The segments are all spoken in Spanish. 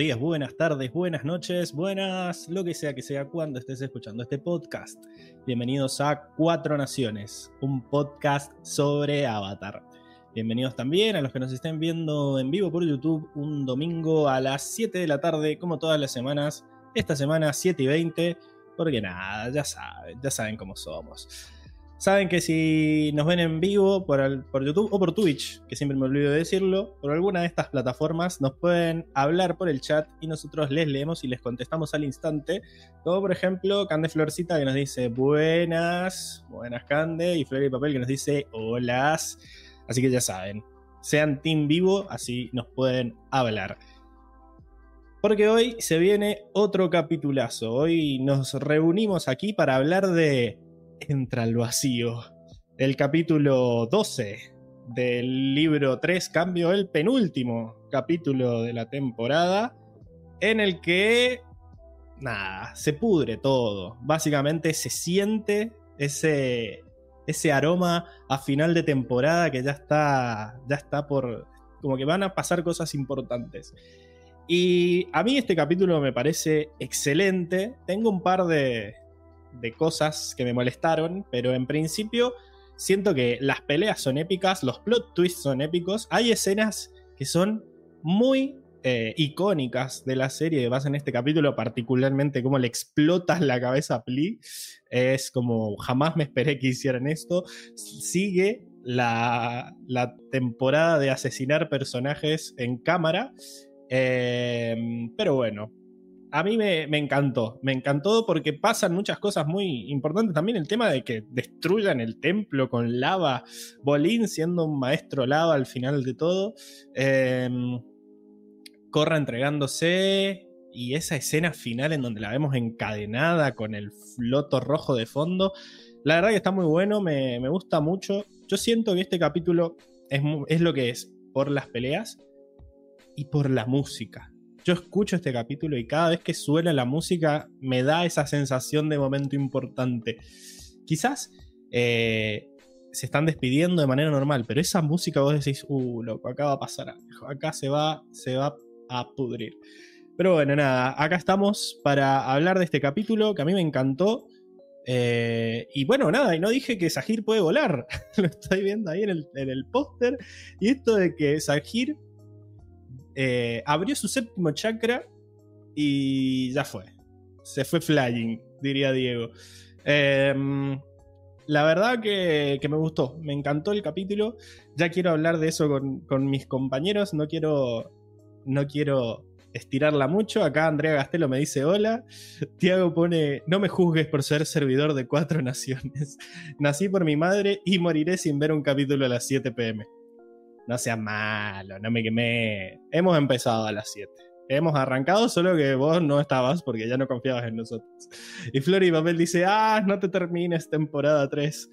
Buenas tardes, buenas noches, buenas, lo que sea que sea cuando estés escuchando este podcast. Bienvenidos a Cuatro Naciones, un podcast sobre Avatar. Bienvenidos también a los que nos estén viendo en vivo por YouTube un domingo a las 7 de la tarde, como todas las semanas. Esta semana 7 y 20, porque nada, ya saben, ya saben cómo somos. Saben que si nos ven en vivo por, YouTube o por Twitch, que siempre me olvido de decirlo, por alguna de estas plataformas nos pueden hablar por el chat y nosotros les leemos y les contestamos al instante. Como por ejemplo Cande Florcita que nos dice buenas, buenas Cande, y Flor y Papel que nos dice holas. Así que ya saben, sean team vivo, así nos pueden hablar. Porque hoy se viene otro capitulazo. Hoy nos reunimos aquí para hablar de entra al vacío. El capítulo 12 del libro 3, cambio el penúltimo capítulo de la temporada, en el que, nada, se pudre todo. Básicamente se siente ese, ese aroma a final de temporada que ya está, ya está por, como que van a pasar cosas importantes. Y a mí este capítulo me parece excelente. Tengo un par de, de cosas que me molestaron, pero en principio siento que las peleas son épicas, los plot twists son épicos, hay escenas que son muy eh, icónicas de la serie, vas en este capítulo particularmente cómo le explotas la cabeza a Pli, es como jamás me esperé que hicieran esto, sigue la, la temporada de asesinar personajes en cámara, eh, pero bueno, a mí me, encantó, me encantó porque pasan muchas cosas muy importantes. También el tema de que destruyan el templo con lava, Bolín siendo un maestro lava al final de todo, em, Corra entregándose y esa escena final en donde la vemos encadenada con el floto rojo de fondo. La verdad que está muy bueno, me, gusta mucho. Yo siento que este capítulo es, es lo que es por las peleas y por la música yo escucho este capítulo y cada vez que suena la música me da esa sensación de momento importante. Quizás eh, se están despidiendo de manera normal, pero esa música vos decís, uh, loco, acá va a pasar acá se va, se va a pudrir. Pero bueno, nada, acá estamos para hablar de este capítulo que a mí me encantó. Eh, y bueno, nada, y no dije que Sahir puede volar. Lo estoy viendo ahí en el, en el póster. Y esto de que Sahir eh, abrió su séptimo chakra y ya fue. Se fue flying, diría Diego. Em, la verdad que, me gustó, me encantó el capítulo. Ya quiero hablar de eso con, mis compañeros. No quiero, no quiero estirarla mucho. Acá Andrea Gastelo me dice hola. Tiago pone, no me juzgues por ser servidor de cuatro naciones. Nací por mi madre y moriré sin ver un capítulo a las 7 pm no sea malo, no me quemé. Hemos empezado a las 7. Hemos arrancado, solo que vos no estabas porque ya no confiabas en nosotros. Y Flor y Papel dice, ah, no te termines temporada 3.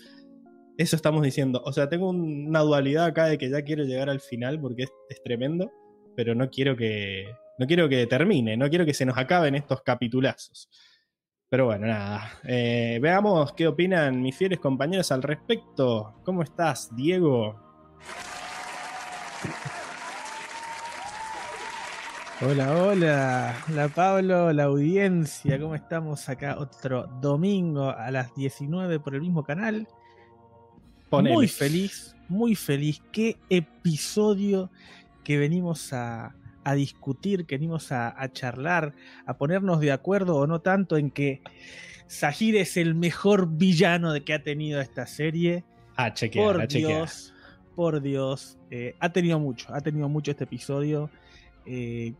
Eso estamos diciendo. O sea, tengo una dualidad acá de que ya quiero llegar al final porque es, tremendo, pero no quiero que no quiero que termine, no quiero que se nos acaben estos capitulazos. Pero bueno, nada. Eh, veamos qué opinan mis fieles compañeros al respecto. ¿Cómo estás, Diego? Hola, hola, hola Pablo, la audiencia, ¿cómo estamos acá? Otro domingo a las 19 por el mismo canal. Muy feliz, muy feliz. Qué episodio que venimos a, discutir, que venimos a, charlar, a ponernos de acuerdo o no tanto en que Sahir es el mejor villano de que ha tenido esta serie. Ah, chequear, por Dios, por Dios, eh, ha tenido mucho, ha tenido mucho este episodio. Eh,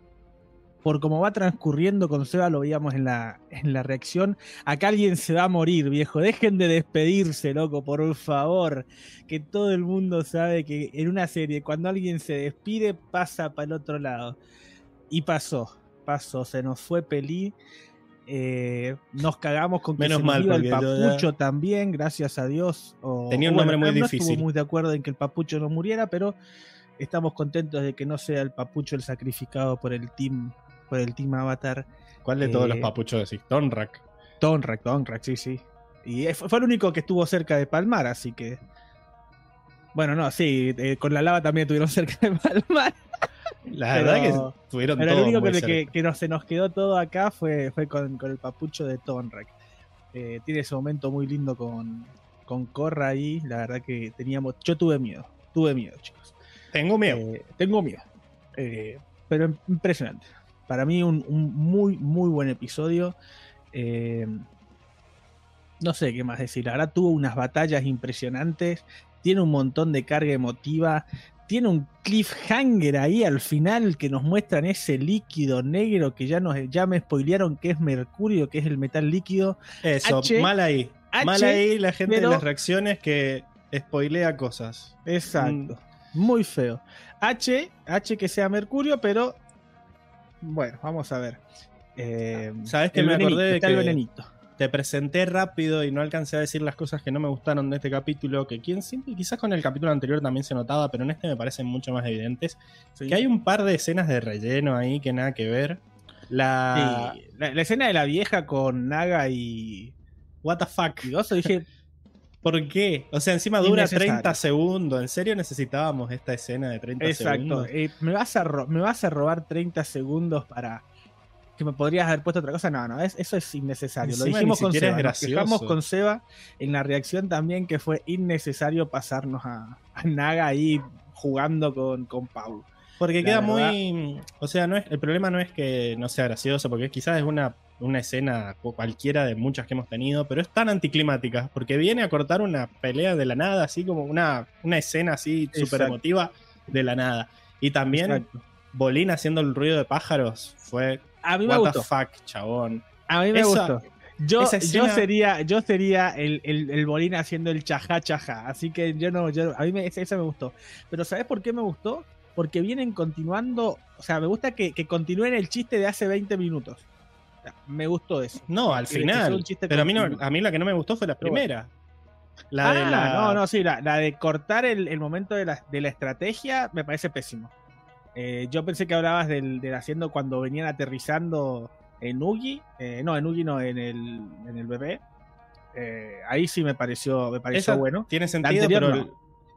por cómo va transcurriendo con Seba, lo veíamos en la, en la reacción. Acá alguien se va a morir, viejo. Dejen de despedirse, loco, por favor. Que todo el mundo sabe que en una serie, cuando alguien se despide, pasa para el otro lado. Y pasó, pasó. Se nos fue Pelí. Eh, nos cagamos con que Menos mal, el papucho también, gracias a Dios. Tenía un nombre muy difícil. Estuvo muy de acuerdo en que el papucho no muriera, pero estamos contentos de que no sea el papucho el sacrificado por el team por el Team Avatar. ¿Cuál de todos los eh, papuchos decís? Tonrak. Tonrak, Tonrak, sí, sí. Y fue el único que estuvo cerca de palmar, así que. Bueno, no, sí, eh, con la lava también estuvieron cerca de palmar. La verdad que tuvieron pero todo. Lo único muy que, cerca. que, que se nos quedó todo acá fue, fue con, con el papucho de Tonrek. Eh, tiene ese momento muy lindo con, con Corra ahí. La verdad que teníamos. Yo tuve miedo. Tuve miedo, chicos. Tengo miedo. Eh, tengo miedo. Eh, pero impresionante. Para mí, un, un muy, muy buen episodio. No sé qué más decir. La verdad, tuvo unas batallas impresionantes. Tiene un montón de carga emotiva. Tiene un cliffhanger ahí al final que nos muestran ese líquido negro que ya, nos, ya me spoilearon que es mercurio, que es el metal líquido. Eso, H, mal ahí. H, mal ahí la gente pero- de las reacciones que spoilea cosas. Exacto. Muy feo. H, H que sea mercurio, pero bueno, vamos a ver. Eh, ¿Sabes que me acordé de que venenito. Te presenté rápido y no alcancé a decir las cosas que no me gustaron de este capítulo? Que quien siempre, quizás con el capítulo anterior también se notaba, pero en este me parecen mucho más evidentes. Sí. Que hay un par de escenas de relleno ahí que nada que ver. La. Sí, la, la escena de la vieja con Naga y, What the fuck. y Oso, dije, ¿Por qué? O sea, encima dura Innecesario. 30 segundos. ¿En serio necesitábamos esta escena de 30 exacto, segundos? eh, ¿me, vas a ro- ¿me vas a robar 30 segundos para que me podrías haber puesto otra cosa? No, no, es- eso es innecesario. Lo dijimos con Seba, nos quejamos con Seba en la reacción también que fue innecesario pasarnos a, a Naga ahí jugando con, con Pau. Porque La queda verdad- muy. O sea, no es, el problema no es que no sea gracioso, porque quizás es una, una escena cu- cualquiera de muchas que hemos tenido, pero es tan anticlimática, porque viene a cortar una pelea de la nada, así como una, una escena así súper emotiva de la nada. Y también Exacto. Bolín haciendo el ruido de pájaros fue. A mí me What the gustó. fuck, chabón. A mí me Esa- gustó. Yo, yo sería, yo sería el, el, el Bolín haciendo el chajá chajá. Así que yo no, yo, a mí me, esa, esa me gustó. Pero ¿sabes por qué me gustó? Porque vienen continuando, o sea, me gusta que, que continúen el chiste de hace 20 minutos. O sea, me gustó eso. No, al final. Pero a mí, no, a mí la que no me gustó fue la primera. La de Ah, la. No, no, sí, la, la de cortar el, el momento de la, de la estrategia me parece pésimo. Eh, yo pensé que hablabas del, del haciendo cuando venían aterrizando en Ugi. eh, no, en Ugi no, en el, en el bebé. Eh, ahí sí me pareció, me pareció Esa bueno. Tiene sentido, anterior pero no.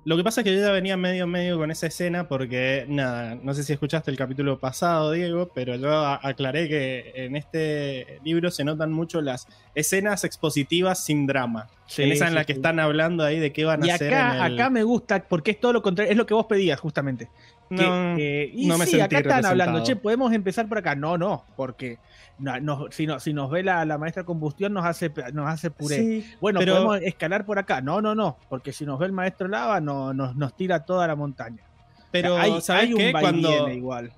lo que pasa es que yo ya venía medio medio con esa escena porque, nada, no sé si escuchaste el capítulo pasado, Diego, pero yo aclaré que en este libro se notan mucho las escenas expositivas sin drama. Sí, en esa en sí, la que están hablando ahí de qué van Y a hacer. en el- acá me gusta porque es todo lo contrario, es lo que vos pedías justamente. Que, No, eh, y no me sí, sentí acá están hablando, che, podemos empezar por acá. No, no, porque no, no, si, no, si nos ve la, la maestra combustión nos hace, nos hace puré. sí, Bueno, pero- podemos escalar por acá. No, no, no, porque si nos ve el maestro lava, no, nos, nos tira toda la montaña. pero hay, ¿sabes hay un qué? Cuando, igual.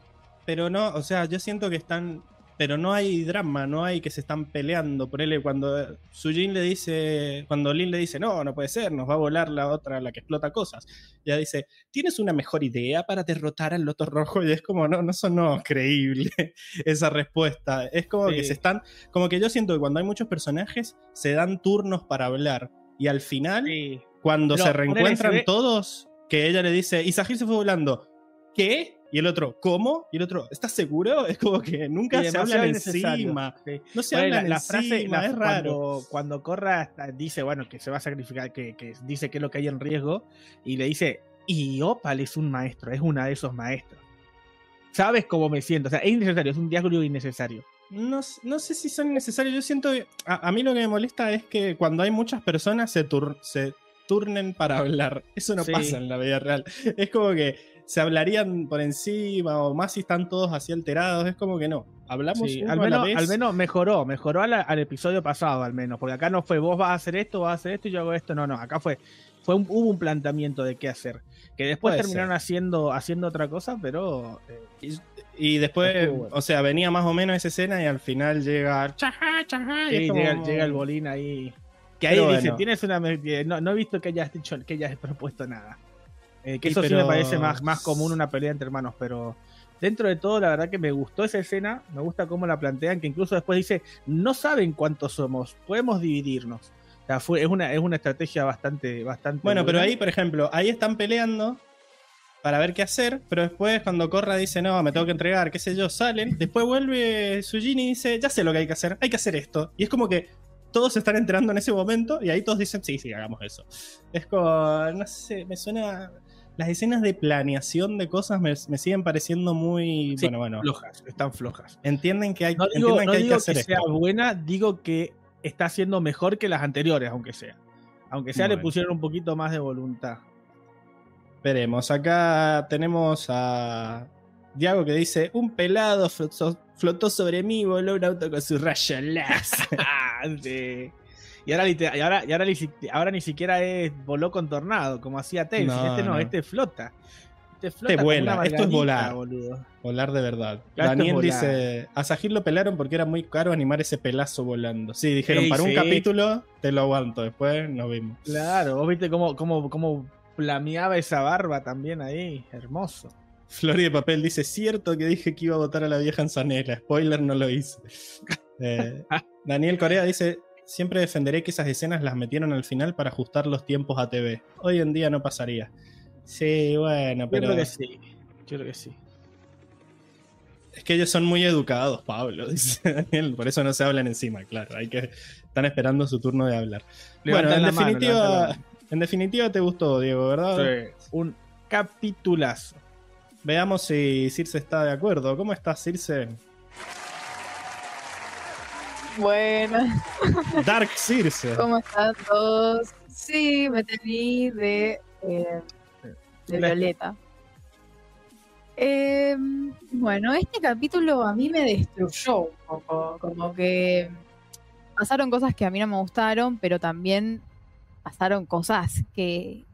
pero no, o sea, yo siento que están, pero no hay drama, no hay que se están peleando. Por él, cuando Sujin le dice, cuando Lin le dice, no, no puede ser, nos va a volar la otra, la que explota cosas. Ya dice, ¿tienes una mejor idea para derrotar al Loto Rojo? Y es como, no, no sonó creíble esa respuesta. Es como Sí. que se están, como que yo siento que cuando hay muchos personajes, se dan turnos para hablar. Y al final, cuando Pero se reencuentran todos, que ella le dice, y Sahir se fue volando. ¿Qué? Y el otro, ¿cómo? Y el otro, ¿estás seguro? Es como que nunca se hablan encima. Sí. No se Bueno, hablan la, la frase la- es raro. Cuando, cuando Corra dice, bueno, que se va a sacrificar, que, que dice que es lo que hay en riesgo, y le dice, y Opal es un maestro, es una de esos maestros. ¿Sabes cómo me siento? O sea, es innecesario, es un diálogo innecesario. No, no sé si son necesarios. Yo siento a, a mí lo que me molesta es que cuando hay muchas personas se, tur- se turnen para hablar. Eso no Sí. pasa en la vida real. Es como que se hablarían por encima o más si están todos así alterados. Es como que no. Hablamos Sí, uno al, a la menos, vez. al menos mejoró, mejoró al, al episodio pasado, al menos, porque acá no fue vos vas a hacer esto, vas a hacer esto y yo hago esto, no, no, acá fue, fue un- hubo un planteamiento de qué hacer, que después Puede terminaron ser. haciendo, haciendo otra cosa, pero eh, Y después, bueno. o sea, venía más o menos esa escena y al final llega. Chajá, y sí, como- llega, llega el bolín ahí, que ahí Pero dice, bueno. tienes una, no, no he visto que hayas dicho, que hayas propuesto nada, Eh, que Sí, eso sí me parece más, más común una pelea entre hermanos, pero dentro de todo la verdad que me gustó esa escena, me gusta cómo la plantean, que incluso después dice, no saben cuántos somos, podemos dividirnos. O sea, fue, es, una, es una estrategia bastante, bastante Bueno, pero ahí, por ejemplo, ahí están peleando para ver qué hacer, pero después cuando Corra dice, no, me tengo que entregar, qué sé yo, salen, después vuelve Sujin y dice, ya sé lo que hay que hacer, hay que hacer esto. Y es como que todos se están enterando en ese momento y ahí todos dicen, sí, sí, hagamos eso. Es como, no sé, me suena... las escenas de planeación de cosas me, me siguen pareciendo muy. Sí, bueno, bueno. Flojas, están flojas. Entienden que hay, No digo, entiendan no que, hay que digo hacer que sea esto. buena, digo que está siendo mejor que las anteriores, aunque sea. Aunque sea, le pusieron un poquito más de voluntad. Veremos. Acá tenemos a Diago que dice: Un pelado flotó, flotó sobre mí, voló un auto con su rayo láser. Ah, sí. Y ahora, y ahora, y ahora, ni, si- ahora ni siquiera es voló con tornado, como hacía Tails. No, este no, no. este flota. Este flota. Como vuela, esto es volar. boludo. Volar de verdad. Esto Daniel es dice: A Sahir lo pelaron porque era muy caro animar ese pelazo volando. Sí, dijeron: Para un capítulo te lo aguanto. Después nos vimos. Claro, vos viste cómo, cómo, cómo flameaba esa barba también ahí. Hermoso. Flori de Papel dice: Cierto que dije que iba a votar a la vieja en Zanela. Spoiler, no lo hice. Eh, Daniel Corea dice: Siempre defenderé que esas escenas las metieron al final para ajustar los tiempos a TV. Hoy en día no pasaría. Sí, bueno, Yo pero creo que sí. Yo creo que sí. es que ellos son muy educados, Pablo, dice Daniel. Por eso no se hablan encima, claro. Hay que están esperando su turno de hablar. bueno, en mano, definitiva, en definitiva te gustó, Diego, ¿verdad? Sí, Un capitulazo. Veamos si Circe está de acuerdo. ¿Cómo estás, Circe? Bueno, Dark Circe. ¿cómo están todos? Sí, me tení de, eh, de Violeta. Eh, bueno, este capítulo a mí me destruyó un poco, como que pasaron cosas que a mí no me gustaron, pero también pasaron cosas que,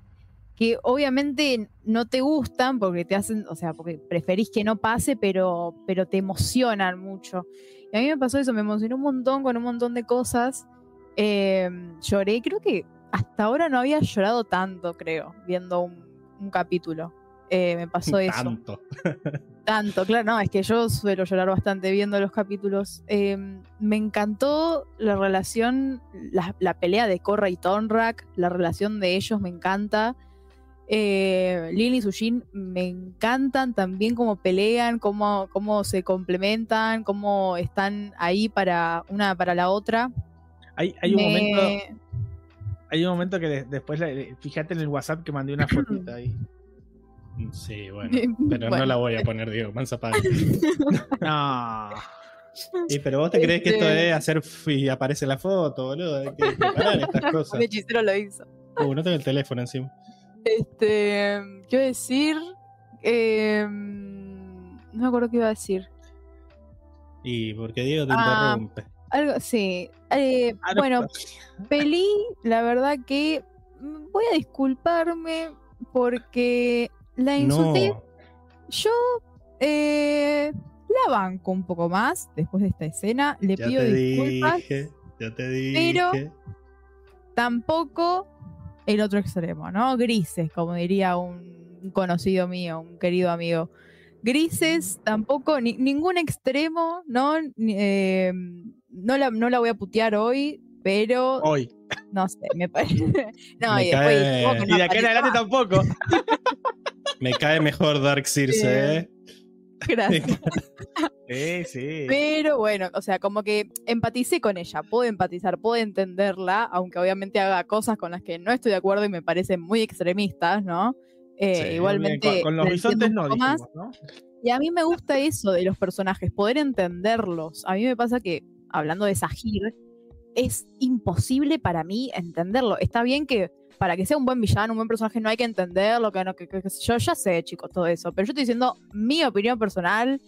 que obviamente no te gustan porque te hacen, o sea, porque preferís que no pase, pero, pero te emocionan mucho. Y a mí me pasó eso, me emocionó un montón con un montón de cosas. Eh, lloré, creo que hasta ahora no había llorado tanto, creo, viendo un, un capítulo. Eh, me pasó eso. Tanto. Tanto, claro, no, es que yo suelo llorar bastante viendo los capítulos. Eh, me encantó la relación, la, la pelea de Korra y Tonrak, la relación de ellos me encanta. Eh, Lin y Sujin me encantan también cómo pelean, cómo, cómo se complementan, cómo están ahí para una para la otra. Hay, hay un Me- momento. Hay un momento que de- después, le- fíjate en el WhatsApp que mandé una fotito ahí. Sí, bueno. Pero no la voy a poner, Diego. Mansa padre. No. Y pero vos te crees que esto Este- es hacer y aparece la foto, boludo. Hay que preparar estas cosas. Un hechicero lo hizo. Uh, no tengo el teléfono encima. Este, ¿qué iba a decir? Eh, no me acuerdo qué iba a decir. Y porque Diego te Ah. interrumpe. Algo, sí. Eh, Ah, no, bueno, Peli, la verdad que voy a disculparme porque la insulté. No. Yo eh, la banco un poco más después de esta escena. Le Ya pido te disculpas. dije. Ya te dije. Pero- Tampoco el otro extremo, ¿no? Grises, como diría un conocido mío, un querido amigo. Grises, tampoco, ni- ningún extremo, ¿no? Eh, no, la, no la voy a putear hoy, pero Hoy. no sé, me parece. No, Me y después cae- que Y no de aquí en adelante tampoco. Me cae mejor Dark Circe, ¿eh? Gracias. Sí, sí. Pero bueno, o sea, como que empaticé con ella, puedo empatizar, puedo entenderla, aunque obviamente haga cosas con las que no estoy de acuerdo y me parecen muy extremistas, ¿no? Eh, Sí, igualmente. bien, Con, con los bisontes no, dijimos, ¿no? Y a mí me gusta eso de los personajes, poder entenderlos. A mí me pasa que, hablando de Sahir, es imposible para mí entenderlo. Está bien que para que sea un buen villano, un buen personaje, no hay que entenderlo, que, no, que, que- que- yo ya sé, chicos, todo eso. Pero yo estoy diciendo mi opinión personal,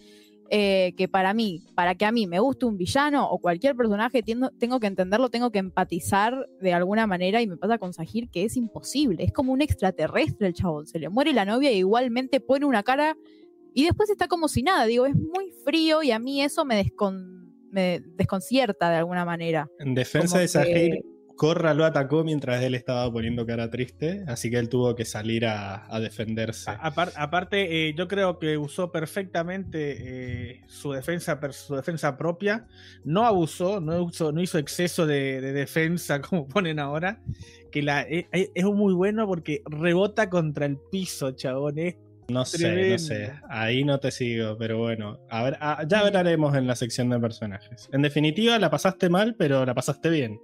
eh, que para mí, para que a mí me guste un villano o cualquier personaje, tiendo- tengo que entenderlo, tengo que empatizar de alguna manera. Y me pasa con Sahir que es imposible. Es como un extraterrestre el chabón. Se le muere la novia e igualmente pone una cara y después está como si nada, digo, es muy frío y a mí eso me, descon- me desconcierta de alguna manera. En defensa Como de que- Sahir, Corra lo atacó mientras él estaba poniendo cara triste, así que él tuvo que salir a, a defenderse. A- aparte, eh, yo creo que usó perfectamente eh, su, defensa, per- su defensa propia. No abusó, no, usó- no hizo exceso de, de defensa como ponen ahora. Que la, eh, es muy bueno porque rebota contra el piso, chabón. No sé, no sé. Ahí no te sigo, pero bueno. A ver, ya veremos en la sección de personajes. En definitiva, la pasaste mal, pero la pasaste bien.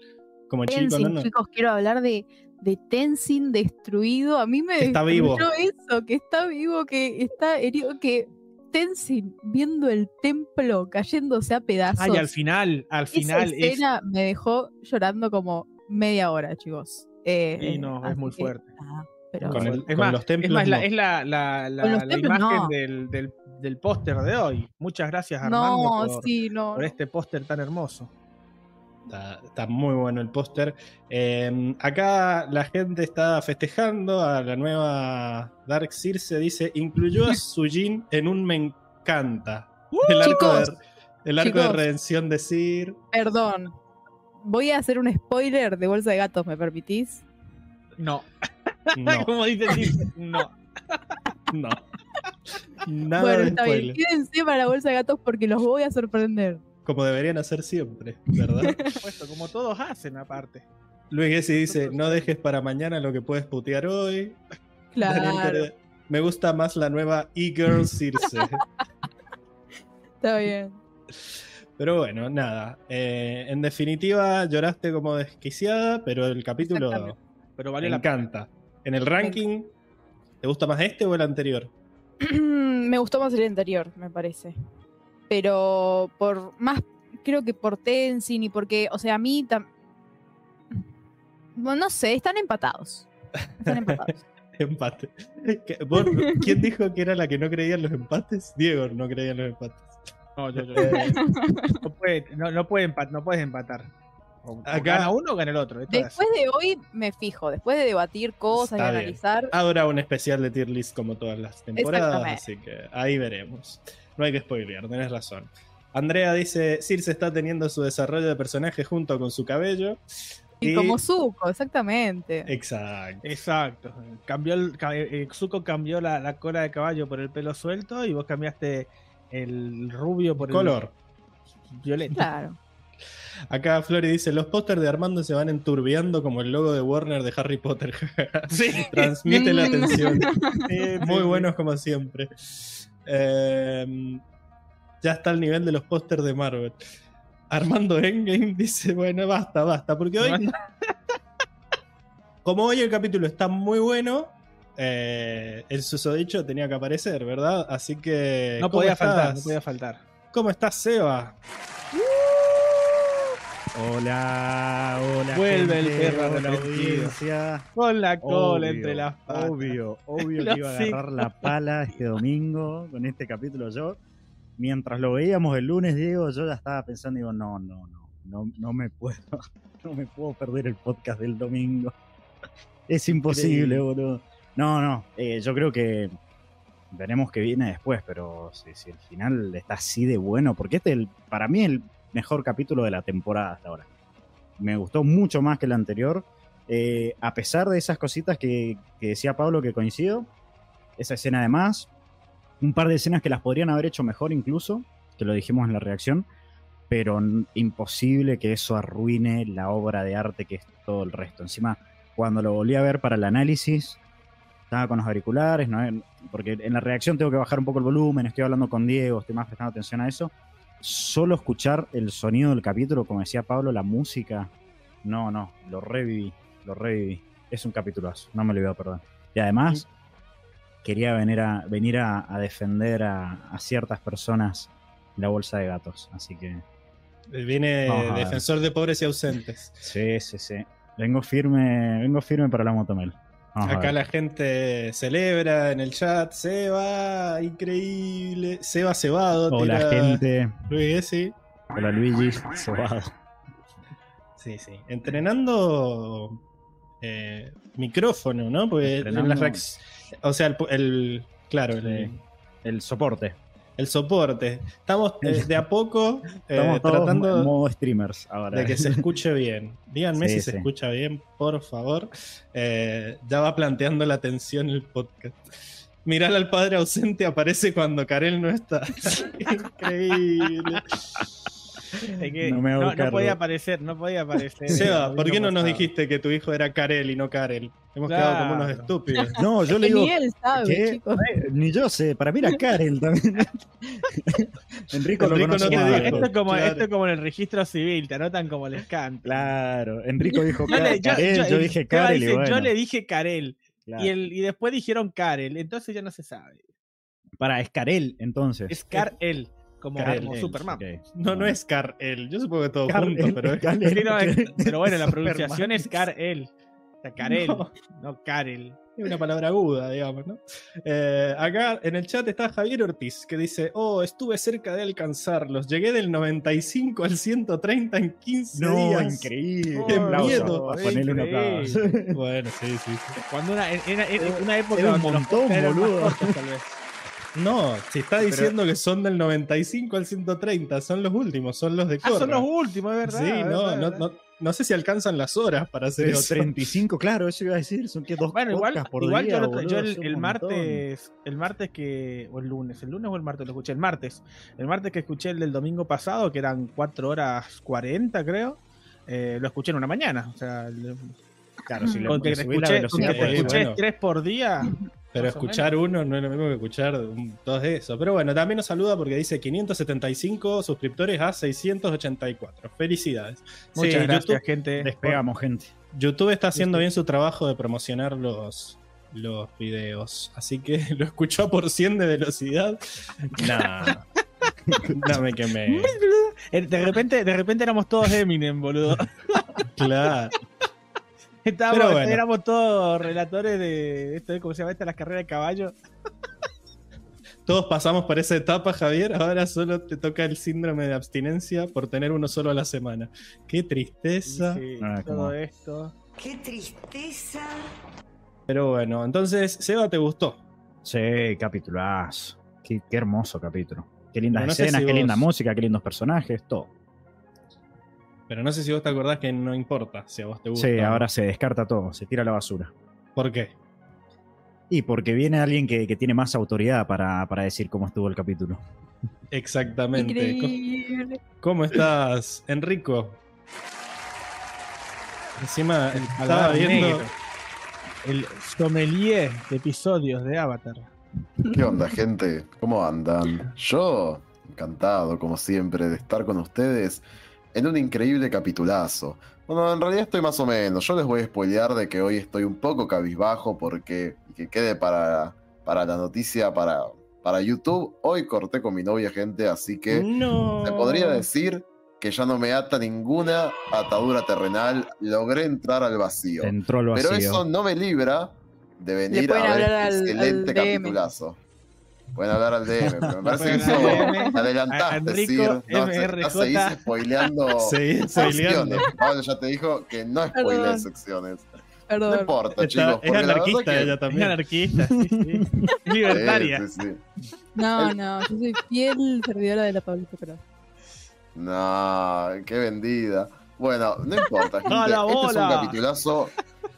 Como chico, Tenzin, ¿no? no. chicos, quiero hablar de, de Tenzin destruido. A mí me está vivo. destruyó eso, que está vivo, que está herido, que Tenzin viendo el templo cayéndose a pedazos. Ay, al final, al Esa final es. escena me dejó llorando como media hora, chicos. Eh, Sí, no, es muy que, fuerte. nada, pero Con el- Es con más, los templos es, más, la, no. es la, la, la- Con los la templos imagen no. del, del, del póster de hoy. Muchas gracias, Armando, no, por, sí, no. por este póster tan hermoso. Está, está muy bueno el póster. Eh, acá la gente está festejando a la nueva Dark Circe. Dice: incluyó a Sujin en un me encanta. el arco, Chicos, de, el arco de redención de Sir. Perdón. Voy a hacer un spoiler de Bolsa de Gatos, ¿me permitís? No, No, como dice no. no. Nada bueno, de está bien. spoiler. Quédense para la Bolsa de Gatos porque los voy a sorprender. Como deberían hacer siempre, ¿verdad? Por supuesto, como todos hacen aparte. Luis Gessi dice: No dejes para mañana lo que puedes putear hoy. Claro, Me gusta más la nueva E-Girl Circe. está bien. Pero bueno, nada. Eh, en definitiva, lloraste como desquiciada, pero el capítulo. Pero me vale la pena. encanta. En el ranking, ¿te gusta más este o el anterior? me gustó más el anterior, me parece. Pero por más, creo que por Tenzin y porque, o sea, a mí tam- Bueno, no sé, están empatados. Están empatados. Empate. ¿Qué- vos- ¿Quién dijo que era la que no creía en los empates? Diego no creía en los empates. No, yo, yo- no, puede, no, no, puede empa- no puedes empatar. O, o Acá- gana uno o gana el otro. Esto Después de hoy me fijo, después de debatir cosas y analizar. habrá un especial de tier list como todas las temporadas, así que ahí veremos. No hay que spoilear, tenés razón. Andrea dice, Circe está teniendo su desarrollo de personaje junto con su cabello. Y, como Zuko, exactamente. Exacto. Exacto. Cambió el, ca- eh, Zuko cambió la, la cola de caballo por el pelo suelto y vos cambiaste el rubio por Color. el violeta. Claro. Acá Flori dice, los pósters de Armando se van enturbiando como el logo de Warner de Harry Potter. Sí. Transmite la atención. Sí, Muy buenos como siempre. Eh, ya está al nivel de los pósters de Marvel. Armando Endgame dice, bueno, basta, basta, porque hoy... Como hoy el capítulo está muy bueno, eh, el susodicho tenía que aparecer, ¿verdad? Así que... No ¿cómo podía faltar, estás? no podía faltar. ¿Cómo estás, Seba? Hola, hola. Vuelve el gente, perro hola, arrepentido. audiencia. Con la cola Obvio, entre las patas. Obvio, obvio que iba a agarrar la pala este domingo con este capítulo yo. Mientras lo veíamos el lunes, Diego, yo ya estaba pensando, digo, no, no, no, no, no me puedo, no me puedo perder el podcast del domingo. Es imposible, boludo. No, no, eh, yo creo que veremos qué viene después, pero si, si el final está así de bueno, porque este es el, para mí el mejor capítulo de la temporada hasta ahora. Me gustó mucho más que el anterior. Eh, a pesar de esas cositas que, que decía Pablo que coincido, esa escena además, un par de escenas que las podrían haber hecho mejor incluso, que lo dijimos en la reacción, pero imposible que eso arruine la obra de arte que es todo el resto. Encima, cuando lo volví a ver para el análisis, estaba con los auriculares, ¿no? porque en la reacción tengo que bajar un poco el volumen, estoy hablando con Diego, estoy más prestando atención a eso. Solo escuchar el sonido del capítulo, como decía Pablo, la música, no, no, lo reviví, lo reviví. Es un capitulazo, no me lo voy a perder. Y además, quería venir a, venir a, a defender a, a ciertas personas la bolsa de gatos, así que Viene a ver. defensor de pobres y ausentes. sí, sí, sí. Vengo firme, vengo firme para la motomel. Vamos Acá la gente celebra en el chat. Seba, increíble. Seba Cebado. Hola tira gente, Luis Gessi. hola Luigi, Cebado. Sí, sí. Entrenando eh, micrófono, ¿no? Porque en Entrenando- las reacc- O sea, el, el- claro, el, Sí. El soporte. El soporte. Estamos eh, de a poco eh, Estamos todos tratando modo streamers ahora. de que se escuche bien. Díganme Sí, si se escucha bien, por favor. Eh, ya va planteando la tensión el podcast. Mirar al padre ausente aparece cuando Karel no está. Increíble. Es que No me no, no podía aparecer, no podía aparecer. Seba, ¿por qué no nos dijiste que tu hijo era Karel y no Karel? Hemos quedado como unos estúpidos. No, yo le digo. ni él sabe, ¿qué? chicos. Eh, Ni yo sé, para mí era Karen también. Enrico, lo Enrico no te dijo. Esto es, como, Claro. esto es como en el registro civil, te anotan como el scan. Claro, Enrico dijo yo, Karel, yo, yo- dije Karel y dice, bueno. yo le dije Karel. claro. Y, el, y después dijeron Karel, entonces ya no se sabe. Para, es Karel, entonces. Es Karel, como, Superman. No, no es Karel. Yo supongo que todo junto, pero es Karel, Sí, no, es- Karel. pero bueno, la pronunciación es Karel. O sea, Karel, No. no, Karel. Es una palabra aguda, digamos, ¿no? Eh, acá en el chat está Javier Ortiz que dice: Oh, estuve cerca de alcanzarlos. Llegué del 95 al 130 en 15 No, días. increíble. Qué miedo. a ponerle un aplauso. Bueno, sí, sí, sí. Cuando una, en- en una época Era un montón, boludo. cortos, tal vez. No, si está diciendo que son del 95 al 130, son los últimos, son los de Ah, Corra. son los últimos, es verdad. Sí, es no, verdad, no, verdad. no, no sé si alcanzan las horas para hacer Pero eso. 35, claro, eso iba a decir. Son que dos Bueno, igual, por igual día, yo, el otro- boludo, yo el, martes, el martes que, o el lunes, el lunes o el martes lo escuché, el martes, el martes que escuché el del domingo pasado, que eran 4 horas 40 creo, eh, lo escuché en una mañana, o sea, el- Claro, si le, con que te la con velocidad, que te por eso. escuché bueno. tres por día, Pero escuchar uno no es lo mismo que escuchar dos de eso. Pero bueno, también nos saluda porque dice 575 suscriptores a 684. Felicidades. muchas Sí, gracias YouTube, gente. Despegamos, gente. YouTube está haciendo bien su trabajo de promocionar los, los videos. Así que lo escuchó por 100 de velocidad. Nah. no me quemé. Eh, De repente, de repente éramos todos Eminem, boludo. Claro. Estábamos, Pero bueno. Éramos todos relatores de esto, de ¿cómo se llama esta? Las carreras de caballo. Todos pasamos por esa etapa, Javier. Ahora solo te toca el síndrome de abstinencia por tener uno solo a la semana. Qué tristeza. Sí, Ah, todo como- esto. ¡Qué tristeza! Pero bueno, entonces, Seba, ¿te gustó? Sí, capitulazo. Qué, qué hermoso capítulo. Qué lindas Pero no sé escenas, si qué vos- linda música, qué lindos personajes, todo. Pero no sé si vos te acordás que no importa si a vos te gusta. Sí, ahora se descarta todo, se tira a la basura. ¿Por qué? Y porque viene alguien que, que tiene más autoridad para, para decir cómo estuvo el capítulo. Exactamente. Increíble. ¿Cómo estás, Enrico? Encima estaba viendo. negro. El sommelier de episodios de Avatar. ¿Qué onda, gente? ¿Cómo andan? Yo, encantado, como siempre, de estar con ustedes en un increíble capitulazo. Bueno, en realidad estoy más o menos. Yo les voy a spoilear de que hoy estoy un poco cabizbajo porque, y que quede para, para la noticia, para, para YouTube. Hoy corté con mi novia, gente, así que No. se podría decir que ya no me ata ninguna atadura terrenal. Logré entrar al vacío. Entró al vacío. Pero eso no me libra de venir a ver hablar este al- excelente al DM. capitulazo. Pueden hablar al DM, pero me parece que eso te adelantaste, Enrico, Sir. No, se- spoileando secciones. Pablo ya te dijo que no spoilees secciones. No importa, Está- chicos. es anarquista que- ella Es también. anarquista, sí, sí. Libertaria. Sí, sí, sí. No, no, yo soy fiel servidora de la Pablito, pero. No, qué vendida. Bueno, no importa, gente. ¡A la Este es un capitulazo.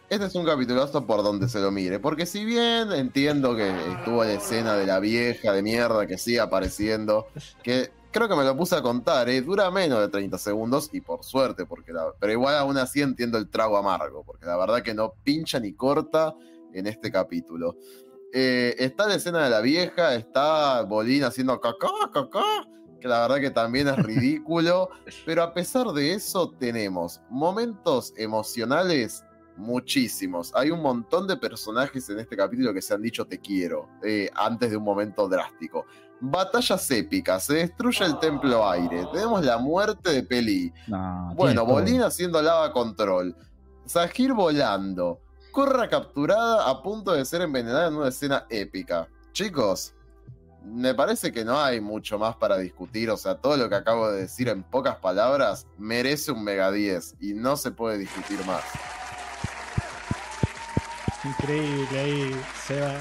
Este es un capitulazo por donde se lo mire. Porque si bien entiendo que estuvo la escena de la vieja de mierda que sigue apareciendo, que creo que me lo puse a contar, ¿eh? dura menos de 30 segundos y por suerte, porque la- pero igual aún así entiendo el trago amargo, porque la verdad que no pincha ni corta en este capítulo. Eh, está la escena de la vieja, está Bolín haciendo cacá, cacá, que la verdad que también es ridículo, pero a pesar de eso tenemos momentos emocionales muchísimos. Hay un montón de personajes en este capítulo que se han dicho te quiero eh, antes de un momento drástico. Batallas épicas, se destruye el templo aire, tenemos la muerte de Peli, No, bueno. Bolín haciendo lava control. Sahir volando. Corra capturada a punto de ser envenenada en una escena épica. Chicos, me parece que no hay mucho más para discutir. O sea, todo lo que acabo de decir en pocas palabras merece un mega 10 y no se puede discutir más. Increíble ahí, Seba.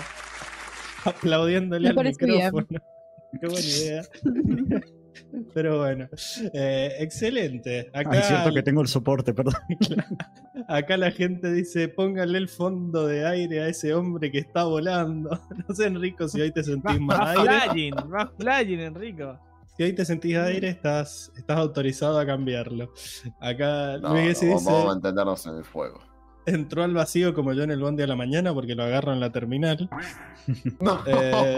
Aplaudiéndole Me al bien. micrófono. Qué buena idea. Pero bueno, eh, excelente. Acá, Ah, es cierto que tengo el soporte, perdón. acá la gente dice: póngale el fondo de aire a ese hombre que está volando. No sé, Enrico, si hoy te sentís más aire. flying, va flying, Enrico. si hoy te sentís aire, estás, estás autorizado a cambiarlo. Acá No, Luis no, Gessi vamos dice, a mantenernos en el fuego. entró al vacío como yo en el bondi a la mañana porque lo agarro en la terminal. No. Eh,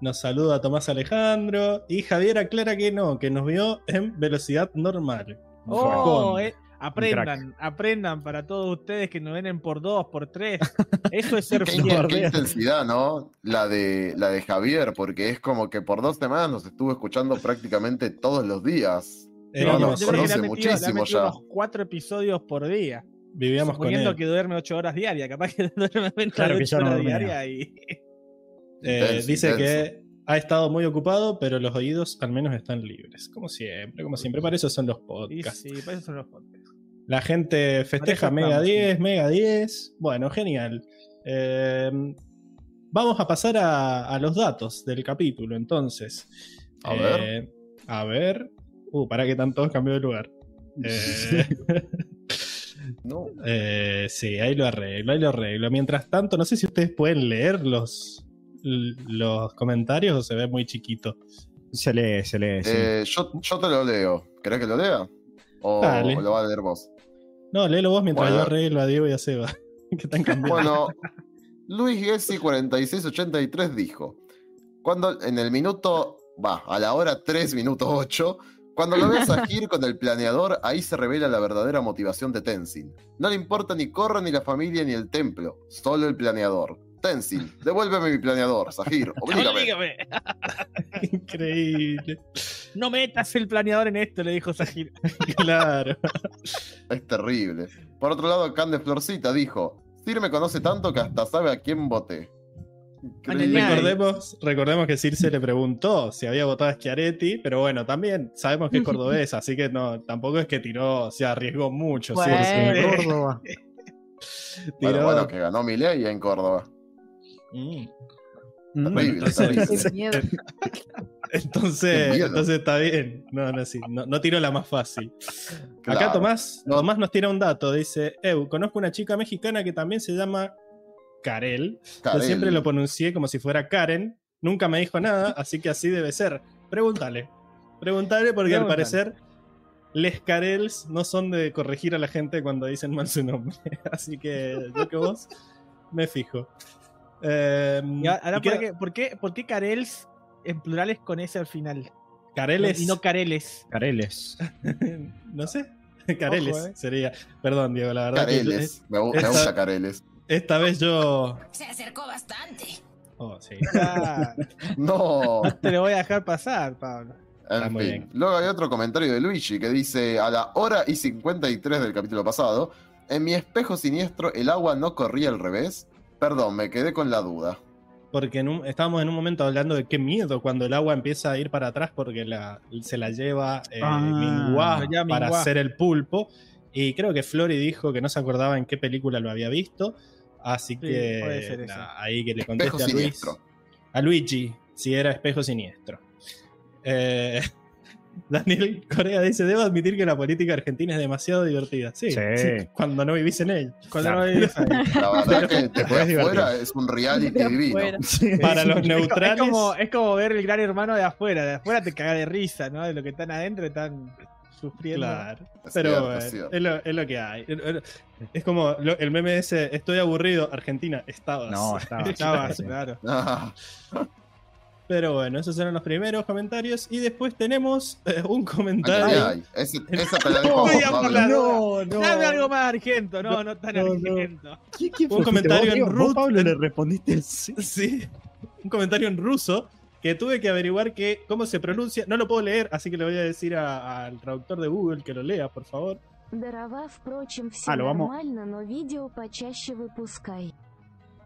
nos saluda Tomás Alejandro y Javier aclara que no, que nos vio en velocidad normal. Oh, Con- eh, aprendan, aprendan para todos ustedes que nos ven en por dos, por tres. Eso es ser Qué, fiel. qué intensidad, ¿no? La de, la de Javier, porque es como que por dos semanas nos estuvo escuchando prácticamente todos los días. Eh, No, yo, no, yo creo que le conoce metido, muchísimo ya. unos cuatro episodios por día. Vivíamos con él. que duerme ocho horas diarias. Capaz que duerme menos Claro de que ocho ya no horas dormía. diarias y. Eh, Intenso, dice intenso. que ha estado muy ocupado, pero los oídos al menos están libres. Como siempre, como siempre. Para eso son los podcasts. sí, para eso son los podcasts. La gente festeja Mega estamos, 10, Mega 10. Bueno, genial. Eh, vamos a pasar a, a los datos del capítulo, entonces. A Eh, ver. A ver. Uh, para que están todos cambió de lugar. Eh, No. eh, sí, ahí lo arreglo, ahí lo arreglo. Mientras tanto, no sé si ustedes pueden leer los, los comentarios o se ve muy chiquito. Se lee, se lee. sí. Eh, yo, yo te lo leo. ¿Querés que lo lea? ¿O, Dale. o lo va a leer vos? No, léelo vos mientras Bueno. yo arreglo a Diego y a Seba. que están cambiando. Bueno, Luis Gessi 4683 dijo, cuando en el minuto, va, a la hora 3 minuto 8, cuando lo ves a Gir con el planeador, ahí se revela la verdadera motivación de Tenzin. No le importa ni Korra, ni la familia, ni el templo, solo el planeador. Tenzin, devuélveme mi planeador, Sahir, oblígame. Oblígame. Increíble. No metas el planeador en esto, le dijo Sajir. Claro. Es terrible. Por otro lado, Cande Florcita dijo, Sir me conoce tanto que hasta sabe a quién voté. Increíble. Recordemos, recordemos que Circe le preguntó si había votado a Schiaretti, pero bueno, también sabemos que es cordobesa, así que no, tampoco es que tiró, se arriesgó mucho. Bueno. Circe. Eh, Córdoba. Bueno, Tiró- bueno, que ganó Milei en Córdoba. Mm. Mm. Entonces- miedo. Entonces, Qué miedo. entonces está bien. No, no, sí, no, no tiró la más fácil. Acá. Tomás, No. Tomás nos tira un dato. Dice, Eu, conozco una chica mexicana que también se llama Karel. Yo siempre lo pronuncié como si fuera Karen. Nunca me dijo nada, así que así debe ser. Pregúntale. Pregúntale porque al parecer les Karels no son de corregir a la gente cuando dicen mal su nombre. Así que yo que vos me fijo. Eh, Y ahora, y ¿por queda- qué, por, qué, por qué en plurales con S al final? Careles. Y no Careles. Careles. no sé. Careles Ojo, eh. sería. Perdón, Diego, la verdad. Careles. Me, esta- gusta Careles. esta vez yo. Se acercó bastante. Oh, sí. Ah, No. no te lo voy a dejar pasar, Pablo. En Ah, muy fin. bien. Luego hay otro comentario de Luigi que dice: A la hora y 53 del capítulo pasado, en mi espejo siniestro el agua no corría al revés. Perdón, me quedé con la duda. Porque en un- estábamos en un momento hablando de qué miedo cuando el agua empieza a ir para atrás porque la- se la lleva eh, Ah, Minguá para Minguá. hacer el pulpo. Y creo que Flori dijo que no se acordaba en qué película lo había visto. Así que ahí que le Espejo conteste a Luis. siniestro. A Luigi, si era espejo siniestro. Eh, Daniel Corea dice: Debo admitir que la política argentina es demasiado divertida. Sí, Sí. sí, cuando no vivís en ella. Cuando Claro. no vives ahí. La verdad que Te podés divertir. afuera es un reality divino. Para los neutrales. Es como, es como ver el gran hermano de afuera. De afuera te caga de risa, ¿no? De lo que están adentro están sufriendo. Claro. Es Pero cierto, es cierto. es, lo, es lo que hay. Es como lo- el meme ese, estoy aburrido, Argentina, estabas. No, estaba. Estabas, sí. claro. Ah, Pero bueno, esos eran los primeros comentarios. Y después tenemos eh, un ¿qué comentario. hay? Ese- esa te la dejo a vos, Voy a por la Pablo. duda. No, no. Dame algo más argento, no, no tan No, no. argento. ¿Qué- qué Un fuiste comentario vos, en Diego? Vos, root. Pablo, le respondiste sí. Sí, un comentario en ruso que tuve que averiguar que, cómo se pronuncia. No lo puedo leer, así que le voy a decir a- al traductor de Google que lo lea, por favor. Дарова, впрочем, все А, lo vamos- нормально, но видео почаще выпускай.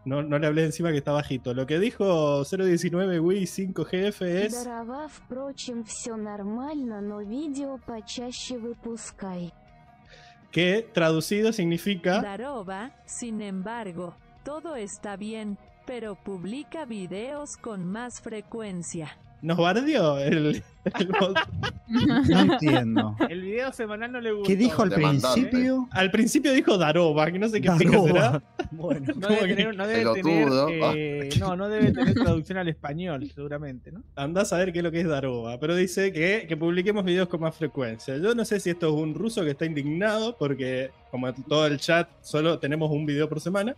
No, no le hablé encima que está bajito. Lo que dijo 019 Wii 5GF es. Дарова, впрочем, все нормально, но видео почаще выпускай. que traducido significa Darova, sin embargo, todo está bien, pero publica videos con más frecuencia. nos bardeó el, el bot. No entiendo. El video semanal no le gustó. ¿Qué dijo al Demandante. principio? Al principio dijo Daroba, que no sé qué Daroba. será. Bueno, No ¿Cómo debe que tener, no debe pelotudo? tener, eh, no, no debe tener traducción al español, seguramente, ¿no? Andás a ver qué es lo que es Daroba, pero dice que, que publiquemos videos con más frecuencia. Yo no sé si esto es un ruso que está indignado porque, como en todo el chat, solo tenemos un video por semana.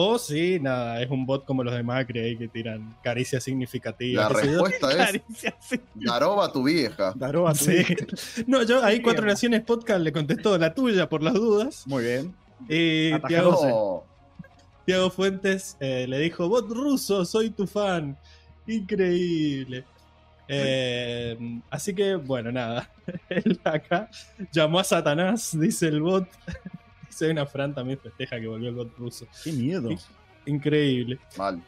O si, nada, es un bot como los de Macri ahí que tiran caricias significativas. La yo. respuesta es Caricia, sí. Daroba tu vieja. Daroba, tu Sí. vieja. No, yo ahí Cuatro Naciones Podcast le contestó la tuya por las dudas. Muy bien. Y Atajado. Tiago, Fuentes eh, le dijo, bot ruso, soy tu fan. Increíble. Eh, así que, bueno, nada. Él acá llamó a Satanás, dice el bot. Dice una Fran también festeja que volvió el bot ruso. Qué miedo. Increíble. Mal.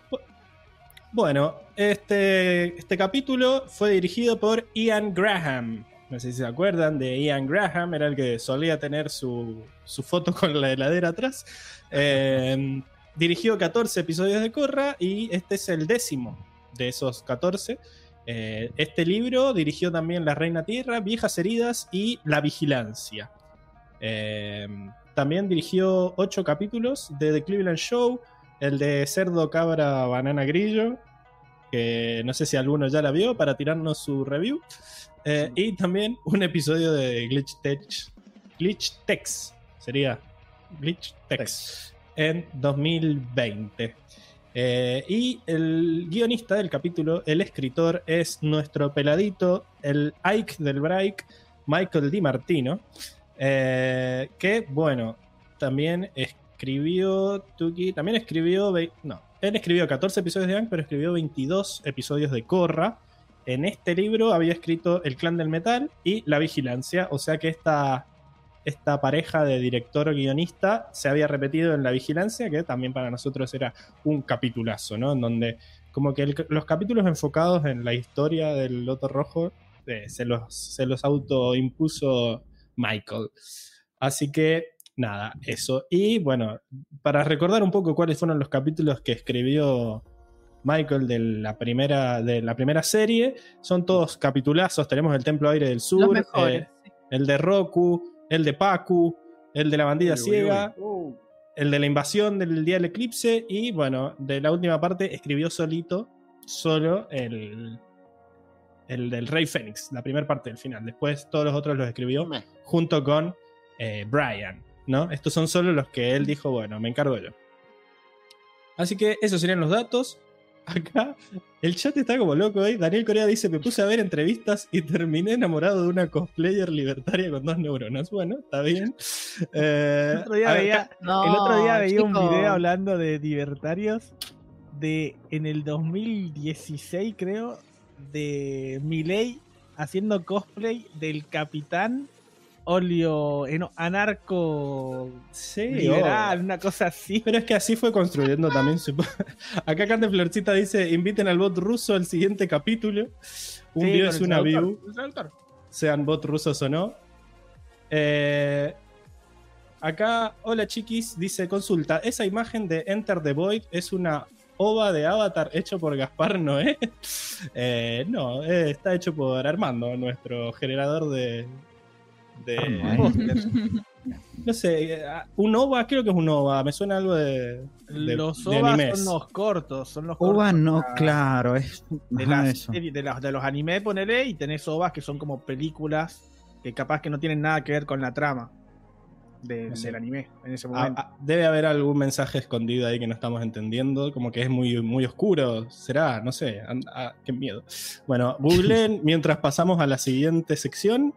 Bueno, este, este capítulo fue dirigido por Ian Graham. No sé si se acuerdan de Ian Graham, era el que solía tener su, su foto con la heladera atrás. Eh, dirigió 14 episodios de Corra y este es el décimo de esos 14. Eh, este libro dirigió también La Reina Tierra, Viejas Heridas y La Vigilancia. Eh, también dirigió 8 capítulos de The Cleveland Show, el de Cerdo, Cabra, Banana, Grillo, que no sé si alguno ya la vio para tirarnos su review. Eh, y también un episodio de Glitch Tech. Glitch Tex sería Glitch Tex en 2020. Eh, y el guionista del capítulo, el escritor, es nuestro peladito, el Ike del Break, Michael Di Martino. Eh, que, bueno, también escribió. Tuki, también escribió. No, él escribió 14 episodios de Ang, pero escribió 22 episodios de Korra. En este libro había escrito El Clan del Metal y La Vigilancia, o sea que esta, esta pareja de director-guionista se había repetido en La Vigilancia, que también para nosotros era un capitulazo, ¿no? En donde como que los capítulos enfocados en la historia del Loto Rojo eh, se, los, se los autoimpuso Michael. Así que nada, eso. Y bueno, para recordar un poco cuáles fueron los capítulos que escribió Michael de la primera, de la primera serie, son todos capitulazos. Tenemos el Templo Aire del Sur, Los mejores. eh, el de Roku, el de Pacu, el de la bandida Uy, uy, ciega, uy. el de la invasión del día del eclipse y bueno, de la última parte escribió solito, solo el, el del Rey Fénix, la primera parte del final. Después todos los otros los escribió junto con eh, Brian, ¿no? Estos son solo los que él dijo, bueno, me encargo yo. Así que esos serían los datos. Acá el chat está como loco hoy. Daniel Corea dice: Me puse a ver entrevistas y terminé enamorado de una cosplayer libertaria con dos neuronas. Bueno, está bien. Eh, El otro día a ver, veía, No, el otro día veía un video hablando de libertarios de en el 2016 creo de Milei haciendo cosplay del capitán Olio eh, no, anarco Sí, liberal, una cosa así. Pero es que así fue construyendo también su... Acá Cante Florcita dice, inviten al bot ruso al siguiente capítulo. Un Sí, con es una view, sean bot rusos o no. Eh, acá, hola chiquis, dice, consulta, esa imagen de Enter the Void es una ova de Avatar hecho por Gaspar Noé. Eh, no, eh, está hecho por Armando, nuestro generador de... de pósters. No sé, eh, un OVA, creo que es un OVA, me suena algo de, de- los de ovas animes. son los cortos, son los Ova cortos no, para- claro, es de, las eso. series- de, las- de los anime, ponele, y tenés ovas que son como películas que capaz que no tienen nada que ver con la trama de- sé. del anime en ese Ah, momento. ah, debe haber algún mensaje escondido ahí que no estamos entendiendo, como que es muy, muy oscuro, será, no sé, ah, qué miedo. Bueno, googleen mientras pasamos a la siguiente sección,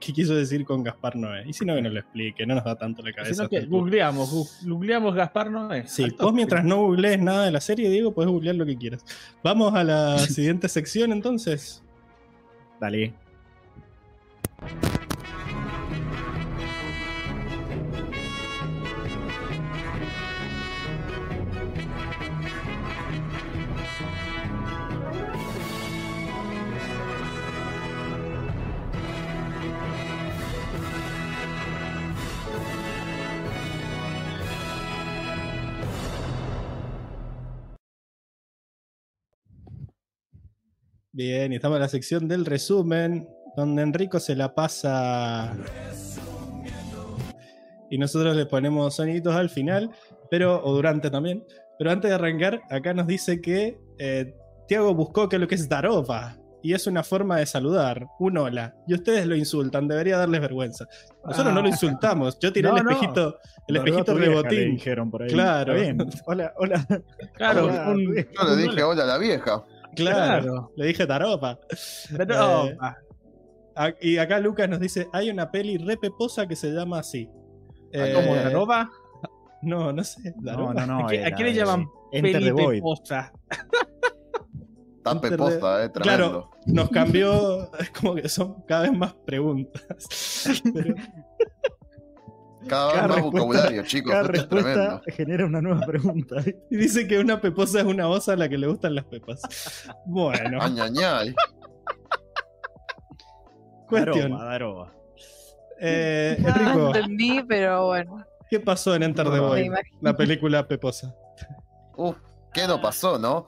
qué quiso decir con Gaspar Noé. Y si no, que nos lo explique, no nos da tanto la cabeza. Sino que googleamos, googleamos Gaspar Noé. Sí, vos mientras no googlees nada de la serie, Diego, podés googlear lo que quieras. Vamos a la siguiente sección entonces. Dale. Bien, y estamos en la sección del resumen, donde Enrico se la pasa. Y nosotros le ponemos soniditos al final, pero, o durante también. Pero antes de arrancar, acá nos dice que eh, Tiago buscó que lo que es Daropa. Y es una forma de saludar, un hola. Y ustedes lo insultan, debería darles vergüenza. Nosotros no lo Ah. insultamos. Yo tiré No, el no. espejito, el espejito vieja, rebotín. dijeron por ahí. Claro. Bien. Hola, hola. Claro, Hola, un- vieja. Yo le dije hola a la vieja. Claro. Le dije Taropa. Pero- Eh, Y acá Lucas nos dice: hay una peli re peposa que se llama así. Ah, ¿Cómo Eh, la roba? No, no sé. No, Daropa. no, no. ¿A qué- a era qué le llaman Peli the Void. peposa. Está Enter the- peposa, eh, tremendo. Claro, nos cambió. Es como que son cada vez más preguntas. Pero- Cada vez cada más respuesta- vocabulario, chicos. Cada Esto es respuesta tremendo. genera una nueva pregunta. y dice que una peposa es una osa a la que le gustan las pepas. Bueno, Añañay. cuestión. Daroba, Daroba. Eh, No Enrico, entendí, pero bueno. ¿qué pasó en Enter the No, Void? La película peposa. Uf, ¿qué no pasó, no?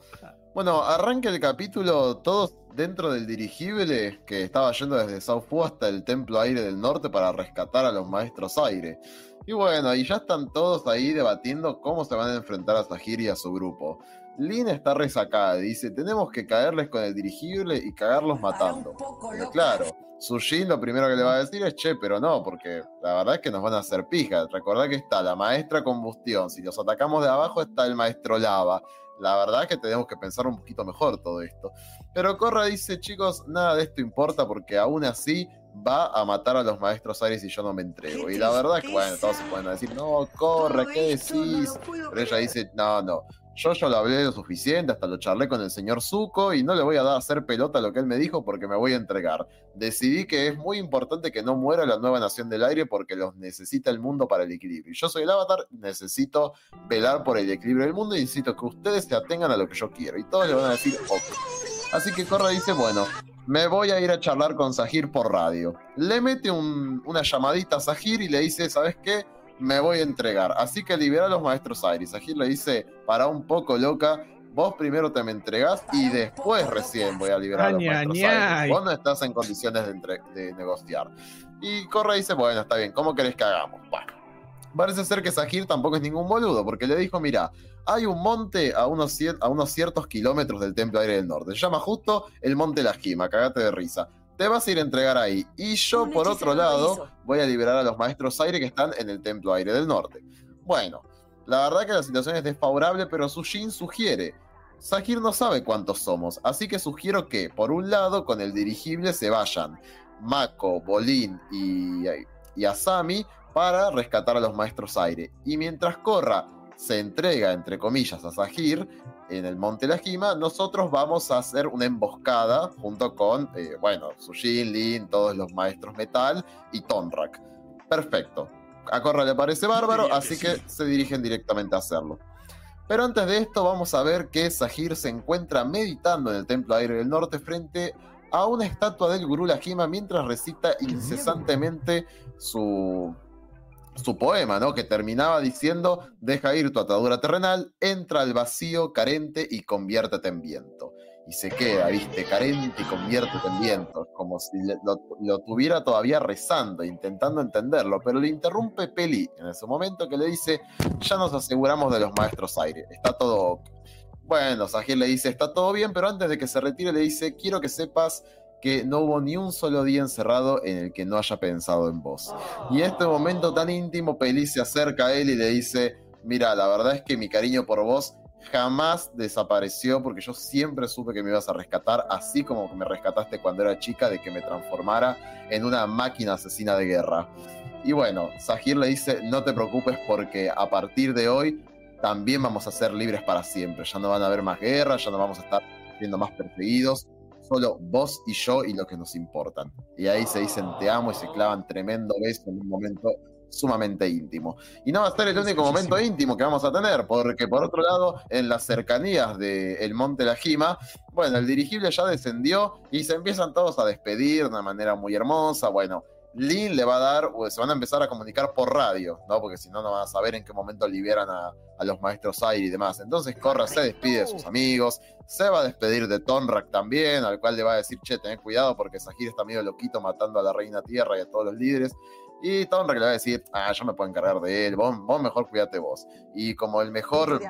Bueno, arranca el capítulo todos dentro del dirigible que estaba yendo desde South Fu hasta el Templo Aire del Norte para rescatar a los Maestros Aire. Y bueno, y ya están todos ahí debatiendo cómo se van a enfrentar a Sahir y a su grupo. Lin está resacada, dice, tenemos que caerles con el dirigible y cagarlos matando. Pero claro, Sushin lo primero que le va a decir es, che, pero no, porque la verdad es que nos van a hacer pija. Recordá que está la maestra combustión, si los atacamos de abajo está el maestro lava. La verdad es que tenemos que pensar un poquito mejor todo esto. Pero Corra dice, chicos, nada de esto importa porque aún así va a matar a los maestros Ares y yo no me entrego. Y la verdad es que, bueno, todos se pueden decir, no, Corra, ¿qué decís? Pero ella dice, no, no, yo ya lo hablé lo suficiente, hasta lo charlé con el señor Zuko y no le voy a dar a hacer pelota a lo que él me dijo porque me voy a entregar. Decidí que es muy importante que no muera la nueva nación del aire porque los necesita el mundo para el equilibrio. Yo soy el avatar, necesito velar por el equilibrio del mundo y necesito que ustedes se atengan a lo que yo quiero. Y todos le van a decir, ok. Así que Korra dice, bueno, me voy a ir a charlar con Sahir por radio. Le mete un- una llamadita a Sahir y le dice, ¿sabes qué? Me voy a entregar. Así que libera a los maestros Aires. Sahir le dice, para un poco loca, vos primero te me entregás y después recién voy a liberar a los maestros. Aires. Vos no estás en condiciones de, entre- de negociar. Y Korra dice, bueno, está bien, ¿cómo querés que hagamos? Bueno. Parece ser que Sahir tampoco es ningún boludo, porque le dijo, mira, hay un monte a unos, cier- a unos ciertos kilómetros del Templo Aire del Norte. Se llama justo el Monte La Jima, cagate de risa. Te vas a ir a entregar ahí. Y yo, por otro lado, voy a liberar a los maestros aire que están en el Templo Aire del Norte. Bueno, la verdad que la situación es desfavorable, pero Sushin sugiere. Sahir no sabe cuántos somos, así que sugiero que, por un lado, con el dirigible se vayan Mako, Bolin y, y Asami para rescatar a los maestros aire. Y mientras Korra se entrega, entre comillas, a Sahir en el Monte La Jima, nosotros vamos a hacer una emboscada junto con, eh, bueno, Sushin, Lin, todos los maestros metal y Tonrak. Perfecto. A Korra le parece bárbaro, que así sí. que se dirigen directamente a hacerlo. Pero antes de esto vamos a ver que Sahir se encuentra meditando en el Templo Aire del Norte frente a una estatua del Gurú Lajima mientras recita incesantemente su, su poema, ¿no? Que terminaba diciendo, deja ir tu atadura terrenal, entra al vacío carente y conviértete en viento. Y se queda, viste, carente y conviértete en viento, como si lo, lo tuviera todavía rezando, intentando entenderlo, pero le interrumpe Peli en ese momento que le dice, ya nos aseguramos de los maestros aire, está todo. Bueno, Sahir le dice, está todo bien, pero antes de que se retire le dice, quiero que sepas que no hubo ni un solo día encerrado en el que no haya pensado en vos. Y en este momento tan íntimo, Peli se acerca a él y le dice, mira, la verdad es que mi cariño por vos jamás desapareció porque yo siempre supe que me ibas a rescatar, así como que me rescataste cuando era chica de que me transformara en una máquina asesina de guerra. Y bueno, Sahir le dice, no te preocupes porque a partir de hoy también vamos a ser libres para siempre. Ya no van a haber más guerras, ya no vamos a estar siendo más perseguidos. Solo vos y yo y los que nos importan. Y ahí se dicen te amo y se clavan tremendo beso en un momento sumamente íntimo. Y no va a ser el único momento íntimo que vamos a tener, porque por otro lado, en las cercanías del Monte La Jima, bueno, el dirigible ya descendió y se empiezan todos a despedir de una manera muy hermosa. Bueno, Lin le va a dar, o se van a empezar a comunicar por radio, ¿no? Porque si no, no van a saber en qué momento liberan a, a los maestros aire y demás. Entonces Korra se despide de sus amigos, se va a despedir de Tonrak también, al cual le va a decir, che, tened cuidado porque Sahir está medio loquito matando a la reina tierra y a todos los líderes. Y Tonrak le va a decir, ah, yo me puedo encargar de él, vos, vos mejor cuídate vos. Y como el mejor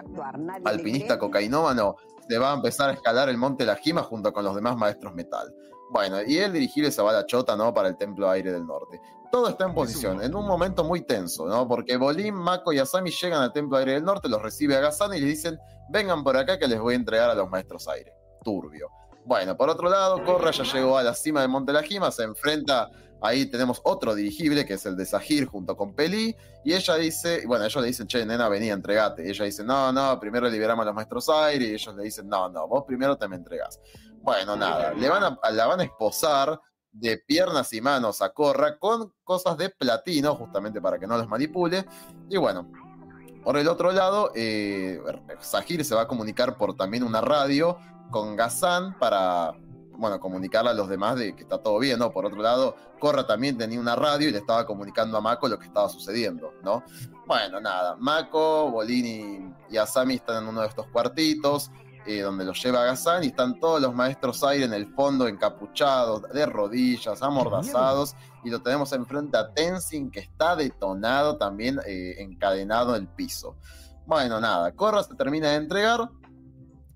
alpinista cocainómano, se va a empezar a escalar el monte La Jima junto con los demás maestros metal. Bueno, y el dirigible se va a la chota, ¿no? Para el Templo Aire del Norte. Todo está en posición, en un momento muy tenso, ¿no? Porque Bolín, Mako y Asami llegan al Templo Aire del Norte, los recibe a Gazan y le dicen, vengan por acá que les voy a entregar a los maestros aire. Turbio. Bueno, por otro lado, Korra ya llegó a la cima del Monte La Jima, se enfrenta, ahí tenemos otro dirigible, que es el de Sahir junto con Peli, y ella dice, bueno, ellos le dicen, che, nena, vení, entregate. Y ella dice, no, no, primero liberamos a los maestros aire, y ellos le dicen, no, no, vos primero te me entregás. Bueno, nada, le van a, la van a esposar de piernas y manos a Corra con cosas de platino, justamente para que no los manipule. Y bueno, por el otro lado, eh, Sahir se va a comunicar por también una radio con Gazan para, bueno, comunicarle a los demás de que está todo bien, ¿no? Por otro lado, Corra también tenía una radio y le estaba comunicando a Mako lo que estaba sucediendo, ¿no? Bueno, nada, Mako, Bolini y Asami están en uno de estos cuartitos. Eh, donde los lleva Gazan y están todos los maestros aire en el fondo encapuchados, de rodillas, amordazados, y lo tenemos enfrente a Tenzin que está detonado también, eh, encadenado en el piso. Bueno, nada, Korra se termina de entregar,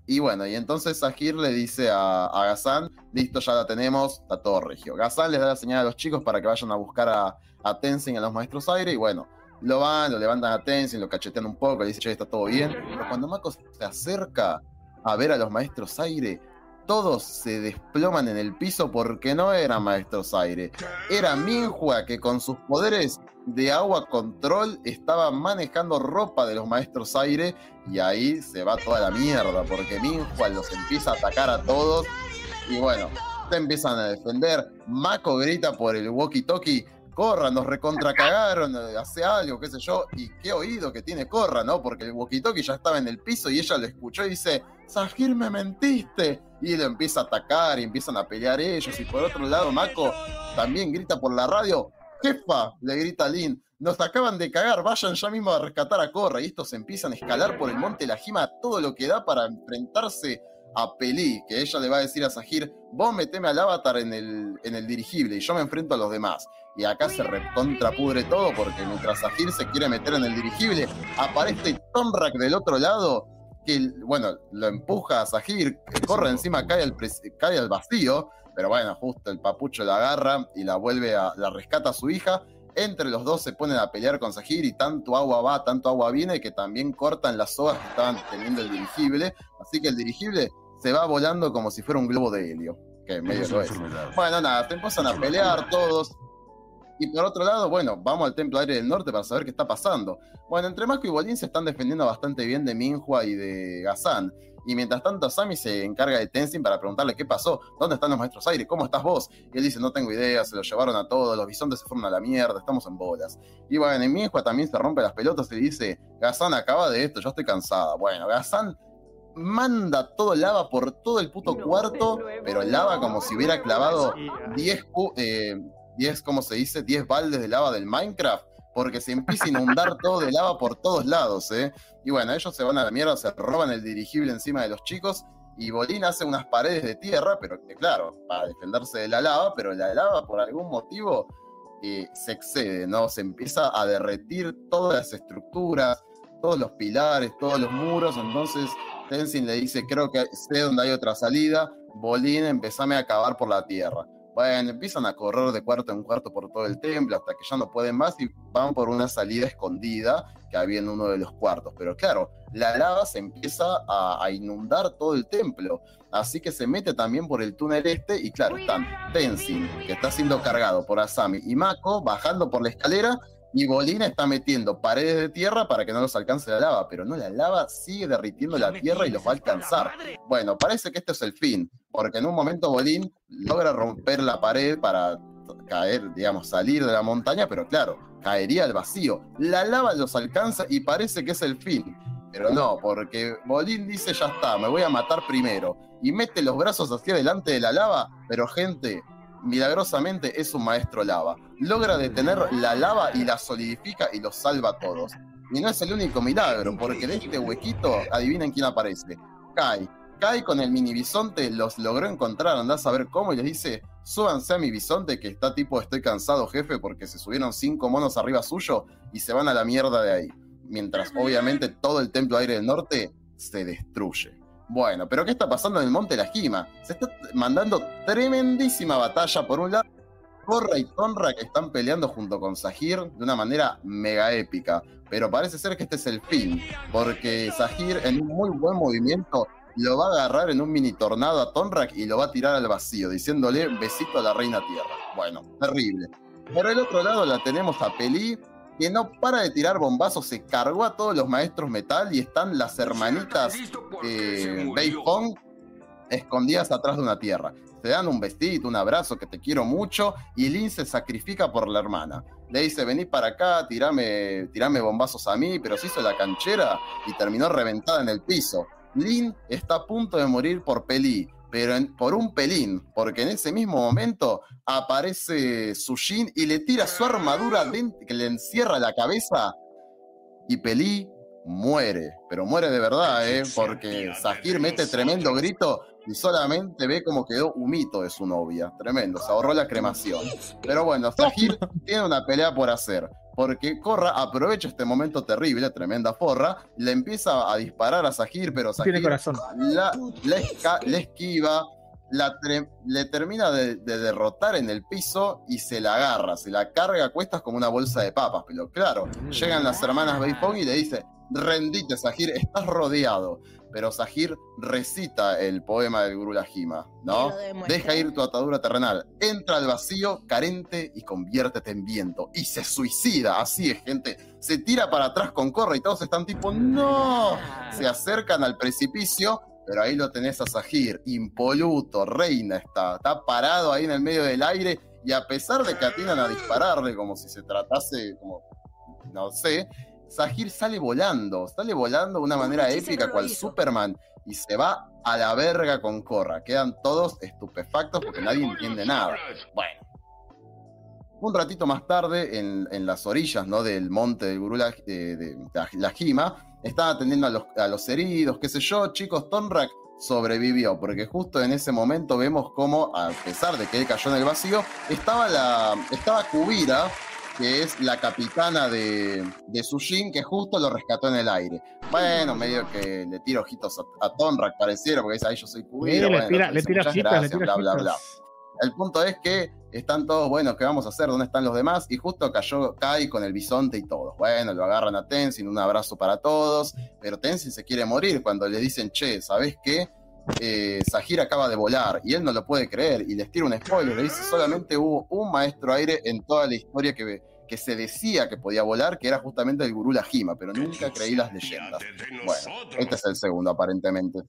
y bueno, y entonces Sahir le dice a, a Gazan, listo, ya la tenemos, está todo regio. Gazan les da la señal a los chicos para que vayan a buscar a, a Tenzin, a los maestros aire, y bueno, lo van, lo levantan a Tenzin, lo cachetean un poco, le dicen, che, está todo bien, pero cuando Mako se acerca a ver a los maestros aire, todos se desploman en el piso porque no eran maestros aire. Era Minhua que con sus poderes de agua control estaba manejando ropa de los maestros aire y ahí se va toda la mierda porque Minhua los empieza a atacar a todos y bueno, se empiezan a defender. Mako grita por el walkie-talkie. Corra, nos recontracagaron, hace algo, qué sé yo, y qué oído que tiene Corra, ¿no? Porque el walkie-talkie ya estaba en el piso y ella lo escuchó y dice, Sahir, me mentiste. Y lo empieza a atacar y empiezan a pelear ellos. Y por otro lado, Mako también grita por la radio, jefa, le grita Lin, nos acaban de cagar, vayan ya mismo a rescatar a Corra. Y estos empiezan a escalar por el monte La Jima todo lo que da para enfrentarse a Pelí, que ella le va a decir a Sahir, vos meteme al avatar en el, en el dirigible y yo me enfrento a los demás. Y acá se recontrapudre todo porque mientras Sahir se quiere meter en el dirigible, aparece Tomrak del otro lado que, bueno, lo empuja a Sahir, corre encima, cae al, cae al vacío, pero bueno, justo el papucho la agarra y la vuelve a, la rescata a su hija. Entre los dos se ponen a pelear con Sahir y tanto agua va, tanto agua viene que también cortan las sogas que estaban teniendo el dirigible. Así que el dirigible se va volando como si fuera un globo de helio. Que medio lo es. Bueno, nada, se empiezan a pelear todos. Y por otro lado, bueno, vamos al Templo Aire del Norte para saber qué está pasando. Bueno, entre Mako y Bolín se están defendiendo bastante bien de Minhua y de Gazan. Y mientras tanto, Sami se encarga de Tenzin para preguntarle qué pasó, dónde están los maestros aire, cómo estás vos. Y él dice, no tengo idea, se lo llevaron a todos, los bisontes se fueron a la mierda, estamos en bolas. Y bueno, en Minhua también se rompe las pelotas y dice, Gazan acaba de esto, yo estoy cansada. Bueno, Gazan manda todo lava por todo el puto cuarto, pero lava como si hubiera clavado 10 eh, 10, ¿cómo se dice? 10 baldes de lava del Minecraft, porque se empieza a inundar todo de lava por todos lados, ¿eh? Y bueno, ellos se van a la mierda, se roban el dirigible encima de los chicos, y Bolín hace unas paredes de tierra, pero que claro, para defenderse de la lava, pero la lava por algún motivo eh, se excede, ¿no? Se empieza a derretir todas las estructuras, todos los pilares, todos los muros, entonces Tenzin le dice, creo que sé dónde hay otra salida, Bolín, empezame a acabar por la tierra. Bueno, empiezan a correr de cuarto en cuarto por todo el templo hasta que ya no pueden más y van por una salida escondida que había en uno de los cuartos. Pero claro, la lava se empieza a, inundar todo el templo. Así que se mete también por el túnel este y claro, están Tenzin, que está siendo cargado por Asami, y Mako bajando por la escalera y Bolina está metiendo paredes de tierra para que no los alcance la lava, pero no, la lava sigue derritiendo la tierra y los va a alcanzar. Bueno, parece que este es el fin, porque en un momento Bolín logra romper la pared para caer, digamos, salir de la montaña, pero claro, caería al vacío. La lava los alcanza y parece que es el fin. Pero no, porque Bolín dice ya está, me voy a matar primero. Y mete los brazos hacia delante de la lava, pero gente, milagrosamente es un maestro lava. Logra detener la lava y la solidifica y los salva a todos. Y no es el único milagro, porque de este huequito, adivinen quién aparece. Kai. Kai con el mini bisonte los logró encontrar, andás a ver cómo, y les dice, súbanse a mi bisonte que está tipo, estoy cansado jefe, porque se subieron cinco monos arriba suyo y se van a la mierda de ahí. Mientras obviamente todo el templo aire del norte se destruye. Bueno, pero ¿qué está pasando en el Monte de la Esquima? Se está mandando tremendísima batalla por un lado. Korra y Tonra que están peleando junto con Sahir de una manera mega épica. Pero parece ser que este es el fin, porque Sahir en un muy buen movimiento lo va a agarrar en un mini tornado a Tonrak y lo va a tirar al vacío, diciéndole besito a la reina tierra. Bueno, terrible. Por el otro lado la tenemos a Peli, que no para de tirar bombazos, se cargó a todos los maestros metal y están las hermanitas eh, Beifong escondidas atrás de una tierra. Se dan un vestido, un abrazo, que te quiero mucho, y Lin se sacrifica por la hermana. Le dice, vení para acá, tirame, tirame bombazos a mí, pero se hizo la canchera y terminó reventada en el piso. Lin está a punto de morir por Peli, pero en- por un pelín, porque en ese mismo momento aparece Sushin y le tira su armadura dent- que le encierra la cabeza y Peli muere, pero muere de verdad, ¿eh? porque Sahir mete tremendo grito y solamente ve cómo quedó un mito de su novia. Tremendo, se ahorró la cremación. Pero bueno, Sahir tiene una pelea por hacer, porque Korra aprovecha este momento terrible, tremenda forra, le empieza a disparar a Sahir, pero Tiene Sahir corazón. la, la esca- la esquiva, la tre- le termina de, de derrotar en el piso y se la agarra, se la carga a cuestas como una bolsa de papas. Pero claro, llegan las hermanas Beifong y le dice, rendite Sahir, estás rodeado. Pero Sahir recita el poema del Guru Lajima, ¿no? Deja ir tu atadura terrenal, entra al vacío carente y conviértete en viento. Y se suicida, así es, gente. Se tira para atrás con Korra y todos están tipo, no. Se acercan al precipicio, pero ahí lo tenés a Sahir, impoluto, reina está, está parado ahí en el medio del aire y a pesar de que atinan a dispararle como si se tratase, como, no sé, Sahir sale volando, sale volando de una manera épica cual Superman y se va a la verga con Korra. Quedan todos estupefactos porque nadie entiende nada. Bueno. Un ratito más tarde, en, en las orillas ¿no? del monte del Gurú La, de, de- de la Jima, están atendiendo a los, a los heridos, qué sé yo. Chicos, Tonrak sobrevivió, porque justo en ese momento vemos cómo, a pesar de que él cayó en el vacío, estaba, la, estaba Kubira, que es la capitana de, de Sushin, que justo lo rescató en el aire. Bueno, medio que le tira ojitos a, a Tonrak, pareciera, porque dice, ay, yo soy Kubira. le bueno, tira, le le tira "Muchas ojitos, le gracias", tira bla, bla, bla. El punto es que están todos, bueno, ¿qué vamos a hacer? ¿Dónde están los demás? Y justo cayó Kai con el bisonte y todos. Bueno, lo agarran a Tenzin, un abrazo para todos, pero Tenzin se quiere morir cuando le dicen, che, ¿sabes qué? Eh, acaba de volar y él no lo puede creer y les tira un spoiler, le dice solamente hubo un maestro aire en toda la historia que, que se decía que podía volar, que era justamente el gurú Lajima, pero nunca creí las leyendas. Bueno, este es el segundo aparentemente.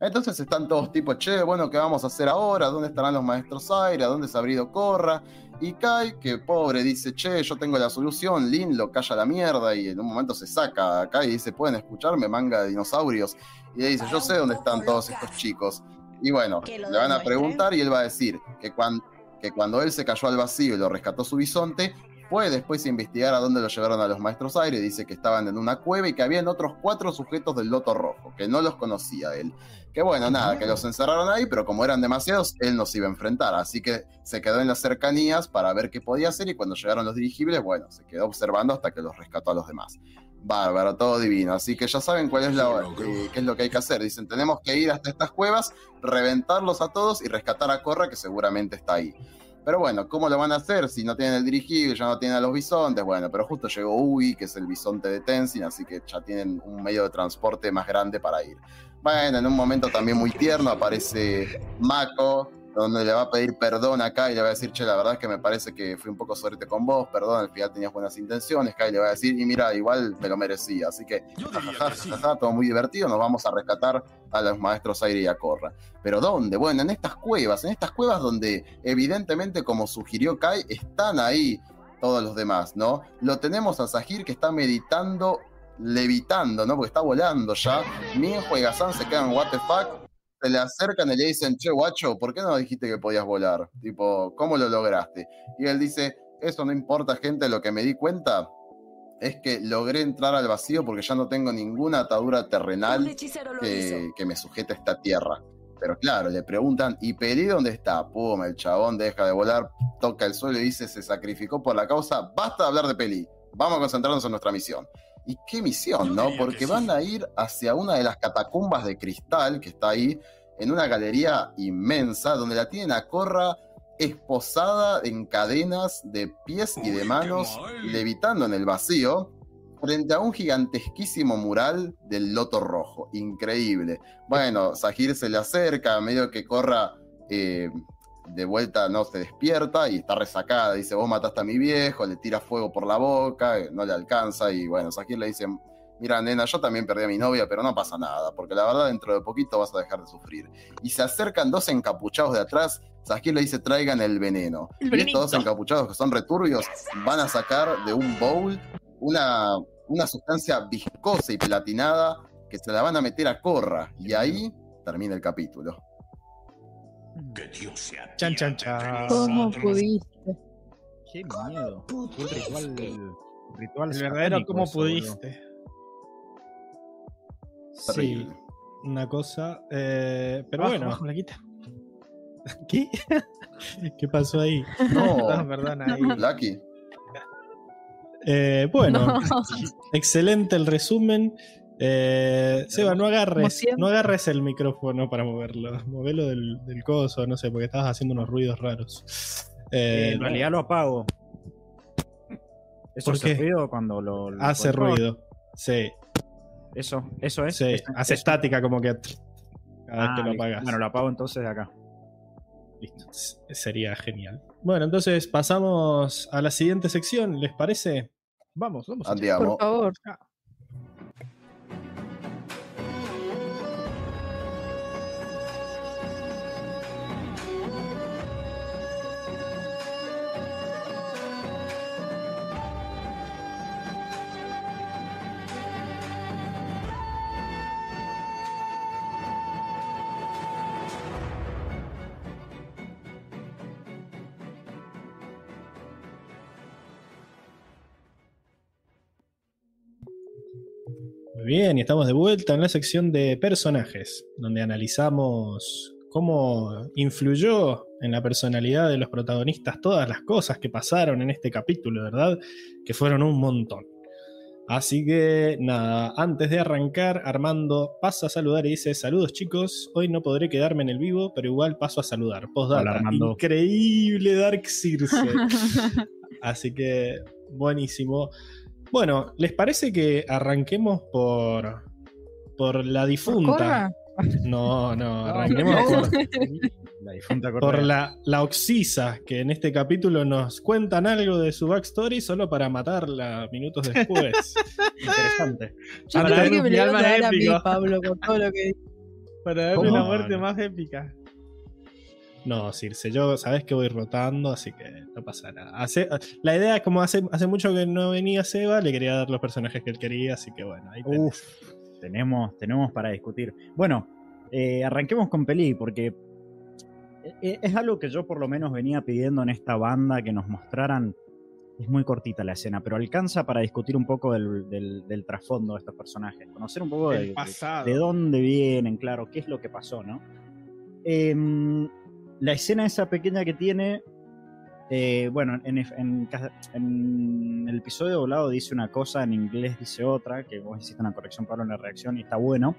Entonces están todos tipo, che, bueno, ¿qué vamos a hacer ahora? ¿Dónde estarán los maestros aire? ¿A dónde se ha abrido Corra? Y Kai, que pobre, dice, che, yo tengo la solución. Lin lo calla la mierda y en un momento se saca a Kai y dice, ¿pueden escucharme, manga de dinosaurios? Y le dice, yo sé dónde están todos estos chicos. Y bueno, le van a preguntar y él va a decir que, cuan- que cuando él se cayó al vacío y lo rescató su bisonte, fue después a investigar a dónde lo llevaron a los maestros aire. Dice que estaban en una cueva y que habían otros cuatro sujetos del loto rojo, que no los conocía él. Que bueno, nada, que los encerraron ahí, pero como eran demasiados, él no se iba a enfrentar. Así que se quedó en las cercanías para ver qué podía hacer y cuando llegaron los dirigibles, bueno, se quedó observando hasta que los rescató a los demás. Bárbaro, todo divino. Así que ya saben cuál es la, eh, qué es lo que hay que hacer. Dicen, tenemos que ir hasta estas cuevas, reventarlos a todos y rescatar a Corra, que seguramente está ahí. Pero bueno, ¿cómo lo van a hacer si no tienen el dirigible, ya no tienen a los bisontes? Bueno, pero justo llegó Ui, que es el bisonte de Tenzin, así que ya tienen un medio de transporte más grande para ir. Bueno, en un momento también muy tierno aparece Mako, donde le va a pedir perdón a Kai le va a decir, che, la verdad es que me parece que fui un poco suerte con vos, perdón, al final tenías buenas intenciones. Kai le va a decir, y mira, igual me lo merecía, así que, jajaja, jajaja, todo muy divertido, nos vamos a rescatar a los maestros Aire y a Corra. ¿Pero dónde? Bueno, en estas cuevas, en estas cuevas donde evidentemente, como sugirió Kai, están ahí todos los demás, ¿no? Lo tenemos a Sahir que está meditando, levitando, ¿no? Porque está volando ya. Minho y Gazan se quedan what the fuck. Se le acercan y le dicen, che, guacho, ¿por qué no dijiste que podías volar? Tipo, ¿cómo lo lograste? Y él dice, eso no importa, gente, lo que me di cuenta es que logré entrar al vacío porque ya no tengo ninguna atadura terrenal que, que me sujete a esta tierra. Pero claro, le preguntan, ¿y Peli dónde está? Pum, el chabón deja de volar, toca el suelo y dice, se sacrificó por la causa, basta de hablar de Peli, vamos a concentrarnos en nuestra misión. ¿Y qué misión, no? Porque van a ir hacia una de las catacumbas de cristal que está ahí, en una galería inmensa, donde la tienen a Corra esposada en cadenas de pies y de manos, levitando en el vacío, frente a un gigantesquísimo mural del loto rojo. Increíble. Bueno, Sahir se le acerca, medio que Corra eh, de vuelta no se despierta y está resacada. Dice, vos mataste a mi viejo, le tira fuego por la boca, eh, no le alcanza. Y bueno, Sahir le dice, mira nena, yo también perdí a mi novia, pero no pasa nada, porque la verdad dentro de poquito vas a dejar de sufrir. Y se acercan dos encapuchados de atrás. Sahir le dice, traigan el veneno. El y estos dos encapuchados que son returbios van a sacar de un bowl una, una sustancia viscosa y platinada que se la van a meter a Corra. Y ahí termina el capítulo. Que Dios sea Chan, chan, chan. ¿Cómo pudiste? Qué miedo. Un ritual, ritual El verdadero cómo eso, pudiste. Sí, Terrible. una cosa. eh, pero Abajo, bueno, abajo, Flaquita. ¿qué? ¿Qué pasó ahí? No, No, perdón, ahí. Lucky. Eh, bueno, No. excelente el resumen. Eh, Seba, no agarres, no agarres el micrófono para moverlo. Movelo del, del coso, no sé, porque estabas haciendo unos ruidos raros. Eh, Eh, en realidad lo apago. Eso ¿Por hace qué? ruido cuando lo. lo hace ruido. Sí, Eso, eso es. sí. Eso- Hace eso- estática como que cada vez Ah, que lo listo. apagas. Bueno, lo apago entonces de acá. Listo. Sería genial. Bueno, entonces pasamos a la siguiente sección, ¿les parece? Vamos, vamos. Andiamo. Por favor. Muy bien, y estamos de vuelta en la sección de personajes, donde analizamos cómo influyó en la personalidad de los protagonistas todas las cosas que pasaron en este capítulo, ¿verdad? Que fueron un montón. Así que nada, antes de arrancar, Armando pasa a saludar y dice, saludos chicos, hoy no podré quedarme en el vivo, pero igual paso a saludar. Postdata, increíble Dark Circe. Así que buenísimo. Bueno, ¿les parece que arranquemos por, por la difunta? No, no, arranquemos no. por, La difunta por la, la Oxisa, que en este capítulo nos cuentan algo de su backstory solo para matarla minutos después. Interesante. Yo Para creo que me iba a más traer a mí. Pablo, con todo lo que Para darle ¿Cómo? la muerte No, no. más épica. No, Circe, yo sabes que voy rotando, así que no pasa nada. Hace- la idea es como hace, hace mucho que no venía Seba, le quería dar los personajes que él quería, así que bueno, ahí tenés. Uf, tenemos, tenemos para discutir. Bueno, eh, arranquemos con Peli, porque e- es algo que yo por lo menos venía pidiendo en esta banda que nos mostraran. Es muy cortita la escena, pero alcanza para discutir un poco del, del- del trasfondo de estos personajes, conocer un poco de, El de- pasado. de dónde vienen, claro, qué es lo que pasó, ¿no? Em, la escena esa pequeña que tiene, eh, bueno, en, el episodio doblado dice una cosa, en inglés dice otra, que vos hiciste una corrección, en la reacción y está bueno.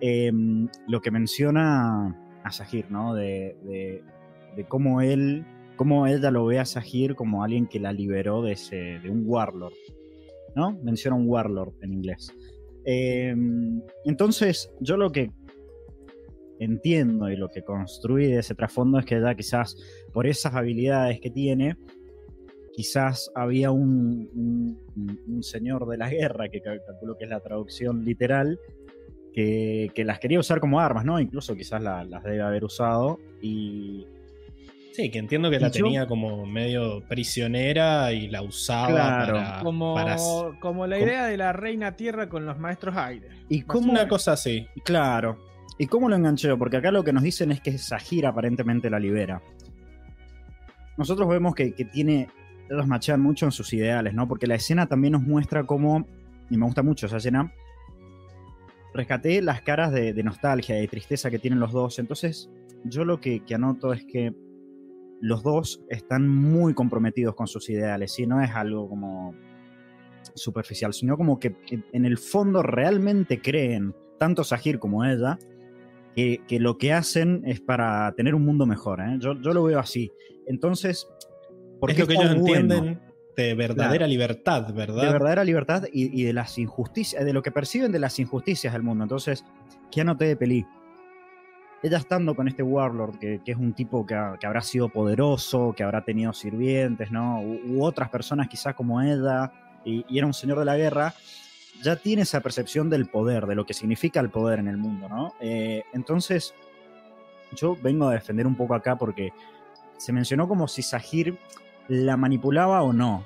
Em, lo que menciona a Sahir, ¿no? De, de- de cómo él, cómo ella lo ve a Sahir como alguien que la liberó de, ese, de un warlord, ¿no? Menciona un warlord en inglés. Em, entonces, yo lo que entiendo y lo que construí de ese trasfondo es que ella quizás por esas habilidades que tiene, quizás había un, un- un señor de la guerra, que cal- calculo que es la traducción literal, que, que las quería usar como armas, ¿no? Incluso quizás la- las debe haber usado y... Sí, que entiendo que la yo- tenía como medio prisionera y la usaba Claro, para, Como, para- como la como- idea de la reina tierra con los maestros aire. y como una cosa así. Claro. ¿Y cómo lo enganché? Porque acá lo que nos dicen es que Sahir aparentemente la libera. Nosotros vemos que, que tiene. Ellos machean mucho en sus ideales, ¿no? Porque la escena también nos muestra cómo. Y me gusta mucho esa escena. Rescaté las caras de, de nostalgia y de tristeza que tienen los dos. Entonces, yo lo que, que anoto es que los dos están muy comprometidos con sus ideales. Y no es algo como superficial, sino como que en el fondo realmente creen, tanto Sahir como ella, que, que lo que hacen es para tener un mundo mejor. ¿eh? Yo, yo lo veo así. Entonces, ¿por Es lo que ellos bueno? entienden de verdadera Claro. libertad, ¿verdad? de verdadera libertad y, y de las injusticias, de lo que perciben de las injusticias del mundo. Entonces, ¿qué anoté de peli? Ella estando con este Warlord, que, que es un tipo que, ha- que habrá sido poderoso, que habrá tenido sirvientes, ¿no? U, u otras personas quizás como ella, y, y era un señor de la guerra, ya tiene esa percepción del poder, de lo que significa el poder en el mundo, ¿no? Eh, entonces, yo vengo a defender un poco acá porque se mencionó como si Sahir la manipulaba o no.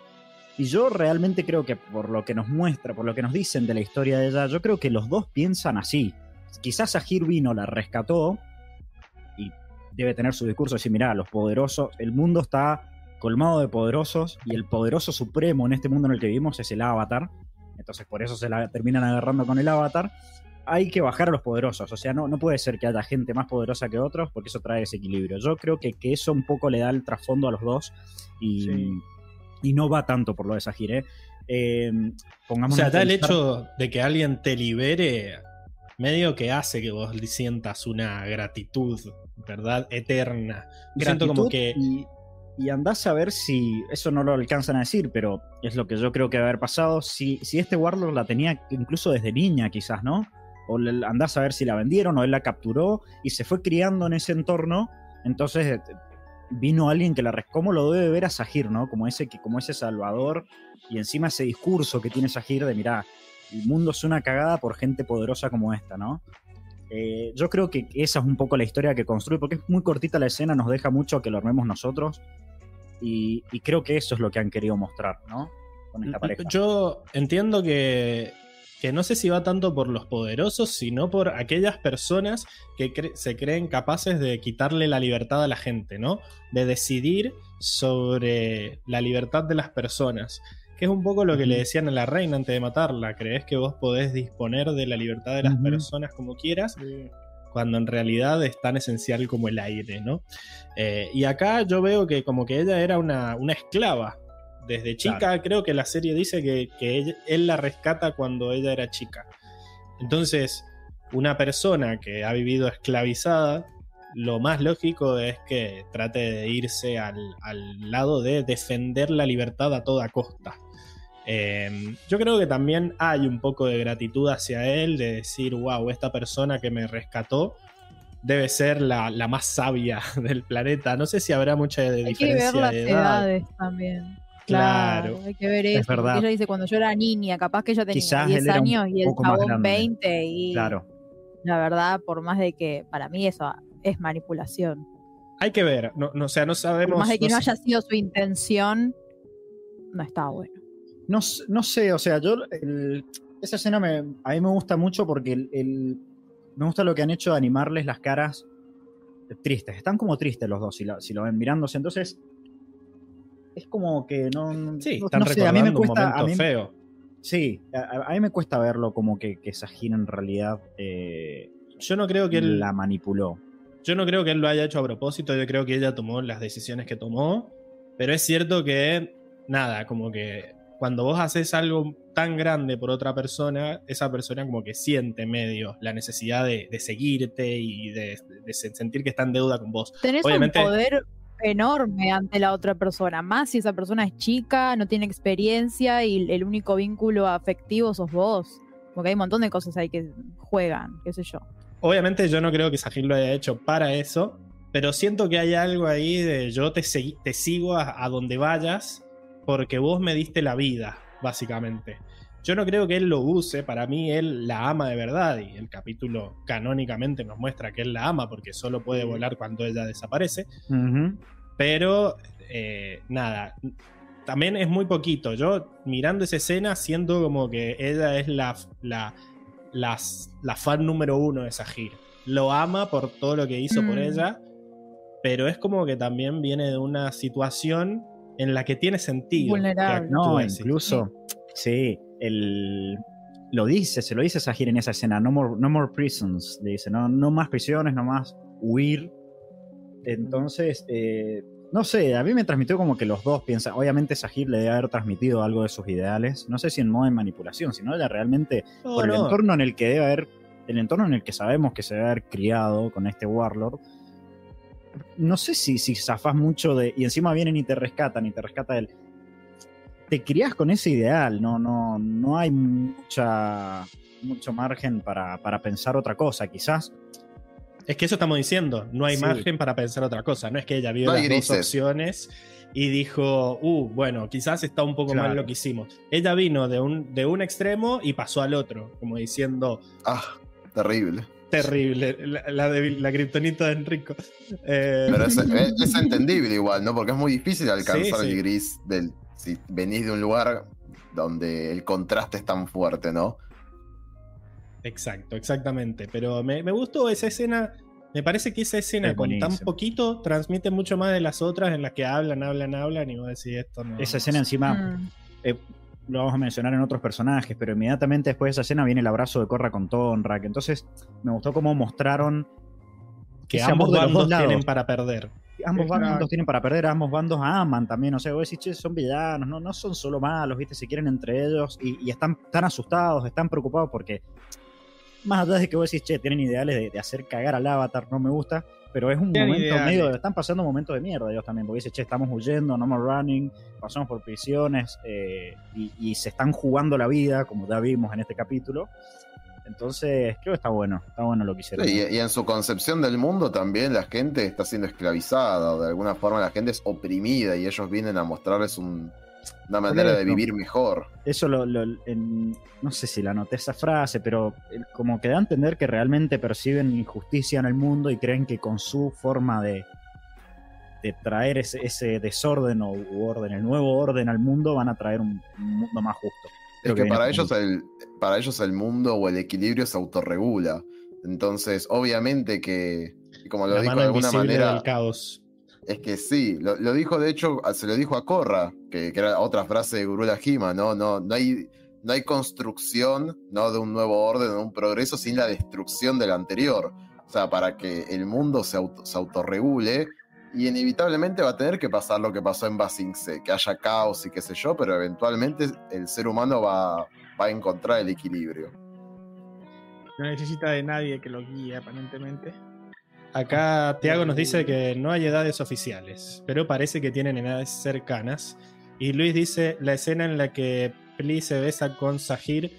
Y yo realmente creo que por lo que nos muestra, por lo que nos dicen de la historia de ella, yo creo que los dos piensan así. Quizás Sahir vino, la rescató y debe tener su discurso de decir, mirá, los poderosos, el mundo está colmado de poderosos y el poderoso supremo en este mundo en el que vivimos es el avatar. Entonces por eso se la terminan agarrando con el avatar. Hay que bajar a los poderosos, o sea, no, no puede ser que haya gente más poderosa que otros porque eso trae desequilibrio. Yo creo que, que eso un poco le da el trasfondo a los dos y, Sí. y no va tanto por lo de Sahir, ¿eh? Eh, O pongámonos sea, da el hecho de que alguien te libere, medio que hace que vos sientas una gratitud, ¿verdad? Eterna. Siento como que. Y, y andás a ver si. Eso no lo alcanzan a decir, pero es lo que yo creo que va a haber pasado. Si, si este Warlord la tenía incluso desde niña, quizás, ¿no? O le- andás a ver si la vendieron o él la capturó y se fue criando en ese entorno. Entonces eh, vino alguien que la. ¿Cómo lo debe ver a Sahir, ¿no? Como ese, como ese salvador. Y encima ese discurso que tiene Sahir de, mirá, el mundo es una cagada por gente poderosa como esta, ¿no? Eh, yo creo que esa es un poco la historia que construye, porque es muy cortita la escena, nos deja mucho a que lo armemos nosotros. Y, y creo que eso es lo que han querido mostrar, ¿no? Con esta pareja. Yo entiendo que, que no sé si va tanto por los poderosos, sino por aquellas personas que cre- se creen capaces de quitarle la libertad a la gente, ¿no? De decidir sobre la libertad de las personas. Que es un poco lo que le decían a la reina antes de matarla. ¿Crees que vos podés disponer de la libertad de las personas como quieras? Cuando en realidad es tan esencial como el aire, ¿no? Eh, y acá yo veo que como que ella era una, una esclava. Desde chica creo que la serie dice que, que él la rescata cuando ella era chica. Entonces, una persona que ha vivido esclavizada, lo más lógico es que trate de irse al, al lado de defender la libertad a toda costa. Eh, yo creo que también hay un poco de gratitud hacia él, de decir, wow, esta persona que me rescató debe ser la, la más sabia del planeta. No sé si habrá mucha de Hay que ver diferencia las de edad. edades también. Claro. Claro, hay que ver Es eso. verdad. porque Ella dice, cuando yo era niña, capaz que ella tenía Quizás 10 él era un años y el chabón grande. 20 y Claro. la verdad, por más de que para mí eso es manipulación. Hay que ver, no, no, o sea, no Por sabemos. más de que no sé- haya sido su intención, no está bueno. No, no sé, o sea, yo. el- esa escena me, a mí me gusta mucho porque el, el- me gusta lo que han hecho de animarles las caras tristes. Están como tristes los dos si lo, si lo ven mirándose. Entonces. Es como que no. no- Sí, no están sé, a mí me recordando cuesta. un A momento mí, feo. sí, a, a mí me cuesta verlo como que, que Sajin en realidad eh, Yo no creo que él, la manipuló. Yo no creo que él lo haya hecho a propósito. Yo creo que ella tomó las decisiones que tomó. Pero es cierto que nada, como que cuando vos haces algo tan grande por otra persona, esa persona como que siente medio la necesidad de, de seguirte y de, de sentir que está en deuda con vos. Tenés Obviamente- un poder enorme ante la otra persona, más si esa persona es chica, no tiene experiencia y el único vínculo afectivo sos vos. Porque hay un montón de cosas ahí que juegan, qué sé yo. Obviamente yo no creo que Sajin lo haya hecho para eso, pero siento que hay algo ahí de yo te, te sigo a, a donde vayas porque vos me diste la vida, básicamente. Yo no creo que él lo use, para mí él la ama de verdad y el capítulo canónicamente nos muestra que él la ama porque solo puede volar cuando ella desaparece, pero eh, nada, también es muy poquito. Yo mirando esa escena siento como que ella es la, la, las- la fan número uno de Sahir. lo ama por todo lo que hizo por Mm. ella, pero es como que también viene de una situación en la que tiene sentido. Vulnerable. que No, incluso, sí, el, lo dice, se lo dice Sahir en esa escena, no more, no more prisons, le dice, no, no más prisiones, no más huir. Entonces, eh, no sé, a mí me transmitió como que los dos piensan, obviamente Sahir le debe haber transmitido algo de sus ideales, no sé si en modo de manipulación, sino ella realmente, No, por el no. entorno en el que debe haber, el entorno en el que sabemos que se debe haber criado con este Warlord, no sé si, si zafás mucho de. Y encima vienen y te rescatan, y te rescata él. Te criás con ese ideal, no, no, no hay mucha, mucho margen para, para pensar otra cosa. Quizás. Es que eso estamos diciendo, no hay Sí. margen para pensar otra cosa. No es que ella vio No las dos grises. opciones y dijo, uh, bueno, quizás está un poco mal lo que hicimos. Ella vino de un, de un extremo y pasó al otro, como diciendo, Ah, terrible. terrible, la, la, de- la kriptonita de Enrico. Eh, Pero es, es- es entendible igual, ¿no? Porque es muy difícil alcanzar Sí, sí. el gris del si venís de un lugar donde el contraste es tan fuerte, ¿no? Exacto, exactamente. Pero me, me gustó esa escena. Me parece que esa escena Es con tan poquito transmite mucho más de las otras en las que hablan, hablan, hablan y vos decís esto no. Esa escena encima. Mm. eh, lo vamos a mencionar en otros personajes, pero inmediatamente después de esa escena viene el abrazo de Corra con Tonrak. Entonces, me gustó cómo mostraron que ese ambos amor de los bandos lados. tienen para perder. ambos Exacto. bandos tienen para perder, ambos bandos aman también. O sea, vos decís, che, son villanos, no, no son solo malos, ¿viste? Se quieren entre ellos y, y están tan asustados, están preocupados porque, más allá de que vos decís, che, tienen ideales de, de hacer cagar al avatar, no me gusta, pero es un momento ideales. medio, están pasando momentos de mierda ellos también, porque dicen, che, estamos huyendo, no more running, pasamos por prisiones eh, y, y se están jugando la vida, como ya vimos en este capítulo. Entonces, creo que está bueno, está bueno lo que hicieron. Sí, y, y en su concepción del mundo también la gente está siendo esclavizada, o de alguna forma la gente es oprimida y ellos vienen a mostrarles un- una manera de vivir mejor. eso lo, lo- en- no sé si la anoté esa frase, pero el- como que da a entender que realmente perciben injusticia en el mundo y creen que con su forma de, de traer ese, ese desorden o u orden, el nuevo orden al mundo, van a traer un, un mundo más justo. Creo Es que para ellos, el, para ellos el mundo o el equilibrio se autorregula. Entonces, obviamente que, como lo La de alguna manera, del caos. Es que sí, lo, dijo de hecho, se lo dijo a Corra, que, que era otra frase de Gurula Hima, ¿no? No, no, hay, no hay construcción ¿no? de un nuevo orden, de un progreso sin la destrucción del anterior. O sea, para que el mundo se, auto, se autorregule, y inevitablemente va a tener que pasar lo que pasó en Basingse, que haya caos y qué sé yo, pero eventualmente el ser humano va, va a encontrar el equilibrio. No necesita de nadie que lo guíe, aparentemente. Acá Tiago nos dice que no hay edades oficiales, pero parece que tienen edades cercanas. Y Luis dice, la escena en la que Pli se besa con Sahir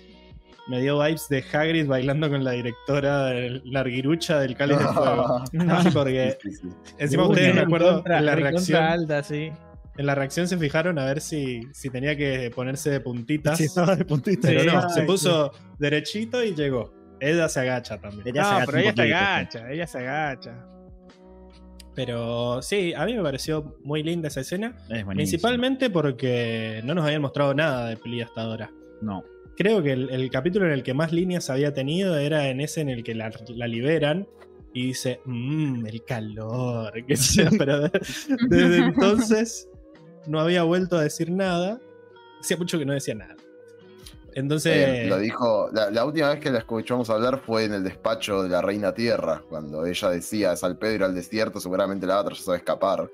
me dio vibes de Hagrid bailando con la directora de Larguirucha del Cáliz de Fuego. No, porque Sí, sí, sí. encima ustedes me acuerdo en la reacción. alta, sí. En la reacción se fijaron a ver si, si tenía que ponerse de puntitas. Sí, estaba de puntita. pero no, Ay, se sí. puso derechito y llegó. Ella se agacha también. Ella se no, agacha pero ella se poquito, agacha, ella se agacha. Pero sí, a mí me pareció muy linda esa escena. Es. Principalmente porque no nos habían mostrado nada de Pli hasta ahora. No. Creo que el, el capítulo en el que más líneas había tenido era en ese en el que la, la liberan y dice, mmm, el calor, qué sé yo, pero de- desde entonces no había vuelto a decir nada. Hacía mucho que no decía nada. Entonces, Eh, lo dijo, la, la última vez que la escuchamos hablar fue en el despacho de la Reina Tierra, cuando ella decía, Sal Pedro al desierto, seguramente la otra ya sabe escapar.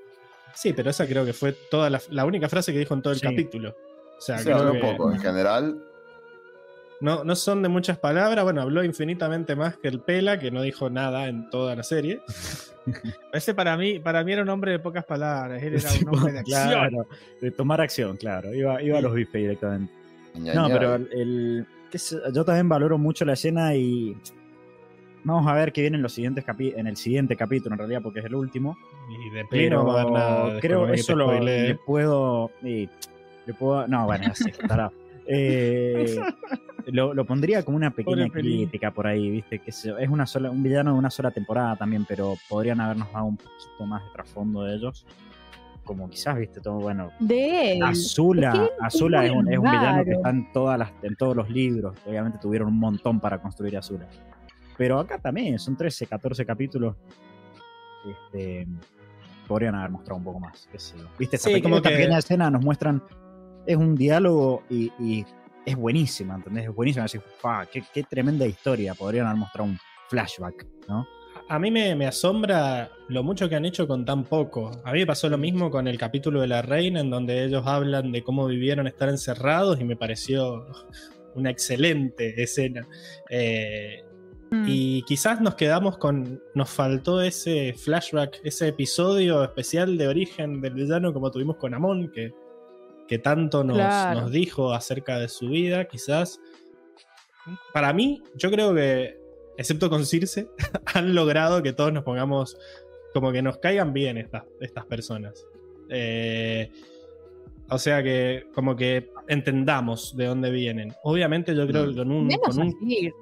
sí, pero esa creo que fue toda la, la única frase que dijo en todo el Sí. capítulo. O sea, Se creo habló que- poco, en general. No, no son de muchas palabras. Bueno, habló infinitamente más que el Pela, que no dijo nada en toda la serie. Ese para mí, para mí era un hombre de pocas palabras. Él era Sí, un hombre de acción. claro, de tomar acción, claro. Iba, iba a los bifes directamente. No, pero el, yo también valoro mucho la escena y vamos a ver qué viene en los siguientes capi- en el siguiente capítulo en realidad porque es el último. Y de no Pero va a haber nada. creo eso lo, le puedo y le puedo no bueno así estará. Eh, lo, lo pondría como una pequeña Pobre Pelín. crítica por ahí, viste que es una sola un villano de una sola temporada también, pero podrían habernos dado un poquito más de trasfondo de ellos. Como quizás, viste, todo bueno, De él. Azula, Es que Azula es un, es un villano que está en, todas las, en todos los libros. Obviamente tuvieron un montón para construir a Azula. Pero acá también son 13, 14 capítulos. Este, podrían haber mostrado un poco más. qué sé yo. ¿Viste? Esta, Sí, pequeña, como esta que- pequeña escena nos muestran. Es un diálogo y, y es buenísima, ¿entendés? Es buenísima. "Fa, qué, qué tremenda historia. Podrían haber mostrado un flashback, ¿no? A mí me, me asombra lo mucho que han hecho con tan poco. A mí me pasó lo mismo con el capítulo de La Reina, en donde ellos hablan de cómo vivieron estar encerrados y me pareció una excelente escena. Eh, Mm. y quizás nos quedamos con. Nos faltó ese flashback, ese episodio especial de origen del villano, como tuvimos con Amon, que, que tanto nos, Claro. nos dijo acerca de su vida. Quizás. Para mí, yo creo que, excepto con Circe, han logrado que todos nos pongamos. Como que nos caigan bien estas, estas personas. Eh, o sea que, como que entendamos de dónde vienen. Obviamente, yo creo que con un. Menos con un Sahir.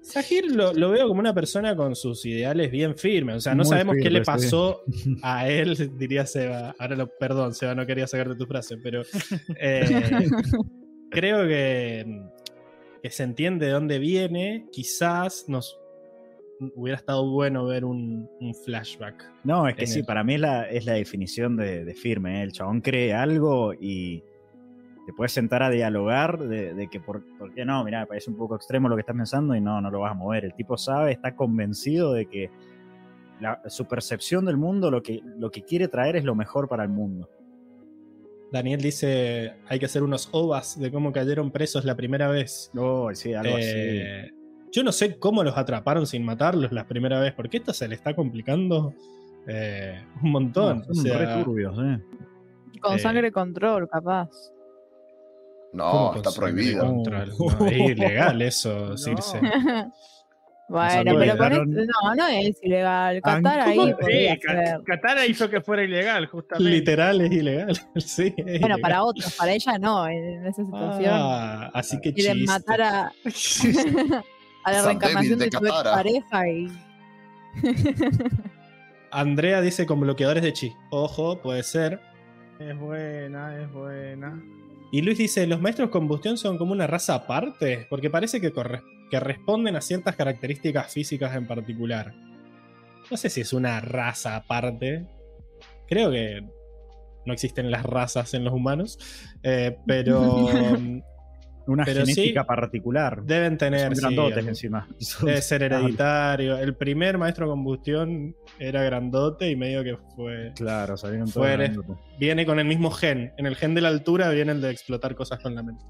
Sahir lo, lo veo como una persona con sus ideales bien firmes. O sea, no Muy sabemos qué le pasó a él, diría Seba. Ahora lo, perdón, Seba, no quería sacarte tu frase, pero eh, creo que, que se entiende de dónde viene. Quizás nos hubiera estado bueno ver un, un flashback. No, es que sí, el- para mí es la, es la definición de, de firme. ¿eh? El chabón cree algo y te puedes sentar a dialogar de, de que por, por qué no, mira, parece un poco extremo lo que estás pensando y no, no lo vas a mover. El tipo sabe, está convencido de que la- su percepción del mundo, lo que, lo que quiere traer es lo mejor para el mundo. Daniel dice: hay que hacer unos ovas de cómo cayeron presos la primera vez. Oh, sí, algo Eh, Yo no sé cómo los atraparon sin matarlos la primera vez, porque esto se le está complicando eh, un así. montón. No, o son sea, re turbios, ¿eh? Con Eh, sangre control, capaz. No, ¿cómo está prohibido. no, es ilegal eso, Circe. bueno, pero con esto, no, no es ilegal. Qatar ¿Cómo ahí ser. Qatar hizo que fuera ilegal, justamente. Literal es ilegal. sí, es Bueno, ilegal. para otros, para ella no, en esa situación. Ah, así que Quieren chiste. matar a, a la reencarnación de de tu pareja y. Andrea dice con bloqueadores de chi. Ojo, puede ser. Es buena, es buena. Y Luis dice, los maestros combustión son como una raza aparte, porque parece que, corre- que responden a ciertas características físicas en particular. No sé si es una raza aparte. Creo que no existen las razas en los humanos, eh, pero Una Pero genética sí, particular. deben tener... Son sí, grandotes algo. encima. Debe ser hereditario. El primer maestro combustión era grandote y medio que fue... Claro, salieron todos. Viene con el mismo gen. En el gen de la altura viene el de explotar cosas con la mente.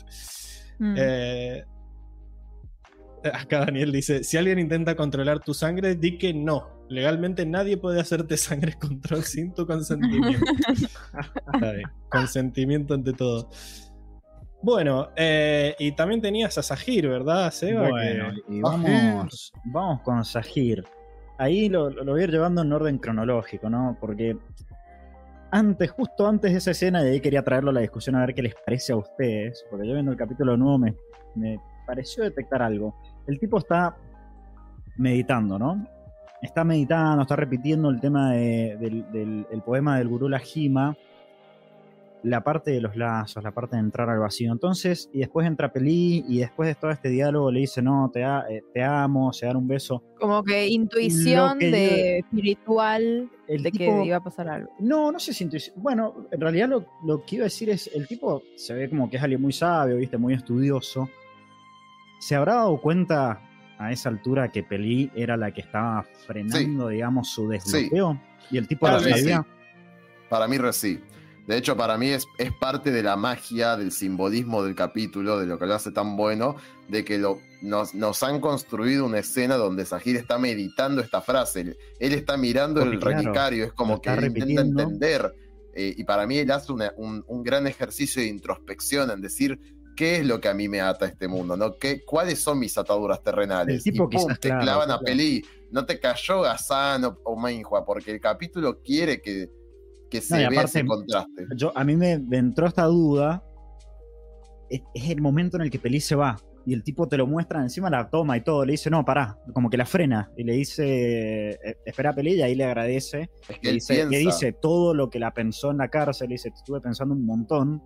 Mm. Eh, acá Daniel dice: Si alguien intenta controlar tu sangre, di que no. Legalmente nadie puede hacerte sangre control sin tu consentimiento. Está bien, Consentimiento ante todo. Bueno, eh, y también tenías a Sahir, ¿verdad, Seba? Bueno, Que- y vamos, vamos con Sahir. Ahí lo, lo voy a ir llevando en orden cronológico, ¿no? Porque antes, justo antes de esa escena, y ahí quería traerlo a la discusión a ver qué les parece a ustedes, porque yo viendo el capítulo nuevo me, me pareció detectar algo. El tipo está meditando, ¿no? Está meditando, está repitiendo el tema de- del, del- el poema del gurú Lajima, la parte de los lazos, la parte de entrar al vacío. Entonces, y después entra Pelí, y después de todo este diálogo le dice, no, te, eh, te amo, se dan un beso. Como que intuición que de espiritual El de tipo- que iba a pasar algo. No, no sé si intuición. Bueno, en realidad lo, lo que iba a decir es, el tipo se ve como que es alguien muy sabio, viste, muy estudioso. ¿Se habrá dado cuenta a esa altura que Pelí era la que estaba frenando, digamos, su desbloqueo? Y el tipo Para lo mí sí. Para mí, sí. De hecho, para mí es, es parte de la magia, del simbolismo del capítulo, de lo que lo hace tan bueno, de que lo, nos, nos han construido una escena donde Sahir está meditando esta frase. Él, él está mirando Porque, el claro, relicario, es como que él intenta entender. eh, y para mí él hace una- un, un gran ejercicio de introspección en decir qué es lo que a mí me ata a este mundo, ¿no? ¿Qué, ¿Cuáles son mis ataduras terrenales? El tipo y pum, quizás, te claro, clavan a. Pelí. No te cayó Gazán o, o Mainhua, porque el capítulo quiere que, que se vea aparte, ese contraste. Yo, a mí me, me entró esta duda. Es, es el momento en el que Pelí se va. Y el tipo te lo muestra, encima la toma y todo. Le dice, no, pará. Como que la frena. Y le dice, "Eh, espera Pelí. Y ahí le agradece. Es que Le él dice, le dice todo lo que la pensó en la cárcel. Le dice, estuve pensando un montón.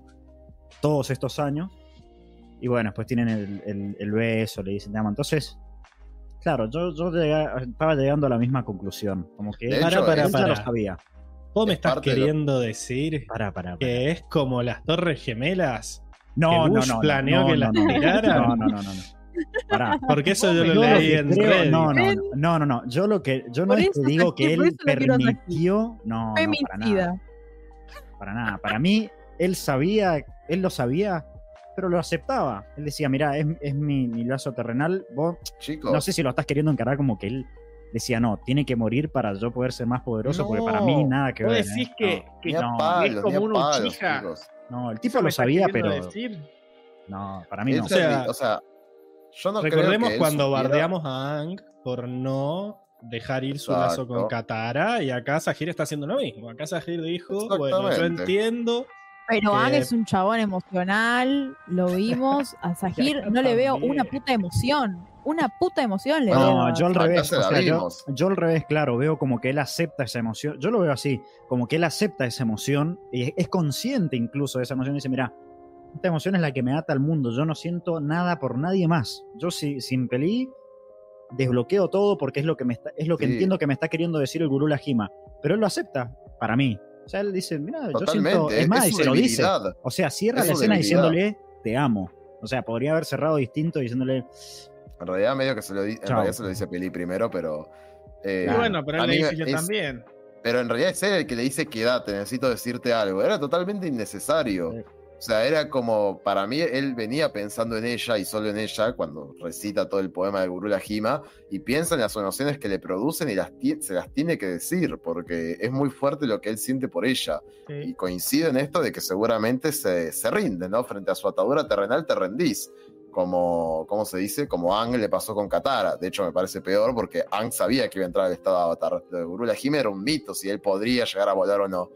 Todos estos años. Y bueno, después tienen el, el- el beso. Le dicen, te amo. Entonces, Claro, yo, estaba llegando a la misma conclusión. Como que De hecho, para, para, ya lo sabía. ¿Vos me Es estás parte de lo- queriendo decir Para, para, para. que es como las Torres Gemelas? No, que no, Bush no, no, planeó no, que no, las no. tiraran? No, no, no, no. no. Pará. Porque eso yo lo leí en creo- Reddit. no, no, no, no. Yo lo que yo no es que digo que él permitió, no, no, para nada, para nada. Para mí él sabía, él lo sabía, pero lo aceptaba. Él decía, mira, es, es mi, mi lazo terrenal. Vos, Chicos, no sé si lo estás queriendo encarar como que él decía, no, tiene que morir para yo poder ser más poderoso, porque para mí nada que Vos ver. decís ¿eh? que, ni que no, es como un chicos. No, el ¿Eso tipo lo sabía, pero decir? no, para mí no. O sea, o sea, yo no Recordemos creo que cuando supiera- bardeamos a Ang por no dejar ir su lazo con. Katara y acá Sahir está haciendo lo mismo. Acá Sahir dijo, bueno, yo entiendo. Pero Que- Ang es un chabón emocional, lo vimos. A Sahir no le veo una puta emoción. Una puta emoción le veo. No, yo al revés. o sea, yo, al revés, claro, veo como que él acepta esa emoción. Yo lo veo así, como que él acepta esa emoción y es, es consciente incluso de esa emoción y dice, mira, esta emoción es la que me ata al mundo, yo no siento nada por nadie más. Yo si, sin peli desbloqueo todo porque es lo que me está, es lo que Sí. entiendo que me está queriendo decir el gurú Lajima. Pero él lo acepta, para mí. O sea, él dice, mira, yo siento, es más, y su se lo dice. O sea, cierra Es la escena debilidad. diciéndole, te amo. O sea, podría haber cerrado distinto diciéndole, En realidad, medio que se lo, di- en realidad se lo dice Peli primero, pero. eh, Y Claro. bueno, pero a él le mí dice es- también. Pero en realidad es él el que le dice quédate, necesito decirte algo. Era totalmente innecesario. O sea, era como, para mí, él venía pensando en ella y solo en ella cuando recita todo el poema de Gurú Lajima y piensa en las emociones que le producen y las se las tiene que decir porque es muy fuerte lo que él siente por ella. Y Sí. coincide en esto de que seguramente se, se rinde, ¿no? Frente a su atadura terrenal te rendís. Como, ¿cómo se dice? Como Ang le pasó con Katara. De hecho, me parece peor porque Ang sabía que iba a entrar al estado de avatar. Lo de Gurú Lajime era un mito si él podría llegar a volar o no.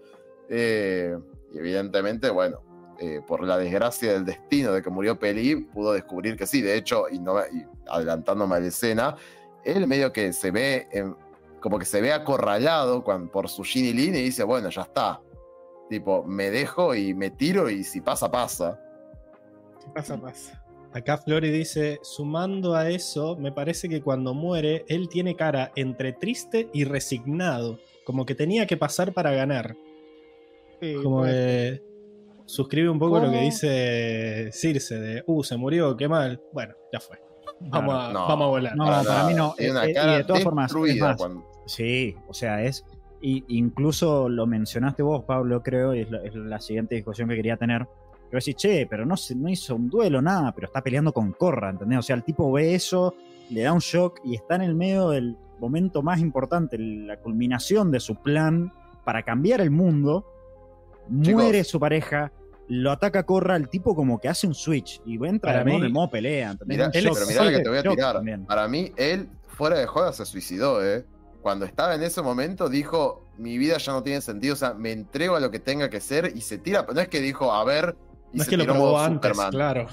Eh, y evidentemente, bueno, eh, por la desgracia del destino de que murió Peli, pudo descubrir que sí. De hecho, y, no, y adelantándome a la escena, él medio que se ve, en- como que se ve acorralado por su Ginny Lin y dice, bueno, ya está. Tipo, me dejo y me tiro y si pasa, pasa. Si pasa, pasa. Acá Flori dice, sumando a eso, me parece que cuando muere, él tiene cara entre triste y resignado, como que tenía que pasar para ganar. Sí, Como que suscribe un poco lo que dice Circe, de, uh, se murió, qué mal. Bueno, ya fue. Vamos, a, no. vamos a volar. No, Para mí no. Una Eh, eh, y de todas formas, es destruida más, cuando- Sí, o sea, es. Y incluso lo mencionaste vos, Pablo, creo, y es la, es la siguiente discusión que quería tener. Vos decís, che, pero no, se, no hizo un duelo, nada, pero está peleando con Corra, ¿entendés? O sea, el tipo ve eso, le da un shock y está en el medio del momento más importante, la culminación de su plan para cambiar el mundo. Muere su pareja, lo ataca Corra, el tipo como que hace un switch y entra Para mí- en modo pelea. Mirá, él pero mirá lo que te voy a tirar. también. Para mí, él, fuera de joda, se suicidó, ¿eh? Cuando estaba en ese momento, dijo: Mi vida ya no tiene sentido, o sea, me entrego a lo que tenga que ser y se tira. No es que dijo, a ver. Y no es que lo probó antes, Superman. claro.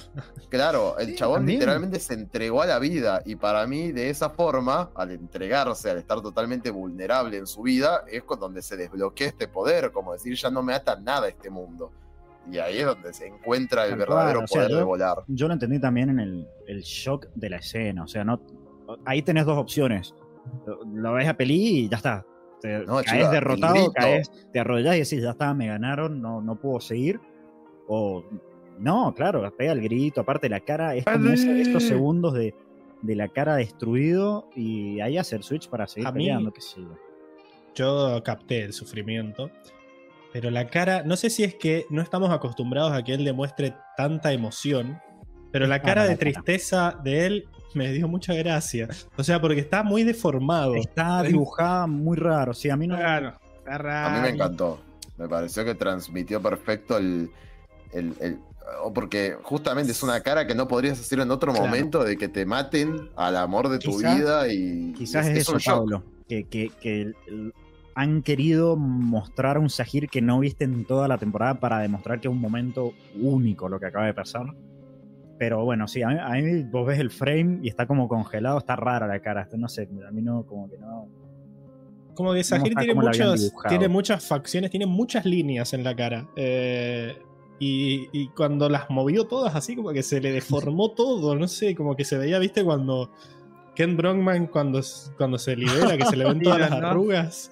Claro, el Sí, chabón también. literalmente se entregó a la vida y para mí de esa forma, al entregarse, al estar totalmente vulnerable en su vida, es con donde se desbloquea este poder, como decir, ya no me ata nada este mundo. Y ahí es donde se encuentra el verdadero cual, o sea, poder de volar. yo lo entendí también en el, el shock de la escena. O sea, no ahí tenés dos opciones. Lo, lo ves a peli y ya está. Te, No, caes chica, derrotado, caes, te arrollás y decís, ya está, me ganaron, no, no puedo seguir. O no, claro, pega el grito, aparte la cara, es como ese- estos segundos de, de la cara destruido y ahí hacer switch para seguir A mí- peleando, qué sé yo. Yo capté el sufrimiento. Pero la cara, no sé si es que no estamos acostumbrados a que él demuestre tanta emoción, pero la Es cara de la cara. tristeza de él me dio mucha gracia. O sea, porque está muy deformado. Está dibujada muy raro, sí, a mí no... Claro, está raro. A mí me encantó. Me pareció que transmitió perfecto el. El- el- o porque justamente es una cara que no podrías hacer en otro Claro. momento de que te maten al amor de tu Quizás- vida y. Quizás es, un eso, shock. Pablo. Que, que- que han querido mostrar un Sahir que no viste en toda la temporada para demostrar que es un momento único lo que acaba de pasar. Pero bueno, sí, a mí, a mí vos ves el frame y está como congelado, está rara la cara. No sé, a mí no, como que no. Como que Sahir tiene, dibujado. tiene muchas facciones, tiene muchas líneas en la cara. Eh, y, y cuando las movió todas así, como que se le deformó todo, no sé, como que se veía, viste, cuando Ken Brockman cuando, cuando se libera, que se le ven todas las arrugas.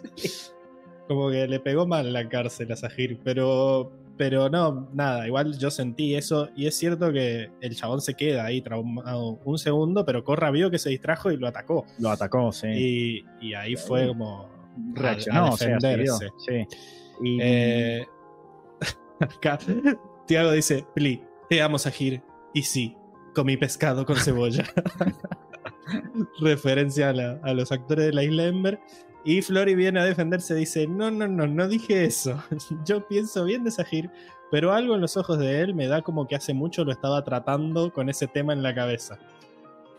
Como que le pegó mal la cárcel a Sahir, pero, pero no, nada, igual yo sentí eso y es cierto que el chabón se queda ahí traumado un segundo, pero Corra vio que se distrajo y lo atacó. Lo atacó, sí. Y, y ahí fue como a- Reaccionó, a o sea, defenderse. sí. Y, Eh, acá, Tiago dice, Pli, te amo Sahir. Y sí, comí pescado con cebolla. Referencia a, la- a los actores de la isla Ember. Y Flori viene a defenderse, dice, no, no, no, no dije eso. Yo pienso bien de Sahir, pero algo en los ojos de él me da como que hace mucho lo estaba tratando con ese tema en la cabeza.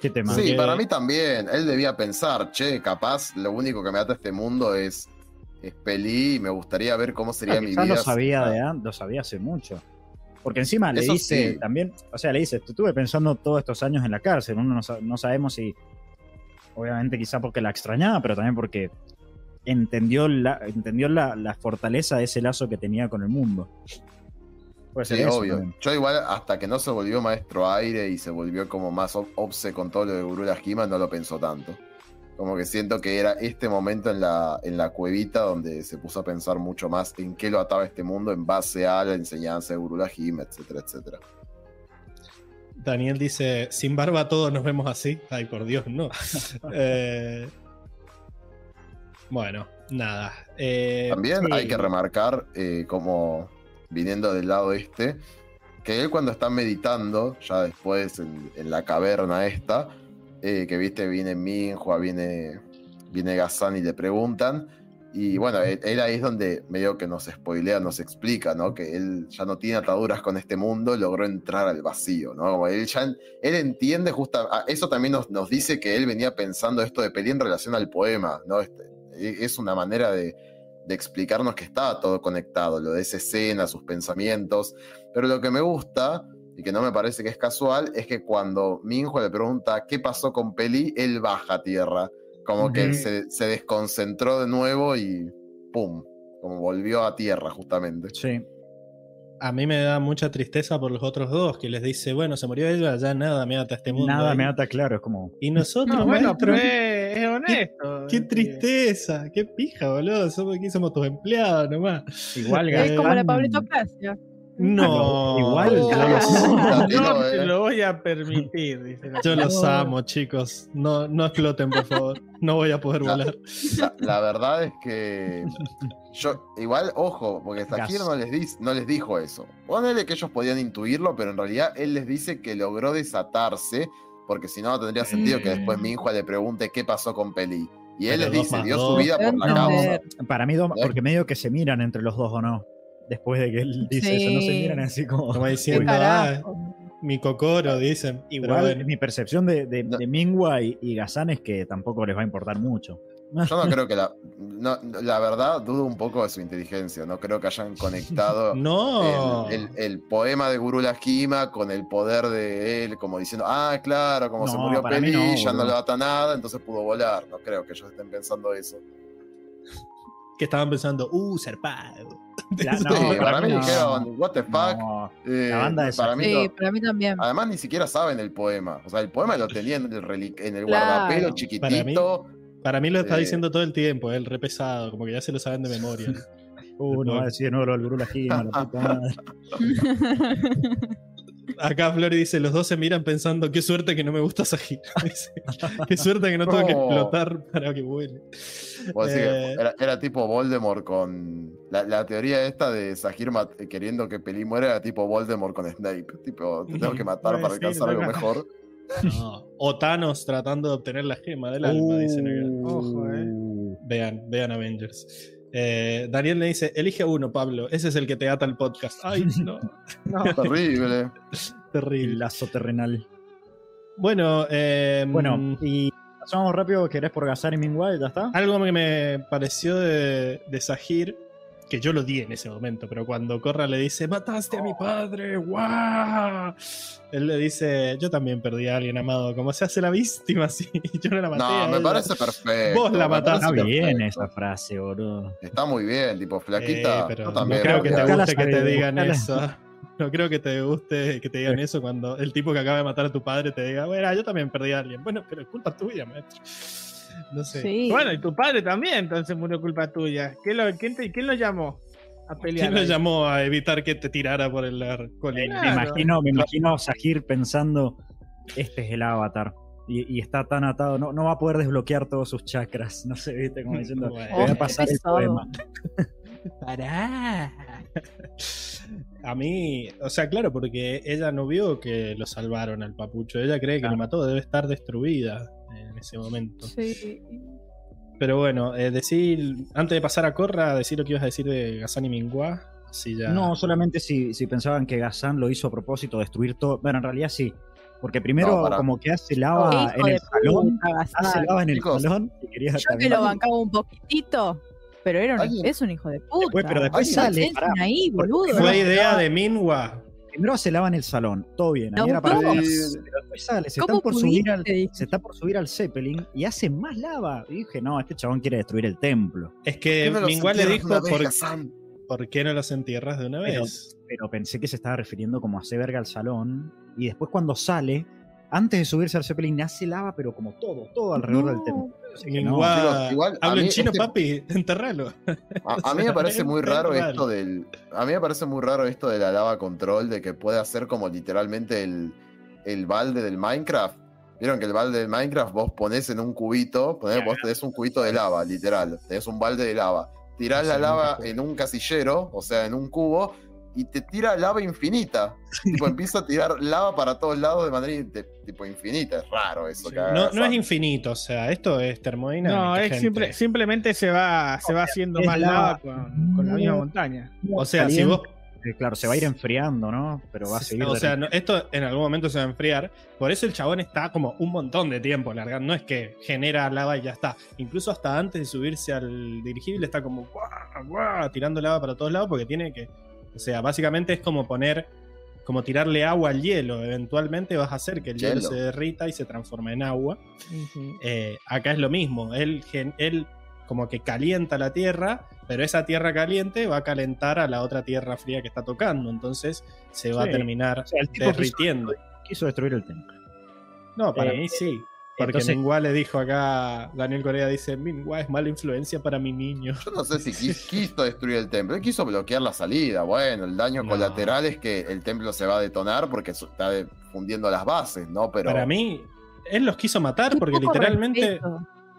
¿Qué tema? Sí, para mí también. Él debía pensar, che, capaz lo único que me ata a este mundo es, es Pelí y me gustaría ver cómo sería No, mi vida. lo sabía, de lo sabía hace mucho. Porque encima le dice sí. también, o sea, le dice, estuve pensando todos estos años en la cárcel, uno no, sa- no sabemos si, obviamente quizá porque la extrañaba, pero también porque entendió la, entendió la, la fortaleza de ese lazo que tenía con el mundo. Puede ser Sí, eso obvio. también. Yo igual hasta que no se volvió maestro aire y se volvió como más ob- obse con todo lo de Gurú Esquima, no lo pensó tanto. Como que siento que era este momento en la, en la cuevita donde se puso a pensar mucho más en qué lo ataba este mundo en base a la enseñanza de Hima, etcétera, etcétera. Daniel dice, sin barba todos nos vemos así. Ay, por Dios, no. Eh, bueno, nada. Eh, También hay que remarcar, eh, como viniendo del lado este, que él cuando está meditando, ya después en, en la caverna esta, eh, que viste, viene Minhua, viene, viene Gazan y le preguntan, y bueno, él, él ahí es donde medio que nos spoilea, nos explica, ¿no? Que él ya no tiene ataduras con este mundo, logró entrar al vacío, ¿no? Como él ya él entiende justo, ah, eso también nos, nos dice que él venía pensando esto de Pelí en relación al poema, ¿no? Este, es una manera de, de explicarnos que estaba todo conectado, lo de esa escena, sus pensamientos. Pero lo que me gusta, y que no me parece que es casual, es que cuando Minjo le pregunta qué pasó con Peli, él baja a tierra. Como que se, se desconcentró de nuevo y ¡pum! Como volvió a tierra, justamente. Sí. A mí me da mucha tristeza por los otros dos, que les dice, bueno, se murió ella, ya nada me ata a este mundo. Nada Y- me ata claro, es como. Y nosotros, No, bueno, maestro, pero es, es honesto. qué tristeza, qué pija, boludo. Somos, aquí somos tus empleados nomás. Igual Eh, Es como la Pablito Clasia. No, igual yo los- La tiró, No eh. te lo voy a permitir, dice la yo los No. amo, chicos. No, no exploten, por favor. No voy a poder La- volar. La, la verdad es que yo, igual, ojo, porque Zahir no les, dis- no les dijo eso. Ponele que ellos podían intuirlo, pero en realidad él les dice que logró desatarse, porque si no, no tendría sentido que después Minhua le pregunte qué pasó con Peli. Y él Pero les dice, dio dos. su vida por la No. causa. Para mí, dos- ¿Eh? porque medio que se miran entre los dos o no. Después de que él dice eso, no se miran así como. Como ¿Qué diciendo, ah, mi cocoro, dicen. Igual, bueno. mi percepción de, de, No. de Mingua y, y Gazán es que tampoco les va a importar mucho. Yo no creo que la. no, la verdad, dudo un poco de su inteligencia. No creo que hayan conectado No. el, el- el poema de Guru Lajima con el poder de él, como diciendo, ah, claro, como se murió Peli, no, ya no le ata nada, entonces pudo volar. No creo que ellos estén pensando eso. Que estaban pensando, uh, zarpado. La- Sí, para mí no. dijeron, what the fuck. No, Eh, la banda de para mí Sí, no. para mí también. Además, ni siquiera saben el poema. O sea, el poema lo tenían en el, relic- en el Claro. guardapelo Para chiquitito. Para mí lo está Eh. diciendo todo el tiempo, el re pesado, como que ya se lo saben de memoria. Uh, no va a decir de nuevo lo del Lajima, la puta madre. Acá Flori dice, los dos se miran pensando, qué suerte que no me gusta Sahir. Dice, qué suerte que no tengo que explotar para que vuele. Eh. era, era tipo Voldemort con. La, la teoría esta de Sahir mat- queriendo que Peli muera era tipo Voldemort con Snape. Tipo, te tengo que matar para alcanzar algo mejor. No. O Thanos tratando de obtener la gema del alma, dicen acá. Ojo, eh. Uh, Vean, vean Avengers. Eh, Daniel le dice, elige uno, Pablo. Ese es el que te ata el podcast. Ay, no. No, Terrible. El Terrible. lazo terrenal. Bueno, eh, Bueno, y pasamos rápido, ¿querés por Gazán y Mingua ya está? algo que me pareció de, de Sahir, que yo lo di en ese momento, pero cuando Corra le dice, mataste a mi padre, ¡guau! Él le dice, yo también perdí a alguien amado, como se hace la víctima, sí, yo no la maté. No, a me ella". parece perfecto. Vos la me mataste. parece Está bien perfecto. esa frase, boludo. Está muy bien, tipo, Eh, flaquita. pero yo no creo que te guste que te digan eso. No creo que te guste que te digan eso cuando el tipo que acaba de matar a tu padre te diga, bueno, yo también perdí a alguien. Bueno, pero es culpa tuya, maestro. No sé. Sí. Bueno, y tu padre también, entonces murió culpa tuya. ¿Quién lo, quién te- quién lo llamó a pelear? ¿Quién lo ahí? llamó a evitar que te tirara por el colina? Me Claro. imagino, me imagino a Sahir pensando, este es el avatar. Y, y está tan atado, no, no va a poder desbloquear todos sus chakras. No sé, viste, como diciendo, Bueno. voy a pasar el poema. Pará. A mí, o sea, claro, porque ella no vio que lo salvaron al papucho. Ella cree que Claro. lo mató, debe estar destruida en ese momento. Sí. Pero bueno, eh, decir, antes de pasar a Corra, decir lo que ibas a decir de Gazan y Mingua. Así ya. No, solamente si, si pensaban que Gazan lo hizo a propósito, destruir todo. Bueno, en realidad sí. Porque primero No, para- como que hace lava en el salón. Gazán. Hace lava en el Chicos, salón. y quería Yo que lo bancaba un poquitito, pero era un, es un hijo de puta. Después- pero después sale, ahí, boludo. Fue idea de Minwa. Primero hace lava en el salón, todo bien. Ahí era para. Pero después sale, se ¿Cómo está por subir al, pudiste? se está por subir al Zeppelin y hace más lava. Y dije, no, este chabón quiere destruir el templo. Es ¿Por que no le dijo, ¿por, qué no los entierras de una Pero- vez? Pero pensé que se estaba refiriendo como a verga al salón. Y después cuando sale, antes de subirse al Zeppelin, hace lava, pero como todo, todo alrededor del templo. Así que no, Mingua, chicos, igual, a habla en chino, este- papi, enterralo. A, a mí me parece muy raro esto del. A mí me parece muy raro esto de la lava control, de que puede hacer como literalmente el, el balde del Minecraft. Vieron que el balde del Minecraft vos ponés en un cubito, ponés, vos tenés un cubito de lava, literal. Tenés un balde de lava. Tirás la lava en un casillero, o sea, en un cubo, y te tira lava infinita. tipo, empieza a tirar lava para todos lados de manera inte- tipo infinita. Es raro eso. No, no es infinito, o sea, esto es termodinámica. No, es simple- simplemente se va, se va haciendo es más lava. lava con, con la misma montaña. O sea, si vos Eh, Claro, se va a ir enfriando, ¿no? Pero va a seguir. O sea, no- esto en algún momento se va a enfriar. Por eso el chabón está como un montón de tiempo largando. No es que genera lava y ya está. Incluso hasta antes de subirse al dirigible está como guau, guau, tirando lava para todos lados porque tiene que. O sea, básicamente es como poner. Como tirarle agua al hielo. Eventualmente vas a hacer que el hielo, Hielo. se derrita y se transforme en agua. Eh, acá es lo mismo. Él, gen- él como que calienta la tierra, pero esa tierra caliente va a calentar a la otra tierra fría que está tocando. Entonces se va Sí. a terminar O sea, el tipo quiso, derritiendo. quiso destruir el templo. No, para Eh, mí sí. Porque entonces- Mingua le dijo acá, Daniel Corea dice, Mingua es mala influencia para mi niño. Yo no sé si quis- quiso destruir el templo. Él quiso bloquear la salida. Bueno, el daño No. colateral es que el templo se va a detonar porque está de- fundiendo las bases, ¿no? Pero Para mí, él los quiso matar porque literalmente, respeto.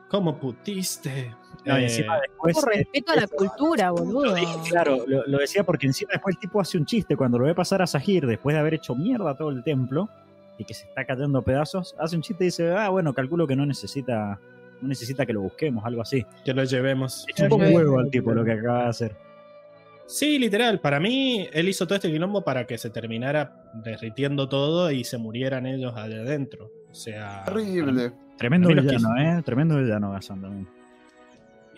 ¿cómo putiste? No, y Eh, encima después. Poco respeto a la cultura, boludo. Claro, lo, lo decía porque encima después el tipo hace un chiste cuando lo ve pasar a Sahir después de haber hecho mierda todo el templo y que se está cayendo a pedazos, hace un chiste y dice, ah, bueno, calculo que no necesita no necesita que lo busquemos, algo así. que lo llevemos. Es un poco huevo al tipo lo que acaba de hacer. Sí, literal. Para mí, él hizo todo este quilombo para que se terminara derritiendo todo y se murieran ellos allá adentro. O sea. terrible. Tremendo villano, ¿eh? Tremendo villano Gazan también.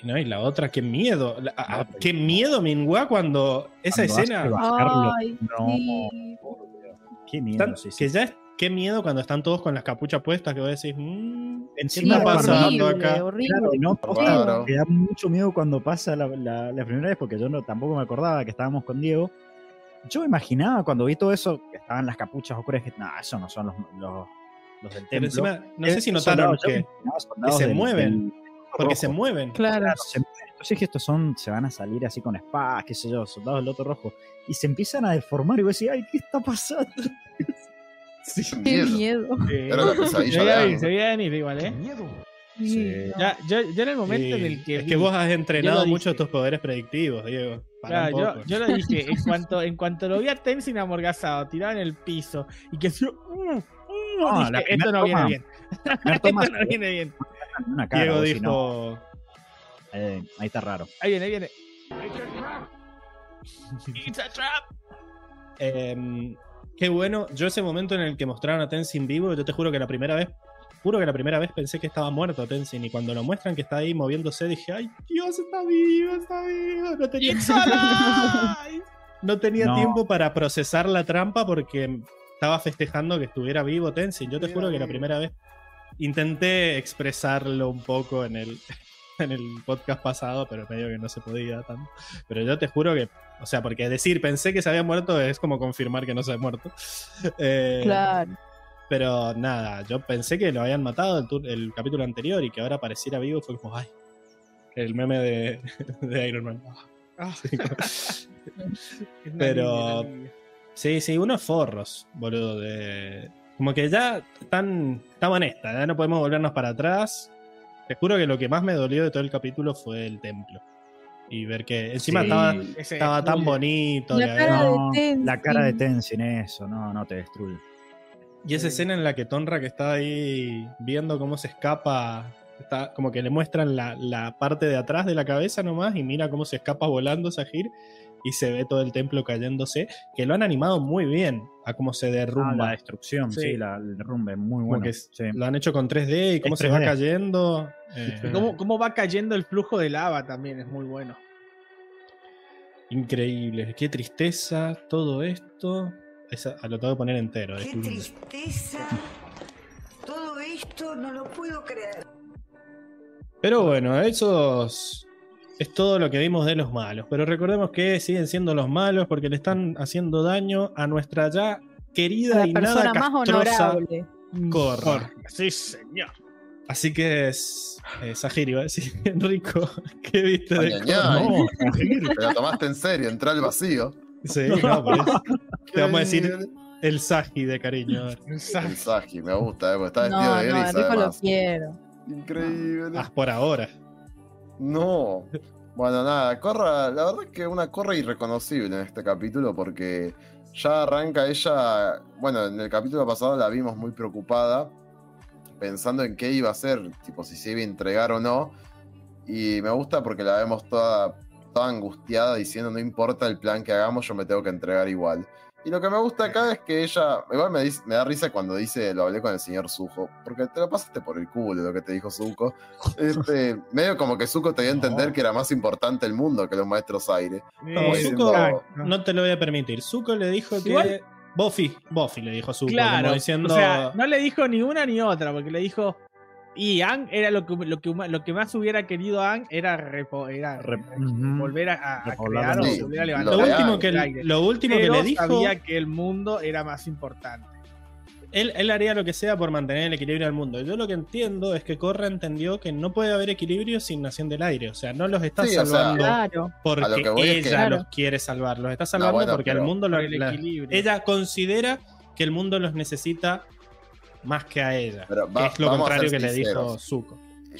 Y, no, y la otra, qué miedo. La- a- No, qué miedo, Minhua, cuando esa Cuando escena. Ay, No, sí. qué miedo. Están- sí, sí. Que ya es. Qué miedo cuando están todos con las capuchas puestas, que vos decís, "Mm, ¿qué Encima está pasando horrible, acá? horrible. Claro, no, me da mucho miedo cuando pasa la, la- la primera vez, porque yo no, tampoco me acordaba que estábamos con Diego. Yo me imaginaba cuando vi todo eso, que estaban las capuchas oscuras, que no, eso no son los, los, los del Pero templo. encima, no sé si Eh, notaron que. que se del- mueven, del- Porque se mueven. Claro. Claro, se mueven. Entonces dije, estos son, se van a salir así con espadas, qué sé yo, soldados del Loto Rojo. Y se empiezan a deformar y vos decís, ay, ¿qué está pasando? Qué Qué miedo. miedo. Era la Se pesadilla se veía venir igual, ¿eh? Sí. Ya, yo, yo en el momento Sí, en el que. es vi- que vos has entrenado mucho tus poderes predictivos, Diego. Pará Claro, un yo, poco. yo lo dije, en cuanto, en cuanto lo vi a Tenzin amorgazado, tirado en el piso, y que yo, mm, mm, No, dije, la esto no viene bien. Esto no viene bien. una cara, Diego si dijo. no, eh, ahí está raro. Ahí viene, ahí viene. It's a trap. Em, qué bueno. Yo ese momento en el que mostraron a Tenzin vivo, yo te juro que la primera vez, juro que la primera vez pensé que estaba muerto Tenzin y cuando lo muestran que está ahí moviéndose dije, ay Dios, está vivo, está vivo. No tenía, no tenía No. tiempo para procesar la trampa porque estaba festejando que estuviera vivo Tenzin. Yo te juro que la primera vez intenté expresarlo un poco en el, en el podcast pasado, pero medio que no se podía tanto. Pero yo te juro que, o sea, porque decir pensé que se había muerto es como confirmar que no se ha muerto. Eh, Claro. Pero nada, yo pensé que lo habían matado el, el capítulo anterior y que ahora pareciera vivo fue como, ay, el meme de, de Iron Man. Ah, Sí, como- es una Pero-. Sí, sí, unos forros, boludo. De... Como que ya están, estamos en esta, ya no podemos volvernos para atrás. Te juro que lo que más me dolió de todo el capítulo fue el templo. Y ver que encima Sí. estaba, estaba tan bonito. La cara había- de No, Tenzin. la cara de Tenzin, eso, no, no te destruye. Y esa escena en la que Tonra que está ahí viendo cómo se escapa, está como que le muestran la, la parte de atrás de la cabeza nomás y mira cómo se escapa volando Sahir y se ve todo el templo cayéndose, que lo han animado muy bien a cómo se Ah, derrumba. la destrucción, Sí. sí, la, el derrumbe, muy bueno. que sí. lo han hecho con 3D y cómo Es se va 3D. cayendo. eh, ¿Cómo, cómo va cayendo el flujo de lava también es muy bueno. Increíble, qué tristeza todo esto. Esa- lo tengo que poner entero. ¡Qué tristeza! Todo esto no lo puedo creer. Pero bueno, esos es todo lo que vimos de los malos. Pero recordemos que siguen siendo los malos porque le están haciendo daño a nuestra ya querida La y persona nada más honorable. Corra. Sí, señor. Así que es. Eh, Sahir iba a decir, Enrico, ¿qué viste de Ay, ay. No, Te lo tomaste en serio, entró al vacío. Sí, no, por eso. Te vamos a decir el Saji de cariño. ver. mensaje, me gusta, eh, porque está vestido No, de no, gris Enrico lo quiero. Increíble. Ah, por ahora. No. Bueno, nada, Corra, la verdad es que una Corra irreconocible en este capítulo porque ya arranca ella, bueno, en el capítulo pasado la vimos muy preocupada, pensando en qué iba a hacer, tipo si se iba a entregar o no, y me gusta porque la vemos toda, toda angustiada diciendo no importa el plan que hagamos, yo me tengo que entregar igual. Y lo que me gusta acá es que ella, igual me, dice- me da risa cuando dice, lo hablé con el señor Sujo, porque te lo pasaste por el culo lo que te dijo Zuko. Este, medio como que Zuko te dio a entender No. que era más importante el mundo que los maestros aire. Eh, diciendo- Zuko, no. no te lo voy a permitir. Zuko le dijo que. Igual- Buffy, Buffy le dijo a Zuko, Claro, como diciendo. o sea, no le dijo ni una ni otra, porque le dijo. Y Ang era lo que, lo que, lo que más hubiera querido Ang era, repo- era volver a, a- crear o volver a Lo levantar lo último, que, el aire. lo último que Pero le dijo. sabía que el mundo era más importante. Él, él haría lo que sea por mantener el equilibrio del mundo. Yo lo que entiendo es que Korra entendió que no puede haber equilibrio sin Nación del Aire. O sea, no los está Sí, o sea, salvando Claro. porque lo ella es que- Claro. los quiere salvar. Los está salvando bueno, porque el mundo lo, el equilibrio. ella considera que el mundo los necesita más que a ella. Pero que va- es lo contrario que le dijo. Zuko.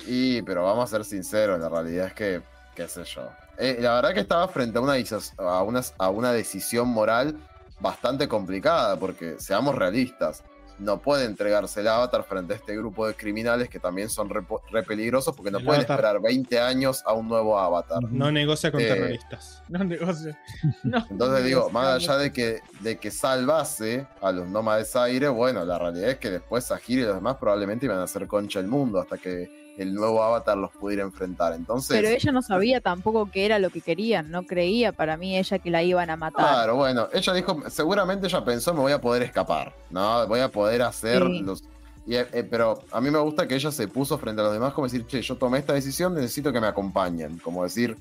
Y, pero vamos a ser sinceros, la realidad es que, qué sé yo. Eh, la verdad que estaba frente a una, a, una, a una decisión moral bastante complicada, porque seamos realistas, no puede entregarse el avatar frente a este grupo de criminales que también son re, re peligrosos porque no El pueden avatar. esperar 20 años a un nuevo avatar. No negocia con Eh, terroristas. No negocio. No, Entonces digo, más allá de que, de que salvase a los nómades aire, bueno, la realidad es que después Sahir y los demás probablemente iban a hacer concha el mundo hasta que el nuevo avatar los pudiera enfrentar. Entonces, Pero ella no sabía tampoco qué era lo que querían. No creía para mí ella que la iban a matar. claro, bueno, ella dijo, seguramente ella pensó, me voy a poder escapar, ¿no? Voy a poder hacer Sí. los... y, eh, pero a mí me gusta que ella se puso frente a los demás como decir, che, yo tomé esta decisión, necesito que me acompañen. Como decir,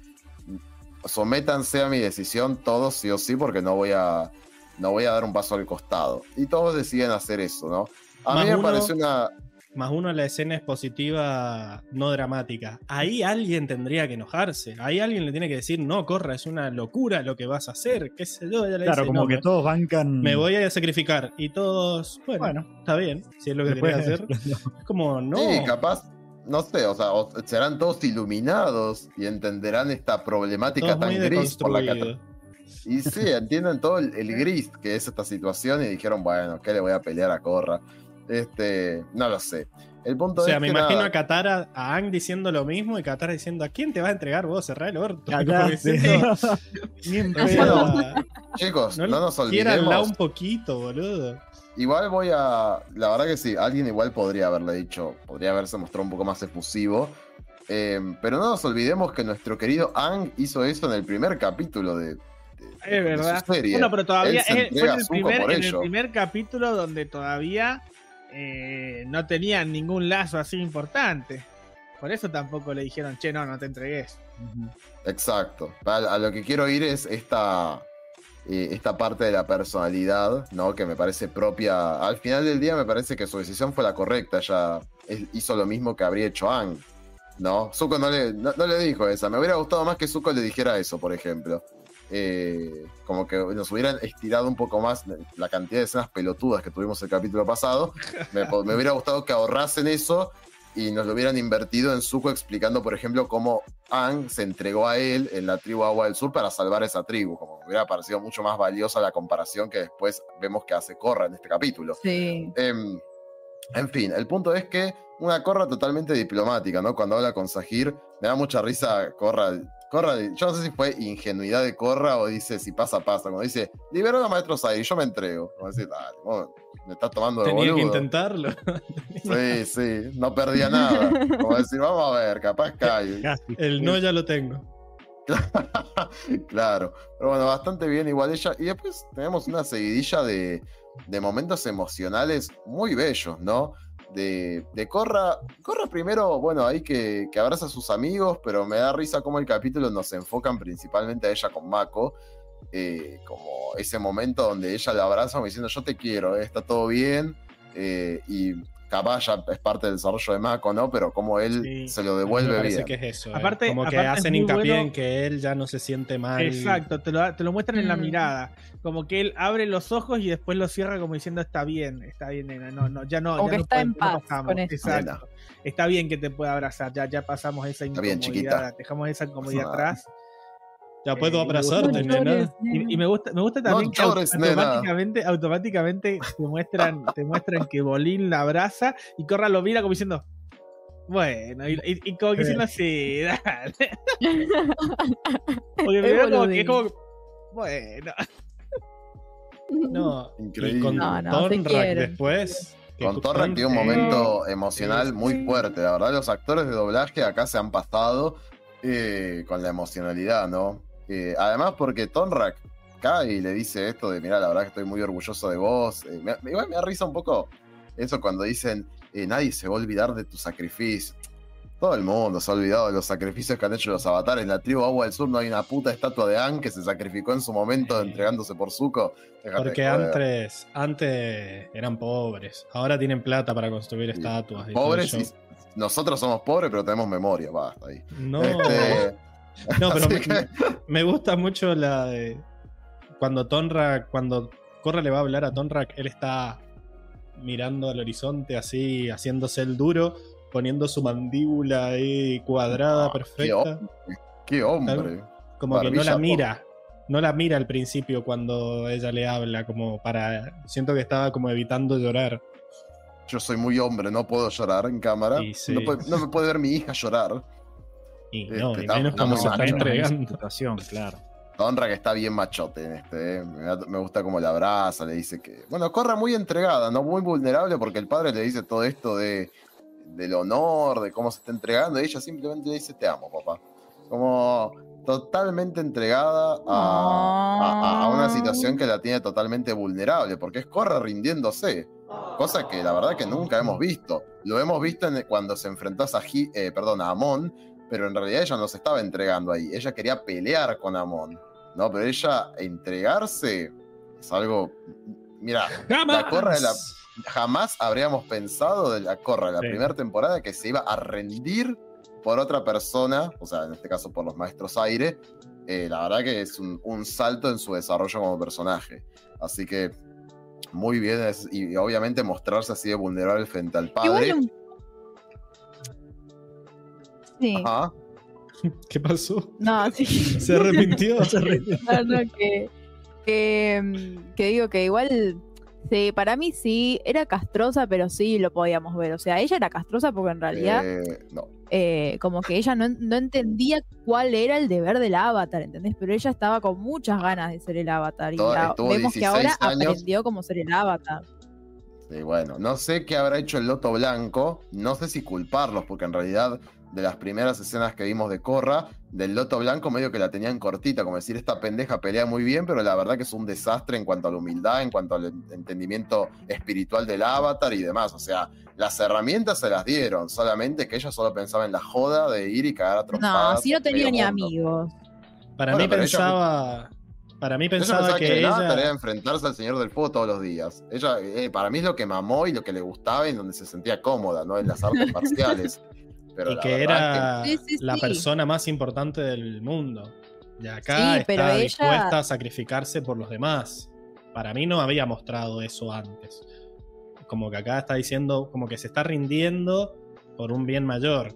sométanse a mi decisión todos sí o sí porque no voy a, no voy a dar un paso al costado. Y todos deciden hacer eso, ¿no? A Más mí me uno- pareció una... Más uno, la escena expositiva no dramática. Ahí alguien tendría que enojarse. Ahí alguien le tiene que decir, no, corra, es una locura lo que vas a hacer. ¿Qué sé yo? Ella le Claro, dice, como "No, que me, todos bancan. me voy a sacrificar. Y todos, bueno, Bueno, está bien, si es lo que quería hacer. Es como, no. Sí, capaz, no sé, o sea, serán todos iluminados y entenderán esta problemática tan gris por la que. Y sí, entienden todo el, el gris que es esta situación y dijeron, bueno, ¿qué le voy a pelear a Corra? Este, no lo sé. El punto O sea, es me que imagino nada, a Katara, a Ang diciendo lo mismo y Katara diciendo, ¿a quién te vas a entregar vos? Cerrá el orto. Chicos, no, no, nos olvidemos. un poquito, boludo. Igual voy a. La verdad que sí, alguien igual podría haberle dicho, podría haberse mostrado un poco más efusivo. Eh, pero no nos olvidemos que nuestro querido Ang hizo eso en el primer capítulo de, de- Es de verdad. su serie. Bueno, pero todavía es- fue entrega en el, primer, en el primer capítulo donde todavía eh, no tenían ningún lazo así importante. Por eso tampoco le dijeron, che, no, no te entregues. Exacto. A, lo que quiero ir es esta, eh, esta parte de la personalidad, ¿no? Que me parece propia. Al final del día me parece que su decisión fue la correcta. Ella hizo lo mismo que habría hecho Ang, ¿no? Zuko no le, no, no le dijo esa. Me hubiera gustado más que Zuko le dijera eso, por ejemplo. Eh, como que nos hubieran estirado un poco más la cantidad de escenas pelotudas que tuvimos el capítulo pasado. Me, hubiera gustado que ahorrasen eso y nos lo hubieran invertido en Zuko explicando, por ejemplo, cómo Ang se entregó a él en la tribu Agua del Sur para salvar esa tribu. Como que hubiera parecido mucho más valiosa la comparación que después vemos que hace Korra en este capítulo. Sí. Em, en fin, el punto es que una Corra totalmente diplomática, ¿no? Cuando habla con Sahir, me da mucha risa Corra. Corra, yo no sé si fue ingenuidad de Corra o dice si pasa, pasa. Cuando dice, liberó a Maestro Sahir, yo me entrego. Como decir, dale, vos me estás tomando de Tenía que boludo. intentarlo. Sí, sí, no perdía nada. Como decir, vamos a ver, capaz cae. El no ya lo tengo. claro, pero bueno, bastante bien igual ella. Y después tenemos una seguidilla de, de momentos emocionales muy bellos, ¿no? De, Corra. Corra primero, bueno, ahí que, abraza a sus amigos, pero me da risa como el capítulo nos enfocan principalmente a ella con Mako. eh, como ese momento donde ella la abraza diciendo yo te quiero, eh, está todo bien. eh, y capaz ya es parte del desarrollo de Mako, ¿no? Pero como él Sí. se lo devuelve me parece bien. que es eso. eh. Aparte- como que aparte hacen hincapié bueno- en que él ya no se siente mal. Exacto, te lo, te lo muestran en la Mm. mirada. Como que él abre los ojos y después los cierra como diciendo está bien, está bien, nena. No, no, ya no. Como ya que no está en podemos, paz pasamos". con eso. Exacto. Está bien que te pueda abrazar, ya, ya pasamos esa Está bien, incomodidad, chiquita. dejamos esa incomodidad Ah. atrás. Ya puedo Eh, abrazarte, No nena. llores, Y, me gusta, me gusta No también que llores, nena. automáticamente, automáticamente te muestran, te muestran que Bolín la abraza y Corra lo mira como diciendo, bueno, y, y- y como que diciendo así, dale. Porque primero como que es como, bueno. No, Increíble. y con No, no, Tonrak después. Con Torrak tiene un momento emocional muy fuerte. La verdad, los actores de doblaje acá se han pasado eh, con la emocionalidad, ¿no? Eh, además, porque Tonrak cae y le dice esto de, mira, la verdad que estoy muy orgulloso de vos. Eh, me- igual me da risa un poco eso cuando dicen, eh, nadie se va a olvidar de tu sacrificio. Todo el mundo se ha olvidado de los sacrificios que han hecho los avatares. En la tribu Agua del Sur no hay una puta estatua de An que se sacrificó en su momento entregándose por Zuko. Déjate Porque antes, antes eran pobres. Ahora tienen plata para construir estatuas. pobres y nosotros somos pobres, pero tenemos memoria, basta ahí. No, Este, no, pero me, que- me gusta mucho la de. Cuando Tonrak, cuando Corra le va a hablar a Tonrak, él está mirando al horizonte así, haciéndose el duro, poniendo su mandíbula ahí cuadrada, Ah, qué perfecta. hombre, Qué hombre. Como que no la por- mira. No la mira al principio cuando ella le habla, como para. Siento que estaba como evitando llorar. Yo soy muy hombre, no puedo llorar en cámara. Sí. No, puede- no me puede ver mi hija llorar. Y Este, no, y está- menos está como se está entregando. Situación, claro. Honra que está bien machote en este. eh. Me, gusta cómo la abraza, le dice que. Bueno, Corra muy entregada, ¿no? Muy vulnerable porque el padre le dice todo esto de del honor, de cómo se está entregando, y ella simplemente le dice te amo, papá. Como totalmente entregada a, a- a una situación que la tiene totalmente vulnerable, porque es Corra rindiéndose. Cosa que la verdad que nunca hemos visto. Lo hemos visto en- cuando se enfrentó a, eh, perdón, a Amon, pero en realidad ella no se estaba entregando ahí. Ella quería pelear con Amon. ¿no? Pero ella entregarse es algo. Mira, la Corra de la, jamás habríamos pensado de la Corra de la Sí. primera temporada que se iba a rendir por otra persona, o sea, en este caso por los maestros aire. Eh, la verdad que es un, un salto en su desarrollo como personaje. Así que muy bien, es- y obviamente mostrarse así de vulnerable frente al padre. Sí. Ajá. ¿Qué pasó? No, sí. Se arrepintió. No, no, que, que, mm, que digo que igual, sí, para mí sí, era castrosa, pero sí lo podíamos ver. O sea, ella era castrosa porque en realidad, Eh, no. eh, como que ella no, no entendía cuál era el deber del avatar, ¿entendés? Pero ella estaba con muchas ganas de ser el avatar. Y Todo- la- estuvo vemos que 16 ahora años. aprendió cómo ser el avatar. Sí, bueno, no sé qué habrá hecho el Loto Blanco, no sé si culparlos, porque en realidad de las primeras escenas que vimos de Corra, del Loto Blanco medio que la tenían cortita, como decir, esta pendeja pelea muy bien, pero la verdad que es un desastre en cuanto a la humildad, en cuanto al en- entendimiento espiritual del avatar y demás. O sea, las herramientas se las dieron, solamente que ella solo pensaba en la joda de ir y cagar a No, si no en tenía ni amigos. Para Bueno, mí ella- pensaba. Para mí Ella pensaba pensaba que el avatar era ella. enfrentarse al Señor del Fuego todos los días. Ella, eh, para mí es lo que mamó y lo que le gustaba y en donde se sentía cómoda, ¿no? En las artes marciales. Pero Y la que era Sí, sí, la sí. persona más importante del mundo. Y acá Sí, pero está ella- dispuesta a sacrificarse por los demás. Para mí no había mostrado eso antes. Como que acá está diciendo, como que se está rindiendo por un bien mayor.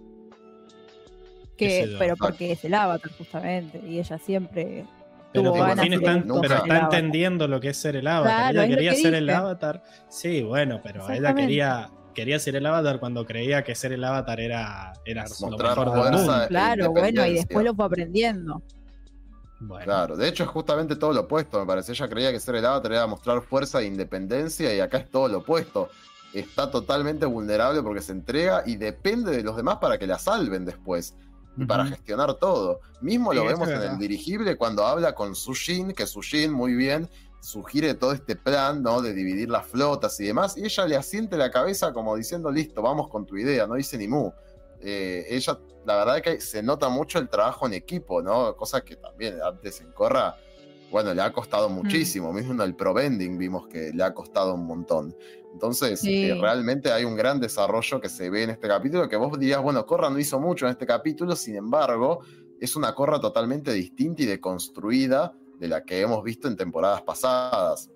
Que, pero porque es el avatar, justamente. Y ella siempre. Pero, tuvo por ganas fin está, pero entendiendo lo que es ser el avatar. Claro, ella quería que ser el avatar. Sí, bueno, pero ella quería, quería ser el avatar cuando creía que ser el avatar era, era lo Mostrar mejor del fuerza. mundo. e Claro, bueno, y después lo fue aprendiendo. Bueno, Claro, de hecho es justamente todo lo opuesto, me parece. Ella creía que ser el avatar era mostrar fuerza e independencia y acá es todo lo opuesto. Está totalmente vulnerable porque se entrega y depende de los demás para que la salven después y para gestionar todo. Mismo Sí, lo vemos en el dirigible cuando habla con Sushin, que Sushin muy bien sugiere todo este plan, ¿no? De dividir las flotas y demás, y ella le asiente la cabeza como diciendo, listo, vamos con tu idea, no dice ni mu. Eh, ella, la verdad que se nota mucho el trabajo en equipo, ¿no? Cosa que también antes en Corra, bueno, le ha costado muchísimo. Mismo en el Pro Bending vimos que le ha costado un montón. Entonces, Sí. eh, realmente hay un gran desarrollo que se ve en este capítulo, que vos dirías, bueno, Corra no hizo mucho en este capítulo, sin embargo, es una Corra totalmente distinta y deconstruida de la que hemos visto en temporadas pasadas.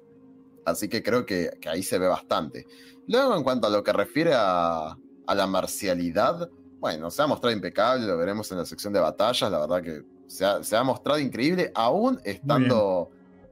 Así que creo que, que ahí se ve bastante. Luego, en cuanto a lo que refiere a, a la marcialidad, bueno, se ha mostrado impecable, lo veremos en la sección de batallas, la verdad que se ha, se ha mostrado increíble, aún estando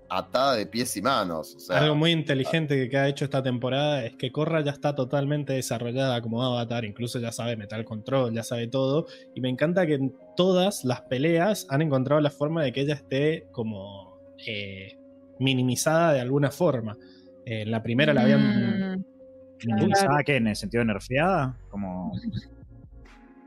atada de pies y manos. O sea, Algo muy inteligente que ha hecho esta temporada es que Korra ya está totalmente desarrollada como avatar, incluso ya sabe metal control, ya sabe todo, y me encanta que todas las peleas han encontrado la forma de que ella esté como eh, minimizada de alguna forma. Eh, en la primera la habían... Mm, ¿Minimizada que en el sentido de nerfeada? Como,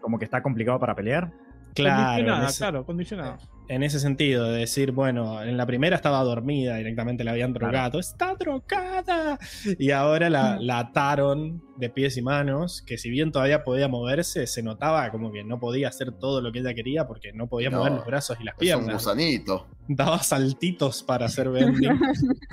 como que está complicado para pelear. Claro, en condicionada, ese, claro, condicionada. en ese sentido, de decir, bueno, en la primera estaba dormida, directamente la habían drogado, está drogada, y ahora la, la ataron de pies y manos, que si bien todavía podía moverse, se notaba como que no podía hacer todo lo que ella quería porque no podía No, mover los brazos y las es un piernas. gusanito. Daba saltitos para hacer bending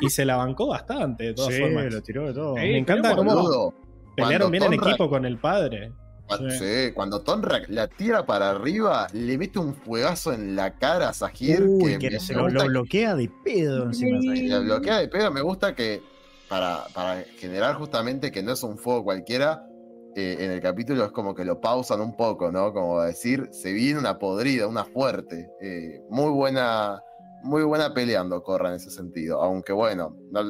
y se la bancó bastante, de todas sí, formas. lo tiró de todo. Sí, Me encanta cómo pelearon cuando bien en equipo con el padre. Cuando, Sí. sí, cuando Tonrak la tira para arriba, le mete un fuegazo en la cara a Sahir. Uy, que que me se lo, lo que- bloquea de pedo encima la bloquea de pedo. Me gusta que, para, para generar justamente que no es un fuego cualquiera, eh, en el capítulo es como que lo pausan un poco, ¿no? Como decir, se viene una podrida, una fuerte. Eh, muy buena, muy buena peleando, Corra, en ese sentido. Aunque bueno, no-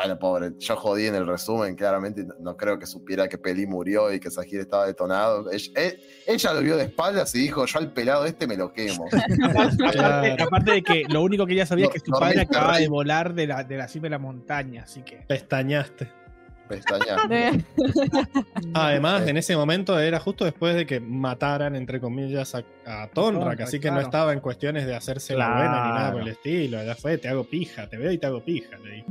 bueno, pobre, yo jodí en el resumen, claramente no, no creo que supiera que Peli murió y que Sahir estaba detonado. Ella, eh, ella lo vio de espaldas y dijo, yo al pelado este me lo quemo. Aparte, de que lo único que ella sabía es que su No, padre acababa rey. de volar de la, de la cima de la montaña, así que. Pestañaste. Pestaña. Además, en ese momento era justo después de que mataran, entre comillas, a, a Tonrak, así que no estaba en cuestiones de hacerse la Claro. buena ni nada por el estilo. Ya fue, te hago pija, te veo y te hago pija. le dije.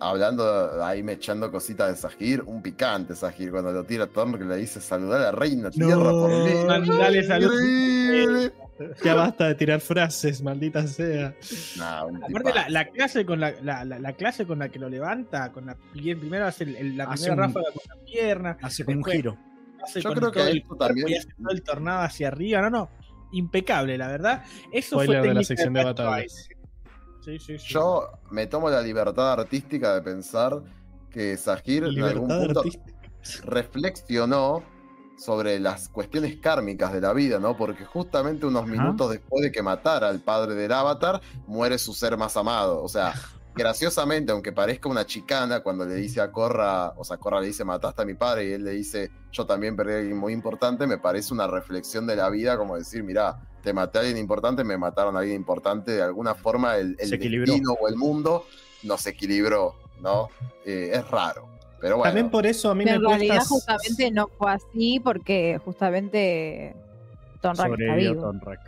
Hablando ahí me echando cositas de Sahir, un picante Sahir cuando lo tira Thorn que le dice saludar a la reina tierra por mí. Mandale salud. Ya basta de tirar frases, maldita sea. Nah, un Aparte la, clase con la, la, la- la clase con la que lo levanta, con la bien- primero hace el- el- la Hace primera un- ráfaga con la pierna, Hace como un giro. hace Yo con creo que todo el esto cuerpo también- y hace todo el tornado hacia arriba, no, no, impecable, la verdad. Eso Spoiler fue de la sección de batallas. White. Sí, sí, sí. Yo me tomo la libertad artística de pensar que Sahir en algún punto artística. reflexionó sobre las cuestiones kármicas de la vida, ¿no? Porque justamente unos Ajá. minutos después de que matara al padre del avatar, muere su ser más amado. O sea, graciosamente, aunque parezca una chicana, cuando le dice a Corra, o sea, Corra le dice, mataste a mi padre, y él le dice, yo también perdí a alguien muy importante, me parece una reflexión de la vida, como decir, mirá, te maté a alguien importante, me mataron a alguien importante, de alguna forma el, el destino o el mundo nos equilibró, ¿no? Eh, es raro. Pero bueno. También por eso a mí me en realidad cuesta. justamente no fue así porque justamente Tonrak está vivo. Tonrak.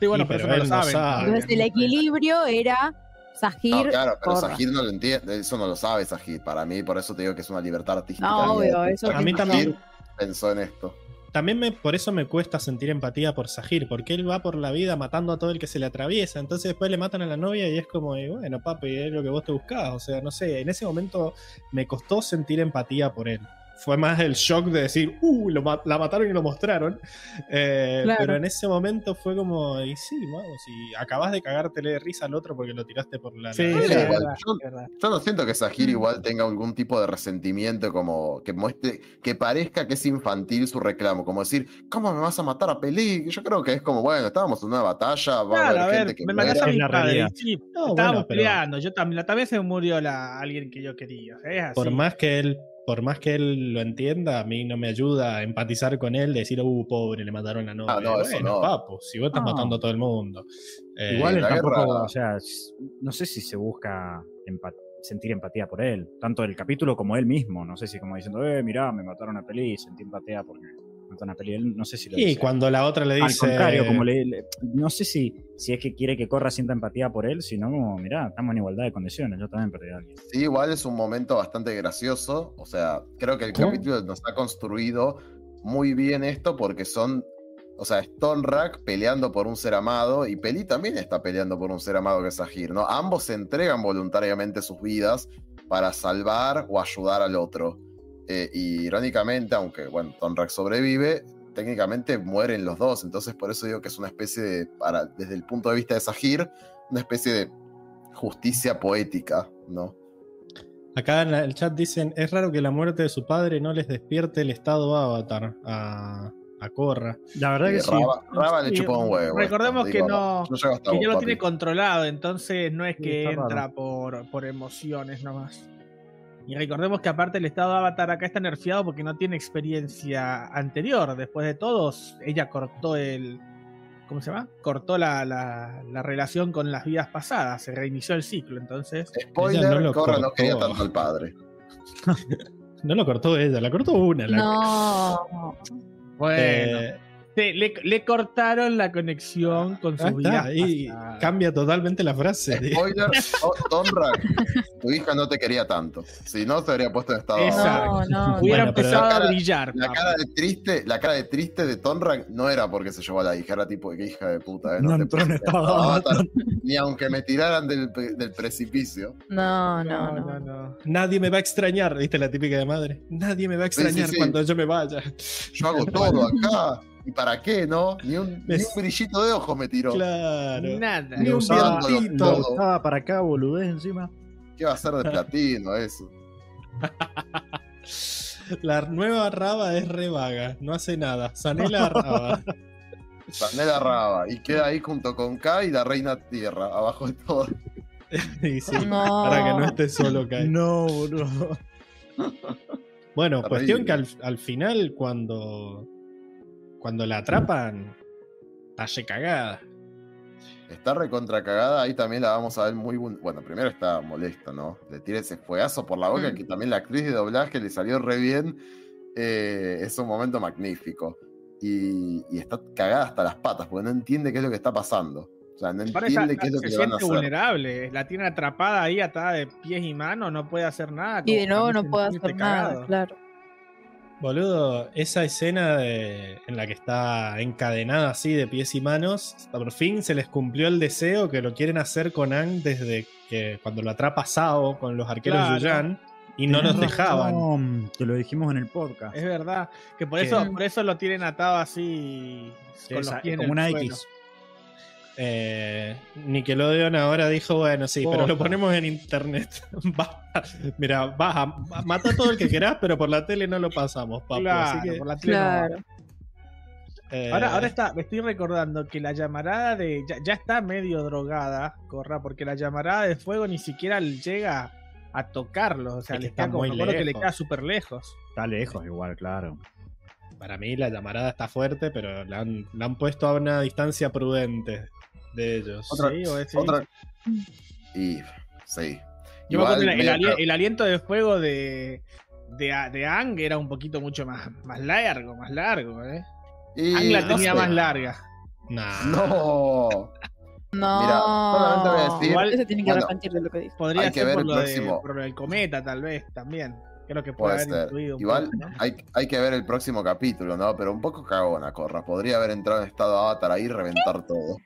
Sí, bueno, Sí, pero, pero eso no lo no saben. sabe. Entonces el equilibrio era Sahir. No, claro, pero. Sahir no lo entiende, eso no lo sabe Sahir. Para mí, por eso te digo que es una libertad artística. No, obvio, eso A mí también, pensó en esto. También me, por eso me cuesta sentir empatía por Sahir, porque él va por la vida matando a todo el que se le atraviesa. Entonces después le matan a la novia y es como, eh, bueno, papi, es lo que vos te buscabas. O sea, no sé, en ese momento me costó sentir empatía por él. Fue más el shock de decir, uh, lo la mataron y lo mostraron. Eh, Claro. Pero en ese momento fue como, y sí, vamos, y acabas de cagártele de risa al otro porque lo tiraste por la. Sí, la- sí, verdad, yo- es verdad. Yo no siento que Sahir igual tenga algún tipo de resentimiento, como que muestre, que parezca que es infantil su reclamo, como decir, ¿cómo me vas a matar a Peli? Yo creo que es como, bueno, estábamos en una batalla, va Claro, a a haber ver, gente que me muera. matás a mi la padre. realidad. Sí, No, estábamos bueno, pero- peleando. Yo también, también se murió la, alguien que yo quería. Es así. Por más que él, por más que él lo entienda, a mí no me ayuda a empatizar con él, decir, uh, pobre, le mataron la novia. Ah, no, eso bueno, no. papo, si vos estás matando a todo el mundo. Eh, Igual él tampoco, guerra- o sea, no sé si se busca sentir empatía por él, tanto el capítulo como él mismo, no sé si como diciendo, eh, mirá, me mataron a Peli, sentí empatía porque no sé si lo y dice. cuando la otra le Al dice. contrario, como le, le- no sé si, si es que quiere que Corra sienta empatía por él, sino como, mirá, estamos en igualdad de condiciones, yo también perdí a alguien. Sí, igual es un momento bastante gracioso. O sea, creo que el capítulo nos ha construido muy bien esto porque son. O sea, es Tonrak peleando por un ser amado y Peli también está peleando por un ser amado que es Sahir, ¿no? Ambos se entregan voluntariamente sus vidas para salvar o ayudar al otro. Eh, y irónicamente, aunque, bueno, Tonrak sobrevive, técnicamente mueren los dos. Entonces, por eso digo que es una especie de, para, desde el punto de vista de Sahir, una especie de justicia poética, ¿no? Acá en el chat dicen: es raro que la muerte de su padre no les despierte el estado avatar a, a Korra. La verdad Y que sí. Raba, le Sí, chupa un huevo. recordemos esto, que digo, no- Que vos, ya lo papi. tiene controlado, entonces no es que entra por, por emociones nomás. Y recordemos que aparte el estado Avatar acá está nerfeado porque no tiene experiencia anterior. Después de todos, ella cortó el. ¿Cómo se llama? Cortó la, la- la relación con las vidas pasadas, se reinició el ciclo, entonces. Spoiler, no lo Corra no cortó. quería tanto al padre. No lo cortó ella, la cortó una. la- No. Bueno, Eh, sí, le, le cortaron la conexión con sus ahí vidas está, y pasadas. cambia totalmente la frase. Spoiler, To- Tonrak, tu hija no te quería tanto. Si no, se habría puesto en estado. Exacto. No, no. Hubiera Bueno, empezado la cara- a brillar. La cara de triste, la cara de triste de Tonrak no era porque se llevó a la hija, era tipo, qué hija de puta, eh, No te entró en estado Ni aunque me tiraran del, del precipicio. No, no, no. no. Nadie me va a extrañar, ¿viste la típica de madre? Nadie me va a Sí, sí, extrañar sí. cuando yo me vaya. Yo hago todo acá. ¿Y para qué, no? Ni un, Me- ni un brillito de ojos me tiró. Nada. Claro. Ni Ni un usaba- vientito. lo- usaba para acá, boludez encima. ¿Qué va a ser de platino eso? La nueva raba es re vaga, no hace nada. Sanela raba. Sanela Raba. Y queda ahí junto con Kai y la Reina Tierra, abajo de todo. Y sí, No. para que no esté solo Kai. No, boludo. Bueno, Terrible. cuestión que al, al final, cuando, cuando la atrapan, talle cagada. Está recontra cagada, ahí también la vamos a ver muy... buen- Bueno, primero está molesta, ¿no? Le tira ese fuegazo por la boca, Mm. que también la actriz de doblaje le salió re bien. Eh, es un momento magnífico. Y, y está cagada hasta las patas, porque no entiende qué es lo que está pasando. O sea, no Ahora entiende qué es lo que le van a siente hacer. vulnerable. La tiene atrapada ahí, atada de pies y manos, no puede hacer nada. Y de nuevo no puede hacer nada, cagado. claro. Boludo, esa escena de- en la que está encadenada así de pies y manos, por fin se les cumplió el deseo que lo quieren hacer con Ang desde que cuando lo atrapa Sao con los arqueros Claro. Yuyan y no los dejaban. razón, Te lo dijimos en el podcast. Es verdad. Que por Que- eso, por eso lo tienen atado así. Con los Esa- pies en como el una suelo. X. Eh, Nickelodeon ahora dijo, bueno, sí, pero lo ponemos en internet. Mira, vas a a matar todo el que querás, pero por la tele no lo pasamos, papu. Claro, Así que, por la tele no eh, Ahora, ahora está, me estoy recordando que la llamarada de. Ya, ya está medio drogada, Corra, porque la llamarada de fuego ni siquiera llega a tocarlo. O sea, Es que le está como acuerdo que le lejos. queda súper lejos. Está lejos igual, claro. Para mí la llamarada está fuerte, pero la han, la han puesto a una distancia prudente de ellos. Otra- Sí, o. Otra... Y... Sí. Yo me acuerdo Igual, el, el el aliento de fuego de, de, de Ang era un poquito mucho más, más largo, más largo, ¿eh? y Ang la no tenía sé. más larga. Nah. No. No. Mira, solamente voy a decir- Igual- Ese tiene que bueno, arrepentir de lo que dijo. Podría Hay que ser ver por el lo, de- próximo. por del cometa, tal vez, también. Lo que Puede puede haber un Igual poco, ¿no? hay, hay que ver el próximo capítulo, ¿no? Pero un poco cagona, Corra. Podría haber entrado en estado avatar ahí y reventar todo.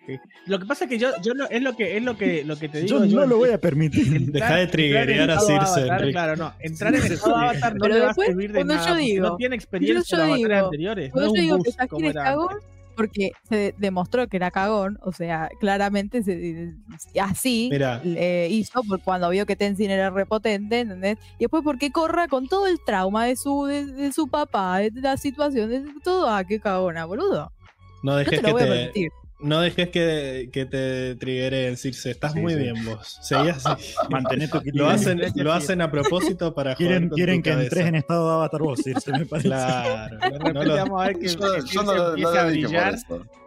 Lo que pasa es que yo, yo lo- es lo que es lo que lo que te Yo digo. no lo voy a permitir. Deja de triggerear a Circe, avatar. Claro, no. Entrar en estado avatar no Pero le va a después, servir de yo nada. digo- no tiene experiencia yo en los avatares anteriores. No yo digo que boost Shakir como es cagón. Porque se demostró que era cagón, o sea, claramente se- así Mira. eh, hizo por cuando vio que Tenzin era repotente, ¿entendés? Y después porque Corra con todo el trauma de su, de, de su papá, de la situación, de todo, ah, qué cagona, boludo. No No dejes te lo que voy a te, permitir. No dejes que, que te triggeren, Circe. Estás Sí, muy sí. bien vos. Seguí así. Mantener tu Lo hacen, lo hacen a propósito para Quieren, con quieren tu que cabeza. entres en estado de avatar vos, Circe, me parece. Claro. De No, lo- vamos a ver que, Yo, que yo Circe no, lo- no empiece a lo dije por brillar.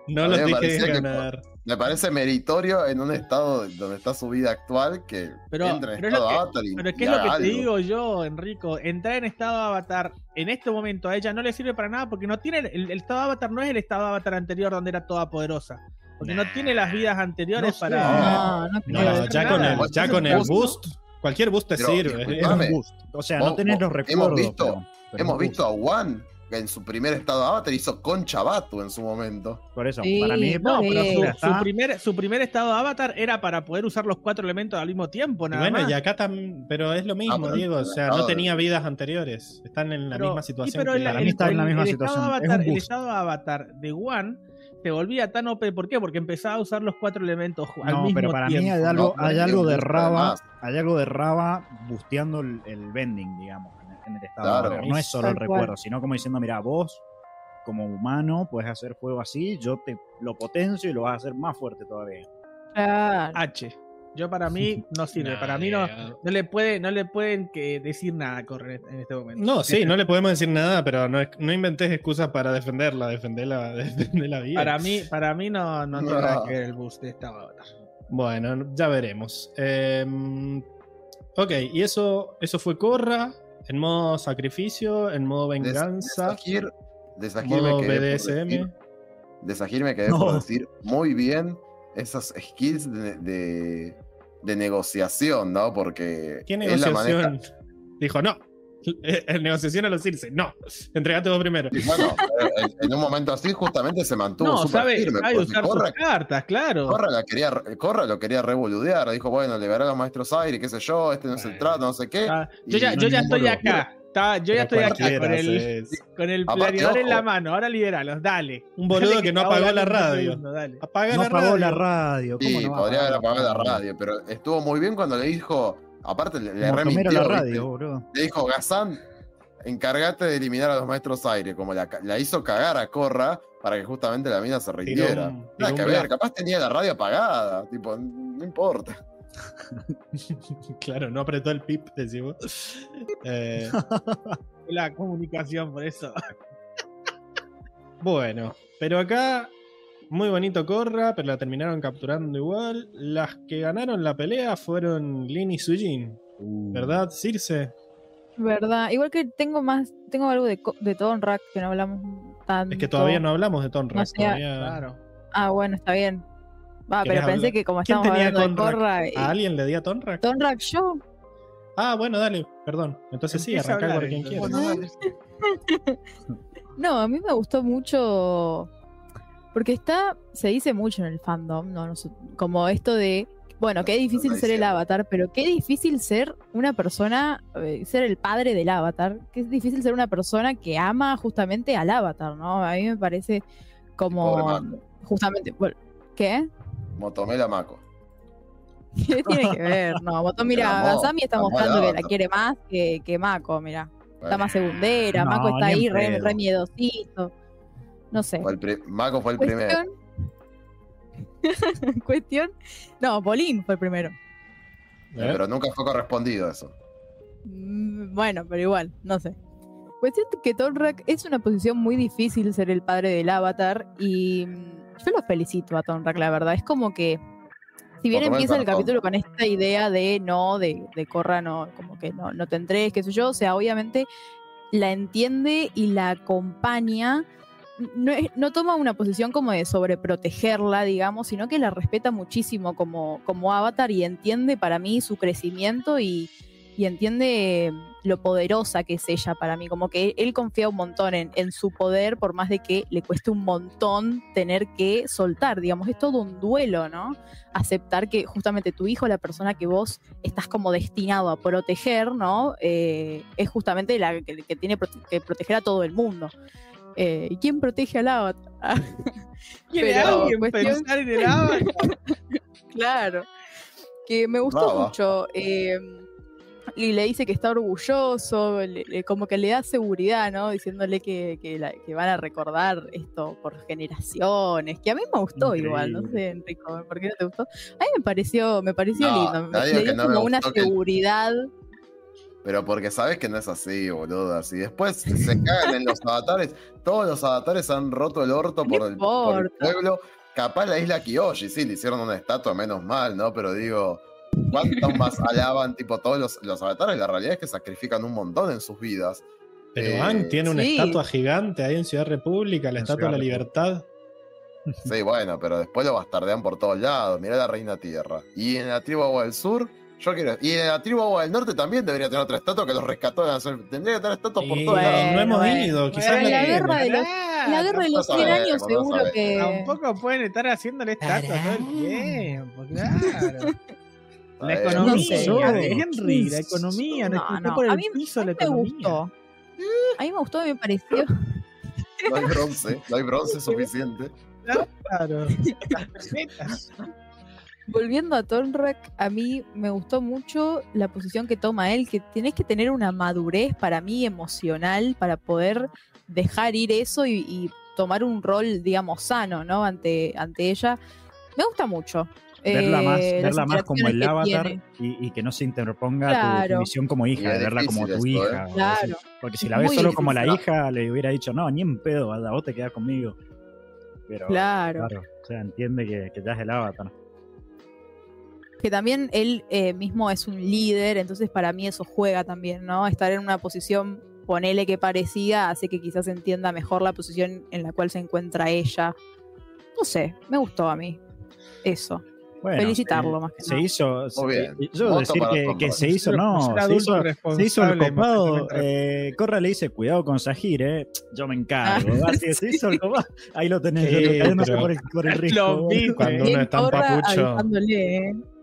No los dejes que- ganar. Me parece meritorio en un estado donde está su vida actual que Pero- entre en pero es estado que- avatar y, Pero y ¿qué es lo que te digo yo, Enrico? Entrar en estado avatar en este momento a ella no le sirve para nada porque no tiene el, el estado avatar no es el estado avatar anterior donde era toda poderosa. Porque no tiene las vidas anteriores No para. No, no No, creo. hacer ya con el, ya con el Boost, cualquier boost te Pero, sirve. Es Es un boost. O sea, Vos- no tenés vos- los hemos recuerdos. visto- pero- pero Hemos es un visto a. Juan que en su primer estado avatar hizo concha Batu en su momento. Por eso, Sí, para mí. No, pero su, Mira, su primer, su primer estado de avatar era para poder usar los cuatro elementos al mismo tiempo, Y bueno, más. y acá también, pero es lo mismo, Ah, pero Diego. O sea, no, tenía vidas anteriores. Están en la Pero- misma sí, situación. pero que el, está en la misma el situación, Estado es avatar, el estado de avatar de One se volvía tan OP. ¿Por qué? Porque empezaba a usar los cuatro elementos al No, mismo pero para tiempo. mí hay algo, No, hay algo de Raba, hay algo de Raba busteando el, el vending, digamos, en el, estado. Claro. No es solo el recuerdo, sino como diciendo, mira, vos como humano puedes hacer fuego así, yo te lo potencio y lo vas a hacer más fuerte todavía. Claro. H. Yo para mí no sirve. Nah, para mí no, no le puede, no le pueden que decir nada a Corre en este momento. No, sí, no le podemos decir nada, pero no, no inventes excusas para defenderla, defenderla, defenderla bien. Para mí, para mí no, no tiene nada que ver el boost de estado avatar. Bueno, ya veremos. Em, ok, y eso, eso fue Corra, en modo sacrificio, en modo venganza, Sahir, de Sahir modo me quedé BDSM. decir- de Sahir me quedé No. por decir muy bien esas skills de, de, de negociación, ¿no? Porque ¿Qué negociación? Dijo, no. Eh, En negociación a los Circe, no. Entregate vos primero. Y bueno, pero en, un momento así justamente se mantuvo No, súper sabe, firme. sabe porque usar Corra, sus cartas, claro. Corra la quería, Corra lo quería revoludear. Dijo, bueno, liberar a los maestros aire, qué sé yo, este no es el trato, no sé qué. Ah, yo ya, yo estoy acá. Está- yo ya estoy acá con el, con el planeador en la mano. Ahora liberalos, dale. Un boludo Dale que no apagó la radio. segundo, dale. Apaga No la apagó radio. la radio. ¿cómo Sí, no podría haber apagar apagado la radio, pero estuvo muy bien cuando le dijo, aparte le, le remintió, la radio, boludo. le dijo, Gazán, encárgate de eliminar a los maestros aire, como la, hizo cagar a Corra para que justamente la mina se rindiera. un- Nada que ver, capaz tenía la radio apagada, tipo, no importa. claro, no apretó el pip, decimos. Eh, La comunicación, por eso. bueno, pero acá, muy bonito Corra, pero la terminaron capturando igual. Las que ganaron la pelea fueron Lin y Sujin, Uh, ¿verdad, Circe? Verdad. Igual que tengo más, tengo algo de, de Tonrak que no hablamos tanto. Es que todavía no hablamos de Tonra. No sé, todavía- Ah, bueno, está bien. Va, ¿Querés pero pensé hablar? que como ¿Quién estamos hablando de? Corra. y- ¿A alguien le di a Tonrak? Tonrak yo. Ah, bueno, dale, perdón. Entonces sí, Empieza a arranca hablar, por quien quiera. No, a mí me gustó mucho. Porque está. Se dice mucho en el fandom, ¿no? Como esto de. Bueno, qué difícil ser el avatar, pero qué difícil ser una persona, eh, ser el padre del avatar. Qué difícil ser una persona que ama justamente al avatar, ¿no? A mí me parece como. Justamente. bueno, ¿Qué? Motomela Mako. ¿Qué tiene que ver? No, Moto, mira, Asami está mostrando que la quiere más que, que Mako, mira. Está más segundera, No, Mako está ahí re, re miedosito. No sé. fue el pri- Mako fue el primero. Cuestión. Cuestión. No, Bolín fue el primero. ¿Eh? Pero nunca fue correspondido eso. Mm, Bueno, pero igual, no sé. Cuestión que Tonrak es una posición muy difícil ser el padre del avatar y mm, yo lo felicito a Tonrak, la verdad. Es como que, si bien empieza el capítulo con esta idea de no, de, de Corra, no, como que no, no te entregues, qué sé yo, o sea, obviamente la entiende y la acompaña. No, no toma una posición como de sobreprotegerla, digamos, sino que la respeta muchísimo como, como avatar y entiende para mí su crecimiento y, y entiende lo poderosa que es ella para mí. Como que él confía un montón en, en su poder, por más de que le cueste un montón tener que soltar. Digamos, es todo un duelo, ¿no? Aceptar que justamente tu hijo, la persona que vos estás como destinado a proteger, ¿no? Eh, es justamente la que, que tiene que proteger a todo el mundo. Eh, ¿Y quién protege al avatar? ¿Quiere Pero alguien cuestión- pensar en el avatar? Claro. Que me gustó mucho. eh, y le dice que está orgulloso, le- le- como que le da seguridad, ¿no? Diciéndole que, que la- que van a recordar esto por generaciones. Que a mí me gustó igual, no sé, Enrico, ¿por qué no te gustó? A mí me pareció, me pareció No, lindo. le dio no me como una seguridad. Pero porque sabes que no es así, boludo. Si después se cagan en los avatares, todos los avatares han roto el orto por el, por el pueblo. Capaz la isla Kiyoshi, sí, le hicieron una estatua, menos mal, ¿no? Pero digo, ¿cuántos más alaban? Tipo, todos los, los avatares, la realidad es que sacrifican un montón en sus vidas. Pero Eh, Aang tiene una sí. estatua gigante ahí en Ciudad República, la En Estatua de la Libertad. Sí, bueno, pero después lo bastardean por todos lados. Mirá la Reina Tierra. Y en la tribu Agua del Sur, yo quiero. Y en la tribu Agua del Norte también debería tener otra estatua que los rescató. la. Tendría que tener estatuas por Y todos lados. no hemos bueno. ido, quizás Pero la guerra de los, la guerra de los no 100 años seguro que... Tampoco pueden estar haciéndole estatuas todo el tiempo, claro. La economía, no sé. Henry, la economía, no, No, por a el mí, piso a la mí me economía. gustó. A mí me gustó, me pareció. No hay bronce, no hay bronce suficiente. Claro. Las. Volviendo a Tonrak, a mí me gustó mucho la posición que toma él, que tenés que tener una madurez para mí emocional para poder dejar ir eso y, y tomar un rol, digamos, sano, ¿no? Ante, ante ella. Me gusta mucho. Verla más, eh, verla más como el avatar y, y que no se interponga tu- tu, Claro. visión como hija, de verla como tu hija. ¿eh? Claro. Porque si la ves muy solo como la hija, le hubiera dicho, no, ni en pedo, vaya, vos te quedás conmigo. Pero, Claro. claro, o sea, entiende que, que ya es el avatar. Que también él eh, mismo es un líder, entonces para mí eso juega también, ¿no? Estar en una posición, ponele que parecida, hace que quizás entienda mejor la posición en la cual se encuentra ella. No sé, me gustó a mí eso. Bueno, Felicitarlo eh, más que Se nada. hizo, se- Muy bien. yo Voto decir que, que se hizo, no, adulto se hizo, se hizo el copado. Eh, Corra le dice, cuidado con Sahir, eh. Yo me encargo. Así, se hizo el copado. Ahí lo tenés, Sí, yo pero- por el, por el Lo risco. vi. Cuando uno es tan Corra papucho.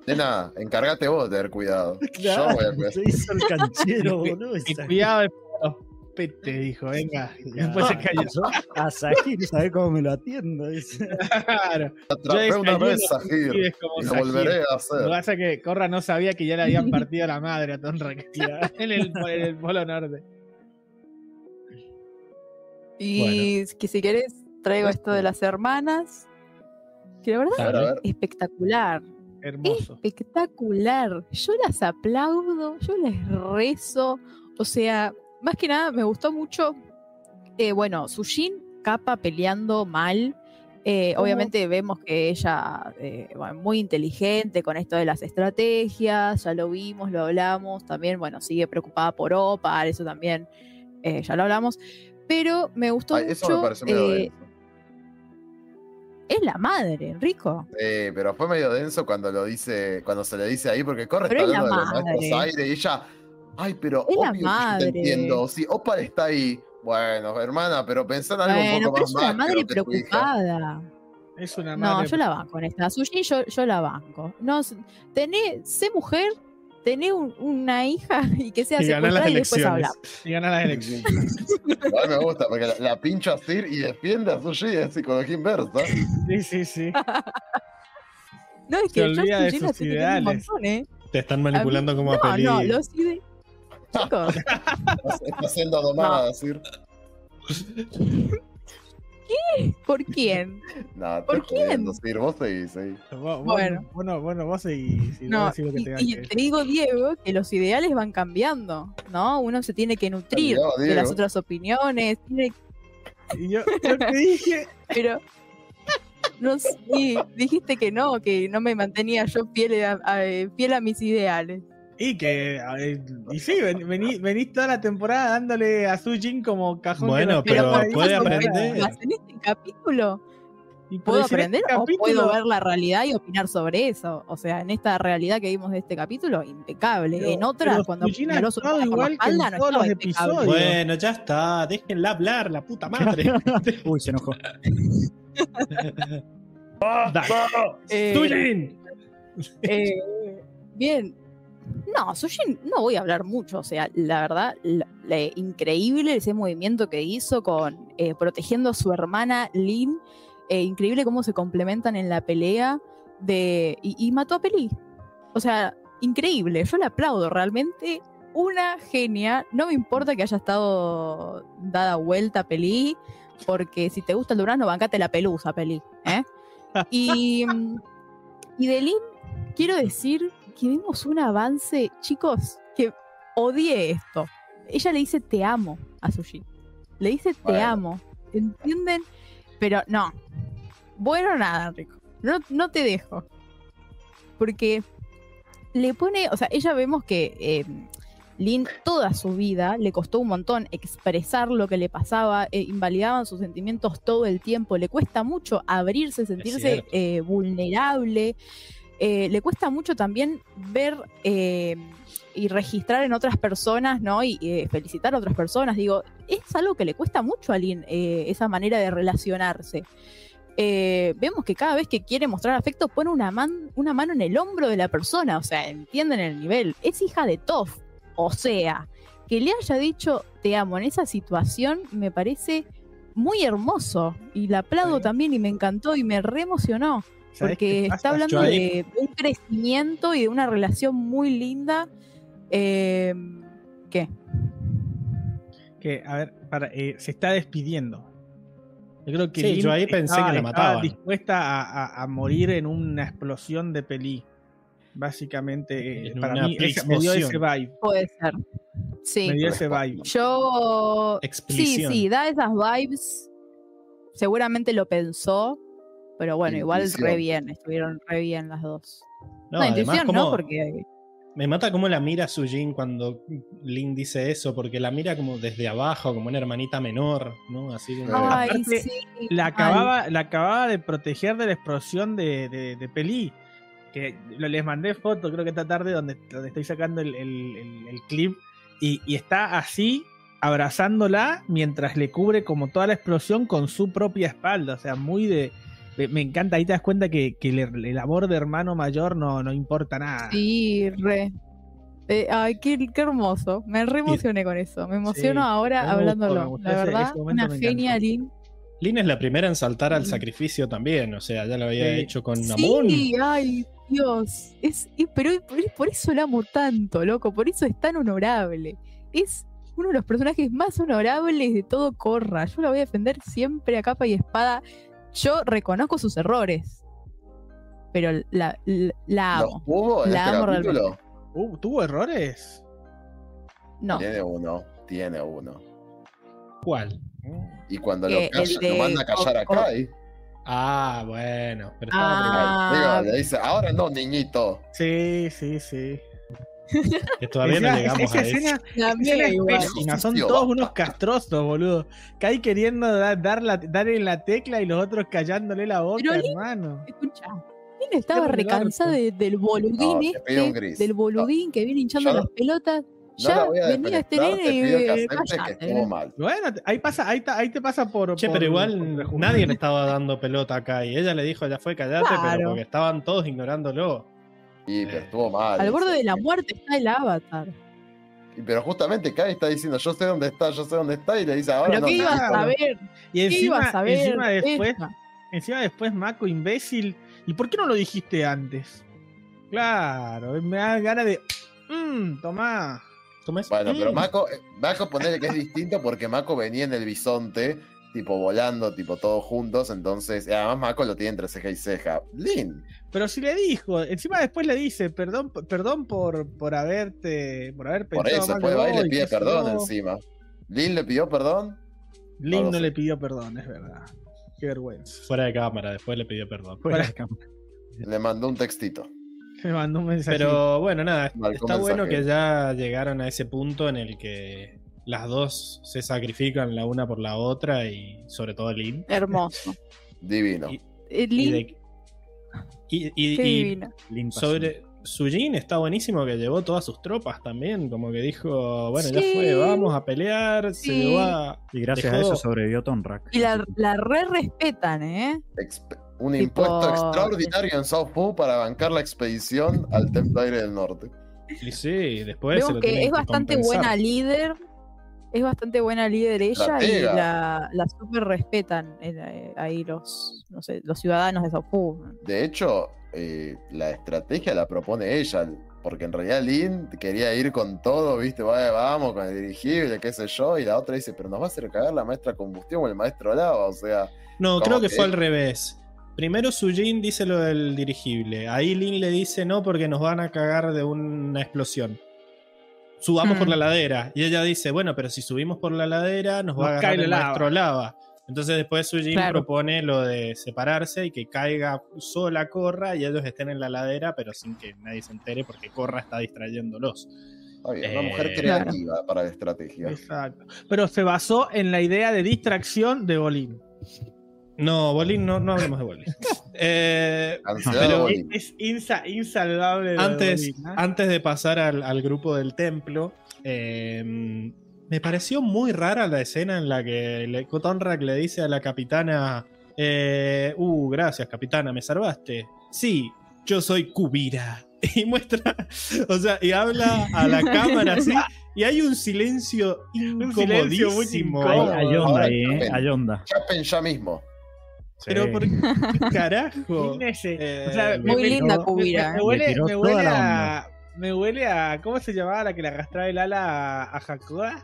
Nena, encárgate vos de tener cuidado. Yo voy a Claro, cuidar. se hizo el canchero, boludo. Cuidado de los petes, dijo, venga. Y después se cayó. Yo a Sahir, ¿sabés cómo me lo atiendo? Dice. Claro. Atrapé Yo una vez como Y lo volveré a Lo que hacer. pasa es que Corra no sabía que ya le habían partido la madre a Tonra que en el, en el Polo Norte. Y que si querés, traigo esto de las hermanas. Que la verdad ver. es espectacular. Hermoso. espectacular. Yo las aplaudo, yo les rezo. O sea, más que nada me gustó mucho. eh, bueno, Sushin, capa peleando mal. Eh, obviamente vemos que ella eh, bueno, muy inteligente con esto de las estrategias, ya lo vimos, lo hablamos, también, bueno, sigue preocupada por Opal, eso también, eh, ya lo hablamos, pero me gustó Ay, eso me mucho, es la madre, Enrico. Sí, pero fue medio denso cuando lo dice, cuando se le dice ahí, porque corre Pero está es la hablando de los maestros madre. aire y ella, ay, pero Es la obvio que yo madre. te entiendo. Si Opal está ahí, bueno, hermana, pero pensá en algo Bueno, un poco pero más es una madre tu hija. preocupada. Es una No, madre. yo la banco en esta. Sushi yo, yo la banco. No, tené, sé mujer, tené un- una hija y que sea Y secuestrada y después habla. Y gana las elecciones. Igual me gusta, porque la, la pincha a Sir y defiende a Sushi, es psicología inversa. Sí, sí, sí. No, es Se que yo olvida de sus un ideales. montón, ¿eh? Te están manipulando como a No, peli. no, los ide- Chicos, Está siendo domada, Sir. ¿Por quién? No, ¿Por jodiendo, Sir. Vos seguís, seguís. Vos, vos- Bueno. bueno, bueno, vos seguís. y No, lo que y, tengas y que te decir. digo, Diego, que los ideales van cambiando, ¿no? Uno se tiene que nutrir de las otras opiniones, tiene Y yo, yo te dije, pero no sé, dijiste que no, que no me mantenía yo fiel a, a- fiel a mis ideales. Y que. Y sí, ven- vení- venís toda la temporada dándole a Sujin como cajón. que Bueno, nos pero ahí. puede ¿por qué aprender. en este capítulo? Y puedo pero en aprender este o puedo ver la realidad y opinar sobre eso. O sea, en esta realidad que vimos de este capítulo, impecable. Pero- en otra, pero cuando apuñaló su igual que en espalda, no todos los episodios. Bueno, ya está, déjenla hablar, la puta madre. Uy, se enojó. Dale. Eh. Eh, bien. No, Sujin no voy a hablar mucho. O sea, la verdad, la- la- increíble ese movimiento que hizo con eh, protegiendo a su hermana Lin. Eh, increíble cómo se complementan en la pelea de. Y, y mató a Peli. O sea, increíble. Yo le aplaudo realmente. Una genia. No me importa que haya estado dada vuelta a Peli. Porque si te gusta el Durano, bancate la pelusa, Peli. ¿eh? Y, y de Lin quiero decir que vimos un avance, chicos, que odié esto. Ella le dice te amo a Sushi. Le dice te Bueno. amo. ¿Entienden? Pero no. Bueno, nada, Rico. No, no te dejo. Porque le pone, o sea, ella vemos que eh, Lin toda su vida le costó un montón expresar lo que le pasaba, eh, invalidaban sus sentimientos todo el tiempo, le cuesta mucho abrirse, sentirse eh, vulnerable, eh, le cuesta mucho también ver eh, y registrar en otras personas, ¿no? Y eh, felicitar a otras personas, digo, es algo que le cuesta mucho a eh, esa manera de relacionarse. Vemos que cada vez que quiere mostrar afecto pone una, man- una mano en el hombro de la persona, o sea, entienden el nivel. Es hija de Toff, o sea, que le haya dicho te amo en esa situación me parece muy hermoso y la aplaudo Sí. también y me encantó y me re emocionó ¿Sabés qué porque está hablando de, de un crecimiento y de una relación muy linda. Eh, ¿Qué? que, a ver, para, eh, se está despidiendo. Yo creo que Sí, yo ahí pensé estaba- que la estaba mataban. dispuesta a, a- a morir en una explosión de peli. Básicamente, eh, para una mí ese- me dio ese explosión. vibe. Puede ser. Sí. Me dio ese vibe. Yo. Sí, sí, da esas vibes. Seguramente lo pensó. Pero bueno, igual re bien. Estuvieron re bien las dos. No, No, además, intuición como- no, porque. Me mata cómo la mira Sujin cuando Lin dice eso, porque la mira como desde abajo, como una hermanita menor, ¿no? Así como. Ay, Aparte, sí. La mal. acababa, la acababa de proteger de la explosión de, de, de Pelí. Que lo- les mandé foto, creo que esta tarde, donde, donde estoy sacando el, el- el- el clip. Y, y está así, abrazándola, mientras le cubre como toda la explosión con su propia espalda. O sea, muy de. Me encanta, ahí te das cuenta que, que el, el amor de hermano mayor no, no importa nada. Sí, re. Eh, ay, qué, qué hermoso. Me re emocioné con eso. Me emociono Sí, ahora me hablándolo. gustó La verdad, ese una genia, Lin. Lin es la primera en saltar al Sí. sacrificio también, o sea, ya lo había Sí. hecho con Namón. Sí, ay, Dios. Es, es- pero por, por eso la amo tanto, loco. Por eso es tan honorable. Es uno de los personajes más honorables de todo Corra. Yo la voy a defender siempre a capa y espada. Yo reconozco sus errores. Pero la, la, la ¿Los amo. hubo en La este amo capítulo? Uh, ¿Tuvo errores? No. Tiene uno, tiene uno. ¿Cuál? Y cuando lo, el calla- de lo manda a callar a Co- Co- Kai, Ah, bueno, pero estaba Ah, digo, le dice, ahora no, niñito. Sí, sí, sí. Que todavía no llegamos esa a eso. escena, también escena es igual. pésima, son todos unos castrosos, boludo. Kai queriendo da- dar la, darle la tecla y los otros callándole la boca, Pero hermano. Escucha. Estaba recansada de- del boludín No, este, del boludín que viene hinchando no- las pelotas. No Ya a venía este defenestrar, te nene pido que y acepte que cállate, estuvo ¿no? mal. Bueno, ahí pasa, ahí, ta- ahí te pasa por. Che, por- pero igual por nadie le estaba dando pelota acá y ella le dijo, ya fue, callate, pero porque estaban todos ignorándolo. Y pero estuvo mal. Al borde de la muerte está el avatar. Y- Pero justamente Kai está diciendo, yo sé dónde está, yo sé dónde está, y le dice, ahora Pero no. ¿qué ibas niñito". a saber? Y ¿Qué encima, ibas a saber? encima después, Ella? encima después, Mako, imbécil. ¿Y por qué no lo dijiste antes? Claro, me da ganas de. Mmm, tomá. Bueno, pero Mm. Mako, eh, Mako ponele que es distinto porque Mako venía en el bisonte, tipo volando, tipo todos juntos, entonces, y además Mako lo tiene entre ceja y ceja. Lin, Pero si le dijo, encima después le dice, perdón, perdón por, por haberte, por haber por pensado eso, mal después de va y le pide perdón encima. Lin le pidió perdón. Link No le pidió perdón, es verdad. Qué vergüenza. Fuera de cámara, después le pidió perdón. Fuera- Le mandó un textito. Me mandó un mensaje. Pero bueno, nada, Marcó está bueno que ya llegaron a ese punto en el que las dos se sacrifican la una por la otra y sobre todo Lin. Hermoso. Divino. Y- Eh, Y, de- y- y- qué y sobre Sujin está buenísimo que llevó todas sus tropas también, como que dijo, bueno, ya fue, vamos a pelear, se Sí. llevó a... Y gracias dejó- a eso sobrevivió Tonrak. Y la, la re respetan, ¿eh? Un Tipo- impuesto extraordinario en South Pooh para bancar la expedición al Templo Aire del Norte. Y sí, después se Vemos lo que es bastante compensar. buena líder. Es bastante buena líder ella y la, la super respetan eh, ahí los, no sé, los ciudadanos de Paulo. De hecho, eh, la estrategia la propone ella, porque en realidad Lin quería ir con todo, ¿viste? Vaya, vamos, con el dirigible, qué sé yo, y la otra dice, pero nos va a hacer cagar la maestra combustión o el maestro lava, o sea, No, creo que que- fue al revés. Primero Sujin dice lo del dirigible. Ahí Lin le dice no porque nos van a cagar de una explosión. Subamos Mm. por la ladera. Y ella dice, bueno, pero si subimos por la ladera nos va a agarrar el la lava. maestro lava. Entonces después Sujin Claro. propone lo de separarse y que caiga sola Corra y ellos estén en la ladera, pero sin que nadie se entere porque Corra está distrayéndolos. bien, una Eh, mujer creativa para la estrategia. Exacto. Pero se basó en la idea de distracción de Bolín. No, Bolín, no, no hablemos de Bolín. Eh, Cancelado Pero- Bolín. Es insa- insalvable. lo de antes, antes de pasar al, al grupo del templo, eh, me pareció muy rara la escena en la que le, Tonrak le dice a la capitana: eh, Uh, gracias, capitana, me salvaste. Sí, yo soy Kubira. Y muestra, o sea, y habla a la cámara así, y hay un silencio silencio muy incomodísimo. incómodo. Hay onda ahí, ¿eh? Hay onda. Chapen ya mismo. Pero por qué carajo. Eh, o sea, Muy me- linda me- Kubira. Me, me huele, me huele a. Me huele a. ¿Cómo se llamaba la que le arrastraba el ala a, a Hakoda?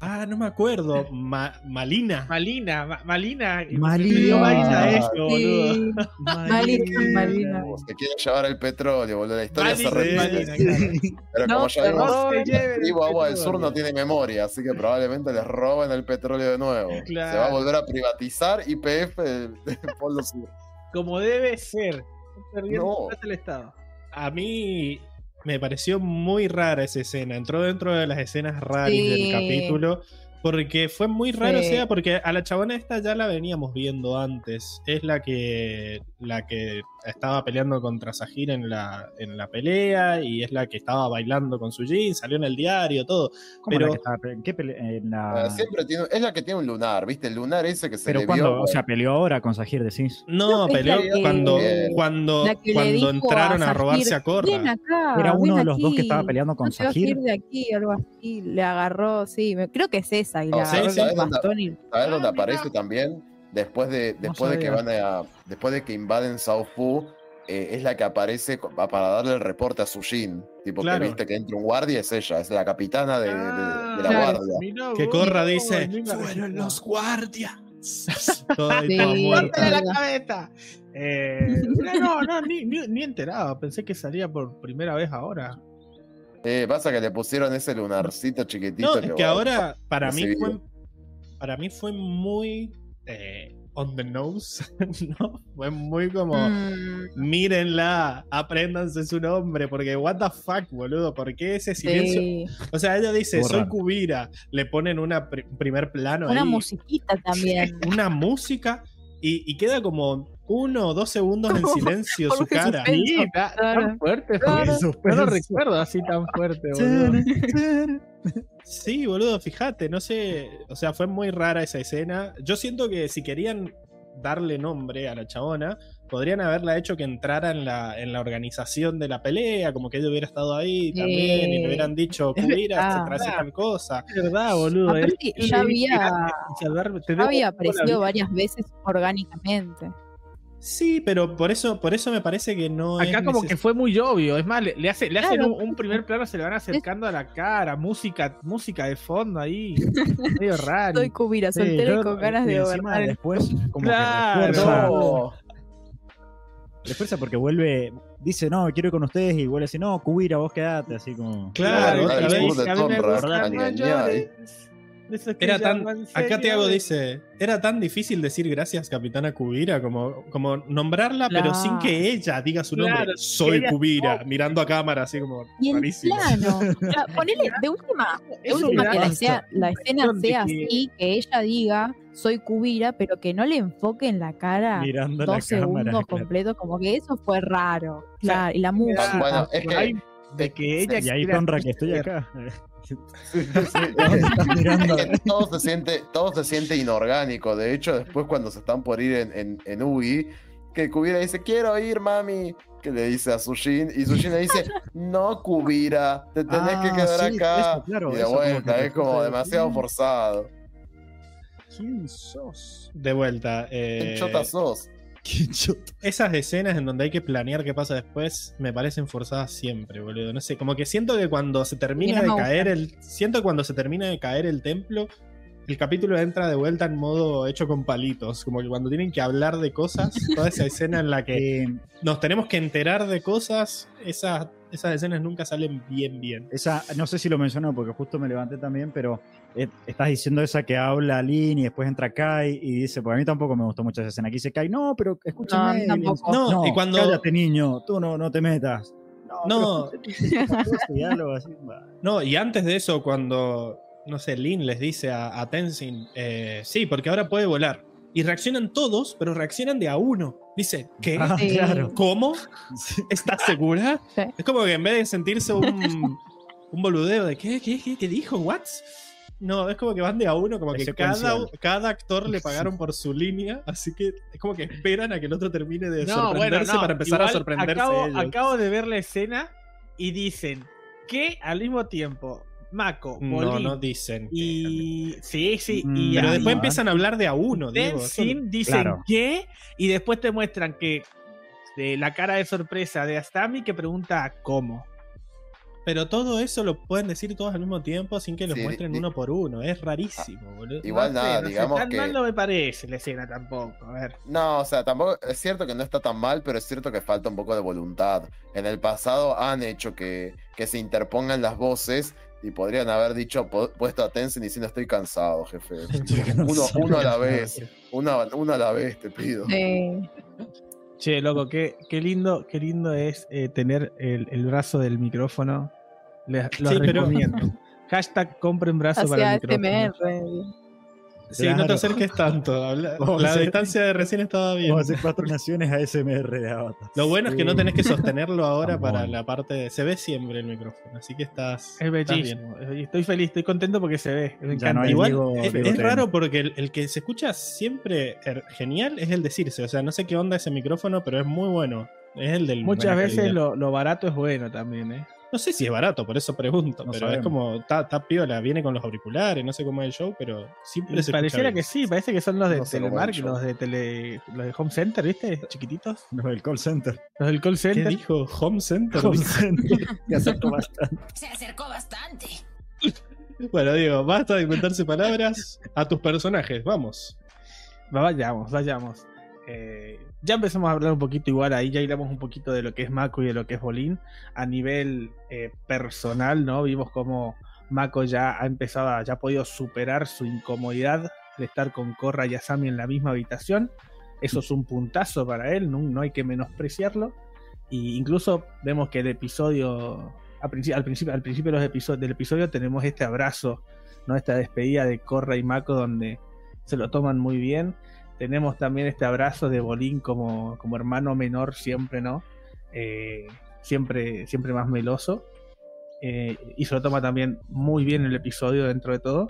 Ah, no me acuerdo. Ma- Malina. Malina, Ma- Malina. Malina. Me dio vibes a eso, Sí. Malina, Malina. Se quieren llevar el petróleo, boludo. La historia se Malina, repite. Malina, claro. Pero No, como ya vimos, no se tribu Agua del Sur no tiene memoria, así que probablemente les roben el petróleo de nuevo. Claro. Se va a volver a privatizar YPF del, Polo Sur. Como debe ser. Perdiendo No. plata el Estado. A mí me pareció muy rara esa escena. Entró dentro de las escenas raras Sí. del capítulo. Porque fue muy raro, Sí. o sea, porque a la chabona esta ya la veníamos viendo antes. Es la que la que estaba peleando contra Sahir en la, en la pelea y es la que estaba bailando con su jean, salió en el diario, todo. ¿Cómo Pero- la que estaba pe- ¿En qué pele- en la- Ah, Siempre tiene, es la que tiene un lunar, ¿viste? El lunar ese que se Pero le cuando, vio. o sea, peleó ahora con Sahir decís. No, No, peleó la que- cuando, cuando, La cuando entraron a, Sahir, robarse a Corra. Ven acá, Era uno ven de los dos que estaba peleando con no a Sahir. de aquí, algo así. Le agarró, sí, creo que es esa. Y le No, sí, agarró sí. el bastón y. ¿Sabes dónde Ah, aparece mira. también? Después de, después de que van a. Después de que invaden South Pooh, eh, es la que aparece para darle el reporte a Sujin. Tipo Claro. que viste que entra un guardia, es ella, es la capitana de, de- de la Claro. guardia. Que Corra dice, fueron los guardias. Sí. muerta. ¡Corta de la cabeza! Eh, no, no, ni, ni, ni enterado. Pensé que salía por primera vez ahora. Eh, pasa que le pusieron ese lunarcito chiquitito. No, es que ahora para mí fue para mí fue muy eh, on the nose, ¿no? Fue muy como Mm, mírenla, apréndanse su nombre, porque what the fuck, boludo, ¿por qué ese silencio? sí. O sea, ella dice, soy raro. Kubira, le ponen una pri- primer plano Una ahí, musiquita también. una música y, y queda como uno o dos segundos en silencio su cara. Sí, tan fuerte. Claro. No lo recuerdo así tan fuerte, boludo. Sí, boludo, fíjate, no sé, o sea, fue muy rara esa escena. Yo siento que si querían darle nombre a la chabona, podrían haberla hecho que entrara en la, en la organización de la pelea, como que ella hubiera estado ahí Sí. también y le hubieran dicho, Kubira, se trae tal cosa. Es verdad, boludo. Aparte, ya había- Ya aparecido varias veces orgánicamente. Sí, pero por eso, por eso me parece que no Acá es como neces- que fue muy obvio. Es más, le, le hace, le hacen un, un primer plano, se le van acercando a la cara, música, música de fondo ahí. medio raro. Soy Kubira, Sí, soltera yo- y con ganas y de encima después como Claro. que refuerza, No. refuerza porque vuelve, dice, no, quiero ir con ustedes y vuelve así, no, Kubira, vos quedate, así como... Claro, Claro, Era tan, acá Tiago dice, era tan difícil decir gracias Capitana Cubira como, como nombrarla, pero sin que ella diga su nombre. Claro, Soy ella- Cubira, mirando a cámara así como Y rarísimo. plano. Claro, ponele, de última, de Eso última que la, basta. sea- la escena sea que- así, que ella diga soy cubira, pero que no le enfoque en la cara Mirando dos la cámara. segundos claro. completos, como que eso fue raro. sea, Claro, y la música. Bueno, es que- Hay de que ella Y ahí quiera Conra que estoy acá. Todo se siente, todo se siente inorgánico. De hecho, después cuando se están por ir en, en, en Ugi, que Kubira dice, quiero ir, mami. Que le dice a Sushin, y Sushin le dice, no, Kubira, te tenés que Ah, quedar sí, acá. eso, claro, y de vuelta, es como demasiado forzado. ¿Quién sos? De vuelta. ¿Qué eh, chota sos? Esas escenas en donde hay que planear qué pasa después me parecen forzadas siempre, boludo. No sé, como que siento que cuando se termina de caer el. Siento que cuando se termina de caer el templo, el capítulo entra de vuelta en modo hecho con palitos. Como que cuando tienen que hablar de cosas, toda esa escena en la que nos tenemos que enterar de cosas, esas, esas escenas nunca salen bien, bien. esa, no sé si lo mencionó porque justo me levanté también, pero eh, estás diciendo esa que habla Lin y después entra Kai y dice, porque a mí tampoco me gustó mucho esa escena. Aquí dice Kai, no, pero No, escúchame. dice, tampoco. No, y cuando- Cállate, niño, tú no, no te metas. No. pero va. No, y antes de eso, cuando, no sé, Lin les dice a, a Tenzin, eh, sí, porque ahora puede volar. Y reaccionan todos, pero reaccionan de a uno. Dice, ¿qué? Ah, Sí. claro. ¿Cómo? ¿Estás segura? Sí. Es como que en vez de sentirse un, un boludeo de ¿qué, qué, qué, qué dijo? ¿What? No, es como que van de a uno, como Es que cada, cada actor le pagaron por su línea, así que es como que esperan a que el otro termine de No, sorprenderse bueno, no. para empezar a sorprenderse Acabo, ellos. acabo de ver la escena y dicen que al mismo tiempo Mako, No, no dicen. que- y. Sí, sí. Mm, Y Pero ahí después no, empiezan a hablar de a uno, Diego. Dicen Claro. que y después te muestran que de la cara de sorpresa de Astami que pregunta cómo. Pero todo eso lo pueden decir todos al mismo tiempo sin que los Sí, muestren di- uno por uno. Es rarísimo, boludo. Igual No sé, nada, no sé, digamos tan que. mal no me parece la escena tampoco. A ver. No, o sea, tampoco es cierto que no está tan mal, pero es cierto que falta un poco de voluntad. En el pasado han hecho que, que se interpongan las voces y podrían haber dicho, pu- puesto a Tenzin diciendo estoy cansado, jefe. Uno, uno a la vez, una, uno a la vez, te pido. Eh, Che, loco, qué, qué lindo, qué lindo es eh, tener el, el brazo del micrófono. Les lo Sí, pero- recomiendo. Hashtag compren brazo para el micrófono. SMR. Sí, no te acerques tanto. habla- La hacer- distancia de recién estaba bien. Vamos a hacer cuatro naciones a SMR de Avatar. Lo bueno es que no tenés que sostenerlo ahora para la parte de... Se ve siempre el micrófono, así que estás... Es estás bien. bellísimo. es belli- Estoy feliz, estoy contento porque se ve. Me encanta. no hay Igual Diego- es, Diego es Ten. raro porque el, el que se escucha siempre er- genial es el decirse. O sea, no sé qué onda ese micrófono, pero es muy bueno. Es el del Muchas veces lo, lo barato es bueno también, ¿eh? No sé si es barato, por eso pregunto. No pero es como, está piola, viene con los auriculares, no sé cómo es el show, pero siempre Y se pareciera que sí, parece que son los de No Telemark, los de tele, los de Home Center, ¿viste? Chiquititos. No, el call center. Los del call bien. ¿Qué center. dijo? Home Center. Call center. Que acertó bastante. Se acercó bastante. bueno, digo, basta de inventarse palabras a tus personajes, vamos. Va, Vayamos, vayamos. Eh, ya empezamos a hablar un poquito igual, ahí ya hablamos un poquito de lo que es Mako y de lo que es Bolín. A nivel eh, personal, ¿no? Vimos cómo Mako ya ha empezado, ya ha podido superar su incomodidad de estar con Korra y Asami en la misma habitación. Eso es un puntazo para él, no, no hay que menospreciarlo. Y incluso vemos que el episodio, al principio, al los del episodio tenemos este abrazo, ¿no? Esta despedida de Korra y Mako donde se lo toman muy bien. Tenemos también este abrazo de Bolín como, como hermano menor siempre, ¿no? Eh, siempre, siempre más meloso. Eh, y se lo toma también muy bien el episodio dentro de todo.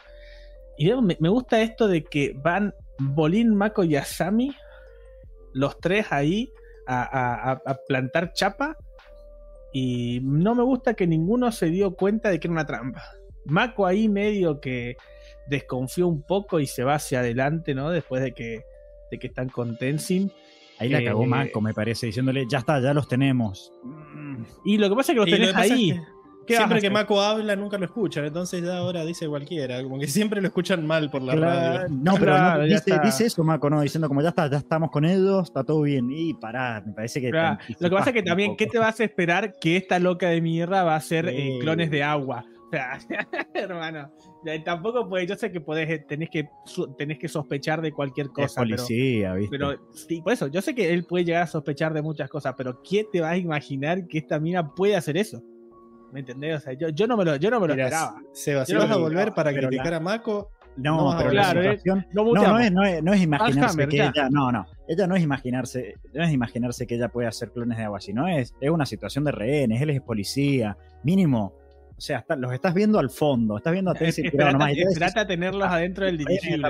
Y me, gusta esto de que van Bolín, Mako y Asami, los tres ahí, a- a plantar chapa. Y no me gusta que ninguno se dio cuenta de que era una trampa. Mako ahí medio que desconfió un poco y se va hacia adelante, ¿no? Después de que, de que están con Tenzin. Ahí la Eh, cagó Mako, me parece, diciéndole, ya está, ya los tenemos. Mm. Y lo que pasa es que los lo tenés que pasa es ahí. que ¿Qué Siempre que? Mako habla, nunca lo escuchan, entonces ya ahora dice cualquiera, como que siempre lo escuchan mal por la Claro, radio. No, pero Claro, no, dice, dice eso, Mako, ¿no? Diciendo como ya está, ya estamos con ellos, está todo bien. Y pará, me parece que. Claro, Lo que pasa es que también, ¿qué te vas a esperar que esta loca de mierda va a hacer eh, clones de agua? O sea, hermano, eh, tampoco puede, yo sé que podés, tenés que tenés que sospechar de cualquier Es cosa, pero, policía, ¿viste? pero sí, por eso, yo sé que él puede llegar a sospechar de muchas cosas, pero ¿quién te va a imaginar que esta mina puede hacer eso? ¿Me entendés? O sea, yo, yo no me lo, yo no me lo Mira, esperaba. Seba, si vas a volver para pero criticar la- a Mako, no, vas pero hablar, la ¿eh? situación. No, No, no es, no, es, no es imaginarse Alzheimer, que ya. ella. No, no. Ella no es imaginarse, no es imaginarse que ella puede hacer clones de agua, sino es, es una situación de rehenes, él es policía, mínimo. O sea, está- los estás viendo al fondo, estás viendo a tirado Esperate, nomás. y te decís, esperate a tenerlos adentro del dirigible,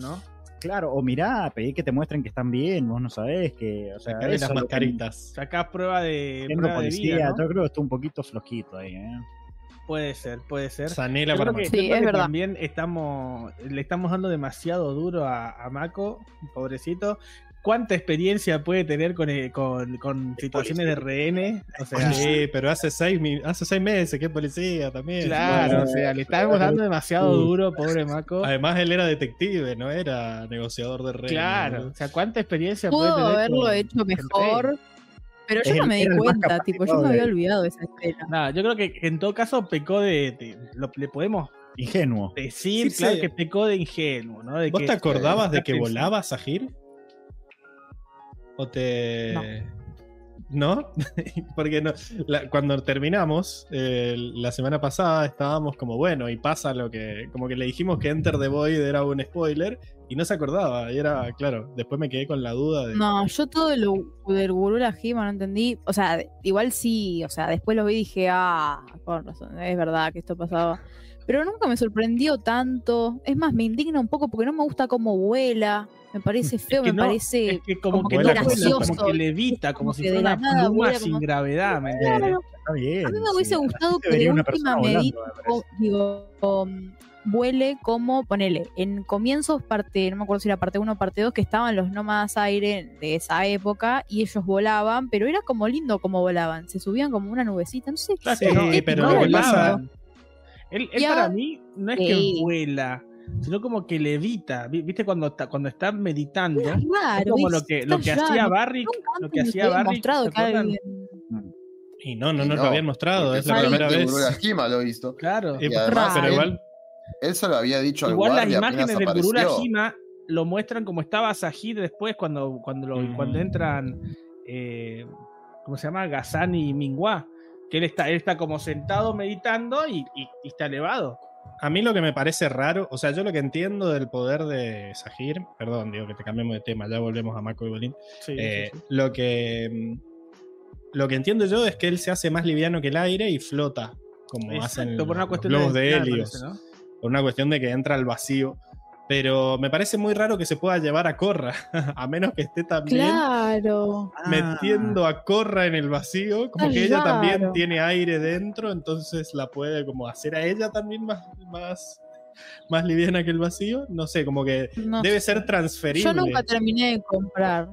¿no? Claro, o mirá, pedí que te muestren que están bien, vos no sabés que. O sea, las mascaritas. Sacás prueba de, siendo prueba de policía, vida, ¿no? yo creo que está un poquito flojito ahí, ¿eh? Puede ser, puede ser. Sanela para Mako. Sí, es que verdad. también estamos, le estamos dando demasiado duro a, a Mako, pobrecito. ¿Cuánta experiencia puede tener con, eh, con, con situaciones de rehenes? O sea, Sí, pero hace seis, hace seis meses que es policía también. claro, o sea, le estamos dando demasiado duro, pobre Mako. Además, él era detective, no era negociador de redes. Claro, o sea, ¿cuánta experiencia Pudo puede tener? haberlo con- hecho mejor. rehenes? Pero Es yo no me di cuenta, tipo, yo me había olvidado de esa escena. Nada, yo creo que en todo caso pecó de. de- lo- le podemos Ingenuo. decir, Sí, claro, sí. que pecó de ingenuo, ¿no? De ¿Vos que- te acordabas de que pensando- volaba Sahir? ¿O te.? ¿No? Porque no, la- cuando terminamos eh, la semana pasada estábamos como, bueno, y pasa lo que. Como que le dijimos que Enter the Void era un spoiler y no se acordaba. Y era, claro, después me quedé con la duda de. No, yo todo lo del gurú la no entendí. O sea, igual sí, o sea, después lo vi y dije, ah, con razón, es verdad que esto pasaba. Pero nunca me sorprendió tanto. Es más, me indigna un poco porque no me gusta cómo vuela. Me parece feo, que me no, parece. Es que como, como que no vuela, gracioso. como que levita, como Como si fuera de una la nada pluma vuela sin gravedad. Claro. Está bien. A mí me sí. hubiese gustado que de una última me digo, um, vuele como, ponele, en comienzos parte, no me acuerdo si era parte 1 o parte 2, que estaban los nómadas aire de esa época y ellos volaban, pero era como lindo como volaban, se subían como una nubecita, no sé, Claro Sí, que no, pero era Él, él para mí no es que vuela, sino como que levita. Vi- ¿Viste cuando está, cuando está meditando? Es Es como lo que, lo que hacía Nunca lo que hacía había Barrick, mostrado ¿se que acuerdan? alguien- Y no, no, no, lo habían mostrado, es la primera vez. Lo he visto. Claro. Y- Y además, pero igual. Él se lo había dicho al Igual las imágenes del Gurú apareció. Lajima lo muestran como estaba Sahid después cuando, cuando, lo- cuando entran, eh, ¿cómo se llama? Gazan y Mingua. Que él está, él está como sentado meditando y, y- y está elevado. A mí lo que me parece raro, o sea, yo lo que entiendo del poder de Sahir, perdón, digo que te cambiemos de tema, ya volvemos a Mako y Bolín. Sí, Eh, sí, sí. Lo que mm, lo que entiendo yo es que él se hace más liviano que el aire y flota, como Exacto, hacen por una los cuestión globos de, me Helios, parece, ¿no? por una cuestión de que entra al vacío. Pero me parece muy raro que se pueda llevar a Corra, a menos que esté también Claro. Ah, metiendo a Corra en el vacío, como Está que ella también tiene aire dentro, entonces la puede como hacer a ella también más, más, más liviana que el vacío. No sé, como que No debe sé. ser transferible. Yo nunca terminé de comprar.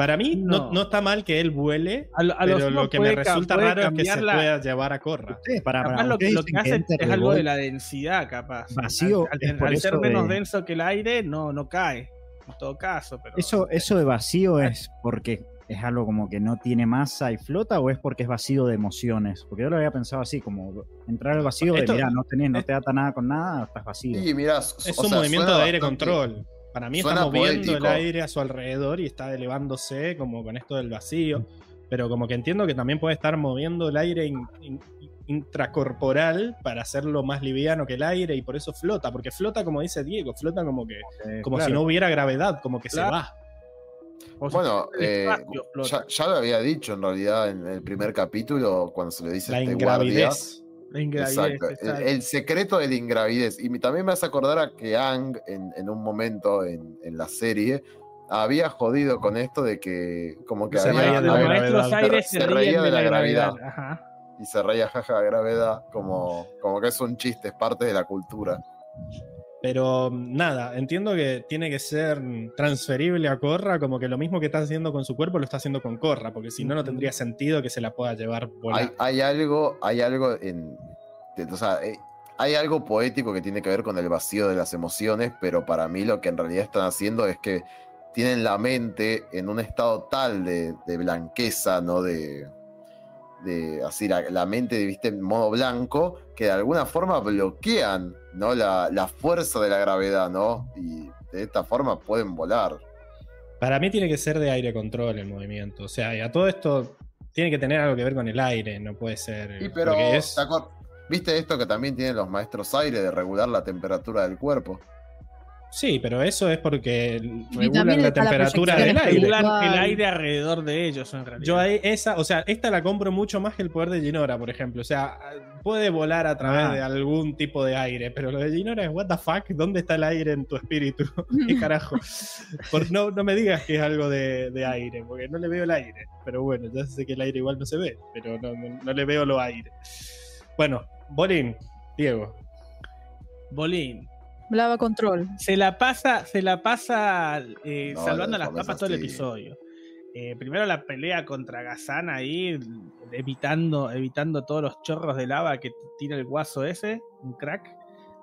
Para mí no. No. no está mal que él vuele, A lo, a lo pero lo que me puede resulta raro es que se la- pueda llevar a Corra. ustedes, para, para, lo, que- lo hace es algo de la densidad, capaz. Vacío Al, ser menos de- denso que el aire, no, no cae. En todo caso, pero. Eso, eso de vacío es porque es algo como que no tiene masa y flota o es porque es vacío de emociones. Porque yo lo había pensado así, como entrar al vacío Esto- de mira, no tenés, no es- te ata nada con nada, estás vacío. Sí, mirá, Es un movimiento de aire control. Para mí está moviendo el aire a su alrededor y está elevándose como con esto del vacío. Pero como que entiendo que también puede estar moviendo el aire in- in- intracorporal para hacerlo más liviano que el aire y por eso flota. Porque flota, como dice Diego, flota como que Eh, como claro. si no hubiera gravedad, como que Claro. se va. o Bueno, eh, espacio ya, ya lo había dicho en realidad en el primer capítulo, cuando se le dice La este guardia. La ingravidez, Exacto, el, exacto. el secreto de la ingravidez. Y también me hace acordar a que Ang, en, en un momento en, en la serie, había jodido con esto de que, como que Se había. reía de la gravedad. aires se, Se reía de la gravedad. gravedad. Ajá. y se reía jaja gravedad, como, como que es un chiste, es parte de la cultura. Pero mm, nada, entiendo que tiene que ser transferible a Corra, como que lo mismo que está haciendo con su cuerpo lo está haciendo con Corra, porque si no, no tendría sentido que se la pueda llevar Hay, volando. hay algo, hay algo en. o sea, eh, hay algo poético que tiene que ver con el vacío de las emociones, pero para mí lo que en realidad están haciendo es que tienen la mente en un estado tal de, de blanqueza, ¿no? De, de así la, la mente, viste, en modo blanco, que de alguna forma bloquean, ¿no? La, la fuerza de la gravedad, ¿no? Y de esta forma pueden volar. Para mí tiene que ser de aire control el movimiento. O sea, y a todo esto tiene que tener algo que ver con el aire, no puede ser. Y pero, es- ¿te acor- ¿viste esto que también tienen los maestros aire de regular la temperatura del cuerpo? Sí, pero eso es porque regulan la la temperatura proyección del aire. Regular Igual. el aire alrededor de ellos, en realidad. Yo ahí, esa, o sea, esta la compro mucho más que el poder de Ginora, por ejemplo. O sea, puede volar a través Ah. de algún tipo de aire, pero lo de Ginora es what the fuck, ¿dónde está el aire en tu espíritu? ¿Qué carajo? Por- no, no me digas que es algo de, de aire, porque no le veo el aire. Pero bueno, ya sé que el aire igual no se ve, pero no, no- no le veo lo aire. Bueno, Bolín, Diego. Bolín. Lava control. Se la pasa, se la pasa eh, No, salvando las papas todo el episodio. Eh, primero la pelea contra Gazan ahí, evitando, evitando todos los chorros de lava que tira el guaso ese, un crack.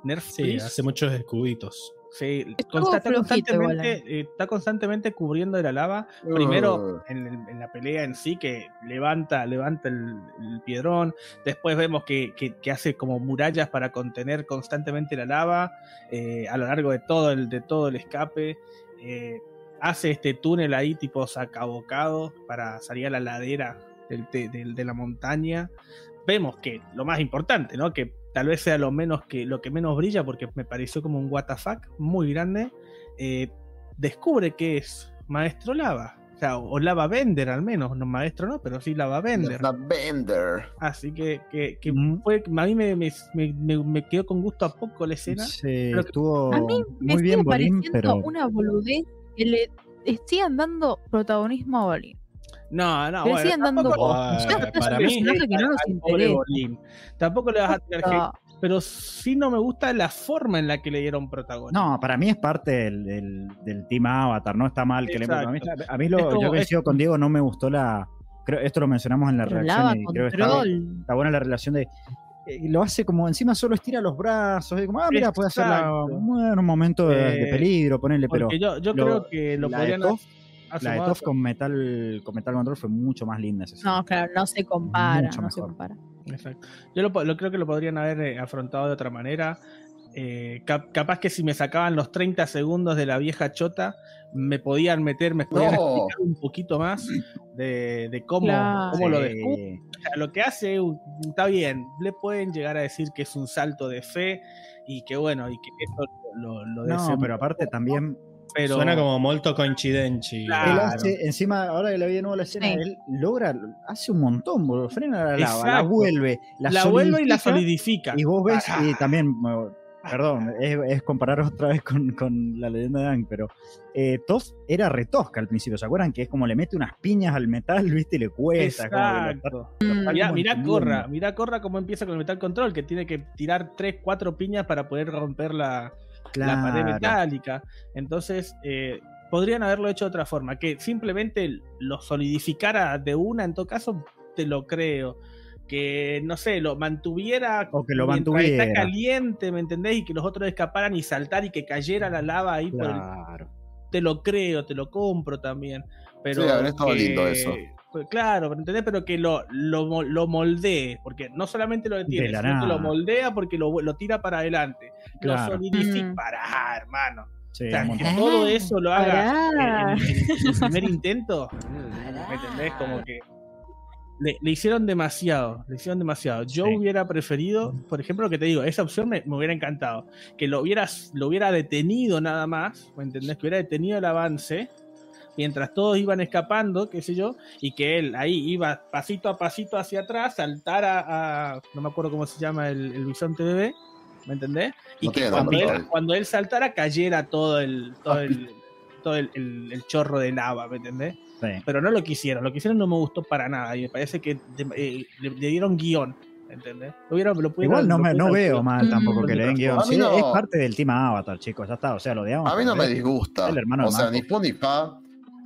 Nerf Sí, hace muchos escuditos. Sí, consta- está, constantemente, eh, está constantemente cubriendo de la lava. Primero en, la pelea en sí, que levanta, levanta el, el piedrón. Después vemos que, que- que hace como murallas para contener constantemente la lava eh, a lo largo de todo el, de todo el escape. Eh, hace este túnel ahí tipo sacabocado para salir a la ladera del- de, de la montaña. Vemos que lo más importante, ¿no? Que tal vez sea lo menos que lo que menos brilla porque me pareció como un WTF muy grande. eh, descubre que es Maestro Lava. O sea, o Lava Bender al menos, no Maestro no, pero sí Lava Bender. Así que, que, que fue, a mí me, me, me- me- me quedó con gusto a poco la escena. Sí, Pero que- estuvo A mí me muy bien Bolín, pareciendo pero una boludez que le sigan dando protagonismo a Bolín. No, no, bueno, siguen dando tampoco- Ah, Ya está, para es un mí- que no nos. Tampoco le vas a tirar hate, Ah, pero sí no me gusta la forma en la que le dieron protagonismo. No, para mí es parte del, del, del Team Avatar, no está mal que le a mí, a mí lo, Es como- yo es- coincido con Diego, no me gustó la. Creo, esto lo mencionamos en la pero reacción y creo que está, buena la relación de. eh, lo hace como encima solo estira los brazos, y como, ah, mira, puede hacer la- Exacto. bueno, un momento de, de Eh, peligro, ponerle, pero yo, yo lo- creo que lo podrían la de Toph con metal, con metal control fue mucho más linda esa. No, claro, no se compara, Mucho no se mejor. compara. Exacto. Yo lo, creo que lo podrían haber eh, afrontado de otra manera. Eh, cap- capaz que si me sacaban los 30 segundos de la vieja chota, me podían meter, me podían No. explicar un poquito más de, de cómo, Claro. cómo lo Sí. descubre. O sea, lo que hace está bien. Le pueden llegar a decir que es un salto de fe y que bueno, y que esto lo, lo No, pero aparte también pero- Suena como molto coincidenci. Claro. Él hace, encima, ahora que le vi de nuevo la escena, Sí. él logra, hace un montón, boludo, frena la lava, la vuelve, la, la vuelve y la solidifica. Y vos ves, Ah. y también, perdón, es, es comparar otra vez con, con la leyenda de Aang, pero eh, Toph era retosca al principio, ¿se acuerdan? Que es como le mete unas piñas al metal, ¿viste? Y le cuesta. como lo Exacto. lo Mirá, como mirá entendiendo. Corra, mirá Corra cómo empieza con el Metal Control, que tiene que tirar 3, 4 piñas para poder romper la, la pared metálica. Entonces, eh, podrían haberlo hecho de otra forma, que simplemente lo solidificara de una, en todo caso, te lo creo. Que, no sé, lo mantuviera O que lo mantuviera. está caliente, ¿me entendés? Y que los otros escaparan y saltar y que cayera la lava ahí por el te lo creo, te lo compro también. Pero Sí, habría estado que- lindo eso. Pues, claro, pero ¿entendés? Pero que lo, lo, lo moldee, porque no solamente lo detiene, que lo moldea porque lo, lo tira para adelante. Claro. Lo solidifica. Mm. Pará, hermano. Sí, O sea, un que todo eso lo haga en, en- en su primer intento. ¿Me entendés? Como que le, le hicieron demasiado, le hicieron demasiado. Yo Sí. hubiera preferido, por ejemplo, lo que te digo, esa opción me, me hubiera encantado. Que lo hubieras, lo hubiera detenido nada más, ¿me entendés? Que hubiera detenido el avance mientras todos iban escapando, qué sé yo, y que él ahí iba pasito a pasito hacia atrás, saltara a, no me acuerdo cómo se llama el, el bisonte bebé, ¿me entendés? Y No que cuando nombre él, todavía. cuando él saltara cayera todo el, todo el, todo el, el- el chorro de lava, ¿me entendés? Sí. Pero no lo quisieron, lo que hicieron no me gustó para nada y me parece que de- eh, le, le dieron guion, ¿entendés? Lo hubieran- lo pudieron- Igual no, lo me, no veo mal tampoco Mm. que le den guion. Sí, no- Es parte del team Avatar, chicos, ya está. O sea, lo odiamos. A mí no me pero- disgusta. El hermano de o sea, ni fu ni fa.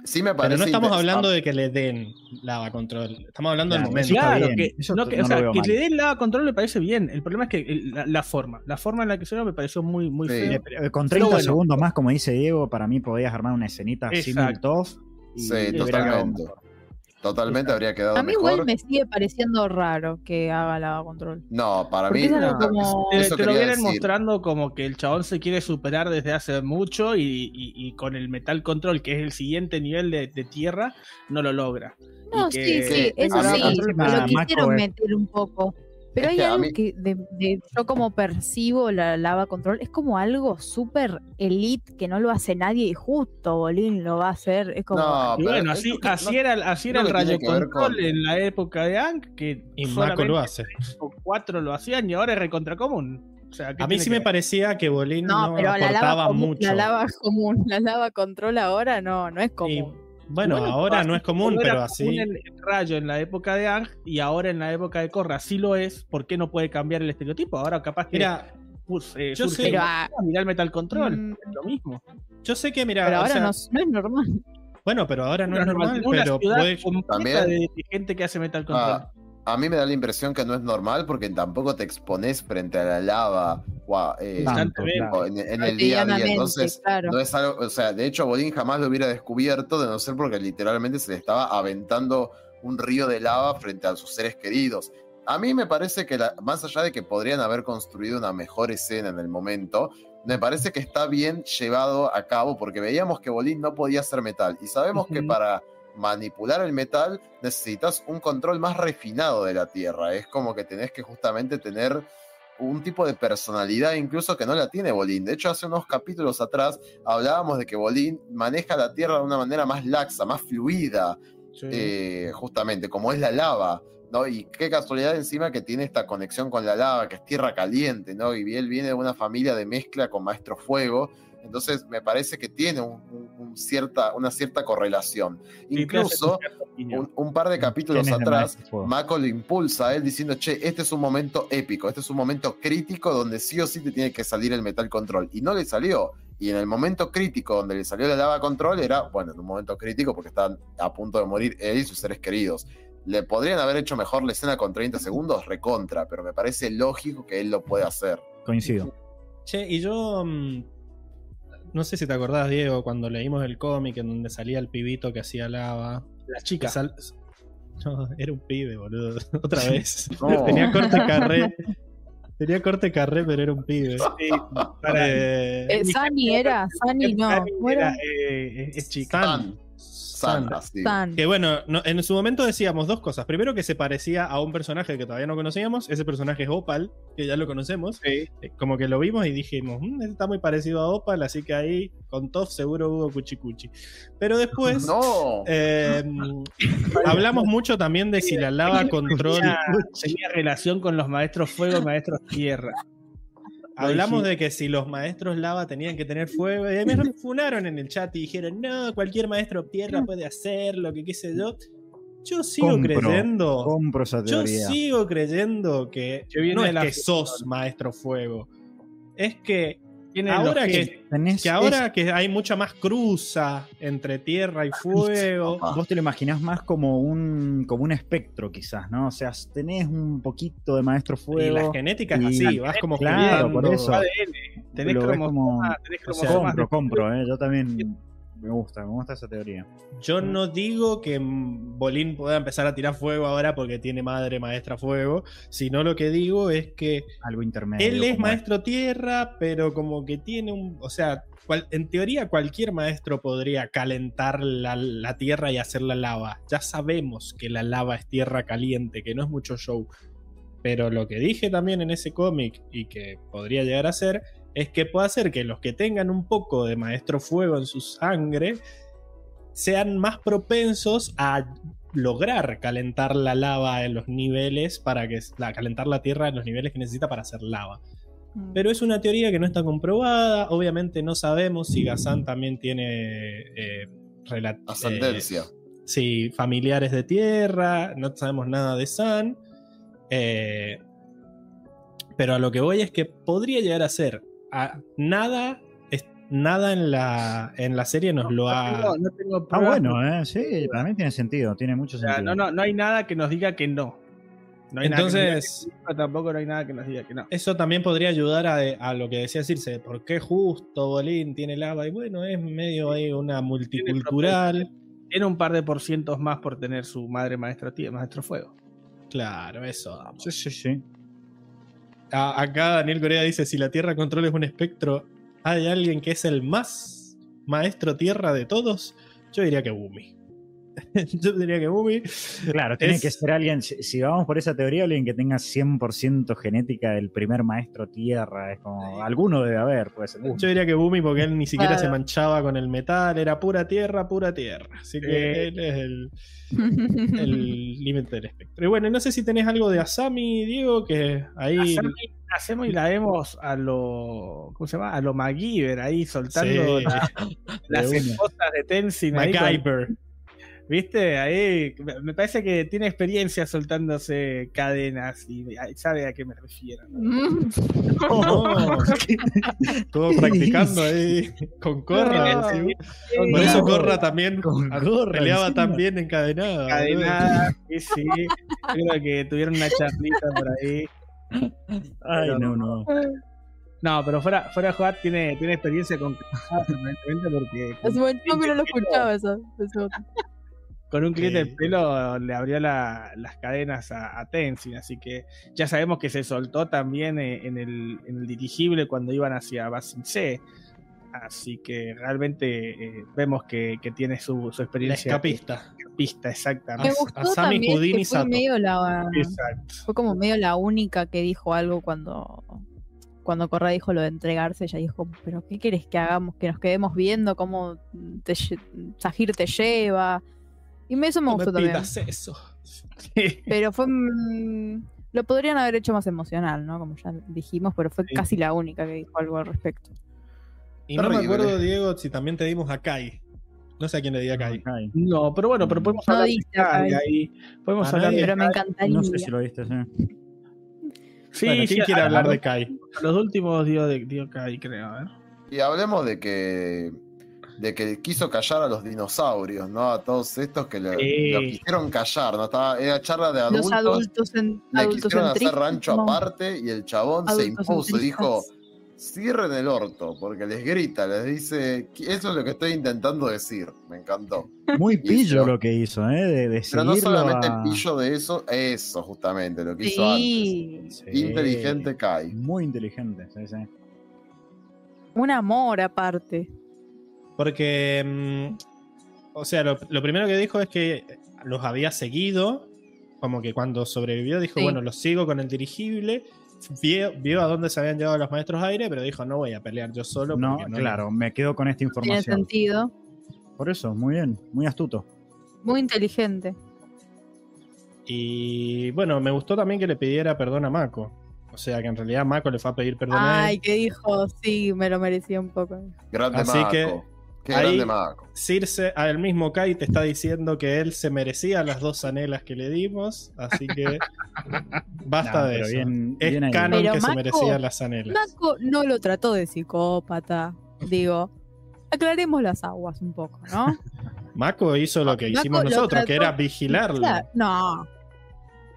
Sí me Pero no estamos hablando de que le den lava control. Estamos hablando del momento. Claro, que, no, o sea, le den la control me parece bien. El problema es que el- la, la forma, la forma en la que se dio me pareció muy, muy Sí. feo. Eh, Con Pero 30 bueno. segundos más, como dice Diego, para mí podías armar una escenita Exacto. similar Toph y Sí, totalmente. Totalmente habría quedado A mí mejor. igual me sigue pareciendo raro que haga lava control. No, para Porque mí. es algo no, como- Te, eso te lo vienen decir. mostrando como que el chabón se quiere superar desde hace mucho y, y- y con el Metal Control, que es el siguiente nivel de, de tierra, no lo logra. No, Y que- sí, sí, eso sí, lo quisieron meter un poco. Pero Es hay que algo mí- que de, de- yo como percibo la lava control, es como algo súper elite que no lo hace nadie y justo Bolín lo va a hacer. Es como, No, pero bueno, así, que así no- era, así era el rayo control con- en la época de Ank, que Y solamente lo hace. o cuatro lo hacían y ahora es recontra común. O sea, ¿qué A mí sí que me parecía que Bolín no, no, pero la lava, aportaba común, mucho. la lava común, la lava control ahora no, no es Y, común. Bueno, Bueno, ahora no es común, pero común así. El, el rayo en la época de Ang y ahora en la época de Korra sí lo es. ¿Por qué no puede cambiar el estereotipo? Ahora capaz que Mira, eh, yo sé- Pero, el- mira el Metal Control, Mm. es lo mismo. yo sé que, mira, pero o ahora sea, no, no es normal. bueno, pero ahora no Pero es normal, pero puede. completa También- de, de gente que hace Metal Control. Ah, a mí me da la impresión que no es normal porque tampoco te expones frente a la lava a, eh, Tanto, claro. en, en el día a día. Entonces, claro. no es algo, o sea, de hecho, Bolín jamás lo hubiera descubierto de no ser porque literalmente se le estaba aventando un río de lava frente a sus seres queridos. A mí me parece que, la- más allá de que podrían haber construido una mejor escena en el momento, me parece que está bien llevado a cabo porque veíamos que Bolín no podía hacer metal y sabemos que para manipular el metal necesitas un control más refinado de la Tierra. Es como que tenés que justamente tener un tipo de personalidad incluso que no la tiene Bolín. De hecho, hace unos capítulos atrás hablábamos de que Bolín maneja la Tierra de una manera más laxa, más fluida, Sí. eh, justamente, como es la lava. ¿no? Y qué casualidad encima que tiene esta conexión con la lava, que es tierra caliente, ¿no? Y él viene de una familia de mezcla con Maestro Fuego, entonces me parece que tiene un- un- un cierta, una cierta correlación. Sí, Incluso un, un par de capítulos ¿Quién es de atrás, Fuego? Mako lo impulsa a él diciendo, che, este es un momento épico, este es un momento crítico donde sí o sí te tiene que salir el Metal Control. Y no le salió. Y en el momento crítico donde le salió la lava control era, bueno, en un momento crítico porque estaban a punto de morir él y sus seres queridos. ¿Le podrían haber hecho mejor la escena con 30 segundos? Recontra, pero me parece lógico que él lo pueda hacer. Coincido. Che, y yo. mm, No sé si te acordás, Diego, cuando leímos el cómic en donde salía el pibito que hacía lava. La chica. sal- No, era un pibe, boludo. Otra vez. No. Tenía corte carré. Tenía corte carré, pero era un pibe. Sí, para- Eh, Eh, Sani era, Sani no. Sani ¿cómo era, eh, es- es chica. San. San, San. así. San. Que bueno, no- en su momento decíamos dos cosas. Primero que se parecía a un personaje que todavía no conocíamos. Ese personaje es Opal, que ya lo conocemos. Sí. Eh, Como que lo vimos y dijimos, "Mm, este está muy parecido a Opal, así que ahí con Toff seguro hubo cuchicuchi. Pero después No. eh, hablamos mucho también de si la lava control. Tenía, tenía relación con los maestros fuego y maestros tierra. Hablamos de que si los maestros lava tenían que tener fuego. Y me refunaron en el chat y dijeron, no, cualquier maestro tierra puede hacerlo, que qué sé yo. Yo sigo Compro, creyendo. Compro esa Yo sigo creyendo que no es que sos maestro fuego. Es que Tiene ahora que, Tenés- que ahora que hay mucha más cruza entre tierra y fuego. Vos te lo imaginás más como un, como un espectro, quizás, ¿no? O sea, tenés un poquito de maestro Y fuego. la genética es y- así, vas como Claro, jugando. por eso. ADN. Tenés Lo como- tenés o sea, cromosomas compro, compro, ¿eh? Yo también me gusta, me gusta esa teoría. Yo no digo que mm, Bolín pueda empezar a tirar fuego ahora porque tiene madre maestra fuego, sino lo que digo es que Algo intermedio. él es maestro tierra, pero como que tiene un, o sea, cual- en teoría cualquier maestro podría calentar la, la tierra y hacerla lava. Ya sabemos que la lava es tierra caliente, que no es mucho show. Pero lo que dije también en ese cómic y que podría llegar a ser es que puede hacer que los que tengan un poco de maestro fuego en su sangre sean más propensos a lograr calentar la lava en los niveles para que la, calentar la tierra en los niveles que necesita para hacer lava. Mm. Pero es una teoría que no está comprobada. Obviamente no sabemos si Gazan también tiene eh, rela- Ascendencia. eh, sí, familiares de tierra. No sabemos nada de San. Eh, pero a lo que voy es que podría llegar a ser. A- nada, es- nada en la, en la serie nos lo No ha. no tengo Ah, bueno, ¿eh? Sí, para mí tiene sentido, tiene mucho o sea, sentido. no, no, no hay nada que nos diga que no. No hay nada que nos diga Entonces, que sí, pero tampoco no hay nada que nos diga que no. Eso también podría ayudar a, a lo que decía Circe, ¿por qué justo Bolín tiene lava? Y bueno, es medio ahí una multicultural. Tiene un par de por cientos más por tener su madre maestro, tía- maestro fuego. Claro, eso. vamos. Sí, sí, sí. Acá Daniel Corea dice: si la Tierra Control es un espectro, ¿hay alguien que es el más maestro Tierra de todos? Yo diría que Bumi. Yo diría que Bumi. Claro, tiene Es- que ser alguien, si, vamos por esa teoría, alguien que tenga 100% genética del primer maestro tierra. Es como, alguno debe haber, puede ser. Yo diría que Bumi porque él ni siquiera Claro. se manchaba con el metal, era pura tierra, pura tierra. Así que él es el, el límite del espectro. Y bueno, no sé si tenés algo de Asami, Diego, que ahí. Hacemos, hacemos y la vemos a lo. ¿Cómo se llama? A lo MacGyver ahí soltando Sí. la- las esposas de Tenzin. ahí con- MacGyver. ¿Viste? Ahí me- parece que tiene experiencia soltándose cadenas y sabe a qué me refiero. ¿no? Mm. No, estuvo practicando ahí con Corra. No, ¿sí? sí, Por no, eso Corra también Con Corra peleaba encima. tan bien encadenada. Encadenada, sí, sí. Creo que tuvieron una charlita por ahí. Ay, no, no. No, pero fuera, fuera de jugar tiene, tiene experiencia con permanentemente porque Hace tiempo que no lo escuchaba eso. eso. Con un cliente Sí. de pelo le abrió la- las cadenas a, a Tenzin, así que ya sabemos que se soltó también eh, en el, en el dirigible cuando iban hacia Basin C. Así que realmente eh, vemos que, que tiene su, su La experiencia. escapista. Escapista, Me exactamente. Gustó también Houdini, que fue Sato. medio la Exacto. fue como medio la única que dijo algo cuando cuando Corra dijo lo de entregarse, ella dijo, pero ¿qué quieres que hagamos? Que nos quedemos viendo cómo te, Sahir te lleva. Y me- eso me No me gustó también. eso. Pero fue mm, lo podrían haber hecho más emocional, ¿no? Como ya dijimos, pero fue Sí. casi la única que dijo algo al respecto. Y no me acuerdo, Diego, si también te dimos a Kai. No sé a quién le di a Kai. No, pero bueno, pero podemos No hablar de dice Kai acá. ahí. Podemos A hablar nadie. de Pero me Kai. encantaría. no sé si lo viste, sí. Sí, bueno, ¿quién sí, quiere hablar de Kai? Los últimos dio, de, dio Kai, creo. A ver. Y hablemos de que de que quiso callar a los dinosaurios, ¿no? A todos estos que lo, Sí. lo quisieron callar, ¿no? Estaba, era charla de adultos, Los adultos en, le quisieron hacer rancho no. aparte y el chabón se impuso y dijo, cierren el orto, porque les grita, les dice, eso es lo que estoy intentando decir, me encantó. Muy pillo eso. lo que hizo, ¿eh? De, de Pero no solamente a- pillo de eso, eso justamente, lo que hizo antes. Sí, Sí. Inteligente Kai. Muy inteligente, sí, sí. un amor aparte. Porque, mm, o sea, lo, lo primero que dijo es que los había seguido, como que cuando sobrevivió dijo, Sí. bueno, los sigo con el dirigible, vio, vio a dónde se habían llevado los maestros aire, pero dijo, no voy a pelear yo solo. No, claro, me quedo con esta Tiene información. sentido. Por eso, muy bien, muy astuto. Muy inteligente. Y bueno, me gustó también que le pidiera perdón a Mako. O sea, que en realidad Mako le fue a pedir perdón a Ay, él. que dijo, sí, me lo merecía un poco. Grande Así Mako. que Qué ahí- grande Mako. Circe, al mismo Kai te está diciendo que él se merecía las dos anelas que le dimos, así que basta No, de eso. bien- es bien canon Pero que se merecía las anelas. Mako no lo trató de psicópata. Digo, aclaremos las aguas un poco, ¿no? Mako hizo lo que Mako hicimos nosotros, que trató- era vigilarlo. No.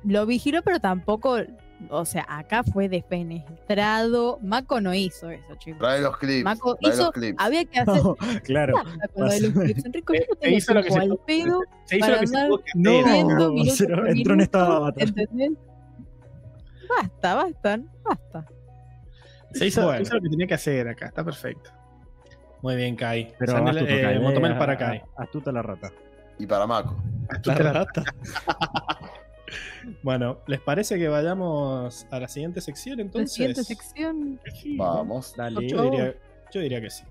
Lo vigiló, pero tampoco. O sea, acá fue defenestrado. Mako no hizo eso, chicos. Trae los clips. Trae hizo. los clips. Había que hacer. No, claro. plata con lo de los clips. Enrico, yo no Se tengo hizo lo que se tiempo al pedo Se hizo para lo que se andar. No, se- entró en minuto, de avatar. ¿entendés? Basta, basta, basta. Se hizo, Bueno. hizo lo que tenía que hacer acá, está perfecto. Muy bien, Kai. Pero Sanel- astuto, eh, Kai, eh, Motomel para Kai. Astuta la rata. Y para Mako. La rata. bueno, ¿les parece que vayamos a la siguiente sección La entonces? siguiente sección. Vamos. Dale. Yo diría, yo diría que sí.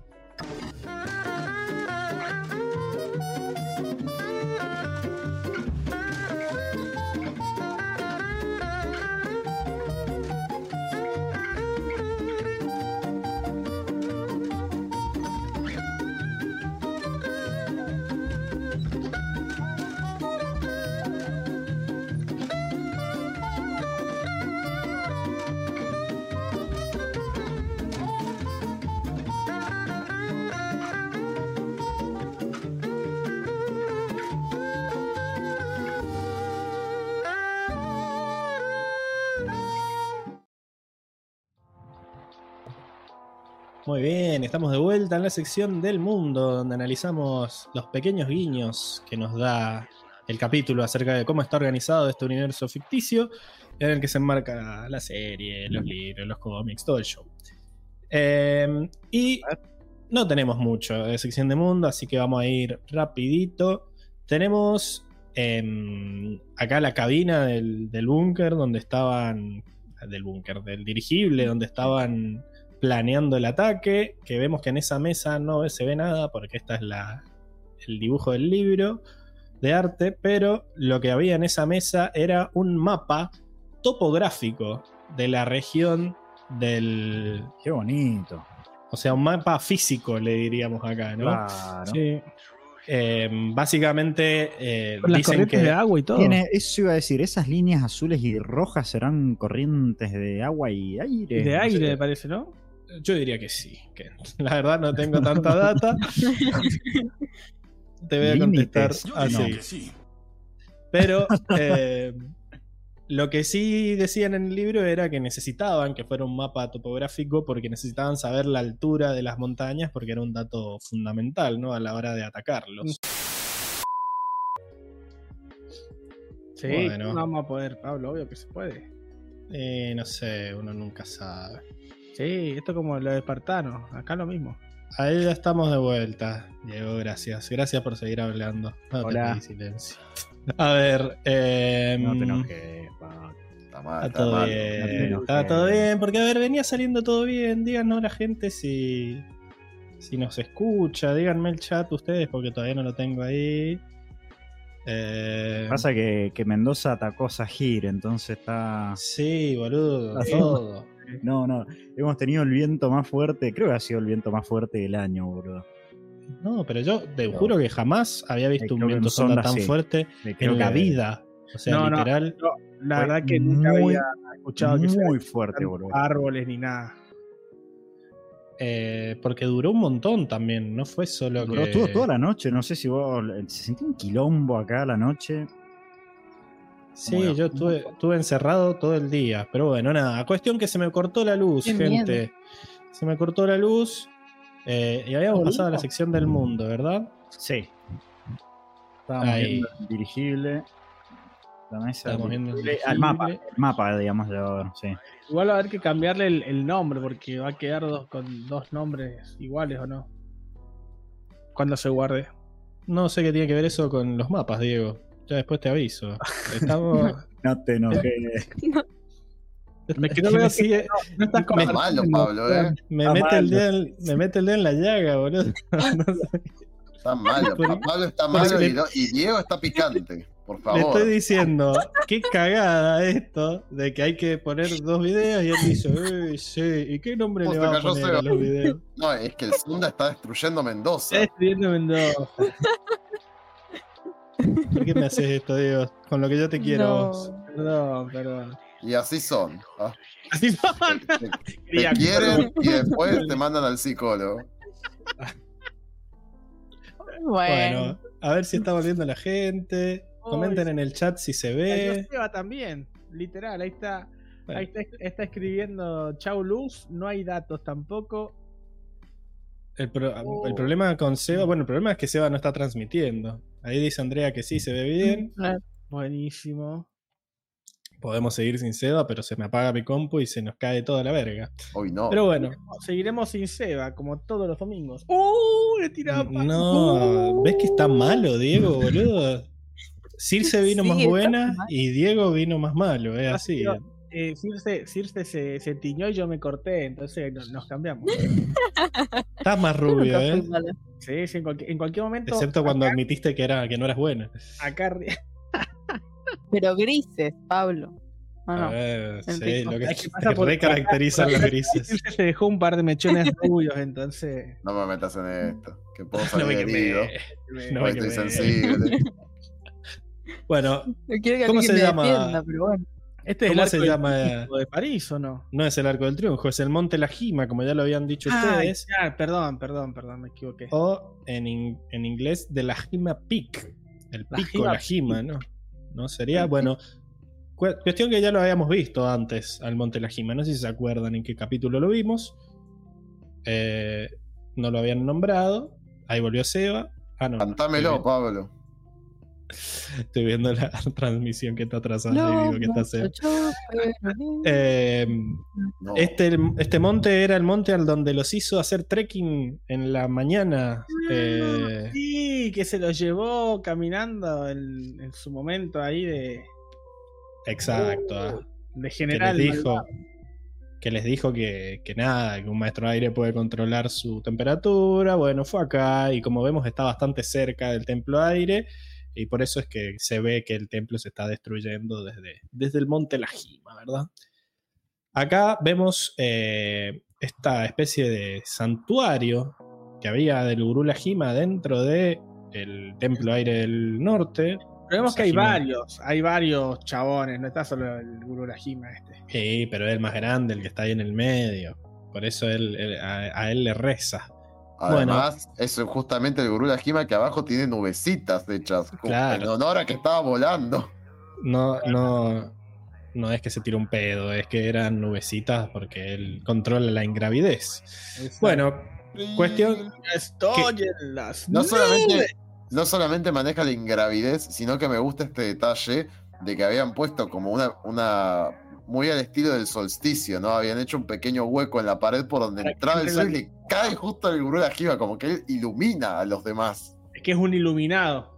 Muy bien, estamos de vuelta en la sección del mundo, donde analizamos los pequeños guiños que nos da el capítulo acerca de cómo está organizado este universo ficticio en el que se enmarca la serie, los libros, los cómics, todo el show. Eh, y no tenemos mucho de sección de mundo, así que vamos a ir rapidito. Tenemos em, acá la cabina del, del búnker donde estaban... Del búnker, del dirigible, donde estaban planeando el ataque, que vemos que en esa mesa no se ve nada porque esta es la, el dibujo del libro de arte, pero lo que había en esa mesa era un mapa topográfico de la región del... Qué bonito. O sea, un mapa físico, le diríamos acá, ¿no? Claro. Sí. Eh, básicamente eh, Con las dicen corrientes que... de agua y todo. Tiene- eso iba a decir, esas líneas azules y rojas serán corrientes de agua y aire. de No aire, sé. me parece, ¿no? Yo diría que sí. Que la verdad no tengo tanta data. Te voy a contestar así. sí. Pero eh, lo que sí decían en el libro era que necesitaban que fuera un mapa topográfico porque necesitaban saber la altura de las montañas porque era un dato fundamental ¿no? a la hora de atacarlos. Sí, Bueno. no vamos a poder, Pablo, obvio que se puede. Eh, no sé, uno nunca sabe. Sí, esto es como lo de espartano, acá lo mismo. Ahí ya estamos de vuelta. Diego, gracias. Gracias por seguir hablando. No te Hola. pedí silencio. A ver, eh, No te enojes, pa. Está mal, Está está todo mal. Bien. Está todo bien, porque a ver, venía saliendo todo bien. Díganos la gente si, si nos escucha. Díganme el chat ustedes, porque todavía no lo tengo ahí. Eh, Pasa que, que Mendoza atacó a Sahir, entonces está. Sí, boludo. Todo. No, no. Hemos tenido el viento más fuerte. Creo que ha sido el viento más fuerte del año, boludo. No, pero yo te juro que jamás había visto un que en viento sonda Sonda tan sí. fuerte Creo en la vida. O sea, No, no. literal. La Fue verdad que nunca muy, había escuchado que Muy fuerte, boludo. árboles ni nada. eh, porque duró un montón también. No fue solo Duró que. todo- toda la noche. No sé si vos. Se sentía un quilombo acá la noche. Sí, Bueno. yo estuve, estuve encerrado todo el día. Pero bueno, nada. Cuestión que se me cortó la luz, Qué gente. Se me cortó la luz. eh, y habíamos pasado a la sección del mundo, ¿verdad? Sí. Estábamos Ahí. viendo el dirigible. La mesa. Estábamos viendo el dirigible, al mapa. El mapa, digamos, de ahora, sí. Igual va a haber que cambiarle el, el nombre porque va a quedar dos, con dos nombres iguales o no. Cuando se guarde. No sé qué tiene que ver eso con los mapas, Diego. Ya después te aviso. Estamos. No te enojes. Me quedo me sigue- no estás me- Está malo, Pablo, ¿eh? me, mete el dedo en, me mete el dedo en la llaga, boludo. No sé. Está malo. Por- Pablo está malo y, le- no- y Diego está picante. Por Le favor. estoy diciendo, qué cagada esto de que hay que poner dos videos y él dice, "Uy, sí, ¿y qué nombre ¿Cómo le va a poner a los videos? No, es que el Zunda está destruyendo Mendoza. Está escribiendo Mendoza. ¿Por qué me haces esto, Diego? Con lo que yo te quiero No. vos. Perdón, perdón. Y así son. ¿ah? Así son. Te, quieren y después te mandan al psicólogo. Bueno, Bueno, a ver si está volviendo la gente. Comenten en el chat si se ve. Seba también, literal, ahí está. Bueno. Ahí está, está escribiendo Chau Luz, no hay datos tampoco. El, pro- Oh. el problema con Seba, bueno, el problema es que Seba no está transmitiendo. Ahí dice Andrea que sí se ve bien. Buenísimo. Podemos seguir sin Seba, pero se me apaga mi compu y se nos cae toda la verga. Hoy no. Pero bueno, Seguiremos sin Seba, como todos los domingos. ¡Uh! Le tiraba pa- no, ¡Uh! ¿ves que está malo, Diego, boludo? Circe vino Sí, más buena mal. y Diego vino más malo, es así. Eh, Circe, Circe se, se tiñó y yo me corté, entonces no- nos cambiamos. Estás más rubio, ¿eh? Sí, sí, en, cualquier, en cualquier momento. Excepto cuando acá, admitiste que, era, que no eras buena. acá Pero grises, Pablo. Ah, A no. ver, sí, rico. lo que Es que por- recaracterizan los grises. Circe se dejó un par de mechones rubios, entonces. No me metas en esto. Que puedo No salir me herido. me- No me estoy quemé. sensible. Bueno, No que ¿Cómo se me llama? defienda, pero bueno. Este es el ¿Cómo arco se del llama? triunfo de París, ¿o no? no es el Arco del Triunfo, es el Monte La Jima, como ya lo habían dicho ustedes. ya, perdón, perdón, perdón, me equivoqué. O en, in- en inglés, de la Jima Peak. El La pico, Jima la Jima, ¿no? No sería, bueno. cu- Cuestión que ya lo habíamos visto antes al Monte La Jima. No sé si se acuerdan en qué capítulo lo vimos. eh, no lo habían nombrado. Ahí volvió Seba. Ah, no. Cantámelo, Pablo. Estoy viendo la transmisión que está atrasada y digo que está. Eh, No. este, este monte era el monte al donde los hizo hacer trekking en la mañana. eh, Sí, que se lo llevó caminando en, en su momento ahí de, exacto. ah. de que general. les dijo, que, les dijo que, que nada, que un maestro de aire puede controlar su temperatura. Bueno, fue acá y como vemos está bastante cerca del templo aire y por eso es que se ve que el templo se está destruyendo desde, desde el monte Lajima, ¿verdad? Acá vemos eh, esta especie de santuario que había del Gurú Lajima dentro de el templo aire del norte. Pero vemos que hay varios, hay varios chabones, no está solo el Guru Lajima este. Sí, pero es el más grande, el que está ahí en el medio. Por eso él, él- a, a él le reza. Además, eso es justamente el gurú esquima que abajo tiene nubecitas hechas. Claro. En honor a que estaba volando. No, no, no es que se tiró un pedo, es que eran nubecitas porque él controla la ingravidez. Bueno, cuestión. Estoy en las No solamente, no solamente maneja la ingravidez, sino que me gusta este detalle de que habían puesto como una, una muy al estilo del solsticio, ¿no? Habían hecho un pequeño hueco en la pared por donde entraba el sol y le cae justo al gurú de la esquiva, como que él ilumina a los demás. Es que es un iluminado.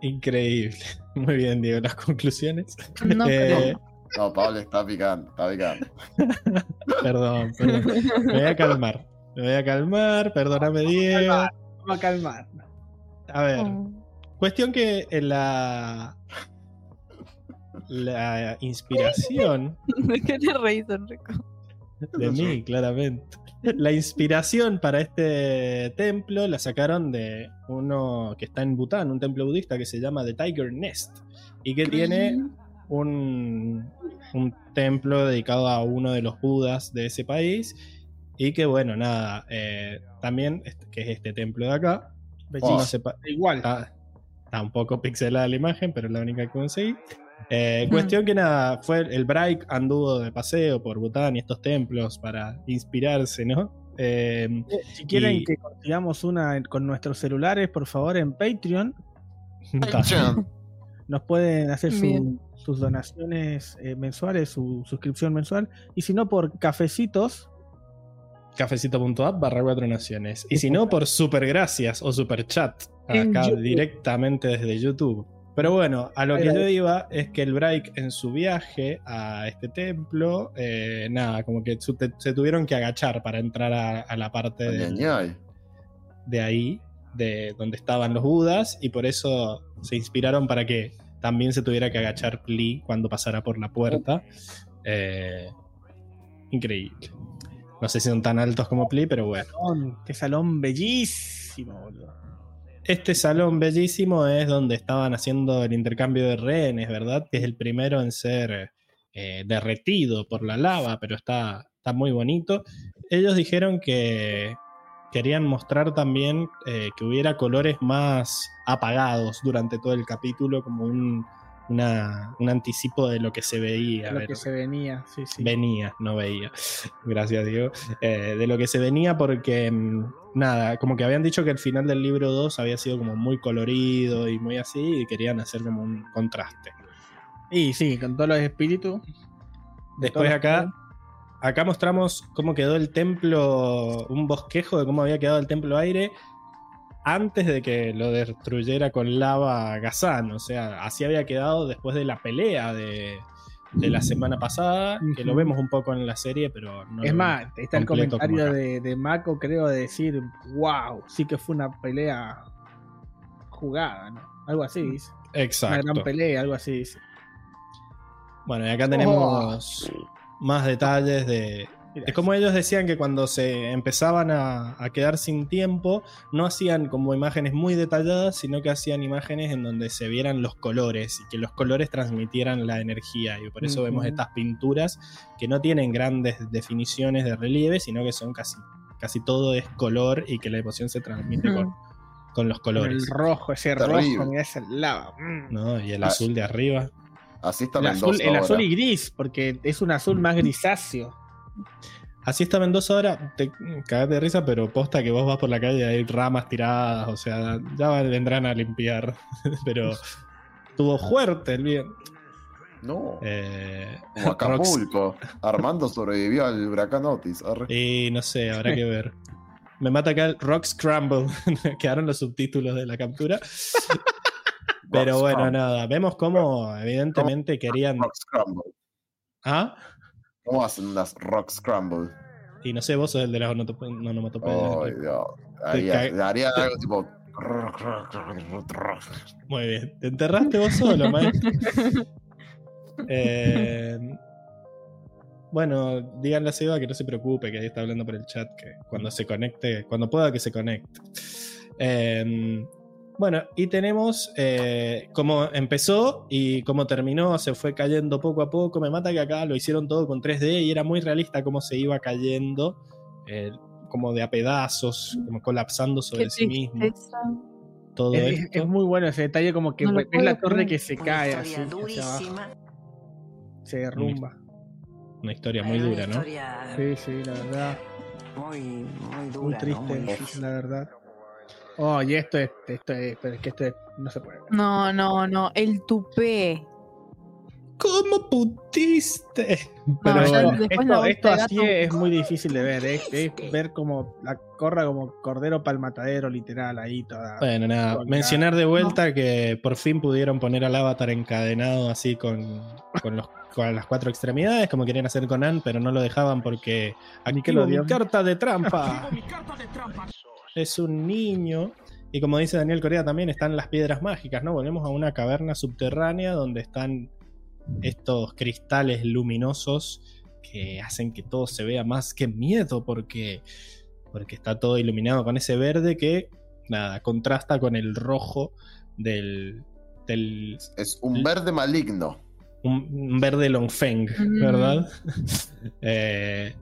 Increíble. Muy bien, Diego, las conclusiones. No, Eh, No, Pablo está picando, está picando. perdón, perdón. Me voy a calmar. Me voy a calmar, perdóname, Diego. Vamos a calmar. A ver, Oh. cuestión que en la. La inspiración ¿De qué te reís, Enrico? de mí, claramente. La inspiración para este templo la sacaron de uno que está en Bután, un templo budista que se llama The Tiger Nest y que tiene un, un templo dedicado a uno de los budas de ese país y que bueno, nada, eh, también que es este templo de acá. No se pa- Igual. Está, está un poco pixelada la imagen, pero es la única que conseguí. Eh, cuestión que nada, fue el Bright anduvo de paseo por Bután y estos templos para inspirarse, ¿no? Eh, Si quieren y- que consigamos una con nuestros celulares, por favor, en Patreon, Chan. nos pueden hacer su- sus donaciones eh, mensuales, su suscripción mensual. Y si no, por cafecitos, cafecito.app barra cuatro naciones. Y si no, por super gracias o super chat, acá YouTube. directamente desde YouTube. Pero bueno, a lo que yo iba es que el Break en su viaje a este templo, eh, nada, como que se tuvieron que agachar para entrar a, a la parte del- de ahí, de donde estaban los Budas, y por eso se inspiraron para que también se tuviera que agachar Pli cuando pasara por la puerta. Eh, increíble. No sé si son tan altos como Pli, pero bueno. salón, qué salón bellísimo, boludo. Este salón bellísimo es donde estaban haciendo el intercambio de rehenes, ¿verdad? Que es el primero en ser eh, derretido por la lava, pero está, está muy bonito. Ellos dijeron que querían mostrar también eh, que hubiera colores más apagados durante todo el capítulo, como un, una- un anticipo de lo que se veía. lo ver- que se venía, sí, sí. Venía, no veía. Gracias, Diego. Eh, de lo que se venía porque, mm, nada, como que habían dicho que el final del libro 2 había sido como muy colorido y muy así y querían hacer como un contraste. Y sí, con todos los espíritus. Después acá, acá mostramos cómo quedó el templo, un bosquejo de cómo había quedado el templo aire antes de que lo destruyera con lava Gazán. O sea, así había quedado después de la pelea de, de la semana pasada, que lo vemos un poco en la serie, pero no Es más, está el comentario de, de Mako, creo, de decir, wow, sí que fue una pelea jugada, ¿no? Algo así dice. Una Exacto. gran pelea, algo así dice. Bueno, y acá tenemos más detalles de, De cómo ellos decían que cuando se empezaban a, a quedar sin tiempo, no hacían como imágenes muy detalladas, sino que hacían imágenes en donde se vieran los colores y que los colores transmitieran la energía. Y por eso vemos estas pinturas que no tienen grandes definiciones de relieve, sino que son casi, casi todo es color y que la emoción se transmite con, con los colores. el rojo, ese Terrible. rojo, mira esa lava. mm. ¿no? Y el Ah. azul de arriba. Así está El, azul, el azul y gris, porque es un azul más grisáceo. Así estaba en dos horas, te cagaste de risa, pero posta que vos vas por la calle y hay ramas tiradas, o sea, ya vendrán a limpiar. pero tuvo fuerte el bien. No. Eh, Como Acapulco. Armando sobrevivió al huracán Otis. arre. y no sé, habrá que ver. Me mata acá el Rock Scramble. Quedaron los subtítulos de la captura. Pero bueno, nada. Vemos cómo evidentemente querían. Rock Scramble. ¿Ah? ¿Cómo hacen unas Rock Scramble? Y no sé, vos sos el de las onomatop- onomatopeyas. Ay, Dios. Haría algo tipo. Muy bien. ¿Te enterraste vos solo, maestro? Eh, bueno, díganle a Seba que no se preocupe, que ahí está hablando por el chat, que cuando se conecte, cuando pueda que se conecte. Eh, bueno, y tenemos eh, cómo empezó y cómo terminó, se fue cayendo poco a poco. Me mata que acá lo hicieron todo con 3D y era muy realista cómo se iba cayendo, eh, como de a pedazos, como colapsando sobre Qué sí mismo. tristeza. Todo Es, es- esto. es muy bueno ese detalle, como que No ves la torre que se cae así, se derrumba. Una historia muy dura, ¿no? historia Sí, sí, la verdad. Muy, muy dura. Muy ¿no? triste, Muy la verdad. Oh, y esto es, esto es, pero es que esto es- no se puede. ver. No, no, no. El tupé. ¿Cómo putiste? Pero ya esto, de así es muy difícil de ver, es, es ver como la corra como cordero para el matadero, literal, ahí toda. Bueno, nada, mencionar de vuelta que por fin pudieron poner al avatar encadenado así con, con, los, con las cuatro extremidades, como querían hacer con Anne, pero no lo dejaban porque activo mi Nickelodeon. carta de trampa. es un niño. Y como dice Daniel Corea también, están las piedras mágicas, ¿no? Volvemos a una caverna subterránea donde están estos cristales luminosos que hacen que todo se vea más que miedo porque, porque está todo iluminado con ese verde que, nada, contrasta con el rojo del... del Es un verde maligno. un, un verde Longfeng, Mm. ¿verdad? Eh,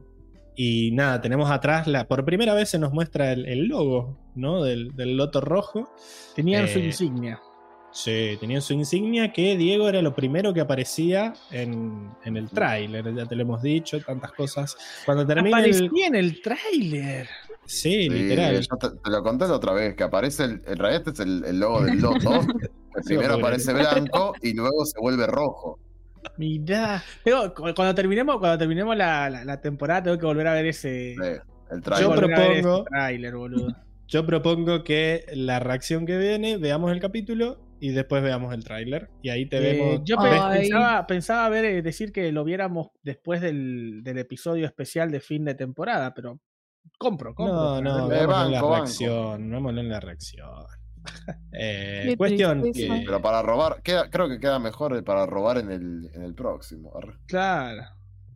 y nada, tenemos atrás, la, por primera vez se nos muestra el, el logo, ¿no? Del, del loto rojo. Tenían su eh, insignia. Sí, tenían su insignia que Diego era lo primero que aparecía en, en el tráiler, ya te lo hemos dicho, tantas cosas. Cuando termina el... Aparecía en el tráiler. Sí, Sí, literal. yo te, te lo conté la otra vez, que aparece el, en realidad este es el, el logo del loto, primero aparece blanco y luego se vuelve rojo. Mirá. Tengo- cuando terminemos, cuando terminemos la, la- la temporada, tengo que volver a ver ese. Sí, el trailer. Yo propongo- tráiler, boludo. Yo propongo que la reacción que viene, veamos el capítulo y después veamos el tráiler. Y ahí te Eh, vemos... yo pe- Ay. pensaba, pensaba ver, eh, decir que lo viéramos después del, del episodio especial de fin de temporada, pero compro, compro. No, no, veámoslo en la reacción. Veámoslo en la reacción. Eh, cuestión que... Pero para robar, queda, creo que queda mejor el para robar en el, en el próximo. Claro.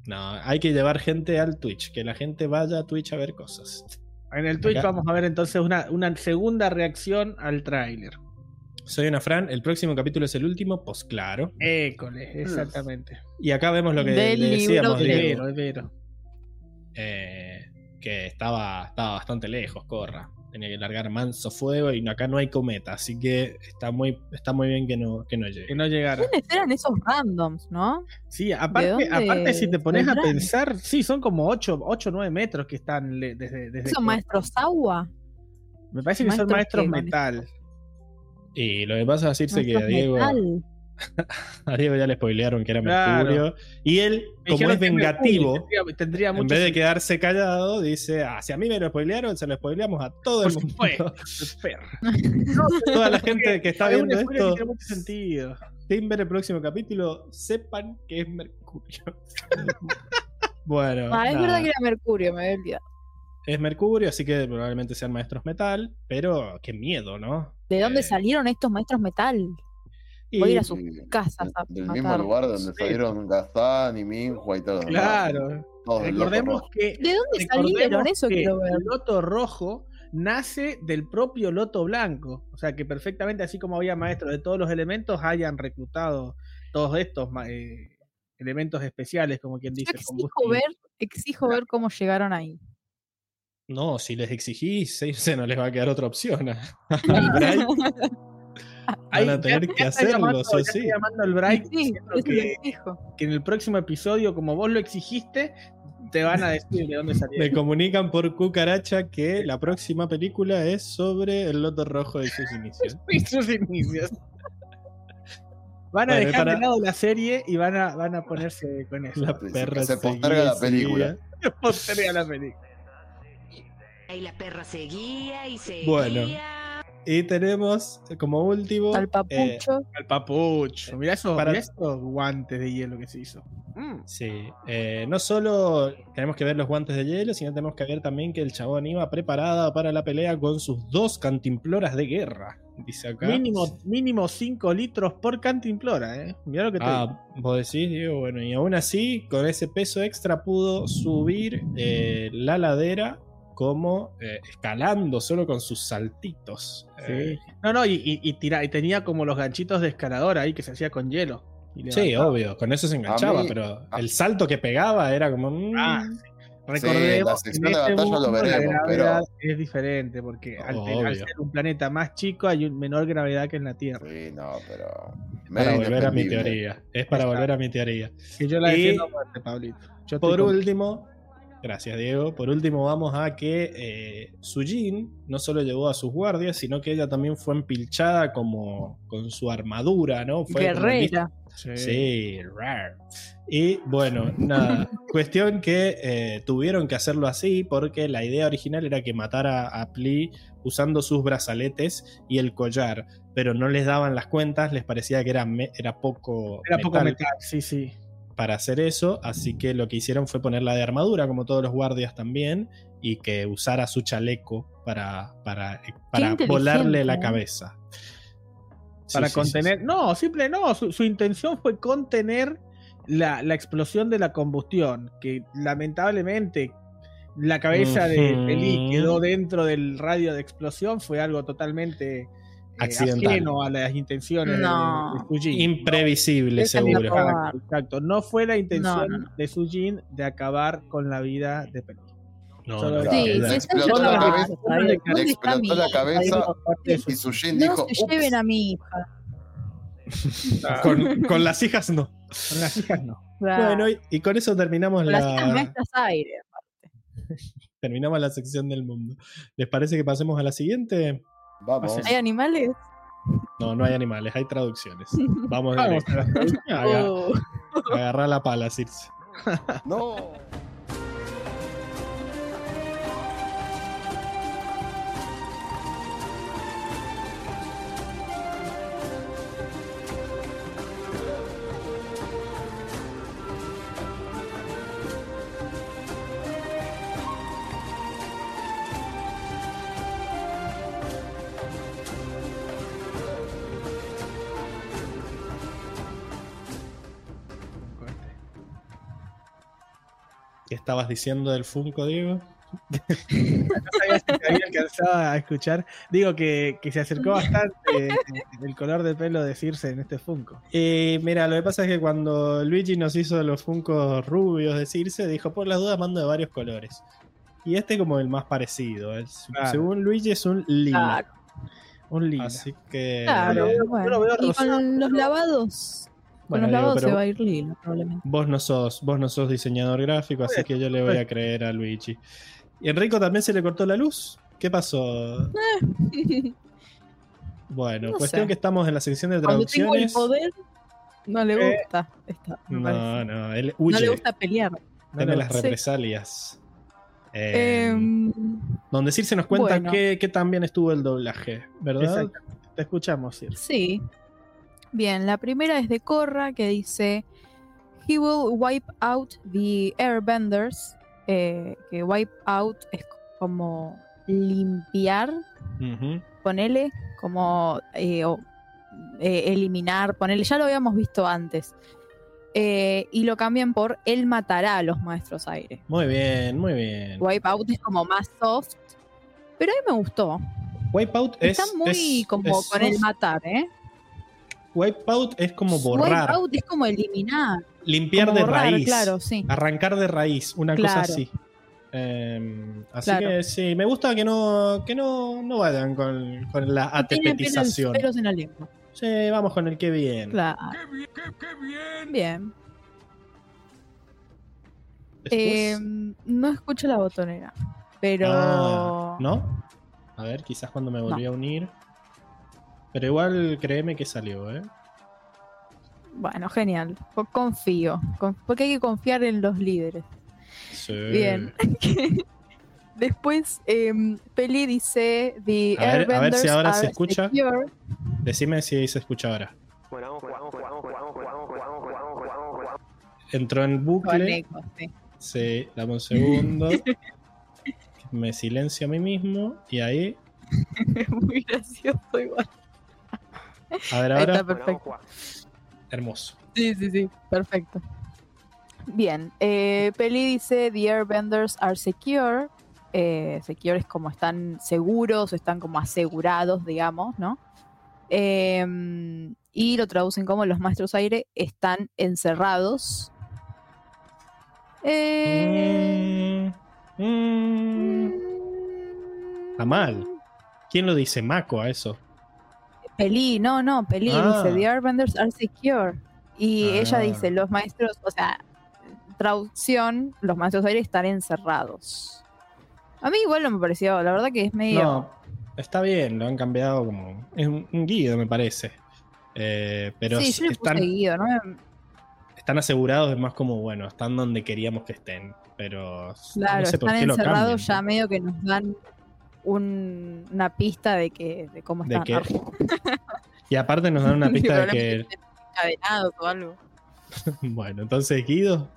No, hay que llevar gente al Twitch, que la gente vaya a Twitch a ver cosas. En el Twitch Acá. vamos a ver entonces una, una segunda reacción al tráiler. Soy una Fran, el próximo capítulo es el último, pues claro. École, exactamente. Y acá vemos lo que Del le decíamos, libro Es de- Diego, vero, es vero. eh, que estaba, estaba bastante lejos, Corra. Tenía que largar manso fuego y acá no hay cometa, así que está muy, está muy bien que no, que no llegue. Que no llegara. ¿Quiénes eran esos randoms, no? Sí, aparte, aparte si te pones a pensar, sí, son como 8 o 9 metros que están le- desde, desde ¿Son que- maestros agua? Me parece que son maestros que metal. Y lo que pasa es decirse que Maestros Diego, metal. a Diego ya le spoilearon que era Claro. Mercurio. Y él, Me como es vengativo, Tendría, tendría en vez de quedarse callado, dice: ah, si a mí me lo spoilearon, se lo spoileamos a todo Por el mundo. supuesto. Perro. Toda la gente que está viendo esto, tiene mucho sentido. sin ver el próximo capítulo, sepan que es Mercurio. bueno, Ah, es nada. verdad que era Mercurio, me había olvidado. es Mercurio, así que probablemente sean maestros metal, pero qué miedo, ¿no? ¿De dónde Eh, salieron estos maestros metal? Voy a ir a sus casas a Del mismo lugar donde salieron Gastán y Minhua y todo. Claro. Todos Recordemos que, ¿De dónde salieron? Eso que quiero ver. el loto rojo nace del propio loto blanco. O sea que perfectamente, así como había maestros de todos los elementos, hayan reclutado todos estos eh, elementos especiales, como quien Yo dice. exijo ver, exijo ver cómo llegaron ahí. No, si les exigís, se- se no les va a quedar otra opción. Van a tener ya- que ya hacerlo, llamando- sí llamando al Bright Sí, eso que, que en el próximo episodio, como vos lo exigiste, te van a decir de dónde salió. Me comunican por cucaracha que la próxima película es sobre el Loto Rojo de sus inicios. Y sus inicios. Van a Bueno, dejar para- de lado la serie y van a, van a ponerse con eso. La perra se posterga la película. seguía. Posterga la película. Y la perra seguía y seguía. Bueno. Y tenemos como último. Al eh, papucho. Al papucho. Mirá, eso, Para- mirá esos guantes de hielo que se hizo. Mm. Sí, eh, no solo tenemos que ver los guantes de hielo, sino tenemos que ver también que el chabón iba preparada para la pelea con sus dos cantimploras de guerra. Dice acá. Mínimo, mínimo 5 litros por cantimplora, ¿eh? Mirá lo que te digo. Ah, vos decís, Diego, bueno, y aún así, con ese peso extra pudo subir eh, la ladera como eh, escalando solo con sus saltitos. Eh, Sí. No, no, y, y, y tira- y tenía como los ganchitos de escalador ahí que se hacía con hielo. Y sí, obvio, con eso se enganchaba, mí- pero a- el salto que pegaba era como... mm, Ah, sí. la Recordemos que sección en de este batalla lo mundo la veremos, gravedad es diferente porque al, ser un planeta más chico hay un menor gravedad que en la Tierra. Sí, no, pero. para volver a mi teoría. Es para Exacto. volver a mi teoría. Que yo la Y- defiendo fuerte, Pablito. Yo Por último, gracias Diego, por último vamos a que eh, Sujin no solo llevó a sus guardias, sino que ella también fue empilchada como con su armadura, ¿no? Fue Guerrera. Sí. Sí, rar. Y bueno, nada. Cuestión que eh, tuvieron que hacerlo así porque la idea original era que matara a Pli usando sus brazaletes y el collar, pero no les daban las cuentas, les parecía que era, me- era poco, Era poco metal, sí, sí. Para hacer eso, así que lo que hicieron fue ponerla de armadura, como todos los guardias también, y que usara su chaleco para, para, para inteligente, volarle la ¿eh? cabeza. Para Sí, sí, sí, contener. sí. No, simple no. Su, su intención fue contener la, la explosión de la combustión. Que lamentablemente la cabeza de Ujú. Eli quedó dentro del radio de explosión. Fue algo totalmente eh, Accidental. ajeno a las intenciones de- No. de, Sujin. Imprevisible, la seguro. Exacto. No fue la intención No, no, no. de Sujin de acabar con la vida de Peli. No, Solo- no, Sí, no, le no. sí, explotó la cabeza, le ¿Dónde está mi explotó la cabeza. Y Sujin No dijo. se "Ups". lleven a mi hija. Con, con las hijas no. Con las hijas no. Bueno, y, y con eso terminamos Con las hijas la, maestras aire. terminamos la sección del mundo. ¿Les parece que pasemos a la siguiente? Vamos. ¿Hay animales? No, no hay animales, hay traducciones. Vamos, a Oh. agarrá la pala, Circe. No. Estabas diciendo del Funko, Diego? No sabía si te había alcanzado a escuchar. Digo que, que se acercó bastante eh, el color de pelo de Circe en este Funko. Y mira, lo que pasa es que cuando Luigi nos hizo los Funkos rubios de Circe, dijo, por las dudas mando de varios colores. Y este como el más parecido. es- Claro. Según Luigi es un lila. Claro, Un lila. Así que... claro. yo lo bueno. Y con los lavados. Con Bueno, se va a ir lila, probablemente. vos no sos, vos no sos diseñador gráfico, así que yo le voy a creer a Luigi. ¿Y Enrico también se le cortó la luz? ¿Qué pasó? Bueno, No cuestión sé. que estamos en la sección de Cuando tengo el traducciones. poder, no le Eh, gusta. esta, me No, parece. no, él No huye, le gusta pelear. No teme le las gusta. represalias. Eh, Em, donde Circe nos cuenta bueno. que, que también estuvo el doblaje, ¿verdad? Exacto. Te escuchamos, Circe. Sí. Bien, la primera es de Korra que dice: He will wipe out the airbenders. eh, que wipe out es como limpiar, ponele, como eh, o, eh, eliminar, ponele. Ya lo habíamos visto antes. Eh, y lo cambian por Él matará a los maestros aire. Muy bien, muy bien. Wipeout es como más soft. Pero a mí me gustó. Wipeout es. Está muy es- como es- con el matar, ¿eh? Wipeout es como borrar, Wipeout es como eliminar. limpiar como de borrar, raíz, Claro, sí. arrancar de raíz, una cosa así. Eh, así Claro. que sí, me gusta que no, que no, no vayan con, con la atepetización. pelos en la lengua. Sí, vamos con el que bien. Claro. Bien. Eh, después. no escucho la botonera, pero... Ah, ¿No? A ver, quizás cuando me volví a unir. Pero igual créeme que salió, ¿eh? Bueno, genial. Co- Confío. Con- Porque hay que confiar en los líderes. Sí. Bien. Después, em, Peli dice: The A ver- a ver si ahora se escucha. secure". Decime si se escucha ahora. Entró en bucle. eco, sí. Sí, dame un segundo. Me silencio a mí mismo. Y ahí. Muy gracioso igual. A ver ahora. está perfecto. Hermoso. Sí, sí, sí. Perfecto. Bien. eh, Peli dice: The Airbenders are secure. Eh, secure es como están seguros, están como asegurados, digamos, ¿no? Em, y lo traducen como los maestros aire están encerrados. Eh, Mm, mm, está mal. ¿Quién lo dice? Mako a eso. Peli, no, no, Peli Ah. dice The Airbenders are secure. Y Ah. ella dice, los maestros, o sea, traducción, los maestros aire están encerrados. A mí igual no me pareció, la verdad que es medio... No, está bien, lo han cambiado como. Es un, un guido, me parece. Eh, pero sí, yo le están, puse seguido, ¿no? Están asegurados, es más como, bueno, están donde queríamos que estén. Pero Claro, no sé por están lo encerrados cambian. ya medio que nos dan un- una pista de que de cómo que- Arre. Y aparte nos dan una pista de que. O algo. Bueno, entonces Guido.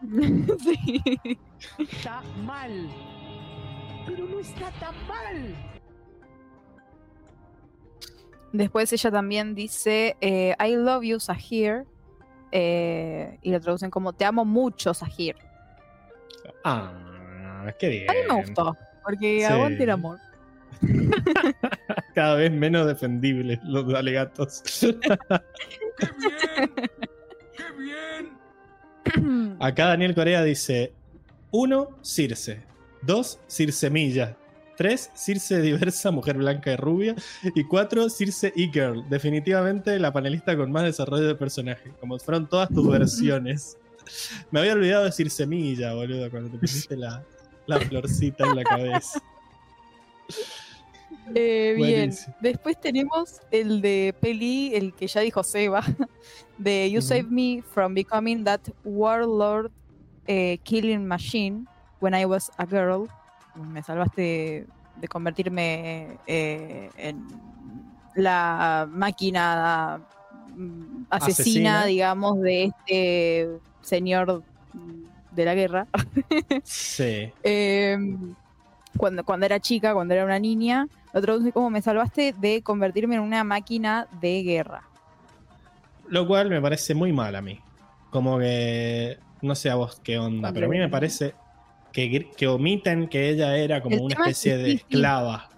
sí. Está mal. Pero no está tan mal. Después ella también dice eh, I love you, Sahir. eh, y lo traducen como Te amo mucho, Sahir. Ah, qué bien. A mí me gustó, porque Sí. aguante el amor. Cada vez menos defendibles los alegatos. Acá Daniel Corea dice: 1. Circe. 2. Circe Milla. 3. Circe diversa, mujer blanca y rubia. Y 4. Circe e-girl. Definitivamente la panelista con más desarrollo de personaje. Como fueron todas tus versiones. Me había olvidado de Circe Milla, boludo, cuando te pusiste la, la florcita en la cabeza. Eh, bien, después tenemos el de Peli, el que ya dijo Seba, de You Ujú. Saved Me from Becoming That Warlord eh, Killing Machine When I Was a Girl. Me salvaste de convertirme eh, en la máquina mm, asesina, Asesina. digamos, de este señor mm, de la guerra. Sí. Eh, cuando, cuando era chica, cuando era una niña, lo traduce como me salvaste de convertirme en una máquina de guerra. Lo cual me parece muy mal a mí. Como que. No sé a vos qué onda, pero a mí me parece que, que omiten que ella era como El una es especie de esclava.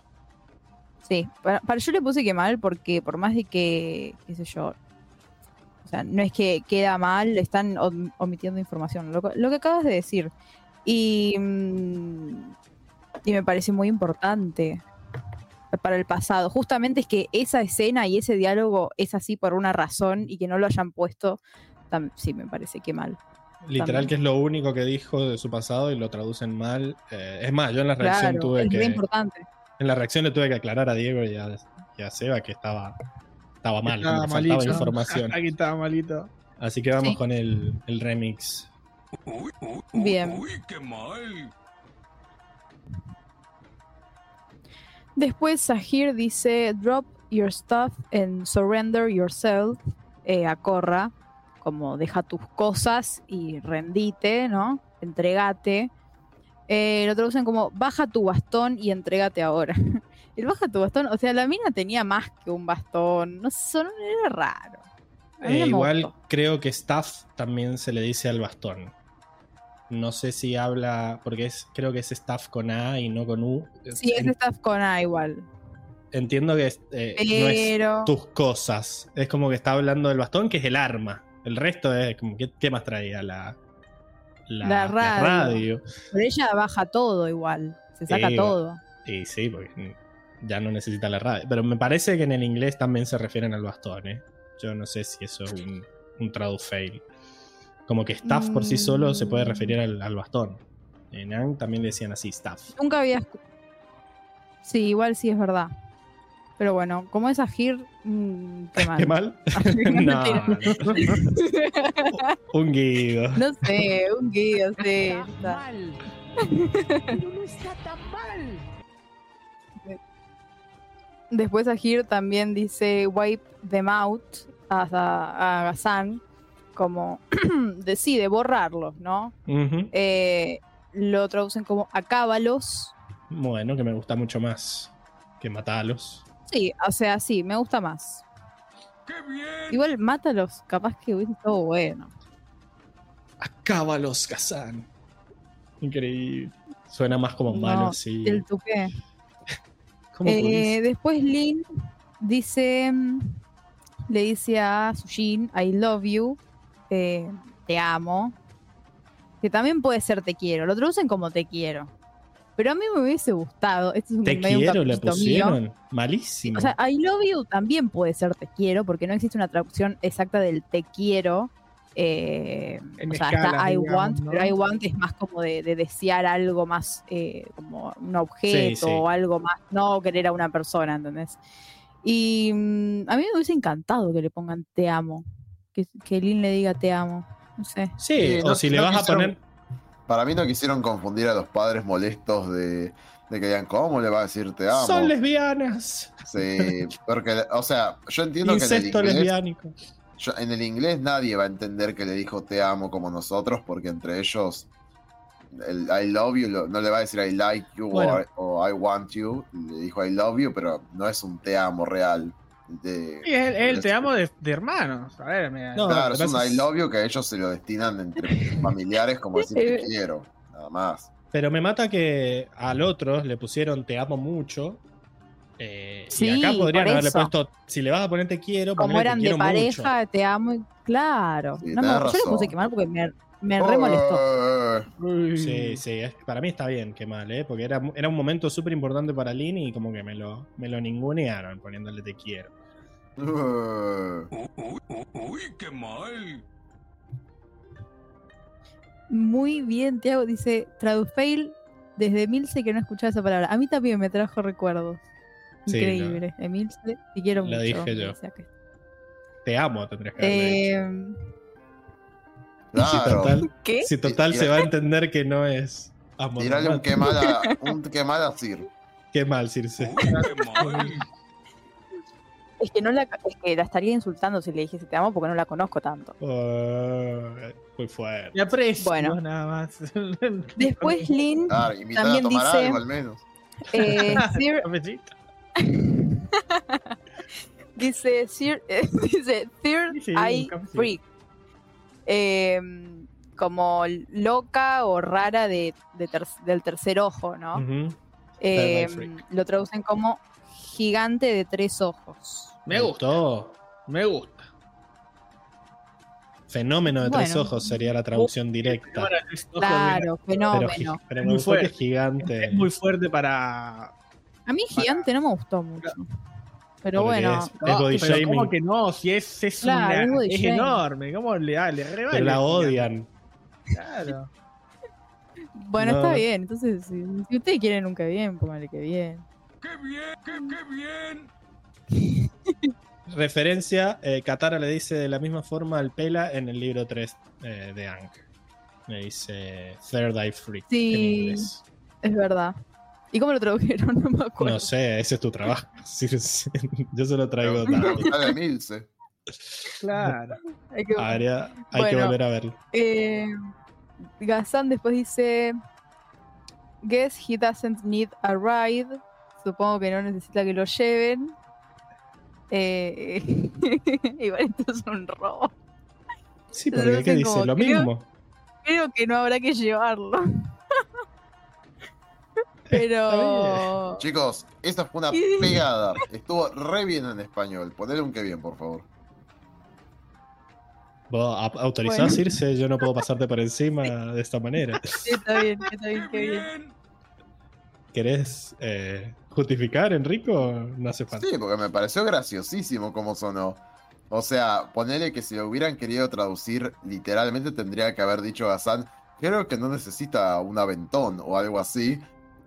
Sí, para, para- yo le puse que mal porque por más de que, qué sé yo, o sea, no es que queda mal, están om- omitiendo información, lo, que- lo que acabas de decir. Y, mm, y me parece muy importante para el pasado. Justamente es que esa escena y ese diálogo es así por una razón y que no lo hayan puesto, sí, me parece que mal. Literal, También. que es lo único que dijo de su pasado y lo traducen mal. Eh, es más, yo en la reacción Claro, tuve es muy que. importante. En la reacción le tuve que aclarar a Diego y a, y a Seba que estaba, estaba mal, Estaba faltaba malito. información. Aquí estaba malito. Así que vamos Sí. con el, el remix. Bien. Uy, qué mal. Después Sahir dice, drop your stuff and surrender yourself eh, a Korra, como deja tus cosas y rendite, ¿no? Entregate. Eh, lo traducen como baja tu bastón y entregate ahora. El baja tu bastón, o sea, la mina tenía más que un bastón, no sé, era raro. Eh, igual gustó. creo que staff también se le dice al bastón. No sé si habla, porque es, creo que es staff con A y no con U. Sí, es staff con A igual. Entiendo que es, eh, no es tus cosas. Es como que está hablando del bastón, que es el arma. El resto es como, ¿qué, qué más traía? La, la, La radio. radio. Pero ella baja todo igual, se saca Sí, todo. Y sí, porque ya no necesita la radio. Pero me parece que en el inglés también se refieren al bastón, ¿eh? Yo no sé si eso es un, un tradu fail. Como que staff por sí solo se puede referir al, al bastón. En Ang también le decían así, staff. Nunca había. Sí, igual sí es verdad. Pero bueno, como es Agir, mm, qué mal. ¿Qué mal? no, un guido. No sé, un guío, sí. está. Pero no está tan Después Agir también dice wipe them out a, a, a Gazan, como decide borrarlos, ¿no? Eh, lo traducen como acábalos. Bueno, que me gusta mucho más que matarlos. Sí, o sea, sí, me gusta más. Igual mátalos, capaz que hubiese estado bueno. Acábalos, Kazan. Increíble. Suena más como No, malo, sí. El tuqué. ¿Cómo Eh, después Lin dice, mm, le dice a Sujin, I love you, eh, te amo, que también puede ser te quiero, lo traducen como te quiero. Pero a mí me hubiese gustado, este es un, Te medio un quiero, le caprichito mío. pusieron. Malísimo. O sea, I love you también puede ser te quiero, porque no existe una traducción exacta del te quiero. Eh, o sea, está I digamos, want, ¿no? pero I want es más como de, de desear algo más, eh, como un objeto sí. o algo más, no querer a una persona, ¿entendés? Y mm, a mí me hubiese encantado que le pongan te amo, que, que Lin le diga te amo, no sé. sí, o no- si le no vas a poner. Para mí no quisieron confundir a los padres molestos de, de que digan, ¿cómo le va a decir te amo? Son lesbianas. Sí, porque, o sea, yo entiendo que en el, inglés, lesbiánico. Yo- en el inglés nadie va a entender que le dijo te amo como nosotros, porque entre ellos el I love you lo- no le va a decir I like you o Bueno. I- o, I want you, le dijo I love you, pero no es un te amo real. De, Y él, él te amo de, de hermanos. A ver, me- No, claro, es un I es- love you que ellos se lo destinan entre familiares como decir te quiero, nada más. Pero me mata que al otro le pusieron te amo mucho. Eh, Sí, y acá podrían haberle puesto, si le vas a poner te quiero, Como te eran de pareja, te amo, y claro. Sí, No me- yo le puse que mal porque me, me re molestó. Sí, sí, es- para mí está bien, qué mal, ¿eh? Porque era, era un momento súper importante para Lin y como que me lo, me lo ningunearon poniéndole te quiero. eh. Uy, qué mal. Muy bien, Tiago dice, Tradufail, desde Emilce que no escuchaba esa palabra. A mí también me trajo recuerdos. Sí, Increíble. Emilce, te quiero Lo mucho. dije yo. Te amo, tendrías que dicho. Eh, Si total, ¿Qué? si total se va a entender que no es amor. Tirale un quemada, un quemada a Sir. Qué mal, Circe. Es que no la, es que la estaría insultando si le dijese te amo porque no la conozco tanto. Oh, muy fuerte. Me aprecio, Bueno. nada más. Después Claro, a También tomar dice- algo al menos. eh, Sir-. dice Sir, eh, dice Third Sí, Eye. Freak. Eh, como loca o rara de, de ter- del tercer ojo, ¿no? Eh, Freak. lo traducen como gigante de tres ojos. Me gusta, gustó. me gusta. Fenómeno de tres ojos sería la traducción directa. Claro, fenómeno. pero me muy que fuerte. es gigante. Es muy fuerte para. A mí gigante no me gustó mucho. Pero Porque bueno, es- es body pero shaming. ¿cómo que no? Si es, es, Claro, una- es es enorme. ¿Cómo le, ah, le re Pero vale la odian. Claro. bueno, No. está bien. Entonces, si, si ustedes quieren un que bien, pónganle que bien. ¡Qué bien! ¡Qué, qué bien! Referencia, eh, Katara le dice de la misma forma al Pela en el libro 3 eh, de Aang. Le dice Third Eye Freak Sí. en inglés. Es verdad. ¿Y cómo lo tradujeron? No me acuerdo. No sé, ese es tu trabajo. Sí, sí. Yo se lo traigo Milce. Claro. Hay que- Habría- hay que volver a verlo. Eh, Gazan después dice: Guess he doesn't need a ride. Supongo que no necesita que lo lleven. Eh, igual esto es un robo. Sí, Lo porque ¿qué dice? como, Lo creo- mismo. Creo que no habrá que llevarlo. Pero. Chicos, esta fue una pegada. Estuvo re bien en español. Ponele un que bien, por favor. ¿Vos au- autorizás Bueno. irse? Yo no puedo pasarte por encima de esta manera. Sí, está bien, está bien, qué bien. ¿Querés eh, justificar, Enrico? No hace falta. Sí, porque me pareció graciosísimo cómo sonó. O sea, ponerle que si lo hubieran querido traducir literalmente tendría que haber dicho Hassan, creo que no necesita un aventón o algo así.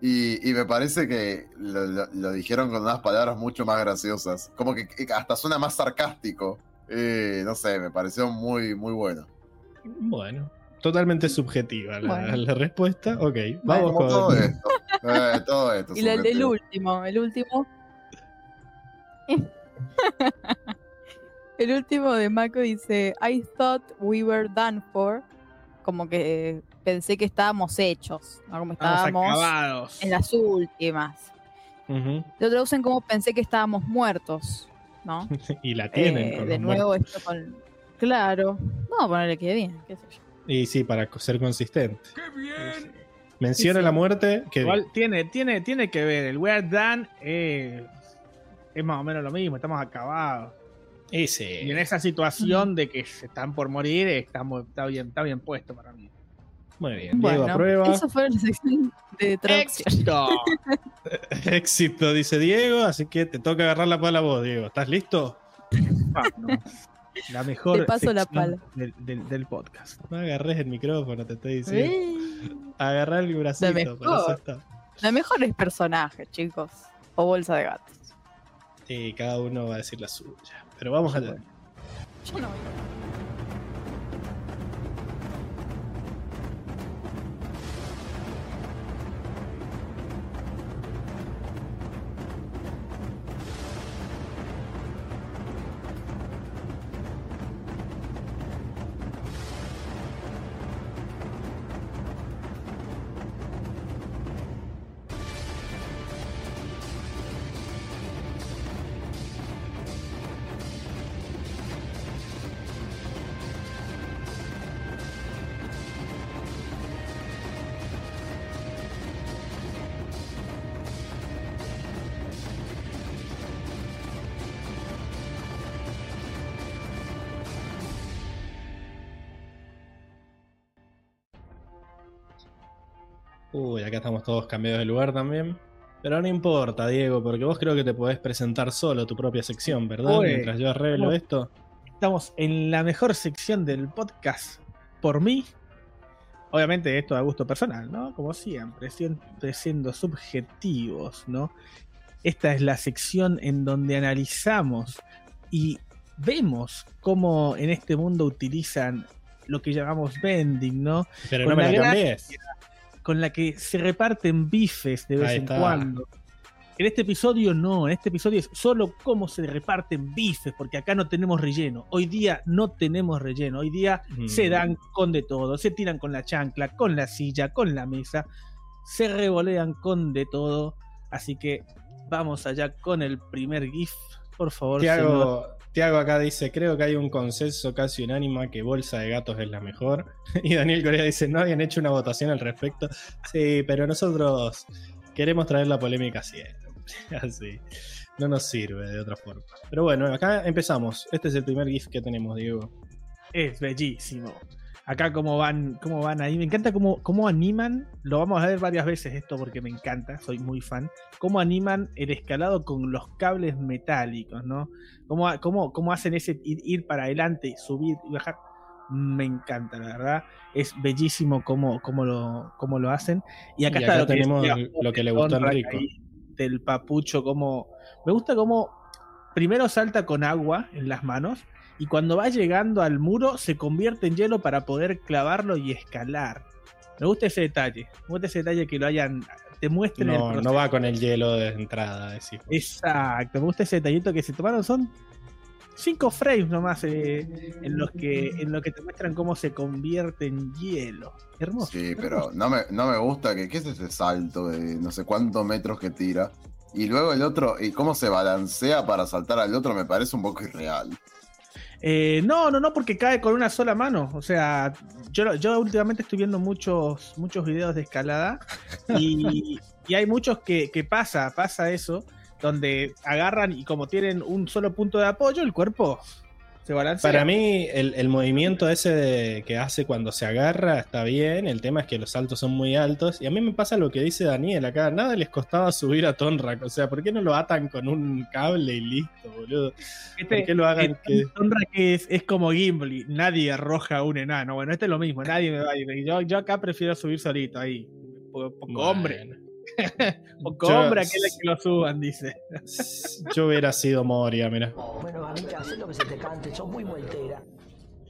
Y, y me parece que lo, lo- lo dijeron con unas palabras mucho más graciosas. Como que hasta suena más sarcástico. Eh, no sé, me pareció muy, muy bueno. Bueno, totalmente subjetiva la, Bueno. la respuesta. Ok, vamos Como todo con. esto. Eh, todo esto. Y la- el, subjetivo. último, el último. el último de Mako dice, I thought we were done for. Como que pensé que estábamos hechos, ¿no? Como estábamos acabados. en las últimas. Lo traducen como pensé que estábamos muertos, ¿no? Y la tienen. Eh, con de los nuevo muertos. esto con... Claro. No, ponerle que bien, qué sé yo. Y sí, para ser consistente. ¡Qué bien! Menciona Sí, sí. la muerte. Que Igual tiene, tiene, tiene que ver. El We're Done es, es más o menos lo mismo. Estamos acabados. Ese. Y en esa situación de que se están por morir, estamos, está, bien, está bien puesto para mí. Muy bien. Diego Bueno, aprueba. eso fue la sección de traducción. ¡Éxito! Éxito, dice Diego. Así que te toca agarrar la pala a vos, Diego. ¿Estás listo? Vámonos. La mejor Te paso la pala. Del, del- del podcast. No agarres el micrófono, te estoy diciendo. Eh, Agarrar el bracito. mejor. para eso está. Los mejores personajes, chicos. O bolsa de gatos. Y cada uno va a decir la suya. Pero vamos allá. Yo no. Uy, acá estamos todos cambiados de lugar también. Pero no importa, Diego, porque vos creo que te podés presentar solo tu propia sección, ¿verdad? Mientras yo arreglo esto. Estamos en la mejor sección del podcast por mí. Obviamente esto a gusto personal, ¿no? Como siempre, siempre siendo subjetivos, ¿no? Esta es la sección en donde analizamos y vemos cómo en este mundo utilizan lo que llamamos vending, ¿no? Pero Con no me la gracia cambies. Con la que se reparten bifes de vez en cuando. En este episodio no, en este episodio es solo cómo se reparten bifes, porque acá no tenemos relleno. Hoy día no tenemos relleno, hoy día Mm. se dan con de todo, se tiran con la chancla, con la silla, con la mesa, se revolean con de todo. Así que vamos allá con el primer GIF, por favor. señor. Tiago, Tiago acá dice, creo que hay un consenso casi unánime que Bolsa de Gatos es la mejor. Y Daniel Corea dice, no habían hecho una votación al respecto. Sí, pero nosotros queremos traer la polémica siempre. Así. No nos sirve de otra forma. Pero bueno, acá empezamos. Este es el primer GIF que tenemos, Diego. Es bellísimo. Acá cómo van, cómo van ahí. Me encanta cómo, cómo animan. Lo vamos a ver varias veces esto porque me encanta, soy muy fan. Cómo animan el escalado con los cables metálicos, ¿no? Cómo, cómo, cómo hacen ese ir, ir para adelante, subir y bajar. Me encanta, la verdad. Es bellísimo cómo, cómo, lo, cómo lo hacen. Y acá Y está acá lo que, tenemos decía lo que le gustó a ahí, Del papucho, como. Me gusta cómo primero salta con agua en las manos y cuando va llegando al muro se convierte en hielo para poder clavarlo y escalar. Me gusta ese detalle. Me gusta ese detalle que lo hayan. Te muestren el No, proceso. no va con el hielo de entrada, decís. Exacto. Me gusta ese detallito que se tomaron. Son cinco frames nomás eh, en los que en los que te muestran cómo se convierte en hielo. Hermoso. Sí, pero no me, no me gusta que. ¿Qué es ese salto de no sé cuántos metros que tira? Y luego el otro, y cómo se balancea para saltar al otro, me parece un poco irreal. Eh, no, no, no, porque cae con una sola mano. O sea, yo, yo últimamente estoy viendo muchos, muchos videos de escalada y, y hay muchos que, que pasa, pasa eso, donde agarran y como tienen un solo punto de apoyo, el cuerpo Se balancea. Para mí, el, el movimiento ese de- que hace cuando se agarra está bien. El tema es que los saltos son muy altos. Y a mí me pasa lo que dice Daniel acá. Nada les costaba subir a Tonrak. O sea, ¿por qué no lo atan con un cable y listo, boludo? Este- ¿Por qué lo hagan que.? Honra que es, es como Gimli, nadie arroja a un enano. Bueno, este es lo mismo, nadie me va a ir. Yo, yo acá prefiero subir solito ahí. Poco hombre, Bueno, Yo- hombre aquel que lo suban, dice. Yo hubiera sido Moria, mira. Bueno, mamita, haz lo que se te cante, sos muy vueltera.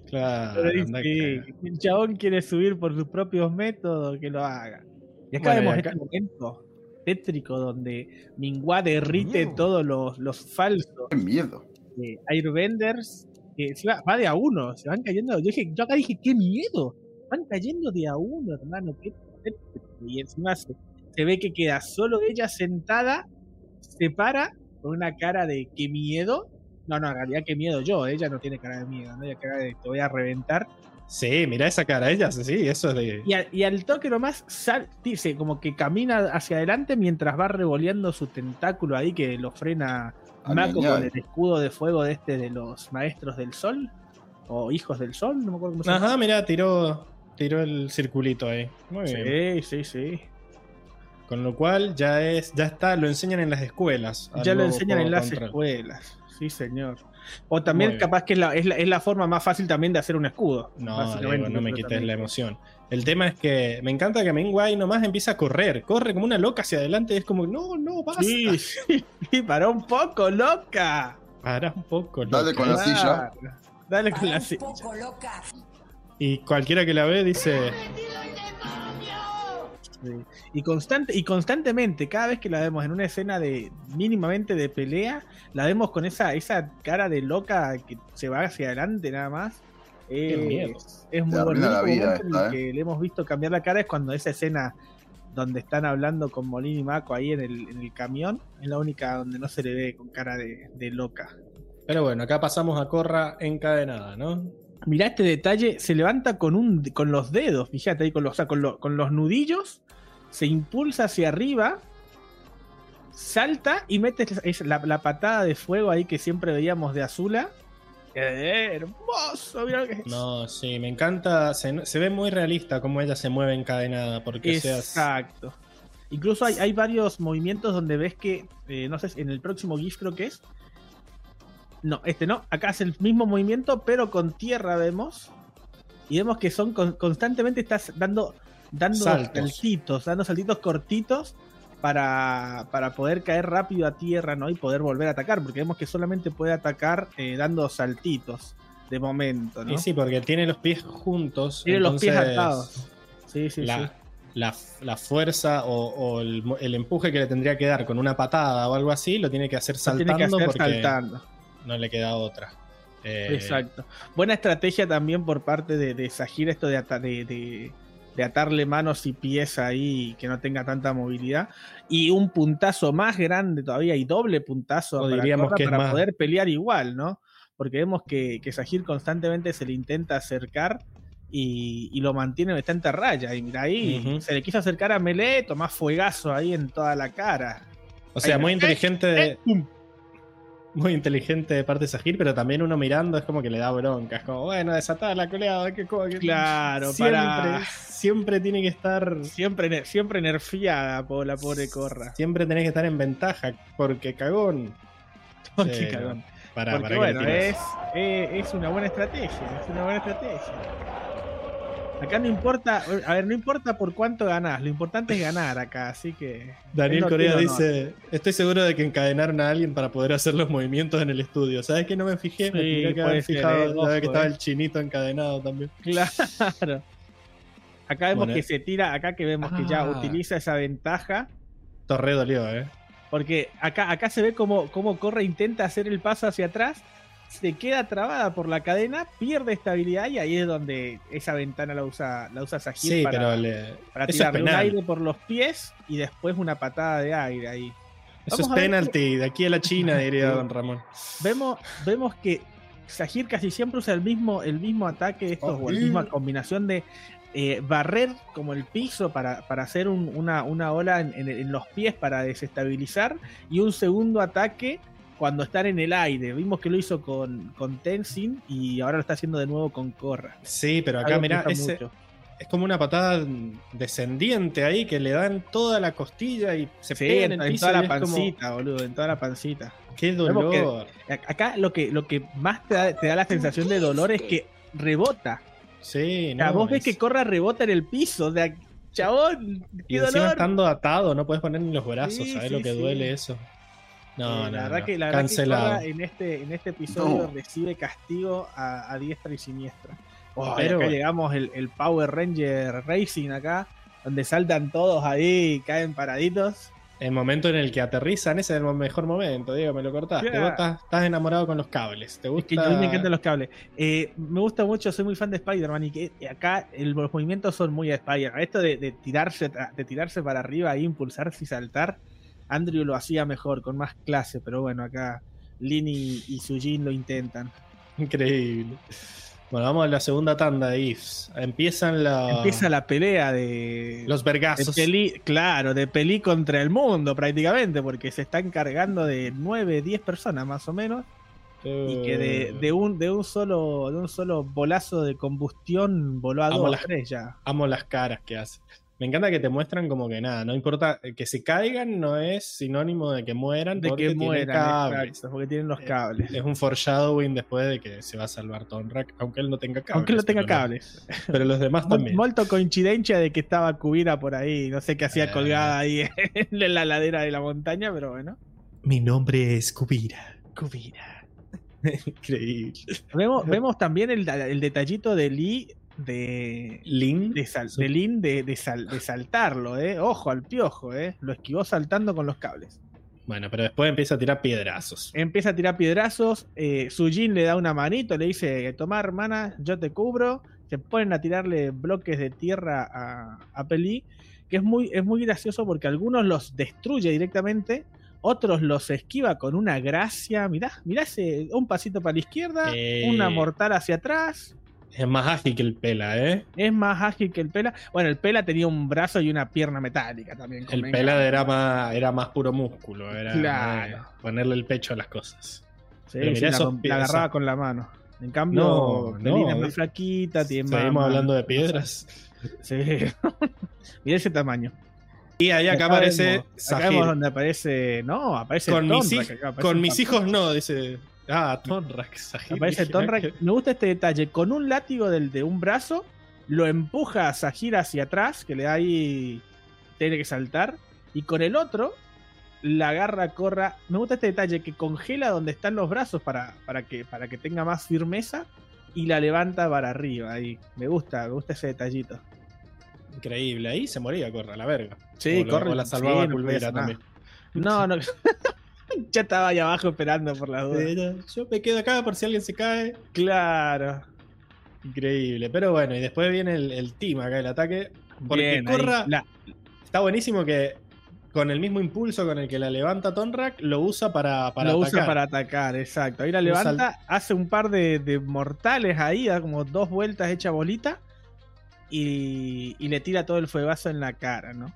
Claro. Pero dice anda que acá. el chabón quiere subir por sus propios métodos, que lo haga. Y acá vemos acá- este momento tétrico donde Mingua derrite todos los, los falsos Qué miedo. eh, Airbenders que se va, va de a uno, se van cayendo. Yo, dije, yo acá dije, qué miedo, van cayendo de a uno, hermano. Qué tétrico. y encima se, se ve que queda solo ella sentada, se para con una cara de qué miedo. No, no, en realidad qué miedo yo, ella no tiene cara de miedo, ¿no? Ella cara de te voy a reventar. Sí, mira esa cara, ella, sí, eso es de. Y, al- y al toque nomás sal, dice, como que camina hacia adelante mientras va revoleando su tentáculo ahí que lo frena Mako ay, con el escudo de fuego de este de los maestros del sol. O hijos del sol, no me acuerdo cómo se llama. Ajá, mira, tiró, tiró el circulito ahí. Muy bien. Sí, sí, sí. Con lo cual ya es, ya está, lo enseñan en las escuelas. Ya lo enseñan en las escuelas. Sí, señor. O también capaz que es la, es, la, es la forma más fácil también de hacer un escudo. No, no me quites también. la emoción. El tema es que me encanta que Mingwai nomás empieza a correr. Corre como una loca hacia adelante y es como, no, no, basta. Sí, sí, sí, para un poco, loca. Para un poco. Dale loca. con la silla. Dale con la Un silla. poco loca. Y cualquiera que la ve dice, Sí. Y, constante, y constantemente, cada vez que la vemos en una escena de mínimamente de pelea, la vemos con esa, esa cara de loca que se va hacia adelante nada más. Miedo. Es, es muy El la vida esta, el que le hemos visto cambiar la cara es cuando esa escena donde están hablando con Molina y Mako ahí en el, en el camión, es la única donde no se le ve con cara de, de loca. pero bueno, acá pasamos a Corra encadenada, ¿no? Mirá este detalle, se levanta con un con los dedos, fíjate ahí con los, o sea, con, lo- con los nudillos, se impulsa hacia arriba, salta y mete la, la patada de fuego ahí que siempre veíamos de Azula. ¡Qué hermoso! mirá lo que es. No, sí, me encanta. Se, se ve muy realista cómo ella se mueve encadenada. Porque Exacto. Incluso hay, hay varios movimientos donde ves que, eh, no sé, en el próximo GIF creo que es. No, este no. Acá hace el mismo movimiento, pero con tierra vemos. Y vemos que son con- constantemente estás dando, dando Saltos. saltitos, dando saltitos cortitos para, para poder caer rápido a tierra, ¿no? Y poder volver a atacar. Porque vemos que solamente puede atacar eh, dando saltitos de momento, ¿no? Y sí, porque tiene los pies juntos. Tiene los pies atados. Sí, sí, la, sí. la, la fuerza o, o el, empuje que le tendría que dar con una patada o algo así, lo tiene que hacer Lo saltando tiene que hacer porque saltando. No le queda otra. Eh, Exacto. Buena estrategia también por parte de, de Sajir esto de, ata- de, de- de atarle manos y pies ahí que no tenga tanta movilidad. Y un puntazo más grande todavía y doble puntazo para, diríamos que para más- poder pelear igual, ¿no? Porque vemos que, que Sajir constantemente se le intenta acercar y, y lo mantiene en bastante raya. Y mira ahí, se le quiso acercar a Melee, tomás fuegazo ahí en toda la cara. O sea, Ahí, muy eh, inteligente eh, pum. Muy inteligente de parte de Sahir, pero también uno mirando es como que le da bronca. Es como, bueno, desatada la coleada, que que Claro, siempre, para- siempre tiene que estar. Siempre, siempre nerfeada por la pobre Corra. Siempre tenés que estar en ventaja, porque cagón. Porque Sí, cagón. Para, Porque para bueno, es, eh, es una buena estrategia, es una buena estrategia. Acá no importa, a ver, no importa por cuánto ganás, lo importante es ganar acá, así que... Daniel no honor. dice: Estoy seguro de que encadenaron a alguien para poder hacer los movimientos en el estudio. ¿Sabes que no me fijé? Me Sí, tendría que haber fijado eh, la vez ojo, que estaba eh. el chinito encadenado también. Claro. Acá vemos Bueno, que eh. se tira, acá que vemos que ya Ah. utiliza esa ventaja, Torre dolió, ¿eh? porque acá, acá se ve como, como Corre intenta hacer el paso hacia atrás, se queda trabada por la cadena, pierde estabilidad y ahí es donde esa ventana la usa, la usa Sajir Sí, para, le- para tirarle un aire por los pies y después una patada de aire ahí. Eso Vamos es penalty, de aquí a la China, diría Don Ramón. Vemos, vemos que Sajir casi siempre usa el mismo, el mismo ataque, estos, o la misma combinación de eh, barrer como el piso para, para hacer un- una, una ola en, en- en los pies para desestabilizar y un segundo ataque cuando están en el aire. Vimos que lo hizo con, con Tenzin y ahora lo está haciendo de nuevo con Korra. Sí, pero acá, ese- mucho. es como una patada descendiente ahí que le dan toda la costilla y se Sí, pega en, en el en piso. toda y la como, pancita, boludo, en toda la pancita. qué que- dolor. Acá lo que, lo que más te da, te da la sensación de dolor es que rebota. Sí, O sea, no, vos ves es- que Corra rebota en el piso. O sea, chabón, Y qué encima dolor. estando atado, no puedes poner ni los brazos, Sí, ¿sabes sí, lo que duele eso? No, Eh, no, la verdad no. que la verdad que en este, en este episodio No. recibe castigo a, a diestra y siniestra. Oh, y Pero- acá llegamos el, el Power Ranger Racing acá, donde saltan todos ahí y caen paraditos. El momento en el que aterrizan, ese es el mejor momento, Diego, me lo cortaste. Vos estás, estás enamorado con los cables. ¿Te Es gusta? que a mí me encantan los cables. Eh, me gusta mucho, soy muy fan de Spider-Man y que acá el- los movimientos son muy de Spider-Man. Esto de, de tirarse, de tirarse para arriba e impulsarse y saltar, Andrew lo hacía mejor, con más clase, pero bueno, acá Lin y, y Sujin lo intentan. Increíble. Bueno, vamos a la segunda tanda de IFs. Empiezan la... Empieza la pelea de, los de vergazos. Peli, claro, de Peli contra el mundo prácticamente, porque se están cargando de 9, 10 personas más o menos. Y que de, de un, de un solo de un solo bolazo de combustión voló a Amo dos, las- tres ya. Amo las caras que hace. Me encanta que te muestran como que nada, no importa que se caigan, no es sinónimo de que mueran, De porque que tienen mueran, cables. exacto, porque tienen los Eh, cables. Es un foreshadowing después de que se va a salvar Tonrak, aunque él no tenga cables. Aunque no tenga pero- cables. Pero los demás también. Molto coincidencia de que estaba Cubira por ahí, no sé qué hacía Eh. colgada ahí en la ladera de la montaña, pero bueno. Mi nombre es Kubira. Cubira. Increíble. Vemos, vemos también el, el detallito de Lee de, Lin. de, sal- de Lin de, de sal- de saltarlo, eh. Ojo al piojo, eh. Lo esquivó saltando con los cables. Bueno, pero después empieza a tirar piedrazos. Empieza a tirar piedrazos. Eh, Sujin le da una manito, le dice: Toma, hermana, yo te cubro. Se ponen a tirarle bloques de tierra a, a Peli. Que es muy, es muy gracioso porque algunos los destruye directamente. Otros los esquiva con una gracia. Mirá, mirá ese, un pasito para la izquierda, Eh. una mortal hacia atrás. Es más ágil que el pela, ¿eh? Es más ágil que el Pela. Bueno, el Pela tenía un brazo y una pierna metálica también. El pela era más, era más puro músculo. Era Claro. eh, ponerle el pecho a las cosas. Sí, sí, la, esos la agarraba esa- con la mano. En cambio, No, no, es más flaquita, tiene más- Seguimos más- hablando de piedras. Sí. Mira ese tamaño. Y ahí acá aparece vemos- acá vemos donde aparece. No, aparece Con, mis, acá, aparece con mis hijos no, dice. Ah, Tonrak. Aparece Tonrak. Me gusta este detalle. Con un látigo del, de un brazo, lo empuja a Sahir hacia atrás, que le da ahí. Tiene que saltar. Y con el otro, la agarra, corra. Me gusta este detalle que congela donde están los brazos para, para, que, para que tenga más firmeza. Y la levanta para arriba. Ahí. Me gusta, me gusta ese detallito. Increíble. Ahí se moría, corre, a la verga. Sí, o la sí, salvaba no puede hacer también. No, no. ya estaba ahí abajo esperando por la duda. Yo me quedo acá por si alguien se cae. Claro. Increíble. Pero bueno, y después viene el, el team acá, el ataque. Porque Bien. Corra. La- Está buenísimo que con el mismo impulso con el que la levanta Tonrak, lo usa para, para lo atacar. usa para atacar, exacto. Ahí la levanta, hace un par de, de mortales ahí, da como dos vueltas hecha bolita y, y le tira todo el fuegazo en la cara, ¿no?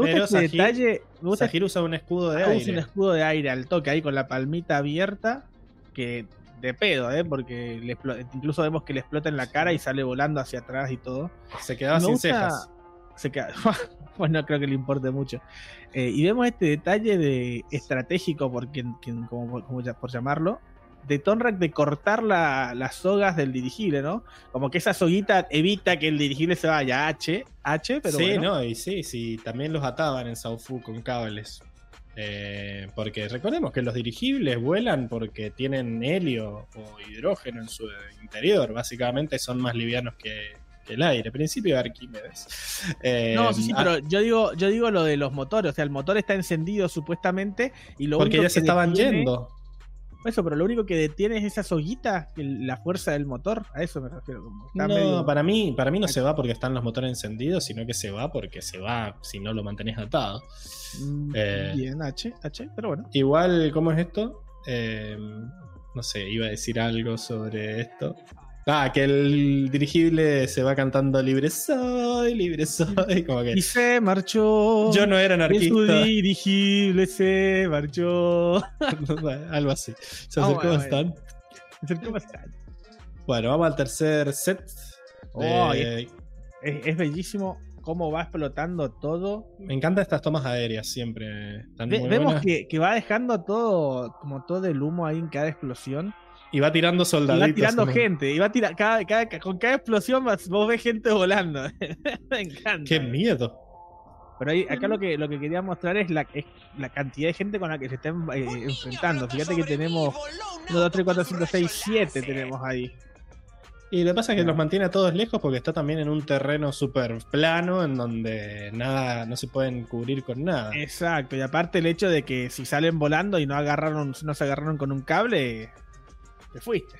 Me gusta Pero Sahir- detalle. Me gusta Sahir usa un escudo de Ah, usa aire. un escudo de aire al toque ahí con la palmita abierta. Que de pedo, ¿eh? Porque le incluso vemos que le explota en la cara y sale volando hacia atrás y todo. Se quedaba Me sin gusta- cejas. Se queda. pues no creo que le importe mucho. Eh, y vemos este detalle de estratégico, por, quien, quien- como, como ya- por llamarlo, de Tonrak de cortar la- las sogas del dirigible, ¿no? Como que esa soguita evita que el dirigible se vaya H, H, pero sí, bueno. no, y sí, sí, también los ataban en Saufu con cables. Eh, porque recordemos que los dirigibles vuelan porque tienen helio o hidrógeno en su interior. Básicamente son más livianos que, que el aire. Principio de Arquímedes. Eh, No, sí, sí, ah, pero yo digo, yo digo lo de los motores, o sea, el motor está encendido supuestamente y lo porque único ya se que estaban detiene- yendo. Eso, pero lo único que detiene es esa soguita, el- la fuerza del motor, a eso me refiero. Como No, medio- para mí, para mí no se va porque están los motores encendidos, sino que se va porque se va si no lo mantenés atado. Mm, Eh, Bien, H, H, pero bueno. Igual, ¿cómo es esto? Eh, no sé, iba a decir algo sobre esto. Ah, que el dirigible se va cantando libre soy, libre soy. Como que Y se marchó. yo no era de su anarquista. dirigible se marchó. Algo así. Se Ah, acercó bueno, bastante. ¿Cómo están? Bueno, vamos al tercer set. de- Oh, Es, es bellísimo cómo va explotando todo. Me encantan estas tomas aéreas siempre. Están Ve- muy vemos que, que va dejando todo, como todo el humo ahí en cada explosión. Y va tirando Y soldaditos. va tirando gente. Y va tira, cada, cada- con cada explosión vas- vos ves gente volando. Me encanta. ¡Qué miedo! Pero ahí, acá lo que, lo que quería mostrar es la, es la cantidad de gente con la que se están eh, enfrentando. Fíjate que tenemos 1, 2, 3, 4, 5, 6, 7 tenemos ahí. Y lo que pasa es que los mantiene a todos lejos porque está también en un terreno súper plano en donde nada, no se pueden cubrir con nada. Exacto, y aparte el hecho de que si salen volando y no agarraron, no se agarraron con un cable, te fuiste.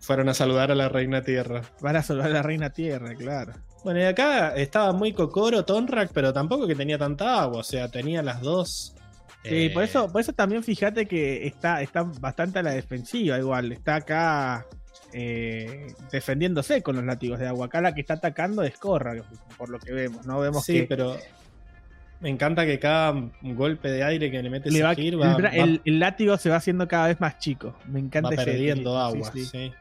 Fueron a saludar a la reina tierra. Van a salvar a la reina tierra, claro. Bueno, y acá estaba muy cocoro Tonrak, pero tampoco que tenía tanta agua, o sea, tenía las dos. Sí, eh, por eso, por eso también fíjate que está, está bastante a la defensiva igual. Está acá eh, defendiéndose con los látigos de agua. Acá la que está atacando es Corra, por lo que vemos, ¿no? Vemos Sí, que pero me encanta que cada golpe de aire que le mete le va- va, el, va- el- el látigo se va haciendo cada vez más chico. Me encanta va ese perdiendo agua, sí, sí, sí.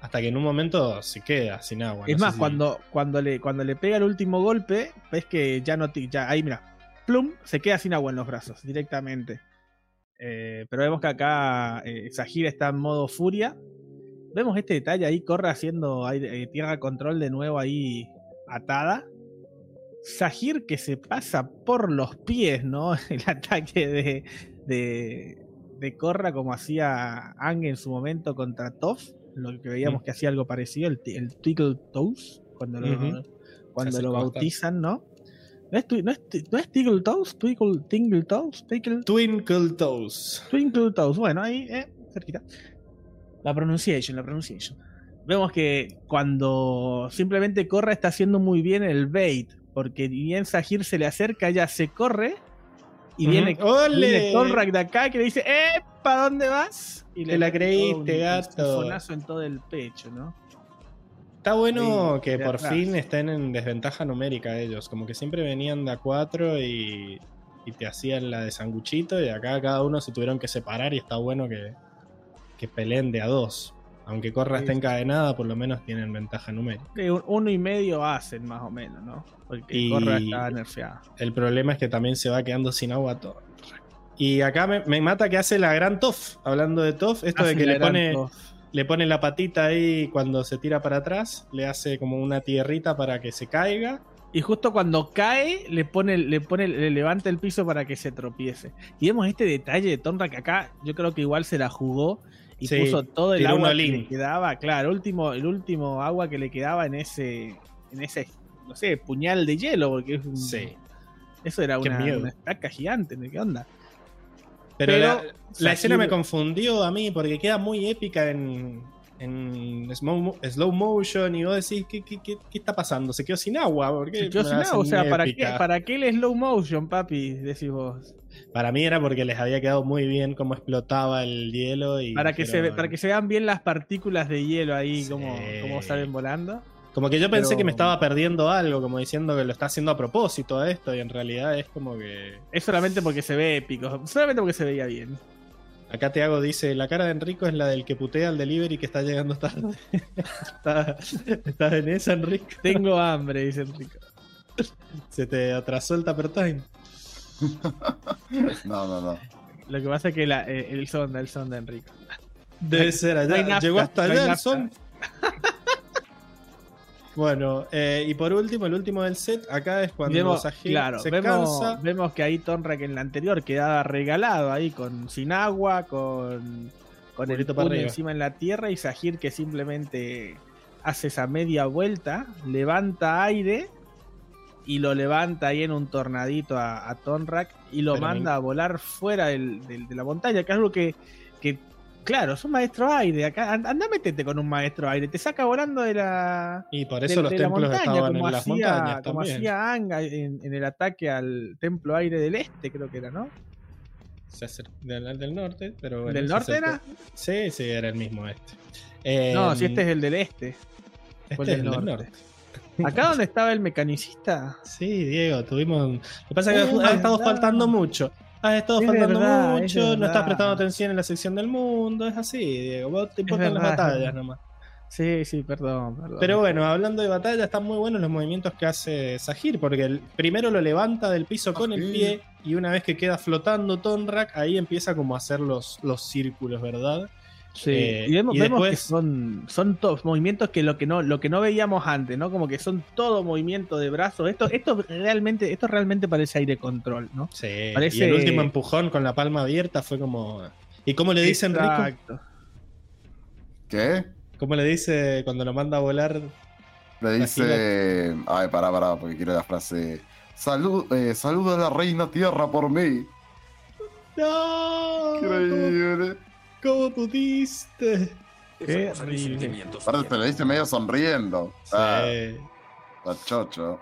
Hasta que en un momento se queda sin agua. Es no más, si- cuando, cuando, le, cuando le pega el último golpe, ves que ya no. Ya, ahí, mira. Plum, se queda sin agua en los brazos directamente. Eh, pero vemos que acá eh, Sahir está en modo furia. Vemos este detalle ahí, corre haciendo aire- eh, tierra control de nuevo ahí atada. Sahir que se pasa por los pies, ¿no? El ataque de, de, de Corra como hacía Ang en su momento contra Toph. Lo que veíamos Mm. que hacía algo parecido, el, el Tickle Toes, cuando lo, cuando lo bautizan, ¿no? ¿No es, no es, ti- no es Tickle Toes? Twinkle, Tingle Toes? Tickle, Twinkle Toes. Twinkle Toes. Bueno, ahí, eh, cerquita. La pronunciation, la pronunciation. Vemos que cuando simplemente Corra está haciendo muy bien el bait, porque bien Sahir se le acerca, ella se corre y Ujú. viene, ¡Ole! viene de acá que le dice, ¡Eh! ¿Para dónde vas? Y Te la creíste, un- gato. Un fonazo en todo el pecho, ¿no? Está bueno que por atrás. fin estén en desventaja numérica ellos. Como que siempre venían de a 4 y, y te hacían la de sanguchito. Y acá cada uno se tuvieron que separar. Y está bueno que, que peleen de a 2. Aunque Corra Sí, esté sí. encadenada, por lo menos tienen ventaja numérica. Que un- uno y medio hacen más o menos, ¿no? Porque Y- Corra está nerfeada. El problema es que también se va quedando sin agua todo. Y acá me, me mata que hace la gran Toff. Hablando de Toff, esto de que le pone, le pone la patita ahí cuando se tira para atrás. Le hace como una tierrita para que se caiga. Y justo cuando cae, le pone, le pone, le levanta el piso para que se tropiece. Y vemos este detalle de Tonra que acá yo creo que igual se la jugó y Sí, puso todo el agua que le quedaba. Claro, el último, el último agua que le quedaba en ese, en ese, no sé, puñal de hielo, porque es un- Sí. eso era una, estaca gigante, ¿no? ¿qué onda? Pero, Pero, la, la escena me confundió a mí porque queda muy épica en, en slow, slow motion y vos decís, ¿qué, qué, qué- qué está pasando? ¿Se quedó sin agua? ¿Por qué Se quedó sin agua, o sea, ¿para qué? ¿para qué el slow motion, papi? Decís vos. Para mí era porque les había quedado muy bien cómo explotaba el hielo y Para que, se, para que se vean bien las partículas de hielo ahí, Sí. como, como salen volando. Como que yo pensé pero- que me estaba perdiendo algo, como diciendo que lo está haciendo a propósito a esto, y en realidad es como que. Es solamente porque se ve épico, solamente porque se veía bien. Acá te hago, dice, la cara de Enrico es la del que putea al delivery que está llegando tarde. está, ¿Estás en esa, Enrico? Tengo hambre, dice Enrico. Se te atrasó el tupper time. No, no, no. Lo que pasa es que la- eh, el sonda, el sonda, Enrico. Debe ser allá. nafta, Llegó hasta allá el nafta. Bueno, eh, y por último, el último del set, acá es cuando Vemos, Sahir claro, se vemos, cansa. vemos que ahí Tonra que en la anterior quedaba regalado ahí con sin agua, con, con el puño encima en la tierra y Sahir que simplemente hace esa media vuelta, levanta aire y lo levanta ahí en un tornadito a, a Tonrak y lo Pero manda me- a volar fuera del- del- de la montaña, que es algo que, que, claro, es un maestro aire. Acá, and- anda, metete con un maestro aire, te saca volando de la, Y por de- eso los de la templos montaña, estaban como en las hacía- montañas Como también. hacía Anga en, en el ataque al templo aire del este, creo que era, ¿no? Se acer- del, del norte, pero bueno, ¿Del norte acercó. era? Sí, sí, era el mismo este. Eh, no, si este es el del este. este es el del norte. Acá donde estaba el mecanicista. Sí, Diego, tuvimos. Lo que pasa es que Es ha estado faltando mucho. Has estado Es faltando verdad, es mucho, no estás prestando atención en la sección del mundo, es así, Diego. Vos te importan las verdad, es batallas nomás. Sí, sí, perdón, perdón. Pero bueno, hablando de batalla, están muy buenos los movimientos que hace Sahir, porque el- primero lo levanta del piso con el pie y una vez que queda flotando Tonrak, ahí empieza como a hacer los, los círculos, ¿verdad? Sí, Eh, y vemos, y vemos después- que son, son todos movimientos que lo que no, lo que no veíamos antes, ¿no? Como que son todo movimiento de brazos. Esto, esto realmente, esto realmente parece aire control, ¿no? Sí. Parece- Y el último empujón con la palma abierta fue como. ¿Y cómo le dicen Rico? Exacto. ¿Qué? ¿Cómo le dice cuando lo manda a volar? Le dice. Ay, pará, pará, porque quiero la frase. Salud, eh, saluda a la reina tierra por mí. ¡No! Increíble. ¿Cómo pudiste? Qué horrible. Aparte te lo dice medio sonriendo. Sí. Ah, está chocho.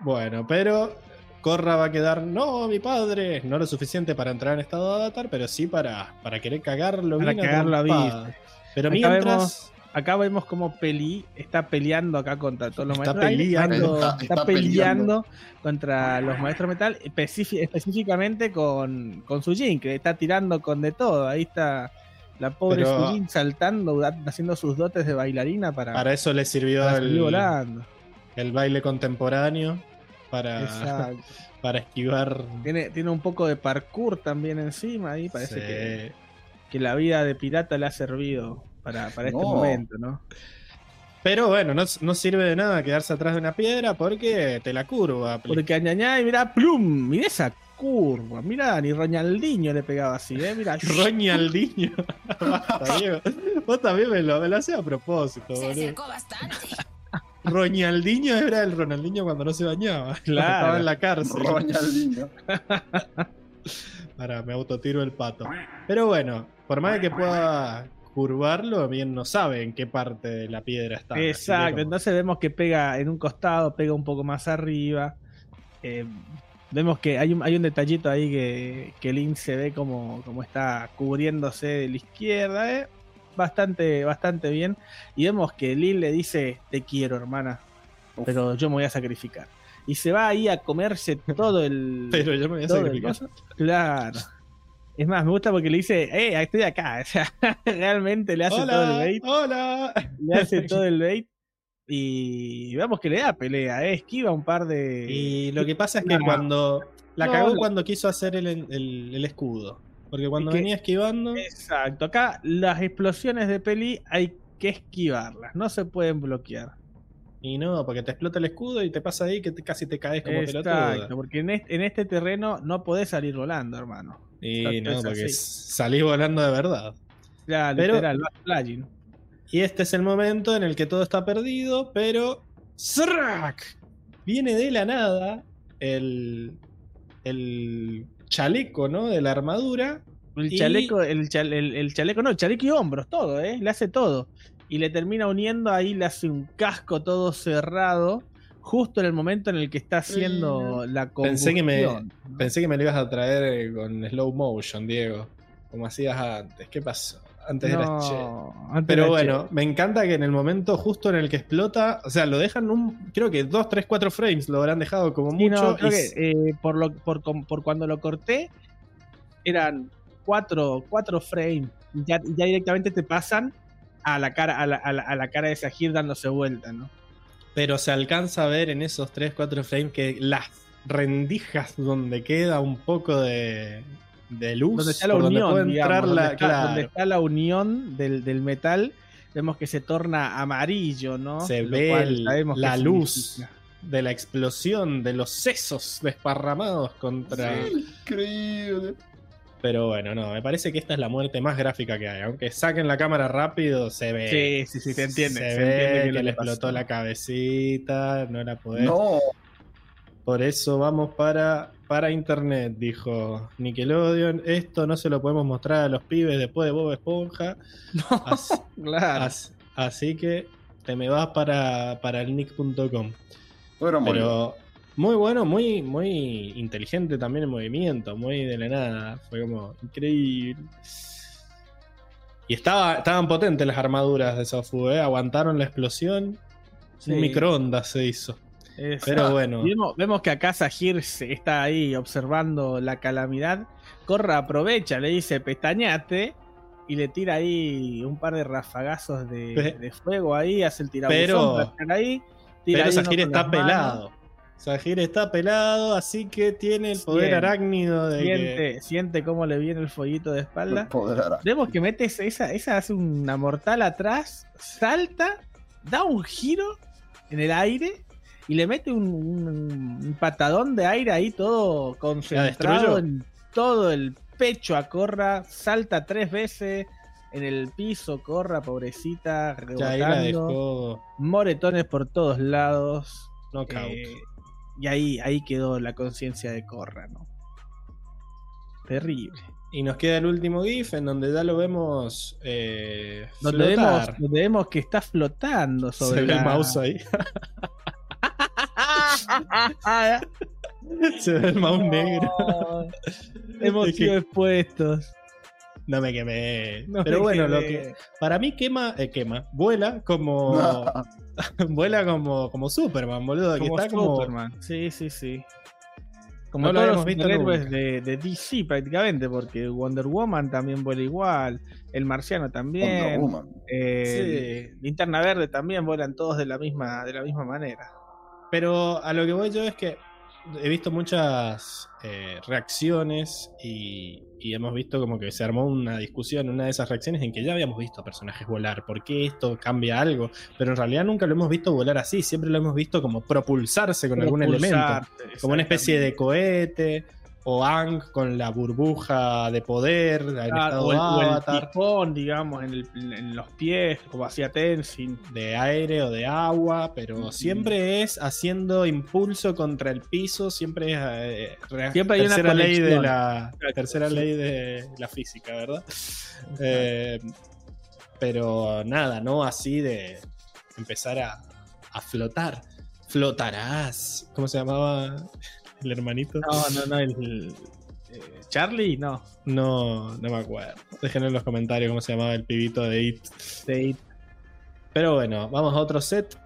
Bueno, pero Corra va a quedar, no, mi padre, no lo suficiente para entrar en estado de avatar, pero sí para, para querer cagarlo Para bien a cagarlo a. Pero Acá mientras, vemos- Acá vemos como Peli está peleando acá contra todos los Está maestros. Peleando. Está, Está- está peleando contra los maestros metal, específi- específicamente con, con Sujin, que está tirando con de todo. Ahí está la pobre Pero- Sujin saltando, haciendo sus dotes de bailarina para, para eso le sirvió el, volando. el baile contemporáneo para, Exacto. para esquivar. Tiene, tiene un poco de parkour también encima ahí. Parece Sí. que, que la vida de pirata le ha servido para, para este No. momento, ¿no? Pero bueno, no, no sirve de nada quedarse atrás de una piedra porque te la curva. Porque añañá y mirá, plum, mirá esa curva, mirá, ni Roñaldinho le pegaba así, eh, mirá. Basta, Diego. Vos también me lo, me lo hacés a propósito, boludo. bastante. Roñaldinho era el Ronaldinho cuando no se bañaba. Claro. Estaba en la cárcel. Roñaldinho. Para, me autotiro el pato. Pero bueno, por más de que pueda curvarlo, bien no sabe en qué parte de la piedra está. Exacto, como- entonces vemos que pega en un costado, pega un poco más arriba. Eh, vemos que hay un, hay un detallito ahí que, que Link se ve como, como está cubriéndose de la izquierda, eh. Bastante, bastante bien. Y vemos que Link le dice, te quiero, hermana, pero yo me voy a sacrificar. Y se va ahí a comerse todo el... Pero yo me voy a el sacrificar. Claro. Es más, me gusta porque le dice, eh, estoy acá. O sea, realmente le hace todo el bait hola. le hace todo el bait y vemos que le da pelea, ¿eh? esquiva un par de... Y lo que pasa es que No. cuando. La No, cagó cuando quiso hacer el, el- el escudo. Porque cuando que- venía esquivando. Exacto, acá las explosiones de peli hay que esquivarlas, no se pueden bloquear. Y no, porque te explota el escudo y te pasa ahí que te- casi te caes como Exacto, pelotudo. porque en este, en este terreno no podés salir volando, hermano. Y no, porque salís volando de verdad. Ya, Pero- literal, vas flying. Y este es el momento en el que todo está perdido, pero. ¡Zrack! Viene de la nada el. el chaleco, ¿no? De la armadura. El Y- chaleco, el, chal- el- el chaleco, no, el chaleco y hombros, todo, ¿eh? Le hace todo. Y le termina uniendo ahí, le hace un casco todo cerrado, justo en el momento en el que está haciendo la Pensé que me- combustión. Pensé que me lo ibas a traer eh, con slow motion, Diego. Como hacías antes. ¿Qué pasó? Antes era che. No, antes Pero era bueno, che. me encanta que en el momento justo en el que explota, o sea, lo dejan un, creo que 2, 3, 4 frames lo habrán dejado como Sí, mucho. no, creo y que eh, por, lo, por, com- por cuando lo corté, eran cuatro, cuatro frames. Y ya, ya directamente te pasan a la cara, a la, a la- a la cara de Sahir dándose vuelta, ¿no? Pero se alcanza a ver en esos 3, 4 frames que las rendijas donde queda un poco de, de luz, donde está la donde unión, puede digamos, entrar donde, la- está, claro, donde está la unión del, del metal, vemos que se torna amarillo, ¿no? se Lo ve cual el- sabemos la luz significa. de la explosión, de los sesos desparramados contra... Increíble. Pero bueno, no, me parece que esta es la muerte más gráfica que hay. Aunque saquen la cámara rápido, se ve. Sí, sí, sí, se entiende. Se, se ve entiende que le pasó. explotó la cabecita, no la podés. No. Por eso vamos para, para internet, dijo Nickelodeon. Esto no se lo podemos mostrar a los pibes después de Bob Esponja. Así, Claro. así- así que te me vas para, para el nick.com. Pero muy bueno, muy, muy inteligente también el movimiento, muy de la nada. Fue como increíble. Y estaba, estaban potentes las armaduras de Sofu, ¿eh? aguantaron la explosión. Sí. Un microondas se hizo. Pero bueno. Vemos, vemos que acá Sahir se está ahí observando la calamidad. Corra aprovecha, le dice pestañate y le tira ahí un par de rafagazos de, de fuego ahí, hace el tirabuzón Pero- para estar ahí. tira Pero Sahir está manos, pelado. Sahir está pelado, así que tiene el poder Siente, arácnido de que- Siente, siente cómo le viene el fueguito de espalda. Vemos que mete esa, esa, hace una mortal atrás, salta, da un giro en el aire y le mete un, un- un patadón de aire ahí todo concentrado en todo el pecho a Corra, salta tres veces en el piso, Corra, pobrecita, Ya ahí la rebotando, dejó moretones por todos lados. knockout. eh, y ahí, ahí quedó la conciencia de Corra, ¿no? Terrible. Y nos queda el último GIF en donde ya lo vemos eh, Donde vemos, donde vemos que está flotando sobre Se ve la... el mouse ahí. Se ve el mouse negro. Hemos Es que- sido expuestos. No me quemé. No Pero me bueno, quemé. lo que para mí quema, eh, quema, vuela como vuela como como Superman, boludo, que Como está como Superman. Sí, sí, sí. Como No todos los superhéroes de, de DC prácticamente, porque Wonder Woman también vuela igual, el Marciano Wonder también, Woman. eh, Linterna Verde también vuelan todos de la misma, de la misma manera. Pero a lo que voy yo es que he visto muchas eh, reacciones y, y hemos visto como que se armó una discusión, una de esas reacciones en que ya habíamos visto personajes volar. ¿Por qué esto cambia algo? Pero en realidad nunca lo hemos visto volar así, siempre lo hemos visto como propulsarse con algún elemento. Como una especie de cohete o Ang con la burbuja de poder, estado o el, o el avatar, digamos, en, el- en los pies, como hacía Tenzin. de aire o de agua, pero siempre es haciendo impulso contra el piso, siempre es eh, re- Siempre hay una tercera ley de la Exacto, tercera sí. ley de la física, ¿verdad? Eh, pero nada, no así de empezar a, a flotar. Flotarás. ¿Cómo se llamaba el hermanito? No, no, no, el, eh, Charlie, no. No, no me acuerdo. Déjenlo en los comentarios cómo se llamaba el pibito de It. De It. Pero bueno, vamos a otro set.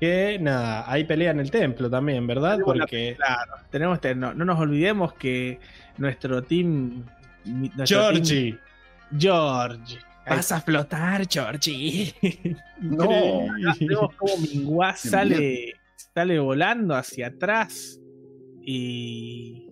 Que nada, hay pelea en el templo también, ¿verdad? Tenemos la- Porque Claro, tenemos que- no, no nos olvidemos que nuestro team. nuestro Georgie, team- vas a flotar, Georgie. No. Vemos cómo Minguá sale, sale volando hacia atrás y.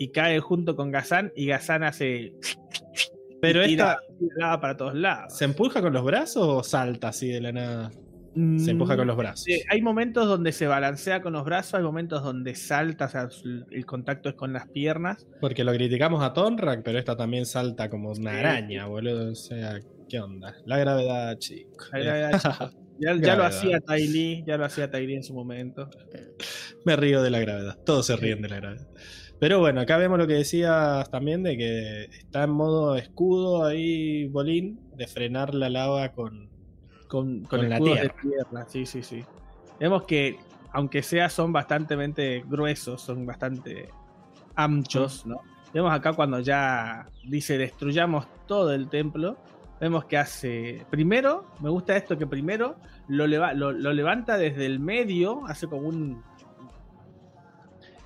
Y cae junto con Gazán y Gazán hace. Pero esta, tira para todos lados. ¿se empuja con los brazos o salta así de la nada? Se empuja con los brazos. Eh, hay momentos donde se balancea con los brazos, hay momentos donde salta, o sea, el contacto es con las piernas. Porque lo criticamos a Tonrak, pero esta también salta como una araña, boludo. O sea, ¿qué onda? La gravedad, chico. La gravedad, chicos. Ya, ya lo hacía Ty Lee, ya lo hacía Ty Lee en su momento. Me río de la gravedad. Todos se ríen de la gravedad. Pero bueno, acá vemos lo que decías también de que está en modo escudo ahí, Bolín, de frenar la lava con. Con, con, Con la tierra, sí, sí, sí. Vemos que, aunque sea, son bastante gruesos, son bastante anchos, ¿no? Vemos acá cuando ya dice destruyamos todo el templo. Vemos que hace. Primero, me gusta esto que primero lo, leva- lo, lo levanta desde el medio, hace como un.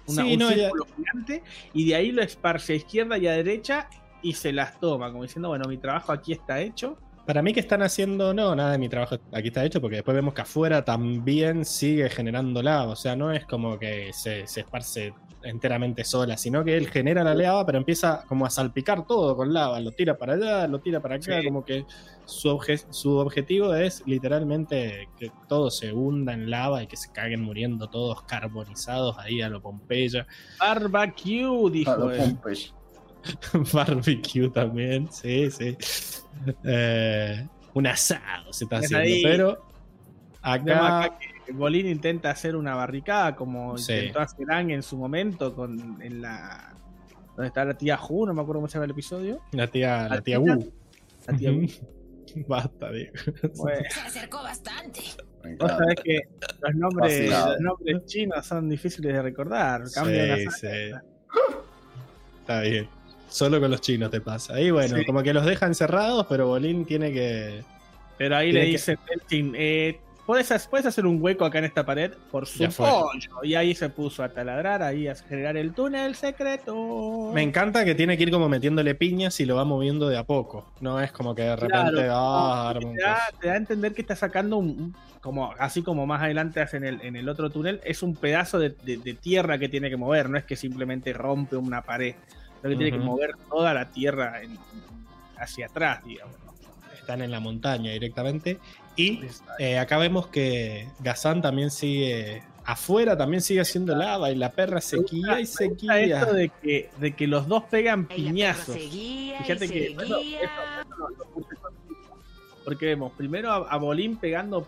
una- Sí, un no, ya- círculo gigante, y de ahí lo esparce a izquierda y a derecha y se las toma, como diciendo, bueno, mi trabajo aquí está hecho. Para mí que están haciendo, no, nada de mi trabajo aquí está hecho, porque después vemos que afuera también sigue generando lava. O sea, no es como que se, se esparce enteramente sola, sino que él genera la lava, pero empieza como a salpicar todo con lava. Lo tira para allá, lo tira para acá, Sí. como que su, obje- su objetivo es literalmente que todo se hunda en lava y que se caguen muriendo todos carbonizados ahí a lo Pompeya. Barbecue, dijo A lo él. Pompeya. Barbecue también, sí, sí. Eh, un asado se está Es haciendo, ahí. pero acá, que Bolín intenta hacer una barricada como Sí. intentó hacer Ang en su momento con en la donde está la tía Ju, no me acuerdo cómo se llama el episodio. la tía, la ¿La tía? Wu. La tía Wu. Basta, Diego. Bueno, Se acercó bastante. Vos sabés que los nombres, los nombres chinos son difíciles de recordar. Cambian Sí, sí. Está bien. Solo con los chinos te pasa. Y bueno, Sí. como que los deja encerrados, pero Bolín tiene que. Pero ahí le que- dice eh, puedes, puedes hacer un hueco acá en esta pared por su Ya fue. pollo. Y ahí se puso a taladrar, ahí a generar el túnel secreto. Me encanta que tiene que ir como metiéndole piñas y lo va moviendo de a poco. No es como que de repente. Claro, ah, te, da, coso. te da a entender que está sacando un, como así como más adelante hace en el, en el otro túnel, es un pedazo de, de- de tierra que tiene que mover, no es que simplemente rompe una pared, sino que tiene que mover toda la tierra en- hacia atrás, digamos. Están en la montaña directamente. Y eh, acá vemos que Gazán también sigue. Afuera también sigue haciendo lava y la perra sequía y Me gusta sequía. esto de que, de que los dos pegan piñazos. seguía y Fíjate que bueno, porque vemos primero a, a Bolín pegando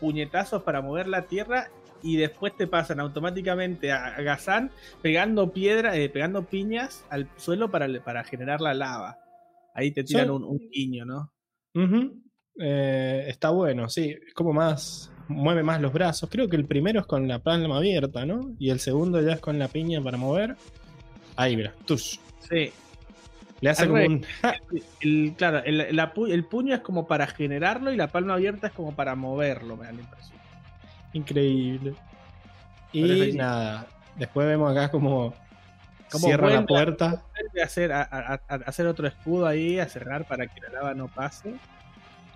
puñetazos para mover la tierra y después te pasan automáticamente a, a Gazán pegando piedra, eh, pegando piñas al suelo para, para generar la lava. Ahí te tiran Son- un, un guiño, ¿no? Eh, está bueno, sí. Como más. Mueve más los brazos. Creo que el primero es con la palma abierta, ¿no? Y el segundo ya es con la piña para mover. Ahí, mira. Tush. Sí. Le hace Al como un. El, claro, el, la el puño es como para generarlo y la palma abierta es como para moverlo, me da la impresión. Increíble. Y nada. Después vemos acá como. Como cierra la vuelve puerta. A hacer, a, a- a hacer otro escudo ahí, a cerrar para que la lava no pase.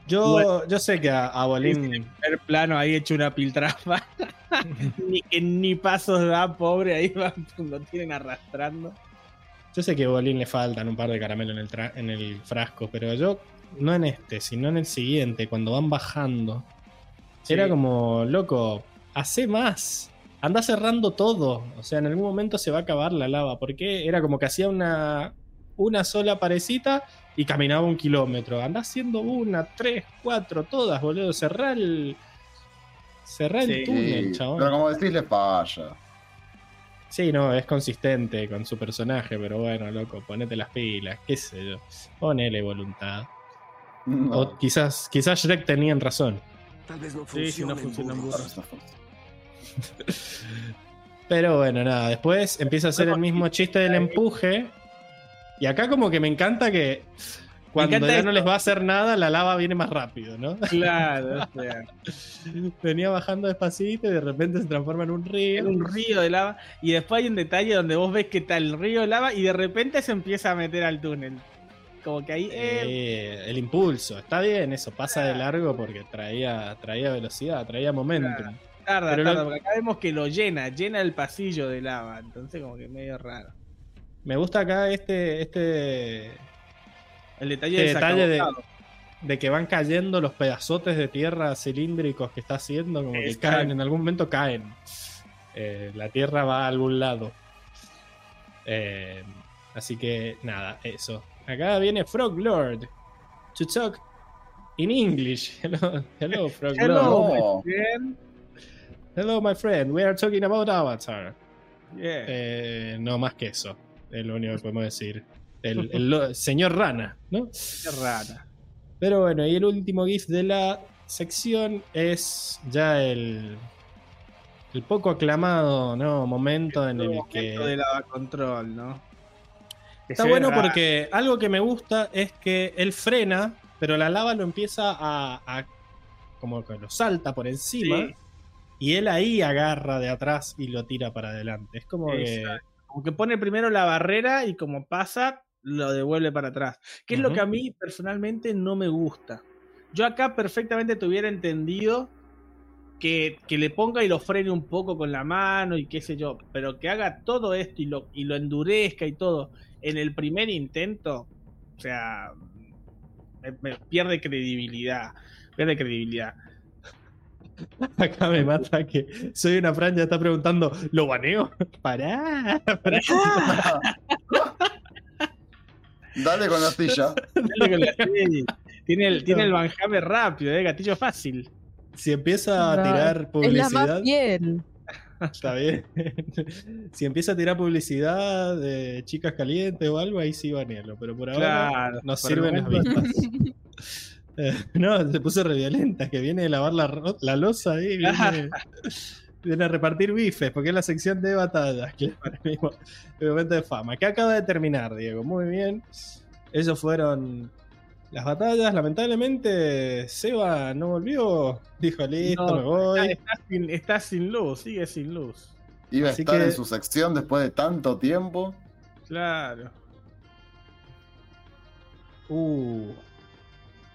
Yo, yo sé que a, a Bolín. primer plano ahí hecho una piltrafa. ni que ni pasos da, pobre, ahí va, lo tienen arrastrando. Yo sé que a Bolín le faltan un par de caramelos en el, tra- en el frasco, pero yo, no en este, sino en el siguiente, cuando van bajando, Sí. era como, loco, hace más. Anda cerrando todo. O sea, en algún momento se va a acabar la lava. Porque era como que hacía una, una sola parecita y caminaba un kilómetro. Anda haciendo una, tres, cuatro, todas, boludo. Cerrá el. Cerrá el Sí, túnel, Sí, chabón. pero como decís, le falla. Sí, no, es consistente con su personaje, pero bueno, loco, ponete las pilas, qué sé yo. Ponele voluntad. No. O quizás, quizás Shrek tenían razón. Tal vez no Sí, si no funciona en burro. Pero bueno, nada, después empieza a hacer el mismo chiste del empuje. Y acá como que me encanta que cuando encanta ya esto. no les va a hacer nada, la lava viene más rápido, ¿no? Claro, o sea, Venía bajando despacito y de repente se transforma en un río. un río de lava. Y después hay un detalle donde vos ves que está el río de lava y de repente se empieza a meter al túnel. Como que ahí. eh, Eh, el impulso, está bien, eso pasa de largo porque traía, traía velocidad, traía momentum. tarda, pero tarda, lo- porque acá vemos que lo llena, llena el pasillo de lava. Entonces, como que medio raro. Me gusta acá este, este, El detalle, este de, de que van cayendo los pedazotes de tierra cilíndricos que está haciendo, como que caen, en algún momento caen. Eh, la tierra va a algún lado. Eh, así que nada, eso. Acá viene Frog Lord to talk in English. Hello, hello Frog Hello, Lord. My friend. Hello, my friend. We are talking about Avatar. Yeah. Eh, no más que eso. Es lo único que podemos decir. El, el señor Rana, ¿no? Qué rara. Pero bueno, y el último GIF de la sección es ya el, el poco aclamado ¿no? momento en el Momento que. de lava control, ¿no? Que Está bueno porque algo que me gusta es que él frena, pero la lava lo empieza a. a- como que lo salta por encima. Sí. Y él ahí agarra de atrás y lo tira para adelante. Es como que. Como que pone primero la barrera y como pasa, lo devuelve para atrás. Que es lo que a mí personalmente no me gusta. Yo acá perfectamente te hubiera entendido que, que le ponga y lo frene un poco con la mano y qué sé yo, pero que haga todo esto y lo, y lo endurezca y todo en el primer intento, o sea, me, me pierde credibilidad. Pierde credibilidad. Acá me mata que soy una Fran, ya está preguntando, ¿lo baneo? Pará, pará. Dale con la astilla. Dale con la-. Tiene el, tiene el banjame rápido, eh, gatillo fácil. Si empieza a No, tirar Es la publicidad, más fiel. está bien. si empieza a tirar publicidad de chicas calientes o algo, ahí sí banealo. Pero por ahora Claro, el sirven las vistas. No, se puso re violenta, que viene de lavar la, la losa ahí, viene, viene a repartir bifes, porque es la sección de batallas, claro, mismo, el momento de fama. Que acaba de terminar, Diego, muy bien. Ellos fueron las batallas, lamentablemente, Seba no volvió. Dijo, listo, No, me voy. Está, está sin, está sin luz, sigue sin luz. Iba a estar que- en su sección después de tanto tiempo. Claro. Uh.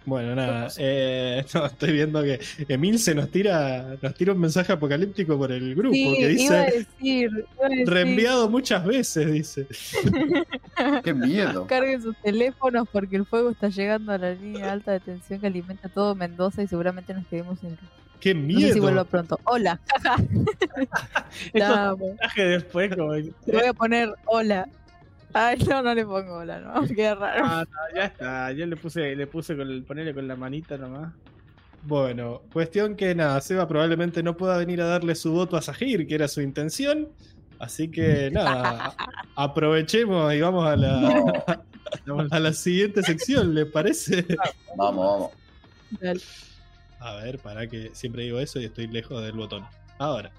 Bueno, nada. eh, no, estoy viendo que Emil se nos tira, nos tira un mensaje apocalíptico por el grupo Sí, que iba a dice decir, iba a decir, reenviado muchas veces, dice. Qué miedo. Carguen sus teléfonos porque el fuego está llegando a la línea alta de tensión que alimenta todo Mendoza y seguramente nos quedemos sin luz. Qué No sé si vuelvo miedo. pronto. Hola, mensajes después, como. Te voy a poner hola. Ay, no, no le pongo hola, no. Qué raro. Ah, no, ya está. Yo le puse, le puse con el, ponerle con la manita nomás. Bueno, cuestión que nada, Seba probablemente no pueda venir a darle su voto a Sahir, que era su intención. Así que nada, aprovechemos y vamos a la, a la siguiente sección, ¿le parece? Vamos, vamos. A ver, para que siempre digo eso y estoy lejos del botón. Ahora.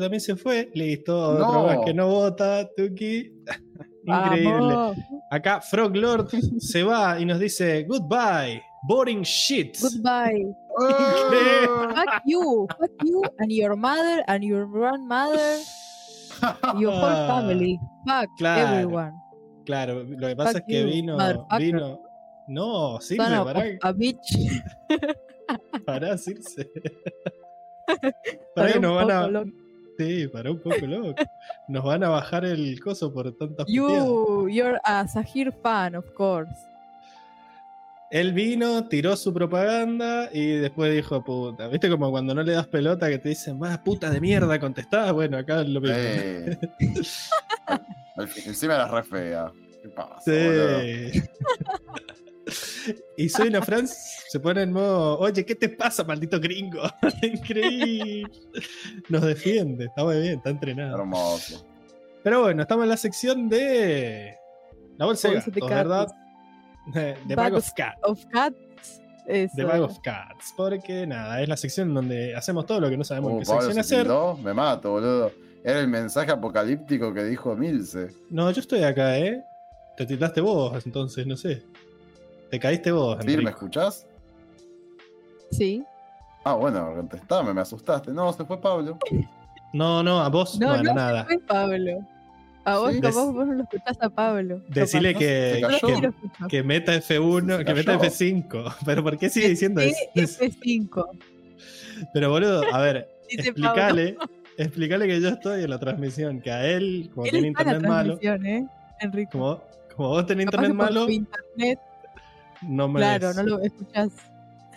También se fue. Listo, otro No. más que no vota, Tuki. Increíble. Vamos. Acá Frog Lord se va y nos dice goodbye, boring shit. Goodbye. ¡Ah! Fuck you. Fuck you and your mother and your grandmother. Your whole family. Fuck Claro. everyone. Claro, lo que pasa Fuck es que you, vino, vino. No, Circe, Son of pará, a bitch. pará, Circe. Pará que nos van a. Sí, pará un poco loco. Nos van a bajar el coso por tantas puteadas. You, you're a Sahir fan, of course. Él vino, tiró su propaganda y después dijo, puta, ¿viste como cuando no le das pelota que te dicen, más puta de mierda, contestás? Bueno, acá es lo mismo. Eh. Encima era re fea. ¿Qué pasa? Sí. y soy una Franz se pone en modo, oye, ¿qué te pasa, maldito gringo? Increíble. Nos defiende, está muy bien, está entrenado. Hermoso. Pero bueno, estamos en la sección de la bolsa de Bolsa de gatos, ¿verdad? De Bag Bag of Cats. Of cats. Eso. De Bag of Cats. Porque nada, es la sección donde hacemos todo lo que no sabemos en Uh, qué Pablo sección se hacer. me mato, boludo. Era el mensaje apocalíptico que dijo Milce. No, yo estoy acá, ¿eh? Te tildaste vos, entonces, no sé. Te caíste vos, ¿Sí? ¿Me Enrico. escuchás? Sí. Ah, bueno, contestame, me asustaste. No, se fue Pablo. No, no, a vos, No, bueno, no, nada. fue Pablo. A vos, Sí. Des- vos no lo escuchás a Pablo. Decirle Capaz. que, que, que meta F1, Se que meta cayó. F5. Pero ¿por qué sigue diciendo eso? F5. Pero boludo, a ver, Dice Pablo. explícale, explícale que yo estoy en la transmisión, que a él, como Él tiene internet malo, ¿eh? Enrique. como, como vos tenés Capaz internet malo, internet, no me claro, ves. no lo escuchás.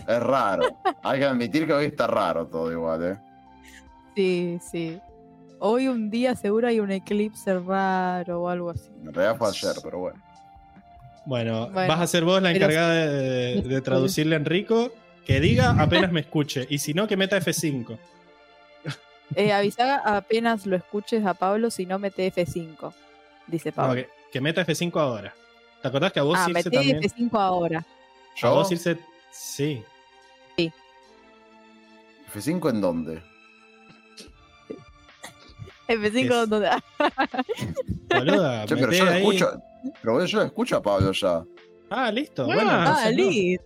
Es raro. Hay que admitir que hoy está raro todo igual, ¿eh? Sí, sí. Hoy un día seguro hay un eclipse raro o algo así. En realidad fue ayer, pero bueno. Bueno, Bueno, vas a ser vos la pero- encargada de, de traducirle a Enrico, que diga apenas me escuche, y si no, que meta F5. Eh, avisa apenas lo escuches a Pablo, si no mete F5. Dice No, Pablo. que, que meta F5 ahora. ¿Te acordás que a vos, ah, Circe, también? F5 ahora. A ¿Yo? vos, Circe, sí. ¿F5 en dónde? F5 Es- donde... Boluda, Che, pero yo lo escucho. Pero yo lo escucho a Pablo ya. Ah, listo. Ah, bueno, Ah, no. listo.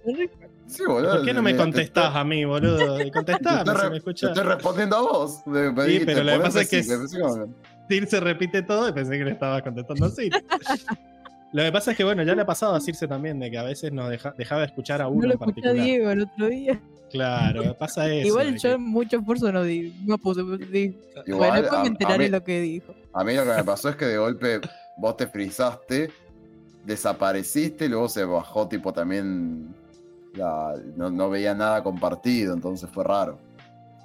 Sí, boludo. ¿Por qué no me te- te- contestás a mí, boludo? Te Contestame estoy, si me te escuchás. estoy respondiendo a vos. Me- me Sí, dijiste, pero lo que "Poné pasa es que F5, F5". Circe repite todo y pensé que le estabas contestando así. Lo que pasa es que, bueno, ya le ha pasado a Circe también, de que a veces nos deja- dejaba de escuchar a No uno lo en escuché a particular. Diego el otro día. Claro, pasa eso. Igual yo que- mucho esfuerzo no di. No puse. di- Igual, bueno, después a- me enteraré mí- lo que dijo. A mí lo que me pasó es que de golpe vos te frizaste, desapareciste y luego se bajó tipo también la, no, no veía nada compartido, entonces fue raro.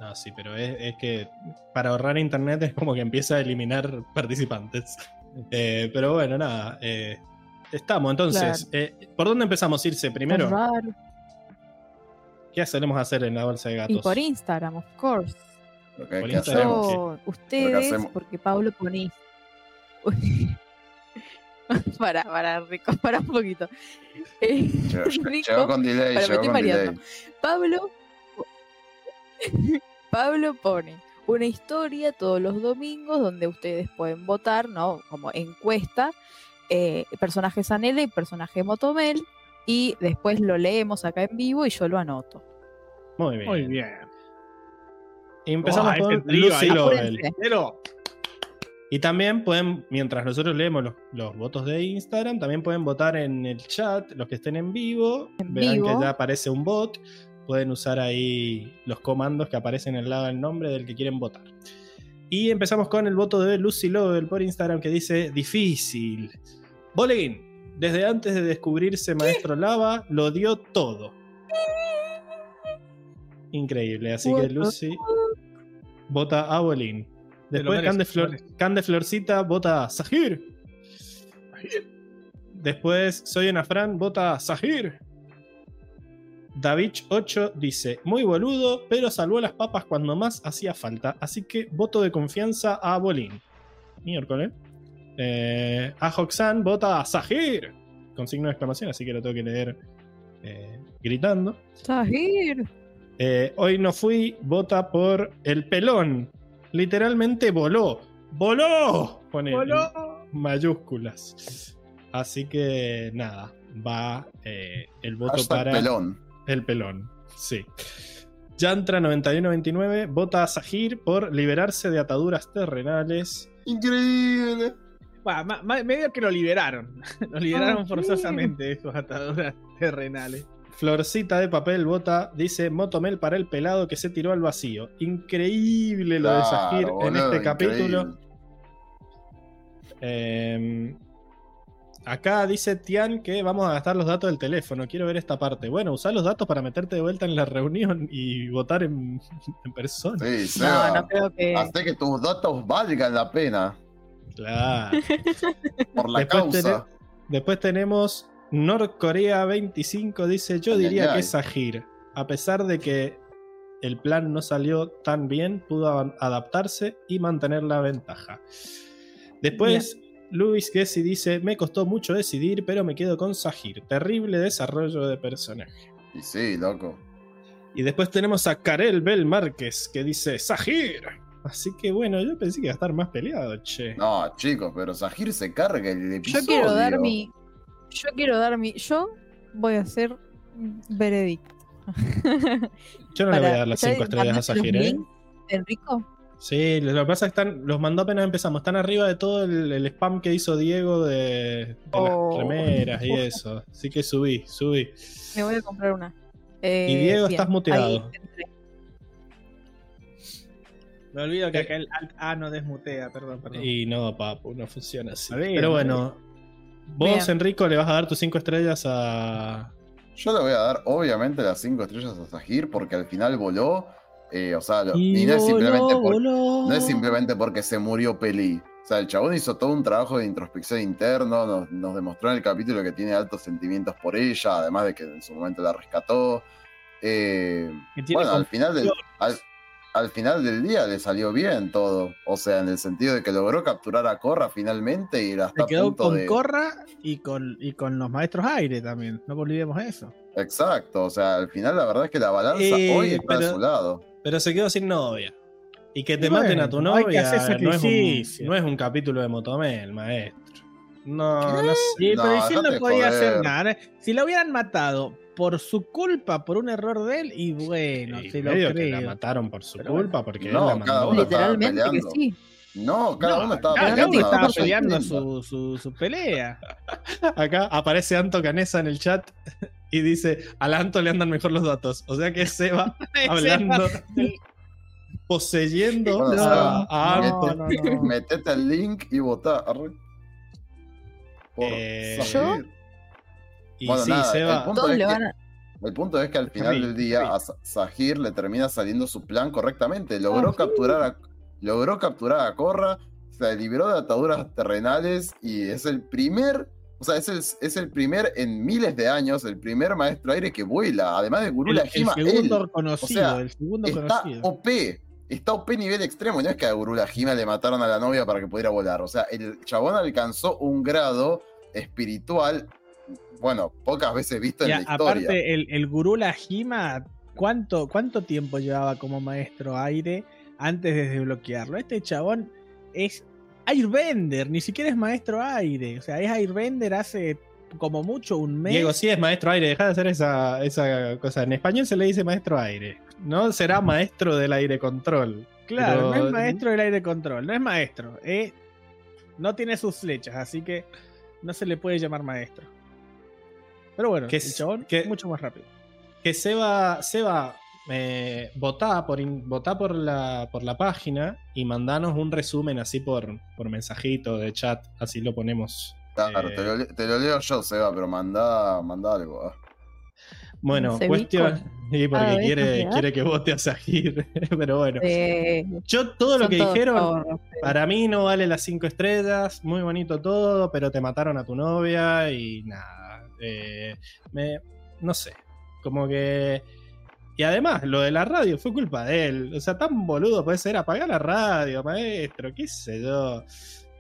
No, sí, pero es, es que para ahorrar internet es como que empieza a eliminar participantes. Eh, pero bueno, nada. eh, estamos, entonces. Claro. eh, ¿Por dónde empezamos a irse primero? ¿Qué solemos hacer en la bolsa de gatos? Y por Instagram, of course. Ok, Por ¿qué Instagram? Yo, ustedes, porque Pablo pone. para, para, Rico, para un poquito. Eh, Rico, con delay, para, me llegó estoy con mareando. delay. Pablo. Pablo pone una historia todos los domingos donde ustedes pueden votar, ¿no? Como encuesta, eh, personaje Sanela y personaje Motomel. Y después lo leemos acá en vivo y yo lo anoto. Muy bien. Muy bien. Y empezamos Oh, con trío Lucy. Lovell. Y también pueden, mientras nosotros leemos los, los votos de Instagram, también pueden votar en el chat, los que estén en vivo. En Verán vivo. que ya aparece un bot. Pueden usar ahí los comandos que aparecen al lado del nombre del que quieren votar. Y empezamos con el voto de Lucy Lovell por Instagram que dice: Difícil. Bolin, desde antes de descubrirse Maestro Lava, lo dio todo. Increíble. Así What que Lucy vota a lo Después Can de, se lo Flor, merece. Can de Florcita vota a Sahir. Después Soy una Fran vota a Sahir. Davich8 dice: Muy boludo, pero salvó las papas cuando más hacía falta. Así que voto de confianza a Bolín. Miércoles. Eh, a Hoxan vota a Sahir. Con signo de exclamación, así que lo tengo que leer eh, gritando. Sahir. Eh, hoy no fui, vota por el pelón. Literalmente voló. ¡Voló! Pone Voló. mayúsculas. Así que nada, va eh, el voto Hashtag para pelón. el pelón. Sí. Yantra9129 vota a Sahir por liberarse de ataduras terrenales. Increíble. Ma- ma- medio que lo liberaron. Lo liberaron Ah, forzosamente de sus ataduras terrenales. Florcita de papel vota, dice Motomel para el pelado que se tiró al vacío. Increíble lo de Sahir Claro, en este capítulo. Eh, acá dice Tian que vamos a gastar los datos del teléfono. Quiero ver esta parte. Bueno, usar los datos para meterte de vuelta en la reunión y votar en, en persona. Sí, No, Seba. no creo que. Hace que tus datos valgan la pena. Claro. Por la Después causa. Después tenemos Norcorea 25. Dice: Yo diría ay, que es Sahir. A pesar de que el plan no salió tan bien, pudo adaptarse y mantener la ventaja. Después, Luis Gessi dice: Me costó mucho decidir, pero me quedo con Sahir. Terrible desarrollo de personaje. Y sí, loco. Y después tenemos a Karel Bel Márquez que dice: Sahir. Así que bueno, yo pensé que iba a estar más peleado, che. No, chicos, pero Sahir se carga el Yo episodio. quiero dar mi. Yo quiero dar mi. Yo voy a hacer veredicto. Yo no le voy a dar las ¿ya 5 estrellas a Sahir, ¿eh? Enrico. Sí, lo que pasa es que están, los mandó apenas empezamos. Están arriba de todo el, el spam que hizo Diego de, de Oh. las remeras y eso. Así que subí, subí. Me voy a comprar una. Y Eh, Diego, bien, estás muteado. ahí. Me olvido que Eh. acá el Alt A no desmutea, perdón, perdón. Y no, papu, no funciona así. Ver, Pero bueno, vos, Bien. Enrico, le vas a dar tus 5 estrellas a. Yo le voy a dar, obviamente, las 5 estrellas a Sahir porque al final voló. eh, o sea, lo- Y y no es, simplemente voló, por- voló. no es simplemente porque se murió Peli. O sea, el chabón hizo todo un trabajo de introspección interno, nos, nos demostró en el capítulo que tiene altos sentimientos por ella, además de que en su momento la rescató. Eh, bueno, al final, del, al, al final del día le salió bien todo. O sea, en el sentido de que logró capturar a Korra finalmente y la está Se quedó punto con de... Corra y con, y con los maestros aire también. No olvidemos eso. Exacto, o sea, al final la verdad es que la balanza Eh, hoy está de su lado. Pero se quedó sin novia. Y que te maten a tu bueno, hay que novia hacer no, es un, no es un capítulo de Motomel, maestro. No, no sé. Sí, No, pero si no podía joder. hacer nada. Si lo hubieran matado por su culpa, por un error de él, y bueno, Y se lo que la creo. mataron por su Pero culpa, porque No, él la mandó. Literalmente que peleando. sí. No, cada No, uno estaba cada peleando. uno estaba peleando su, su, su pelea. Acá aparece Anto Canesa en el chat y dice: Al Anto le andan mejor los datos. O sea que Seba hablando, poseyendo Bueno, a, a Anto. no, no. Metete el link y votá. Por Eh. Y Bueno, sí, nada, el Seba. punto Todos es le que- van a. El punto es que al final Sí, del día sí. a Sa- Sahir le termina saliendo su plan correctamente. Logró capturar a, logró capturar a Korra, se libró de ataduras terrenales y es el primer, o sea, es el, es el primer en miles de años, el primer maestro aire que vuela. Además de Gurula El, el Hima, segundo él. conocido, O sea, el segundo está conocido. OP. Está OP nivel extremo. No es que a Gurula Hima le mataron a la novia para que pudiera volar. O sea, el chabón alcanzó un grado espiritual, bueno, pocas veces visto en la historia. aparte, el, el gurú Lajima, ¿cuánto, ¿cuánto tiempo llevaba como maestro aire antes de desbloquearlo? Este chabón es Airbender, ni siquiera es maestro aire. O sea, es Airbender hace como mucho un mes. Diego, sí es maestro aire, deja de hacer esa, esa cosa. En español se le dice maestro aire. No será maestro del aire control. Claro, pero- no es maestro del aire control, no es maestro. eh, no tiene sus flechas, así que no se le puede llamar maestro. Pero bueno, Que el es- chabón que- mucho más rápido. que Seba, Seba eh, votá, por, in- votá por, la, por la página y mandanos un resumen así por, por mensajito de chat, así lo ponemos. Claro, eh, te, lo, te lo leo yo, Seba, pero manda, manda algo. ah. Bueno, cuestión. Y porque quiere, quiere que vote a Sahir. Pero bueno. Eh, Yo todo lo que todos dijeron, para mí no vale las cinco estrellas. Muy bonito todo, pero te mataron a tu novia y nada. Eh, me, no sé. Como que. Y además, lo de la radio fue culpa de él. O sea, tan boludo puede ser apagar la radio, maestro, qué sé yo.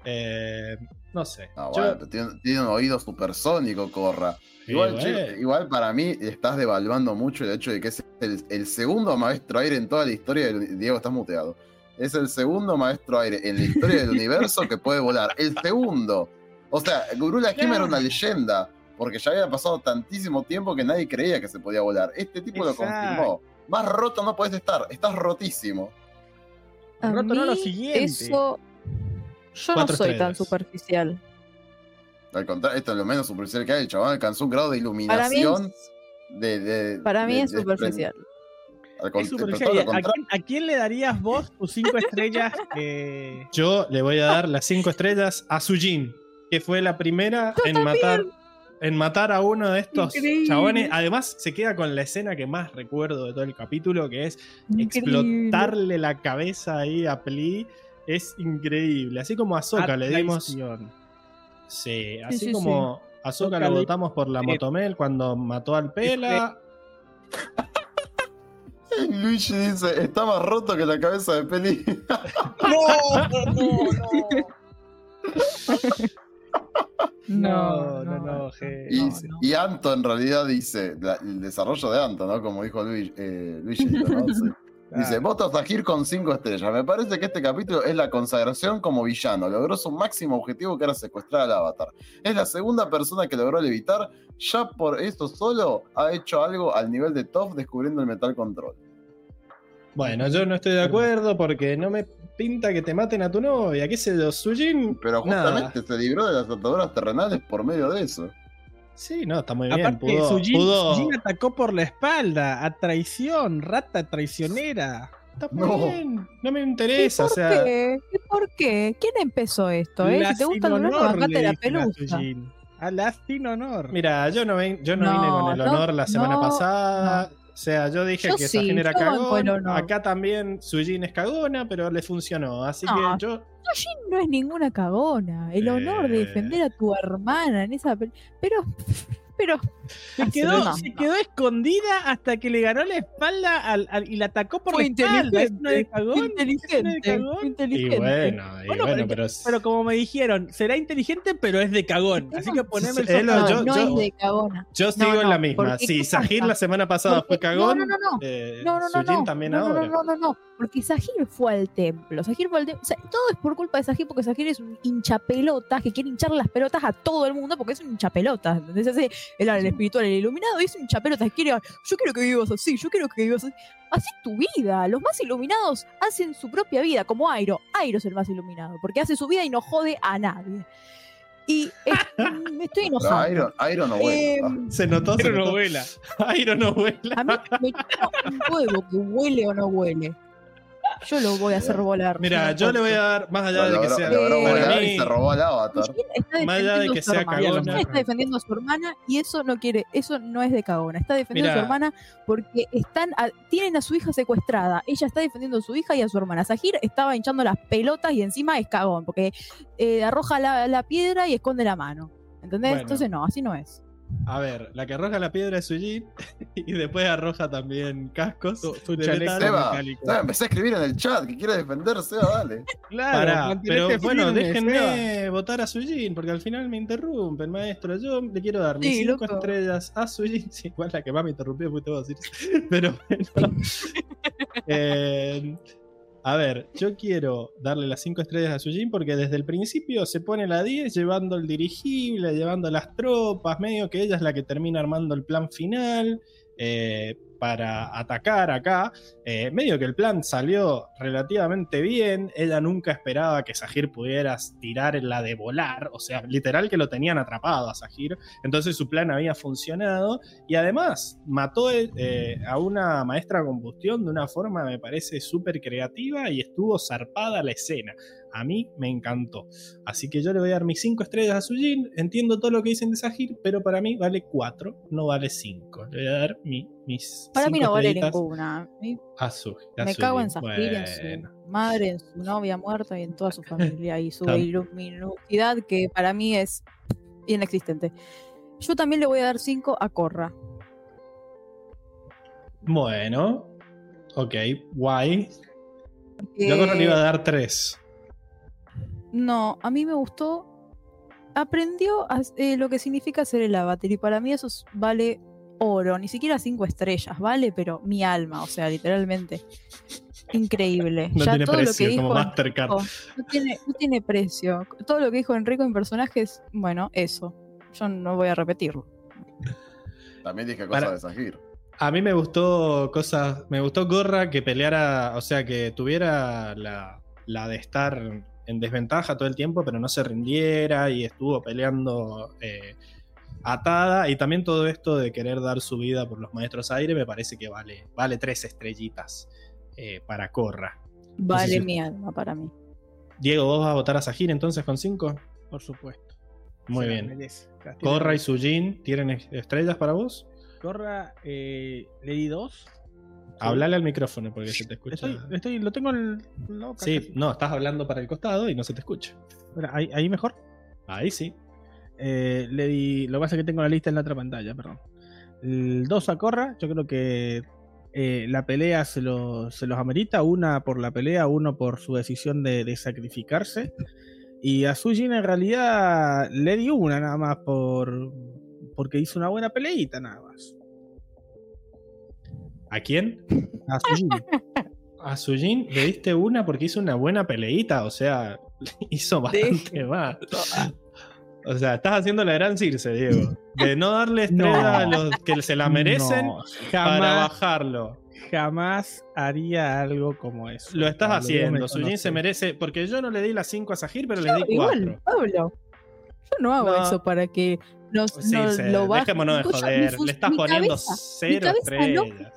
Eh, no sé. Ah, Yo- bueno, tiene, tiene un oído supersónico, Corra. Sí, Igual, che, igual para mí estás devaluando mucho el hecho de que es el, el segundo maestro aire en toda la historia del Diego, estás muteado. Es el segundo maestro aire en la historia del universo que puede volar. El segundo. O sea, Gurula Hima era una leyenda. Porque ya había pasado tantísimo tiempo que nadie creía que se podía volar. Este tipo lo confirmó. Más roto no puedes estar. Estás rotísimo. A Roto no lo siguiente. Eso. Yo Cuatro no soy tan superficial. Al contrario, esto es lo menos superficial que hay. El chabón alcanzó un grado de Para mí iluminación. es, de, de- para mí de- es de- superficial. Es superficial. lo ¿Y ¿A, quién, a quién le darías vos tus cinco estrellas? eh, Yo le voy a dar las cinco estrellas a Sujin, que fue la primera Yo en también. matar, en matar a uno de estos Increíble. chabones. Además, se queda con la escena que más recuerdo de todo el capítulo, que es Increíble. explotarle la cabeza ahí a Pli. Es increíble. Así como a Ahsoka a le dimos. Sí, así sí, como a Ahsoka lo le- votamos por la Motomel cuando mató al Pela. Luigi dice, está más roto que la cabeza de Peli. No, no, no. No, No, no, no, G. Y, No, no. y Anto en realidad dice, la- el desarrollo de Anto, ¿no? Como dijo Luigi, eh, Luigi, ¿no? Sí. Dice, voto a Zahir con 5 estrellas. Me parece que este capítulo es la consagración como villano. Logró su máximo objetivo que era secuestrar al avatar. Es la segunda persona que logró levitar. Ya por eso solo ha hecho algo al nivel de Toph descubriendo el Metal Control. Bueno, yo no estoy de acuerdo porque no me pinta que te maten a tu novia. ¿Qué sé yo? Sujin. Pero nada. justamente se libró de las ataduras terrenales por medio de eso. Sí, no, está muy bien. Aparte, pudo, Sujin, pudo- Sujin atacó por la espalda, a traición, rata traicionera. Está muy No. bien. No me ¿Y interesa, por o sea. qué? ¿Y por qué? ¿Quién empezó esto? Eh? Si te gusta el honor, le la pelusa. A la sin honor. Mira, yo no, ven- yo no, No, vine con el no, honor la semana no, pasada. O sea, yo dije Yo que sí, Sajin era cagón. Acá también Sujin es cagona, pero le funcionó. Así No. que yo. Sujin no es ninguna cagona. El honor de Eh. defender a tu hermana en esa. Pero. Pero. Se quedó, no, se no. quedó escondida hasta que le ganó la espalda al- al- y la atacó por Fue la espalda. ¿Es una de inteligente. cagón? ¿Es una de Inteligente. cagón? Y Inteligente. bueno, y Bueno, bueno, pero, pero. pero como me dijeron, será inteligente, pero es de cagón. Así que poneme el Sí, él lo- no, sofá. yo- no yo- es de cagona. Yo sigo no, en la misma. Si ¿qué Sajir pasa? la semana pasada fue cagón, No, no, no, no. eh, No, no, no, Sujin no. también no, no, ahora. no, no, no, no. Porque Sahir fue al templo. Sahir fue al templo. O sea, todo es por culpa de Sahir porque Sahir es un hinchapelotas que quiere hinchar las pelotas a todo el mundo porque es un hinchapelotas. ¿Entendés? Era el espiritual, el iluminado, y es un hinchapelotas que quiere. Yo quiero que vivas así, yo quiero que vivas así. Así tu vida. Los más iluminados hacen su propia vida, como Airo. Airo es el más iluminado porque hace su vida y no jode a nadie. Y me estoy Pero enojando. Iron, Iron no vuelve. Eh. Se notó, se Pero notó. novela. Iron no vuela. A mí me chupa un huevo que huele o no huele. Yo lo voy a hacer volar. Mira, yo le voy a dar, más allá Lo de que sea. logró para volar mí- y se robó al avatar. Más allá de defendiendo que a su sea hermana. cagona. Está defendiendo a su hermana y eso no quiere, eso no es de cagona. Está defendiendo a su hermana porque están a- tienen a su hija secuestrada. Ella está defendiendo a su hija y a su hermana. Sahir estaba hinchando las pelotas y encima es cagón porque eh, arroja la, la piedra y esconde la mano. ¿Entendés? Bueno. Entonces no, así no es. A ver, la que arroja la piedra es Sujin y después arroja también cascos. Su, su. Seba. Seba, empecé a escribir en el chat que quiere defender, Seba, dale. Claro, Pará, pero bueno, déjenme Seba. votar a Sujin, porque al final me interrumpen, maestro. Yo le quiero dar mis Sí, cinco loco. estrellas a Sujin. Sí, igual la que más me interrumpió fuiste vos, Iris. Pero bueno. Eh, a ver, yo quiero darle las cinco estrellas a Sujin porque desde el principio se pone la 10 llevando el dirigible, llevando las tropas, medio que ella es la que termina armando el plan final. Eh, para atacar acá. Eh, medio que el plan salió relativamente bien. Ella nunca esperaba que Sahir pudiera tirar la de volar. O sea, literal que lo tenían atrapado a Sahir. Entonces su plan había funcionado. Y además mató eh, a una maestra combustión de una forma, me parece, súper creativa y estuvo zarpada la escena. A mí me encantó. Así que yo le voy a dar mis 5 estrellas a Sujin. Entiendo todo lo que dicen de Sahir, pero para mí vale 4, no vale 5. Le voy a dar mi- mis. Para mí no vale ninguna. A Su- Me cago en. Sahir, en Bueno. su madre, en su novia muerta y en toda su familia y su luminosidad que para mí es inexistente. Yo también le voy a dar 5 a Corra. Bueno, ok, guay. porque- Yo a Corra le iba a dar 3. No, a mí me gustó. Aprendió a- eh, lo que significa ser el avatar y para mí eso es- vale oro, ni siquiera cinco estrellas, vale, pero mi alma, o sea, literalmente. Increíble. No ya tiene todo lo que precio, dijo como Mastercard. Enrico, no tiene, no tiene precio. Todo lo que dijo Enrico en personajes, bueno, eso. Yo no voy a repetirlo. También dije cosas Para- de Sahir. A mí me gustó cosas. Me gustó Gorra que peleara, o sea, que tuviera la, la de estar en desventaja todo el tiempo, pero no se rindiera y estuvo peleando eh, atada. Y también todo esto de querer dar su vida por los maestros aire, me parece que vale, vale tres estrellitas eh, para Corra. Vale mi alma para mí. Diego, ¿vos vas a votar a Sajir entonces con cinco? Por supuesto. Muy Se bien. Corra y Sujin, ¿tienen est- estrellas para vos? Corra, eh, le di dos. Hablale al micrófono porque se te escucha. Estoy, estoy, lo tengo en Sí, casi. no, estás hablando para el costado y no se te escucha. Ahí, ahí mejor. Ahí sí. Eh, le di. Lo que pasa es que tengo la lista en la otra pantalla, perdón. El 2 a Corra, yo creo que eh, la pelea se, lo- se los amerita. Una por la pelea, uno por su decisión de, de sacrificarse. Y a Sujin en realidad le di una nada más por porque hizo una buena peleita nada más. ¿A quién? A Sujin. A Sujin le diste una porque hizo una buena peleita, o sea, hizo bastante más. O sea, estás haciendo la gran Circe, Diego. De no darle estrella No. a los que se la merecen No, para jamás, bajarlo. jamás haría algo como eso. Lo estás Pablo, haciendo. Sujin se merece. Porque yo no le di las 5 a Sahir, pero le di Igual, 4. Pablo. Yo no hago No. eso para que nos, Sí, no se- lo bajen. dejémonos de Escucha, joder. mi Le estás mi poniendo cabeza- mi cero cabeza no, estrellas.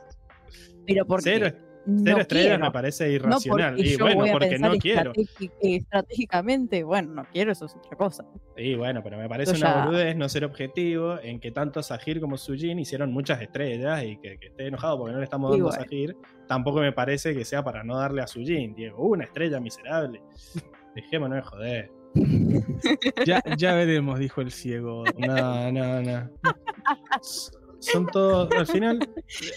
Pero porque Cero, no cero estrellas quiero. me parece No irracional. y yo bueno, voy a porque no quiero. eh, estratégicamente, bueno, no quiero, eso es otra cosa. Y bueno, pero me parece una ya- boludez no ser objetivo en que tanto Sahir como Sujin hicieron muchas estrellas y que, que esté enojado porque no le estamos Y dando a bueno. Sahir, tampoco me parece que sea para no darle a Sujin, Diego. Una estrella miserable. Dejémonos de joder. Ya, ya veremos, dijo el ciego. No, no, no. Son todos, al final,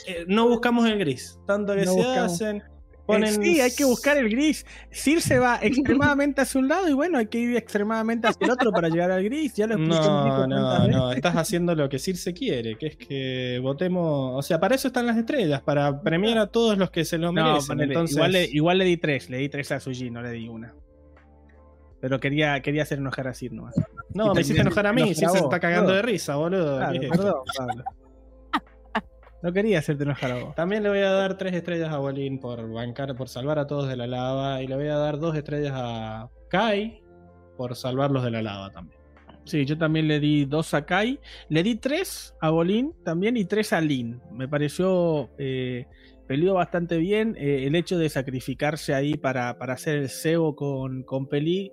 eh, no buscamos el gris. Tanto que No se buscamos. hacen. Eh, Ponen... sí, hay que buscar el gris. Circe va extremadamente hacia un lado y bueno, hay que ir extremadamente hacia el otro para llegar al gris. Ya lo expliqué No, no, no, estás haciendo lo que Circe quiere, que es que votemos, o sea, para eso están las estrellas, para premiar a todos los que se lo No, merecen. ponele, entonces, igual, le, igual le di tres, le di tres a Suji, no le di una. Pero quería, quería hacer enojar a Sir nomás. no, y me hiciste enojar a mí, Circe se está cagando todo. de risa, boludo. Claro, No quería hacerte enojar a vos. También le voy a dar tres estrellas a Bolín por bancar, por salvar a todos de la lava, y le voy a dar dos estrellas a Kai por salvarlos de la lava también. Sí, yo también le di dos a Kai. Le di tres a Bolín también y tres a Lin. Me pareció eh, peleó bastante bien. Eh, el hecho de sacrificarse ahí para, para hacer el cebo con, con Peli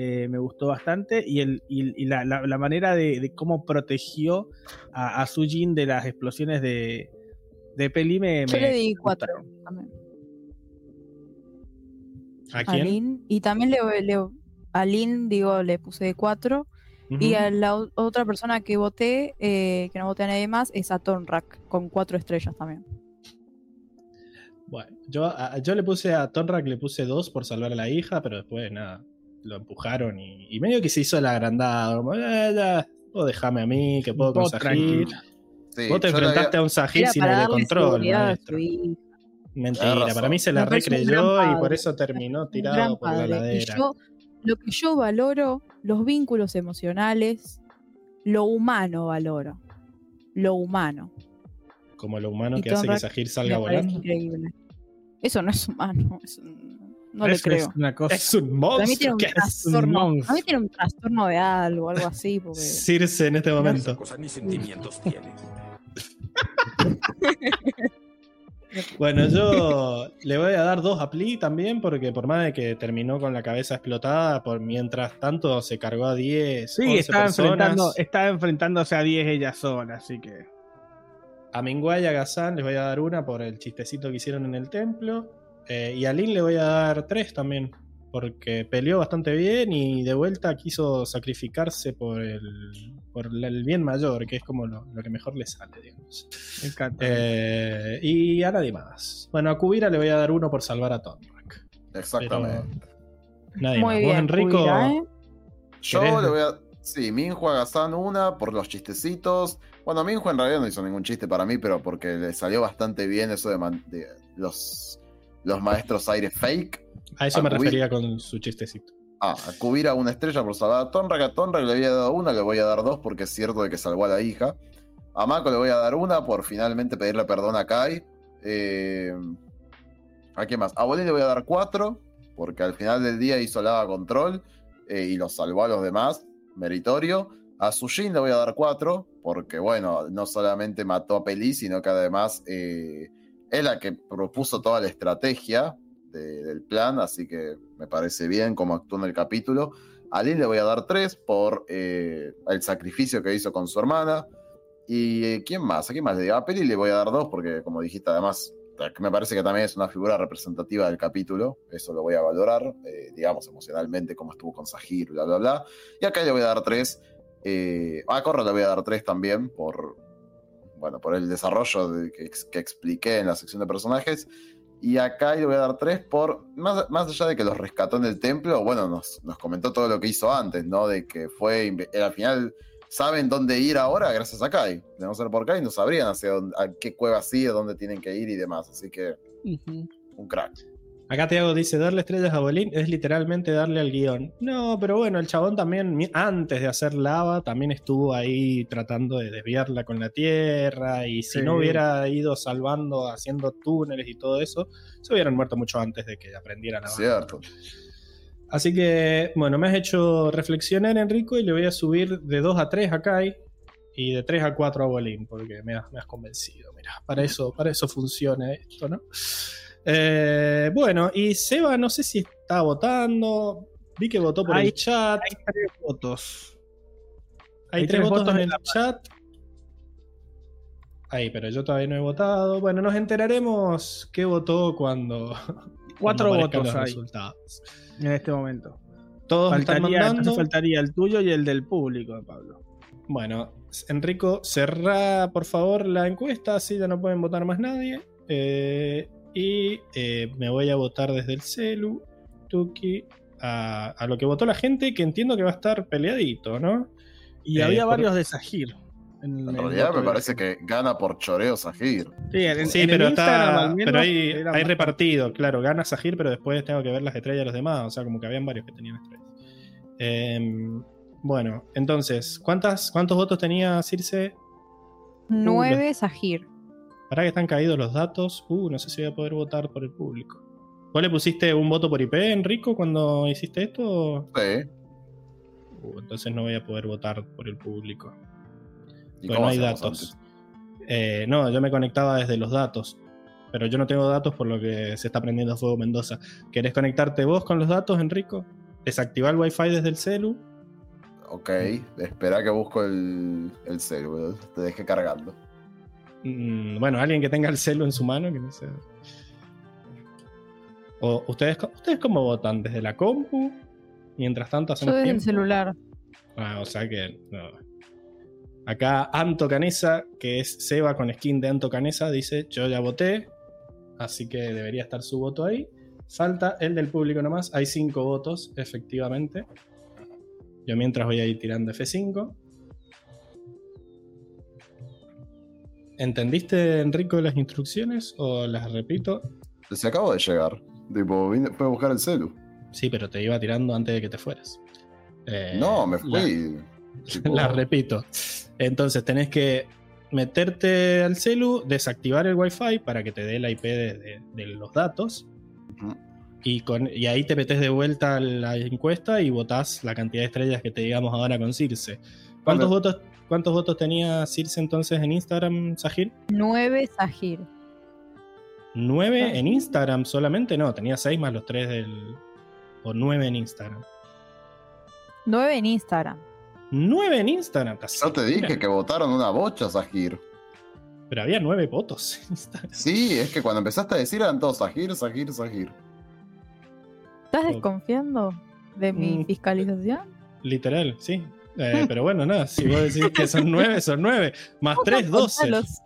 eh, me gustó bastante. Y, el, y, y la, la- la manera de, de cómo protegió a, a Sujin de las explosiones de, de Peli me. Yo me le di cuatro también. ¿A A quién? Lin. Y también le, le- a Lin, digo, le puse cuatro. Y a la otra persona que voté, eh, que no voté a nadie más, es a Tonrak, con cuatro estrellas también. Bueno, yo, a- yo le puse a Tonrak, le puse dos por salvar a la hija, pero después nada, lo empujaron y, y medio que se hizo el agrandado. Como, "Eh, ya, vos dejame a mí, que puedo con Vos Sahir. tranquilo. Sí, Vos te enfrentaste había- a un Sahir sin el control, maestro. Mentira, para mí se la recreyó y por eso terminó tirado por la ladera. yo, lo que yo valoro, los vínculos emocionales, lo humano valoro. Lo humano. Como lo humano Y que hace que Sahir salga volando. increíble. Eso no es humano. es un- no le es creo. una cosa. Es un mí tiene monstruo. un ¿qué es? trastorno. monstruo. Para mí tiene un trastorno de algo, algo así. Porque... Circe en este momento. cosa ni sentimientos tiene. Bueno, yo le voy a dar dos a Pli también, porque por más de que terminó con la cabeza explotada, por mientras tanto se cargó a 10. Sí, 11 estaba, personas. enfrentando, estaba enfrentándose a 10 ella sola, así que. A Minguay y a Gazán les voy a dar una por el chistecito que hicieron en el templo. Eh, y a Lin le voy a dar tres también, porque peleó bastante bien y de vuelta quiso sacrificarse por el, por el bien mayor, que es como lo, lo que mejor le sale, digamos. Me encanta. Eh, y a nadie más. Bueno, a Kubira le voy a dar uno por salvar a Tonrak. Exactamente. Nadie Muy más. bien, Vos, Enrico, Kubira, ¿eh? Yo ¿Querés? le voy a. Sí, Minjo a Gazán una por los chistecitos. Bueno, Minjo en realidad no hizo ningún chiste para mí, pero porque le salió bastante bien eso de, man- de los, los maestros aire fake. a eso a me Kubira. refería con su chistecito. Ah, a Kubira una estrella por salvar a Tonrak. A Tonrak le había dado una, le voy a dar dos porque es cierto de que salvó a la hija. A Mako le voy a dar una por finalmente pedirle perdón a Kai. Eh, ¿A qué más? A Bolín le voy a dar cuatro porque al final del día hizo lava control eh, y los salvó a los demás. Meritorio. A Sushin le voy a dar cuatro porque, bueno, no solamente mató a Peli, sino que además eh, es la que propuso toda la estrategia de- del plan, así que me parece bien cómo actuó en el capítulo. A Lin le voy a dar tres por eh, el sacrificio que hizo con su hermana. ¿Y eh, quién más? ¿A quién más le digo? A Peli le voy a dar dos porque, como dijiste, además, me parece que también es una figura representativa del capítulo. Eso lo voy a valorar, eh, digamos, emocionalmente, cómo estuvo con Sahir, bla, bla, bla. Y acá le voy a dar tres. A Corra le voy a dar tres también por, bueno, por el desarrollo de- que, que expliqué en la sección de personajes. Y acá le voy a dar tres por, más, más allá de que los rescató en el templo, bueno, nos, nos comentó todo lo que hizo antes, ¿no? De que fue, al final, saben dónde ir ahora gracias a Kai. De no ser por Kai, no sabrían hacia dónde, a qué cueva sigue, dónde tienen que ir y demás. Así que, un crack. Acá Tiago dice, darle estrellas a Bolín es literalmente darle al guion. No, pero bueno, el chabón también, antes de hacer lava, también estuvo ahí tratando de desviarla con la tierra. Y si Sí. no hubiera ido salvando, haciendo túneles y todo eso, se hubieran muerto mucho antes de que aprendieran a Cierto. Así que, bueno, me has hecho reflexionar, Enrico, y le voy a subir de 2 a 3 a Kai y de 3 a 4 a Bolín, porque me has, me has convencido. Mira, para eso, para eso funciona esto, ¿no? Eh, bueno, y Seba, no sé si está votando. Vi que votó por Hay- el chat. Hay tres votos. Hay, hay tres, tres votos, votos en en el chat. Ahí, pero yo todavía no he votado. Bueno, nos enteraremos qué votó cuando. Cuatro cuando votos los hay resultados. en este momento. Todos están Faltaría, mandando. entonces faltaría el tuyo y el del público, Pablo. Bueno, Enrico, cerrá por favor la encuesta, así ya no pueden votar más nadie. Eh, y eh, me voy a votar desde el celu, Tuki, a, a lo que votó la gente, que entiendo que va a estar peleadito, ¿no? Y Eh, había por- varios de Sahir. En, realidad me parece que gana por choreo Sahir. Sí, en, Sí, en el pero, está, pero hay, hay repartido, claro, gana Sahir, pero después tengo que ver las estrellas de los demás, o sea, como que habían varios que tenían estrellas. Em, bueno, entonces, ¿cuántas, ¿cuántos votos tenía Circe? Nueve Sahir. Para que están caídos los datos. Uh, no sé si voy a poder votar por el público. ¿Vos le pusiste un voto por IP, Enrico, cuando hiciste esto? Sí. Uh, entonces no voy a poder votar por el público. ¿Y Porque no hay datos. Eh, no, yo me conectaba desde los datos. pero yo no tengo datos por lo que se está prendiendo fuego Mendoza. ¿Querés conectarte vos con los datos, Enrico? ¿Desactivar el wifi desde el celu? Ok, espera que busco el, el celu, te dejé cargando. Mm, bueno, alguien que tenga el celu en su mano, que no sé. O ustedes, ustedes cómo votan desde la compu. Mientras tanto Yo hacemos desde el celular. Ah, o sea que no. Acá Anto Canesa, que es Seba con skin de Anto Canesa, dice: Yo ya voté, así que debería estar su voto ahí. Falta el del público nomás. Hay cinco votos, efectivamente. Yo mientras voy a ir tirando F5. ¿Entendiste, Enrico, las instrucciones o las repito? Se acabo de llegar. Tipo, vine, fui a buscar el celu. Sí, pero te iba tirando antes de que te fueras. Eh, no, me la- fui. tipo, La repito. Entonces tenés que meterte al celu, desactivar el wifi para que te dé la IP de, de- de los datos. Y, con, y ahí te metes de vuelta a la encuesta y votás la cantidad de estrellas que te digamos ahora con Circe. ¿Cuántos, Vale. votos, ¿Cuántos votos tenía Circe entonces en Instagram, Sahir? 9 Sahir. ¿Nueve en Instagram solamente? No, tenía seis más los tres del. O nueve en Instagram. 9 en Instagram. Nueve en Instagram. Yo te dije que votaron una bocha, Sahir. Pero había nueve votos en Instagram. Sí, es que cuando empezaste a decir eran todos Sahir, Sahir, Sahir. ¿Estás desconfiando de mi Mm. fiscalización? Literal, sí. Eh, pero bueno, nada, si vos decís que son nueve, son nueve. Más tres, doce. Contalos.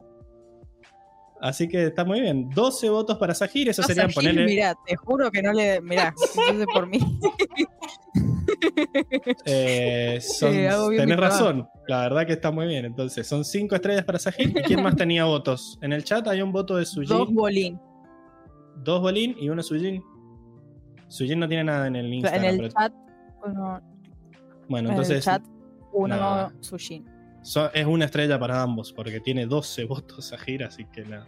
Así que está muy bien. 12 votos para Sahir, eso A serían Sahir, ponerle. Mirá, te juro que no le. Mirá, fuese por mí. eh, son- Eh, tenés razón, la verdad que está muy bien. Entonces, son 5 estrellas para Sahir. ¿Y quién más tenía votos? En el chat hay un voto de Sujin, Dos bolín. dos Bolín y uno Sujin. Sujin no tiene nada en el En Instagram. el pero- chat, uno, bueno, en el entonces chat, uno nada. Sushin. So- es una estrella para ambos, porque tiene 12 votos Sahir, así que nada.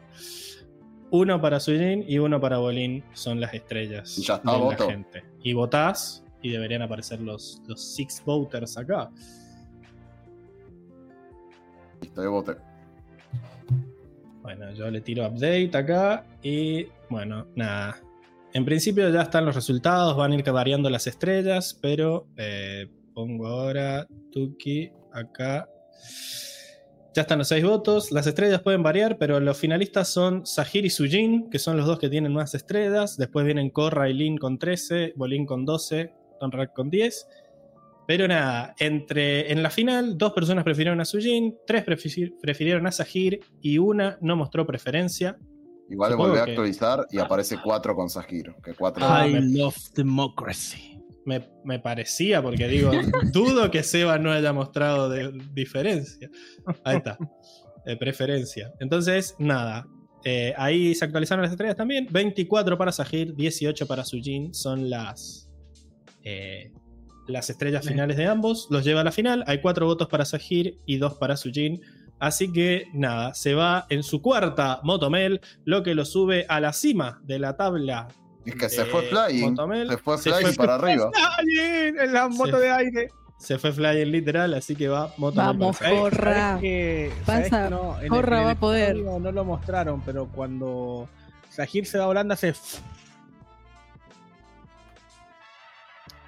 Uno para Sujin y uno para Bolín son las estrellas Y ya está, de la gente. Y votás y deberían aparecer los, los six voters acá. Listo, yo voté. Bueno, yo le tiro update acá y bueno, nada. En principio ya están los resultados, van a ir variando las estrellas, pero eh, pongo ahora Tuki acá. Ya están los seis votos. Las estrellas pueden variar, pero los finalistas son Sahir y Sujin, que son los dos que tienen más estrellas. Después vienen Korra y Lin con 13, Bolin con 12, Tonrak con 10. Pero nada, entre, en la final, dos personas prefirieron a Sujin, tres prefi- prefirieron a Sahir y una no mostró preferencia. Igual volví a que- actualizar y aparece 4 con Sahir. Que 4 Ah, I love democracy. Me, me parecía, porque digo, dudo que Seba no haya mostrado de, diferencia. Ahí está, de preferencia. Entonces, nada, eh, ahí se actualizaron las estrellas también. 24 para Sahir, 18 para Sujin. Son las, eh, las estrellas finales de ambos. Los lleva a la final. Hay 4 votos para Sahir y 2 para Sujin. Así que nada, se va en su cuarta Motomel, lo que lo sube a la cima de la tabla. Es que se fue flying. Motomel. Se fue Se flying fue- para arriba. ¡Flying! En la moto de aire. Se fue flying literal, así que va Motomel. Vamos. Corra. ¿Sabés que- Pasa, no, Corra va a poder. No lo mostraron, pero cuando Sahir se da volando hace.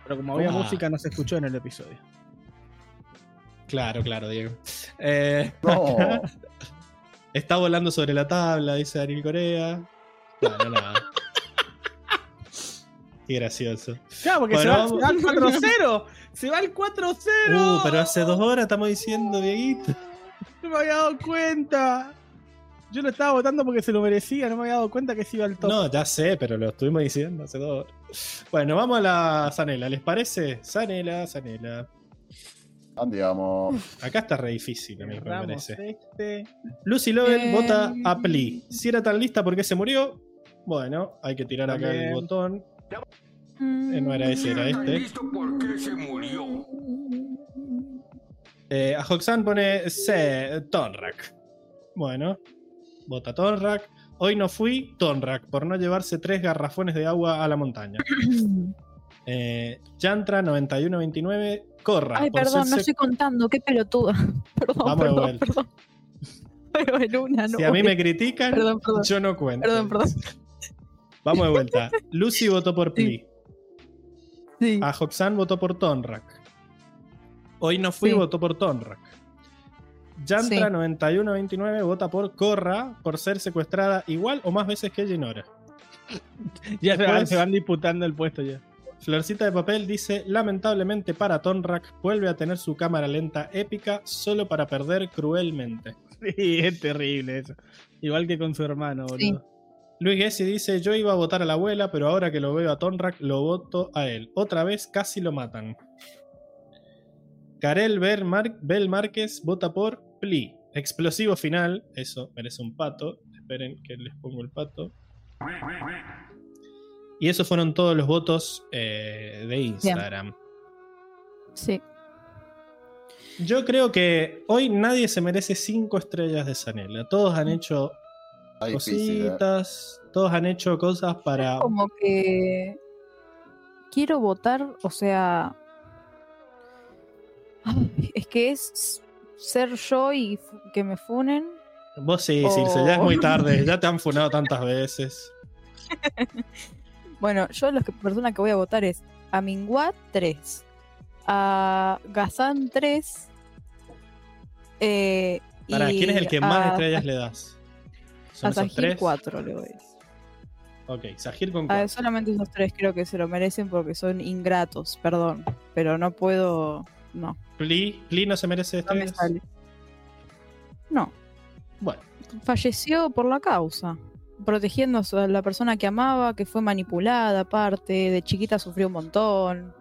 Pero como había Ah. música, no se escuchó en el episodio. Claro, claro, Diego. Eh, No. está volando sobre la tabla, dice Daniel Corea. No, no, nada. Qué gracioso. Claro, porque Bueno, se, va, se va al 4-0. Se va al 4-0. Uh, pero hace dos horas estamos diciendo, Dieguito. No me había dado cuenta. Yo lo estaba votando porque se lo merecía. No me había dado cuenta que se iba al top. No, ya sé, pero lo estuvimos diciendo hace dos horas. Bueno, vamos a la Sanela, ¿les parece? Sanela, Sanela. Andiamo. Acá está re difícil, a mí me parece. este. Lucy Loven Eh. vota a Pli. Si era tan lista, ¿por qué se murió? Bueno, hay que tirar acá el botón. Eh, no era ese, era este. ¿Listo por qué se murió? Eh, a Hoxan pone C, Tonrak. Bueno, vota Tonrak. Hoy no fui Tonrak por no llevarse tres garrafones de agua a la montaña. Eh, Yantra 9129, Corra. Ay, perdón, ser no estoy contando, qué pelotuda. Perdón, Vamos de perdón, vuelta. perdón. Pero en una no. Si a mí me critican, Perdón, perdón. yo no cuento. Perdón, perdón. Vamos de vuelta. Lucy votó por Pli. Sí. A Hoxan votó por Tonrak. Hoy no fui, Sí. votó por Tonrak. Yantra Sí. 9129 vota por Corra por ser secuestrada igual o más veces que Ginora. Ya se van, Después- se van disputando el puesto ya. Florcita de papel dice, lamentablemente para Tonrak vuelve a tener su cámara lenta épica solo para perder cruelmente. Sí, es terrible eso. Igual que con su hermano, boludo. Luis Gessi dice, yo iba a votar a la abuela, pero ahora que lo veo a Tonrak, lo voto a él. Otra vez casi lo matan. Karel Bel Márquez vota por Pli. Explosivo final, eso merece un pato. Esperen que les pongo el pato. Y esos fueron todos los votos eh, de Instagram. Sí. Yo creo que hoy nadie se merece cinco estrellas de Sanela. Todos han hecho Cositas, todos han hecho cosas para... Como que quiero votar, o sea. Es que es ser yo y que me funen. Vos sí, Oh. Circe, ya es muy tarde, ya te han funado tantas veces. Bueno, yo la persona que voy a votar es a Minguat 3, a Gazan 3. Eh, Para, y ¿quién es el que más a- estrellas le das? ¿Son A esos Sahir tres? 4 le doy. Ok, Sahir con A cuatro. solamente esos tres creo que se lo merecen porque son ingratos, perdón. Pero no puedo. No, Pli, Pli no se merece no me estrellas. sale. No, Bueno, falleció por la causa. Protegiendo a la persona que amaba, que fue manipulada, aparte. De chiquita sufrió un montón.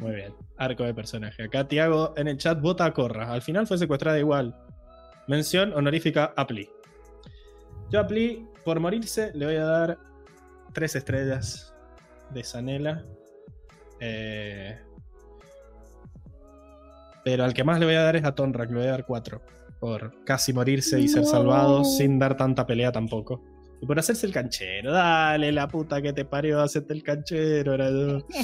muy bien. Arco de personaje. Acá Tiago en el chat vota a Corra. Al final fue secuestrada igual. Mención honorífica a Pli. Yo a Pli, por morirse, le voy a dar tres estrellas de Sanela. Eh, Pero al que más le voy a dar es a Tonrak, le voy a dar cuatro. Por casi morirse y ser No. salvado sin dar tanta pelea tampoco. Y por hacerse el canchero. Dale, la puta que te parió, hacerte el canchero. Era yo.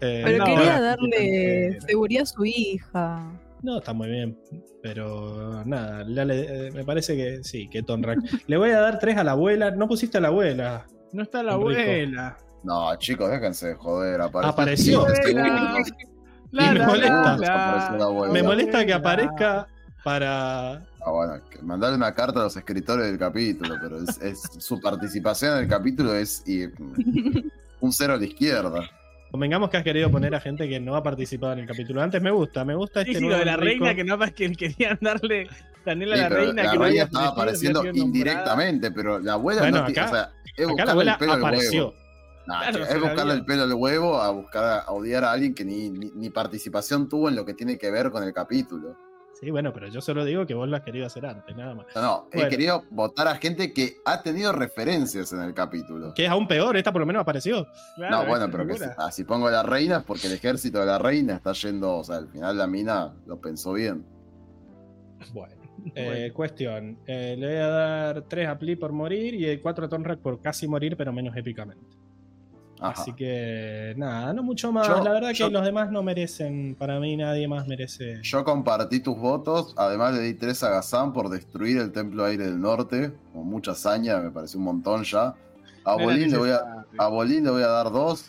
Eh, Pero no, quería darle seguridad a su hija. No, está muy bien. Pero nada, le- eh, me parece que sí, que Tonrak. le voy a dar tres a la abuela. No pusiste a la abuela. No está la Enrico. abuela. No, chicos, déjense de joder. Apareció. Apareció. 15 segundos. Y me molesta. La. Me molesta que aparezca para. Ah, bueno, que mandarle una carta a los escritores del capítulo, pero es, es- su participación en el capítulo es y, un cero a la izquierda. Convengamos que has querido poner a gente que no ha participado en el capítulo. Antes me gusta, me gusta Sí, este sí, lo de la Enrico. reina que no más que querían darle Daniela Sí, a la reina. la que no reina había estaba apareciendo nombrada. indirectamente, pero la abuela Bueno, no acá- O sea, es Acá la buscarle abuela el apareció. huevo. Nah, Claro, es buscarle el pelo al huevo a buscar a, a odiar a alguien que ni, ni, ni participación tuvo en lo que tiene que ver con el capítulo. Sí, bueno, pero yo solo digo que vos lo has querido hacer antes, nada más. No, no, he querido votar a gente que ha tenido referencias en el capítulo. Que es aún peor, esta por lo menos apareció. Claro, no, bueno, pero que si, ah, si pongo a la reina es porque el ejército de la reina está yendo, o sea, al final la mina lo pensó bien. Bueno. Eh, cuestión. eh, le voy a dar 3 a Pli por morir y 4 a Tonrak por casi morir, pero menos épicamente. Ajá. Así que nada, no mucho más. Yo- la verdad yo- que los demás no merecen. Para mí nadie más merece. Yo compartí tus votos, además le di tres a Gazán por destruir el Templo Aire del Norte, con mucha hazaña, me pareció un montón ya. A Bolín, le voy a, a Bolín le voy a dar dos,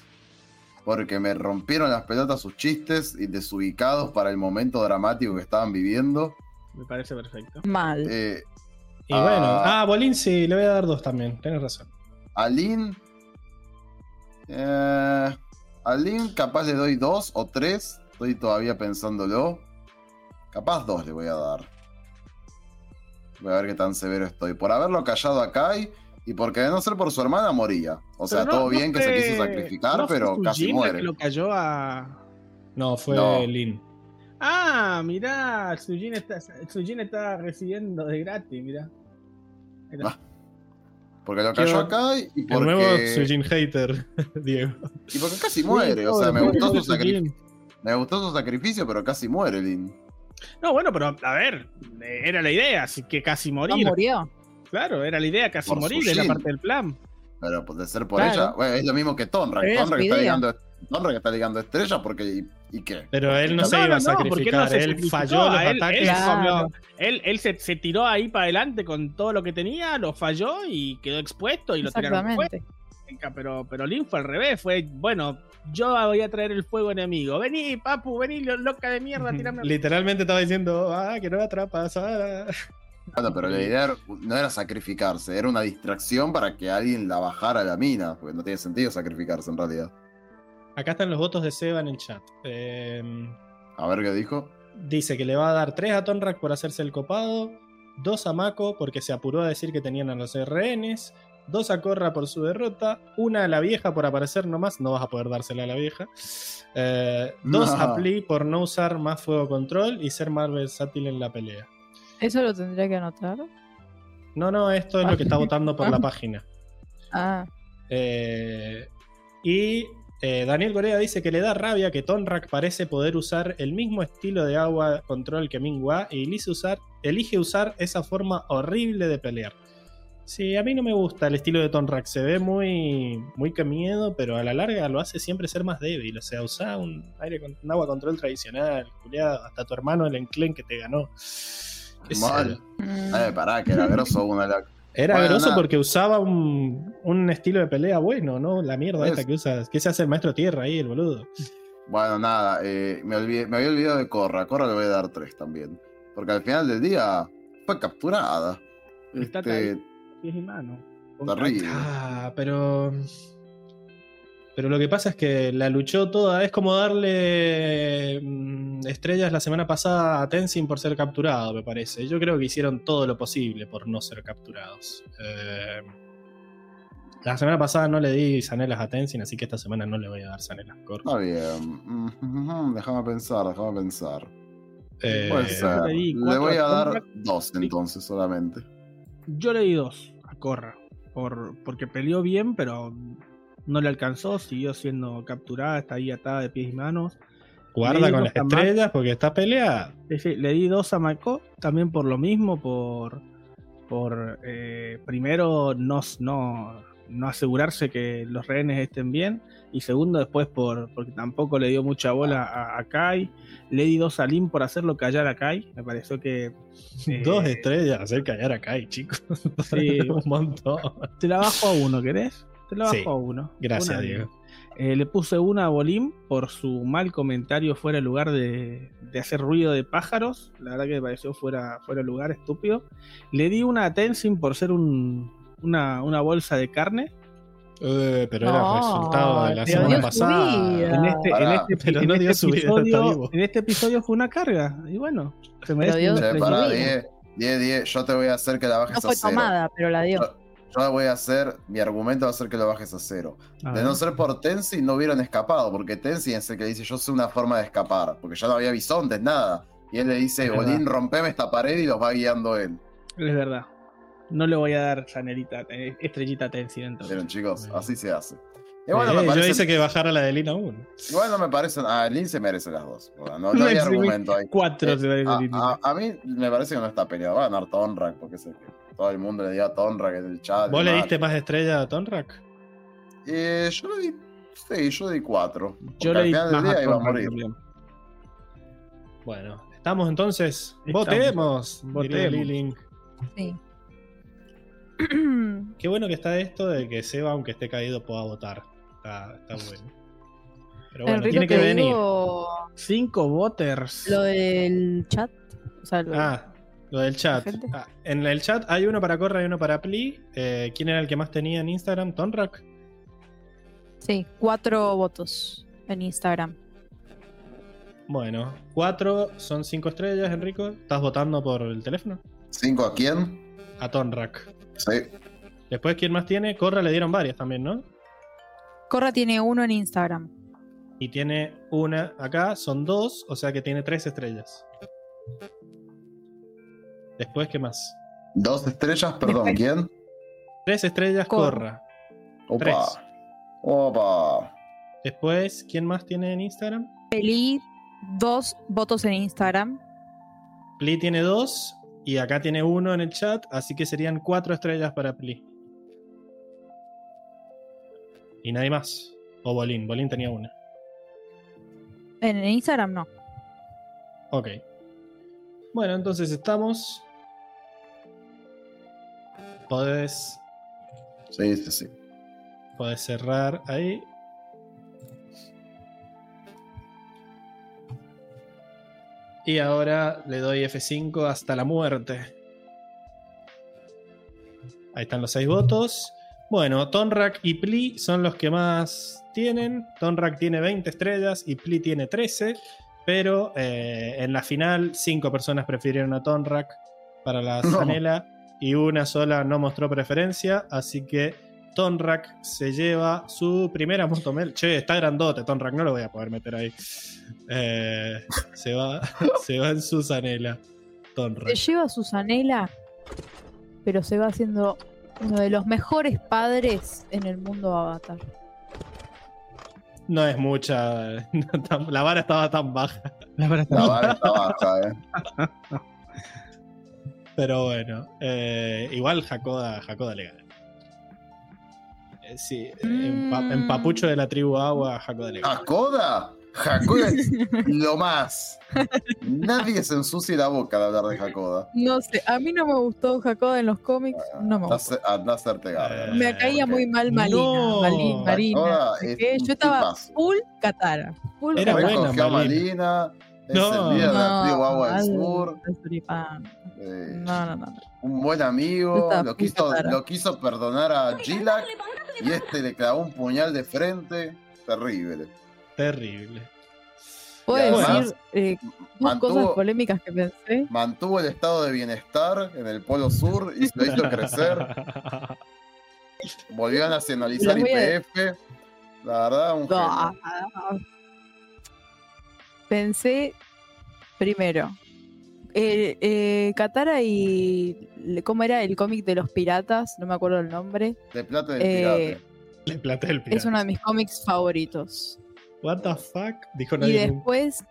porque me rompieron las pelotas sus chistes y desubicados para el momento dramático que estaban viviendo. Me parece perfecto. Mal. Eh, Y bueno, Ah. ah, Bolín sí, le voy a dar dos también, tenés razón. a Lin, eh, a Lin capaz le doy dos o tres, estoy todavía pensándolo. Capaz dos le voy a dar. Voy a ver qué tan severo estoy. Por haberlo callado a Kai y porque de no ser por su hermana moría. O sea, no- todo no bien que se quiso sacrificar, ¿no fue pero casi muere. que lo cayó a. No, fue No. Lin. Ah, mirá, Sujin está, está recibiendo de gratis, mirá. Mirá. Ah, Porque lo cayó Yo- a Kai y El nuevo porque, Sujin Hater, Diego. y porque casi muere. O sea, me gustó, su sacri- Sujin. me gustó su sacrificio, pero casi muere Lin. No, bueno, pero a ver, era la idea, así que casi ¿No morir. murió? Claro, era la idea, casi Por morir, Sujin. parte del plan. Pero pues, de ser por Claro. ella, bueno, es lo mismo que Tonra. Tonra que está ligando, Tonra que está ligando estrellas porque ¿Y qué? Pero él no, se iba a porque sacrificar, no él falló los él, ataques. Él, Claro. comió- él- él se, se tiró ahí para adelante con todo lo que tenía, lo falló y quedó expuesto y lo tiraron fuera. Exactamente. Pero, pero Lin fue al revés, fue, bueno, yo voy a traer el fuego enemigo. Vení, papu, vení, lo- loca de mierda, tirame. Literalmente estaba diciendo, ah, que no me atrapas. ah". Bueno, pero la idea no era sacrificarse, era una distracción para que alguien la bajara a la mina, porque no tiene sentido sacrificarse en realidad. Acá están los votos de Seba en el chat. Eh, A ver qué dijo. dice que le va a dar 3 a Tonrak por hacerse el copado, 2 a Mako porque se apuró a decir que tenían a los RNs, 2 a Corra por su derrota, una a la vieja por aparecer nomás, no vas a poder dársela a la vieja, 2 a No. Pli por no usar más fuego control y ser más versátil en la pelea. Eso lo tendría que anotar. No, no, esto es lo que está votando por la página. Ah, Eh, y eh, Daniel Corea dice que le da rabia que Tonrak parece poder usar el mismo estilo de agua control que Minghua y elige usar, elige usar esa forma horrible de pelear. Sí, a mí no me gusta el estilo de Tonrak, se ve muy, muy que miedo, pero a la larga lo hace siempre ser más débil. O sea, usa un, aire con, un agua control tradicional, culiado, hasta tu hermano el enclen que te ganó. Mal. Eh, pará, que era grosso una la... Era Bueno, grosso nada. porque usaba un, un estilo de pelea bueno, ¿no? La mierda Pues- esta que usa. ¿Qué se hace el maestro tierra ahí, el boludo? Bueno, nada, eh, me, olvidé- me había olvidado de Corra. Corra le voy a dar 3 también. Porque al final del día fue capturada. Está Este, pies y manos. terrible. Ah, pero. Pero lo que pasa es que la luchó toda. Es como darle mm, estrellas la semana pasada a Tenzin por ser capturado, me parece. Yo creo que hicieron todo lo posible por no ser capturados. Eh, la semana pasada no le di zanelas a Tenzin, así que esta semana no le voy a dar zanelas a Corra. Está bien. Mm, mm, Déjame pensar, déjame pensar. Eh, Puede ser. le voy a a dar. 2 entonces solamente. Yo le di dos a Corra. Por, porque peleó bien, pero no le alcanzó. Siguió siendo capturada, está ahí atada de pies y manos. guarda con las Mac. estrellas porque está peleada. Sí, sí, le di dos a Mako, también por lo mismo, por, por eh, primero no, no, no asegurarse que los rehenes estén bien, y segundo después por porque tampoco le dio mucha bola a, a Kai. Le di dos a Lin por hacerlo callar a Kai, me pareció que... eh, Dos estrellas, hacer callar a Kai, chicos. Sí. un montón. Te la bajo a uno, ¿querés? Te la bajo Sí. a uno. Gracias, Una- Diego. Eh, le puse una a Bolín por su mal comentario fuera de lugar de, de hacer ruido de pájaros. La verdad que me pareció fuera, fuera de lugar, estúpido. Le di una a Tenzin por ser un- una, una bolsa de carne. Eh, pero era No, el resultado de la semana pasada. En este, en este- en no este episodio, en este episodio fue una carga. Y bueno, se merece dio un su Che, vida. pará, estrellita. 10, 10, 10. Yo te voy a hacer que la bajes no fue a cero. tomada, pero la dio. Yo la voy a hacer, mi argumento va a ser que lo bajes a cero. A De no ser por Tenzin no hubieran escapado, porque Tenzin es el que dice yo sé una forma de escapar, porque ya no había bisontes, nada. Y él le dice. Bolín, rompeme esta pared y los va guiando él. Es verdad. No le voy a dar chanelita, eh, estrellita a Tenzin entonces. Vieron chicos, Bueno. así se hace. Y Eh, me yo hice que bajara la de Lina 1. igual no me parecen, a Lin se merece las dos. No, no, No hay argumento ahí. Cuatro Eh, se merece a, Lin. a- a mí me parece que no está peleado. Va a ganar Tonrak, porque sé que todo el mundo le dio a Tonrak en el chat. ¿Vos le diste más estrella a Tonrak? Eh, yo le di. Sí, yo le di cuatro. Yo le al di final del más día a iba a morir. también. Bueno, estamos entonces. Estamos. Votemos. Votemos. Lilink. Sí. Qué bueno que está esto de que Seba, aunque esté caído, pueda votar. Está, está bueno. Pero bueno, Enrico, tiene que venir. digo Cinco voters. lo del chat. O sea, lo- Ah, lo del chat. Ah, en el chat hay uno para Corra y uno para Pli. Eh, ¿Quién era el que más tenía en Instagram? ¿Tonrak? Sí, cuatro votos en Instagram. Bueno, cuatro son cinco estrellas, Enrico. ¿Estás votando por el teléfono? ¿Cinco a quién? A Tonrak. Sí. Después, ¿quién más tiene? Corra le dieron varias también, ¿no? Corra tiene uno en Instagram. Y tiene una acá, son dos, o sea que tiene tres estrellas. Después, ¿qué más? Dos estrellas, perdón, Después- ¿quién? Tres estrellas, Corra. Corra. Tres. Opa. Opa. Después, ¿quién más tiene en Instagram? Peli, dos votos en Instagram. Pli tiene dos y acá tiene uno en el chat, así que serían cuatro estrellas para Pli. Y nadie más. O Bolín, Bolín tenía una. En, en Instagram no. Ok. Bueno, entonces estamos. Podés, Sí, sí, sí. podés cerrar ahí. Y ahora le doy F5 hasta la muerte. Ahí están los seis votos. Bueno, Tonrak y Pli son los que más tienen. Tonrak tiene 20 estrellas y Pli tiene 13. Pero eh, en la final, 5 personas prefirieron a Tonrak para la. Zanela y una sola no mostró preferencia. Así que Tonrak se lleva su primera motomel. Che, está grandote Tonrak, no lo voy a poder meter ahí. Eh, se, va, se va en su Zanela. Tonrak. Se lleva a Susanela, pero se va haciendo uno de los mejores padres en el mundo Avatar. No es mucha. no la vara estaba tan baja. La verdad La vara está baja, eh. Pero bueno. eh, igual Hakoda, Hakoda le gana. Eh, sí, en, pa- en papucho de la tribu agua, Hakoda le gana. ¿Hakoda? Hakoda es lo más. Nadie se ensucie la boca de hablar de Hakoda. No sé, a mí no me gustó Hakoda en los cómics, no me gustó. anda a hacerte garra. Me caía muy mal Marina, no, Malin- Marina. Es Yo estaba tipazo. full Katara. Full Era Katara. buena, Malina. Malina. Es No. el líder de la tribu No, Agua del Sur. eh, No, no, no. un buen amigo. Lo quiso, lo quiso perdonar a Gilak. Y este le clavó un puñal de frente. Terrible. Terrible. Puedo además, decir eh, dos mantuvo- cosas polémicas que pensé. Mantuvo el estado de bienestar en el Polo Sur y se lo hizo crecer. Volvió a nacionalizar IPF. La verdad, un genio. ah. Pensé primero. eh, eh, Katara y. ¿Cómo era el cómic de los piratas? No me acuerdo el nombre. De plata del Eh, pirate. Le platé el pirata. Es uno de mis cómics favoritos. What the fuck? Dijo Y nadie. nunca. después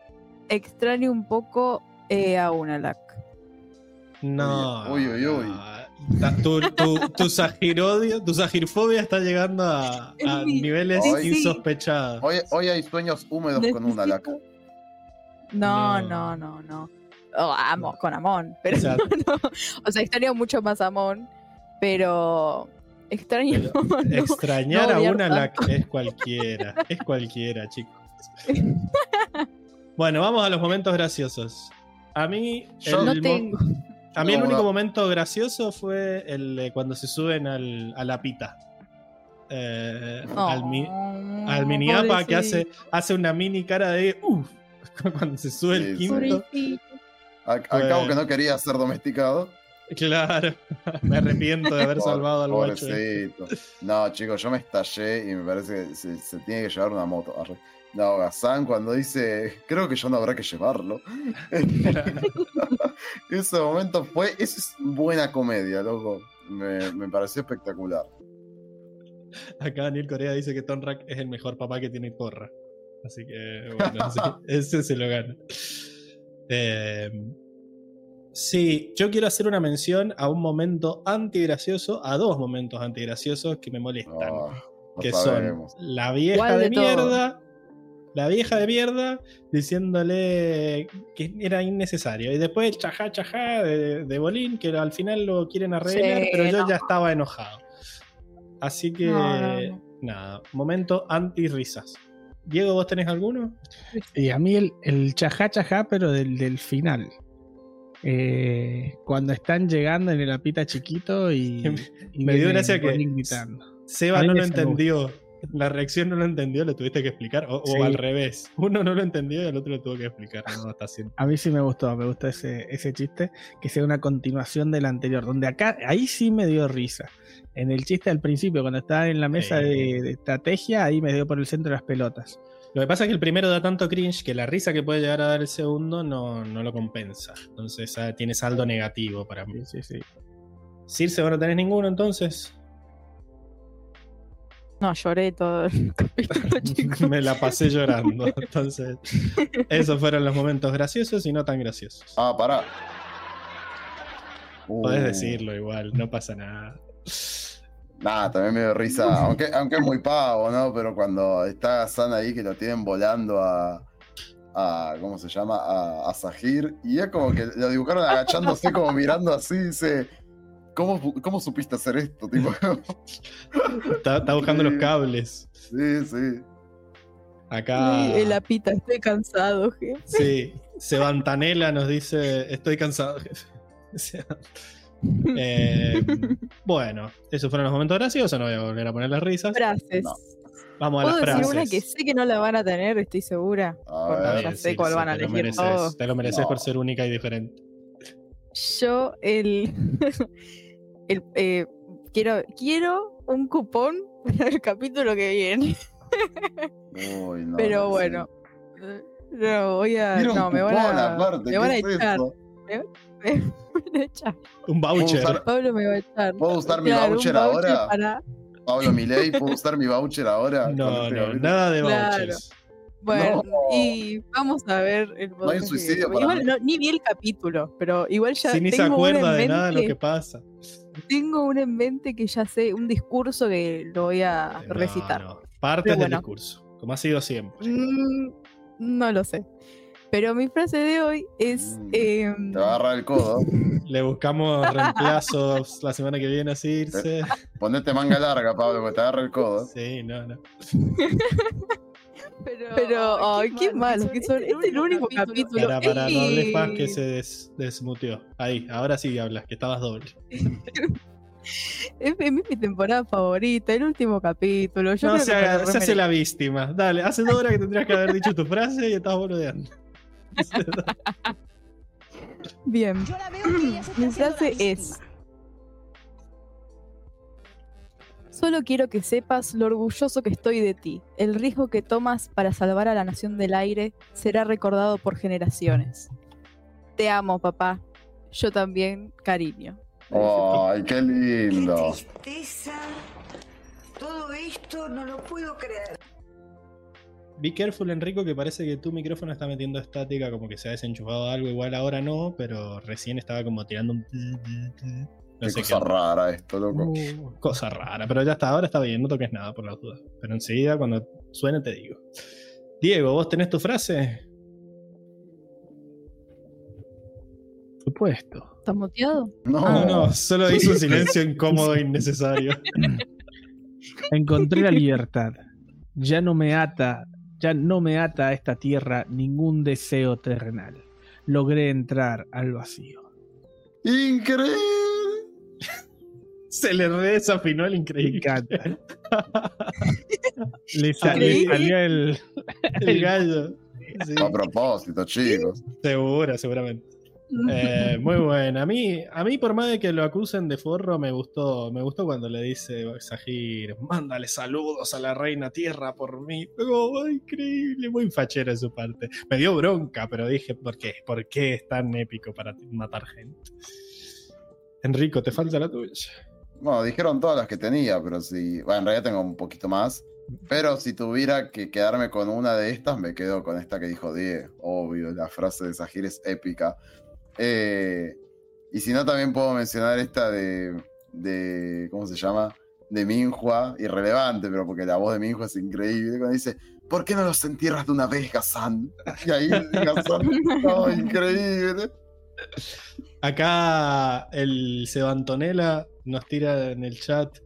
extraño un poco eh, a Unalak. No. Uy, uy, uy. Tu, tu, tu sagirodio, tu sagirfobia está llegando a, niveles sí. insospechados. Hoy, hoy hay sueños húmedos con una laca. No, No. no, no, no. Oh, amo, con Amon. Pero O sea- no. O sea, extraño mucho más a Amon. Pero extraño. no Extrañar a una la es cualquiera. Es cualquiera, chicos. Bueno, vamos a los momentos graciosos. A mí, Yo- el No tengo. a mí el único no. momento gracioso fue el de cuando se suben al, a la pita. Eh, al, mi- al mini APA que hace, hace una mini cara de uff cuando se sube el Sí, sí. quinto. Al, al cabo que no quería ser domesticado. Claro, me arrepiento de haber salvado al guacho. Pobrecito. No, chicos, yo me estallé y me parece que se, se tiene que llevar una moto. No, Gazán cuando dice, creo que yo no habrá que llevarlo. Ese momento fue, eso es buena comedia, loco. Me, me pareció espectacular. Acá Daniel Corea dice que Tonrak es el mejor papá que tiene Corra. Así que, bueno, sí, ese se lo gana. Eh, sí, yo quiero hacer una mención a un momento antigracioso, a dos momentos antigraciosos que me molestan. Ah, que sabemos. son la vieja ¿Cuál de, mierda. La vieja de mierda diciéndole que era innecesario. Y después el chajá chajá de, de Bolín, que al final lo quieren arreglar, Sí, pero yo no. ya estaba enojado. Así que, No, no, no. nada, momento anti-risas. Diego, ¿vos tenés alguno? Y a mí el, el chajá chajá, pero del, del final. Eh, cuando están llegando en el apita chiquito y, y Me dio gracia que. Seba no lo entendió. La reacción no lo entendió, lo tuviste que explicar. O, al revés. Uno no lo entendió y el otro lo tuvo que explicar. No, está haciendo. A mí sí me gustó, me gustó ese, ese chiste, que sea una continuación del anterior, donde acá, ahí sí me dio risa. En el chiste al principio, cuando estaba en la mesa Sí. de, de estrategia, ahí me dio por el centro de las pelotas. Lo que pasa es que el primero da tanto cringe que la risa que puede llegar a dar el segundo no, no lo compensa. Entonces ah, tiene saldo negativo para mí. Sí, sí, sí. Circe, ¿vos no tenés ninguno entonces? No, lloré todo el capítulo, chicos. Me la pasé llorando. Entonces, esos fueron los momentos graciosos y no tan graciosos. Ah, pará. Podés Uh, decirlo igual, no pasa nada. Nada, también me dio risa. Aunque, aunque es muy pavo, ¿no? Pero cuando está Gazán ahí que lo tienen volando a, a ¿cómo se llama? A, a Sahir. Y es como que lo dibujaron agachándose, como mirando así, dice. ¿Cómo, cómo supiste hacer esto? Tipo, Está, está buscando los cables. sí, sí. Acá. Ay, el apita, estoy cansado, jefe. Sí, Sebantanela nos dice, estoy cansado. jefe". Eh, bueno, esos fueron los momentos graciosos, no voy a volver a poner las risas. Frases. No. Vamos a ¿Puedo las decir frases. una que sé que no la van a tener? Estoy segura. A Porque ver. ya Sí, sé sí, cuál sí, van a te lo elegir mereces, todos. Te lo mereces No. por ser única y diferente. Yo, el. el eh, quiero, quiero un cupón para el capítulo que viene. Uy, no, Pero no, bueno. No, voy a. Quiero un No, me van a. aparte, me van a ¿qué es echar. eso? Me van a echar. Un voucher. usar- Pablo me va a echar. ¿Puedo usar mi Claro, un voucher ahora? para- Pablo Milei, ¿puedo usar mi voucher ahora? No, este no, nada de Claro. vouchers. Bueno, No. y vamos a ver el hay un podcast que suicidio para Igual mí. no- ni vi el capítulo, pero igual ya Si ni se acuerda de nada de lo que pasa. Tengo uno en mente que ya sé, un discurso que lo voy a No, recitar. no. Partes del discurso, como ha sido siempre. Mm, no lo sé. Pero mi frase de hoy es. Em, Te va a agarrar el codo. Le buscamos reemplazos la semana que viene así irse. Ponete manga larga, Pablo, porque te agarra el codo. Sí, no, no. pero, ay, qué malo que son. Este es el único capítulo. Para, para, no hables más que se des- desmuteó. Ahí, ahora sí hablas, que estabas doble. Es, es mi temporada favorita, el último capítulo. Yo no creo se, que me haga- lo se hace la víctima. Dale, hace dos horas que tendrías que haber dicho tu frase y estás boludeando. Bien. Mi frase es. Solo quiero que sepas lo orgulloso que estoy de ti. El riesgo que tomas para salvar a la nación del aire será recordado por generaciones. Te amo, papá. Yo también, cariño. Ay, qué Qué lindo. tristeza. Todo esto no lo puedo creer. Be careful, Enrico, que parece que tu micrófono está metiendo estática, como que se ha desenchufado algo. Igual ahora no, pero recién estaba como tirando un. No qué sé cosa qué. rara esto, loco. Uh, cosa rara, pero ya está, ahora está bien, no toques nada por las dudas. Pero enseguida, cuando suene, te digo. Diego, ¿vos tenés tu frase? Supuesto. ¿Estás muteado? No, No, no, solo hizo un silencio incómodo e innecesario. Encontré la libertad. Ya no me ata, ya no me ata a esta tierra ningún deseo terrenal. Logré entrar al vacío. Increíble. Se le desafinó el increíble. encanta. le, salió el. El gallo. Sí, A propósito, chicos. segura, seguramente. Eh, muy buena. A mí, a mí, por más de que lo acusen de forro, me gustó, me gustó cuando le dice Sahir, mándale saludos a la reina tierra por mí. Oh, increíble, muy fachero de su parte. Me dio bronca, pero dije, ¿por qué? ¿Por qué es tan épico para matar gente? Enrico, te falta la tuya. Bueno, dijeron todas las que tenía, pero si. Bueno, en realidad tengo un poquito más. Pero si tuviera que quedarme con una de estas, me quedo con esta que dijo Die. Obvio, la frase de Sahir es épica. Eh, y si no, también puedo mencionar esta de. de ¿Cómo se llama? De Minhua, irrelevante, pero porque la voz de Minhua es increíble. Cuando dice: ¿Por qué no los entierras de una vez, Gazan? Y ahí Gazan, oh, increíble. Acá el Sebantonela nos tira en el chat.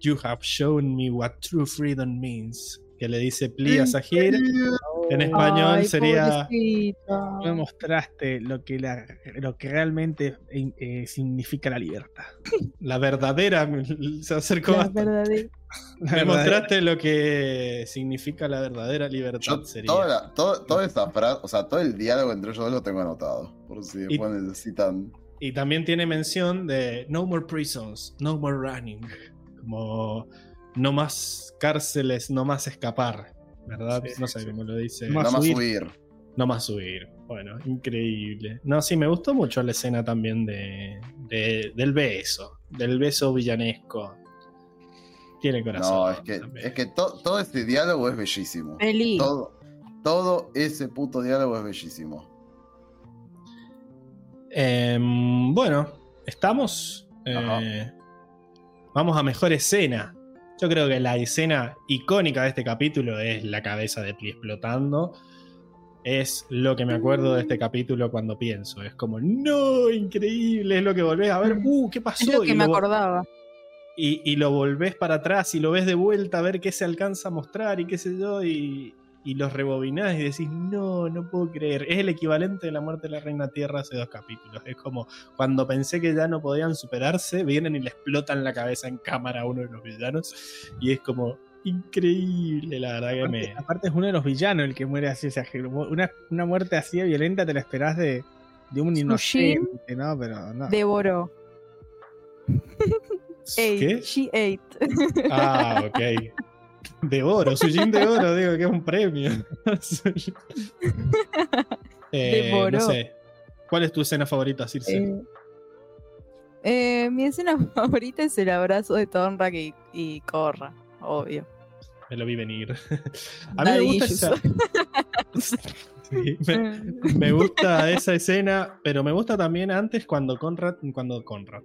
You have shown me what true freedom means. Que le dice pli a Sahir. En español Ay, sería. pobrecita. Me mostraste lo que, la- lo que realmente eh, significa la libertad. La verdadera. Se acercó La bastante. verdadera. Me mostraste lo que significa la verdadera libertad. Yo sería. toda, la- todo- toda esa frase, o sea, todo el diálogo entre ellos dos lo tengo anotado. Por si Y- después necesitan. Y también tiene mención de no more prisons, no more running. Como no más cárceles, no más escapar. ¿Verdad? Sí, no sé sí. cómo lo dice. No más subir. subir. No más subir. Bueno, increíble. No, sí, me gustó mucho la escena también de, de- del beso. Del beso villanesco. Tiene corazón. No, es que, también. es que to- todo este diálogo es bellísimo. Feliz. Todo, todo ese puto diálogo es bellísimo. Em, bueno, estamos. Eh, vamos a mejor escena. Yo creo que la escena icónica de este capítulo es la cabeza de Pli explotando. es lo que me acuerdo de este capítulo cuando pienso. Es como, no, increíble, es lo que volvés a ver. Uh, ¿qué pasó? Es lo que Y me lo acordaba. y, y lo volvés para atrás y lo ves de vuelta a ver qué se alcanza a mostrar y qué sé yo, y, y los rebobinás y decís, no, no puedo creer. Es el equivalente de la muerte de la Reina Tierra hace dos capítulos. Es como cuando pensé que ya no podían superarse, vienen y le explotan la cabeza en cámara a uno de los villanos, y es como increíble, la verdad que Aparte, me. aparte es uno de los villanos el que muere así. O sea, que una, una muerte así de violenta te la esperás de, de un inocente, ¿no? Pero no. Devoró. ¿Qué? She ate. Ah, ok. De oro, Sujin de oro, digo que es un premio. Eh, no sé. ¿Cuál es tu escena favorita, Circe? Eh, eh, mi escena favorita es el abrazo de Tonrak y, y Korra, obvio. Me lo vi venir. A mí me gusta esa. Sí, me, me gusta esa escena, pero me gusta también antes cuando Conrad, cuando Conrad,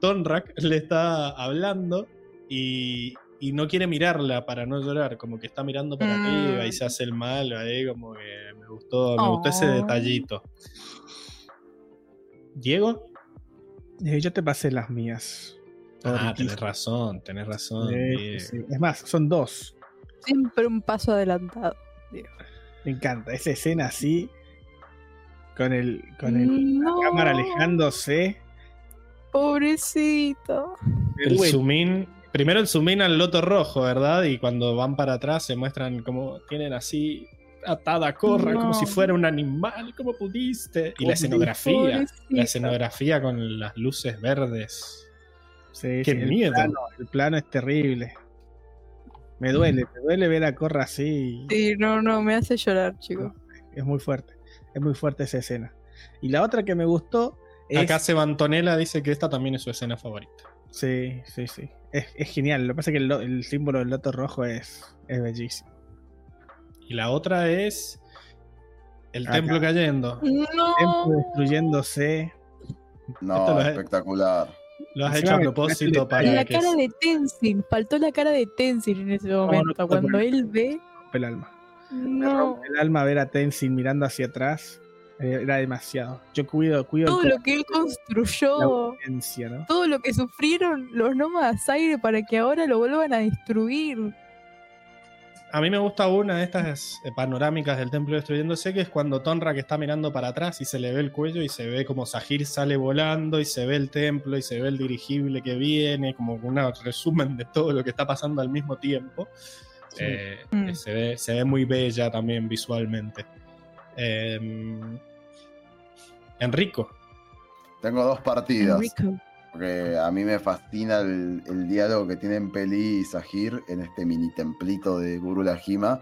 Tonrak le está hablando y, y no quiere mirarla para no llorar, como que está mirando para Mm. arriba y se hace el malo ahí, como que me gustó, me gustó ese Oh. detallito. ¿Diego? Eh, yo te pasé las mías. Ah, tenés razón, tenés razón. Sí. Es más, son dos. Siempre un paso adelantado. Me encanta. Esa escena así. Con el. Con el, No. la cámara alejándose. Pobrecito. El zoom in, primero el zoom in al loto rojo, ¿verdad? Y cuando van para atrás se muestran como tienen así atada a corra, No. como si fuera un animal, ¿cómo pudiste? Y ¿Cómo la escenografía, Pobrecita. la escenografía con las luces verdes. Sí, Qué sí, el miedo. Plano, el plano es terrible. Me duele, me duele ver a Corra así. Sí, no, no, me hace llorar, chicos. Es muy fuerte. Es muy fuerte esa escena. Y la otra que me gustó es. Acá Sebantonela dice que esta también es su escena favorita. Sí, sí, sí. Es, es genial. Lo que pasa es que el, el símbolo del loto rojo es, es bellísimo. Y la otra es el Acá. templo cayendo. El templo destruyéndose. No, lo es- espectacular. Lo has hecho a me- propósito me- para la que... cara de Tenzin, faltó la cara de Tenzin en ese momento. no, cuando no. él ve. rompe el alma. Me No, rompe el alma ver a Tenzin mirando hacia atrás. Eh, era demasiado. Yo cuido, cuido todo lo que él la construyó, ¿no? todo lo que sufrieron los nómadas aire para que ahora lo vuelvan a destruir. A mí me gusta una de estas eh, panorámicas del templo destruyéndose, que es cuando Tonrak está mirando para atrás y se le ve el cuello y se ve como Sahir sale volando y se ve el templo y se ve el dirigible que viene, como un resumen de todo lo que está pasando al mismo tiempo. Eh, Mm. se, ve, se ve muy bella también visualmente. Eh, Enrico, Tengo dos partidas. Enrico. Porque a mí me fascina el, el diálogo que tienen Peli y Sahir en este mini templito de Guru Lajima.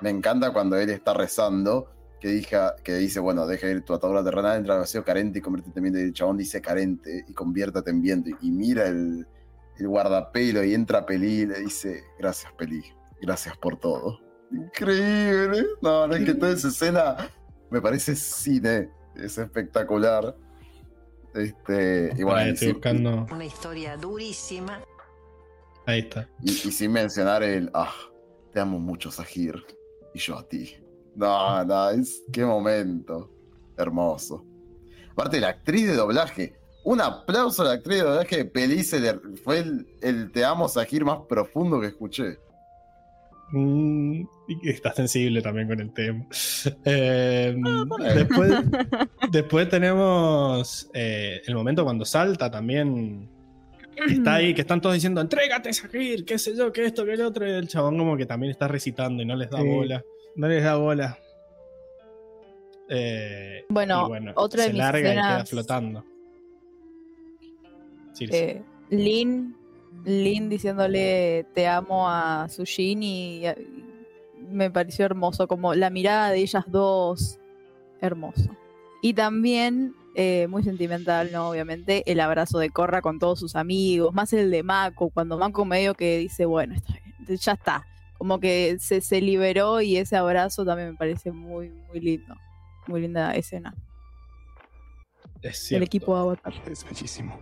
Me encanta cuando él está rezando, que, dija, que dice, bueno, deja ir tu atadura terrenal, entra al vacío carente y conviértete en viento. Y el chabón dice carente y conviértate en viento. Y, y mira el, el guardapelo y entra Peli y le dice, gracias Peli, gracias por todo. Increíble. No, no, es que toda esa escena me parece cine, es espectacular. Este, y Pará, bueno, estoy sin- buscando. Una historia durísima. Ahí está. Y, y sin mencionar el, ah, te amo mucho, Sahir. Y yo a ti. No, no, es qué momento. Hermoso. Aparte, la actriz de doblaje. Un aplauso a la actriz de doblaje de Pelice. Fue el, el te amo, Sahir más profundo que escuché. Mm, y está sensible también con el tema. Eh, ponele. después, después tenemos eh, el momento cuando salta también. Está ahí, que están todos diciendo, entrégate, Sahir, qué sé yo, que esto, que el otro. Y el chabón como que también está recitando y no les da Sí. bola. No les da bola. Eh, Bueno, y otra de se mis larga y queda flotando. Sí, sí. Eh, Lin, Lin diciéndole te amo a Sushin y me pareció hermoso, como la mirada de ellas dos, hermoso. Y también, eh, muy sentimental, ¿no? Obviamente, el abrazo de Korra con todos sus amigos, más el de Mako, cuando Mako medio que dice, bueno, está bien, ya está. Como que se, se liberó y ese abrazo también me parece muy, muy lindo. Muy linda escena. es El equipo Avatar. Es bellísimo.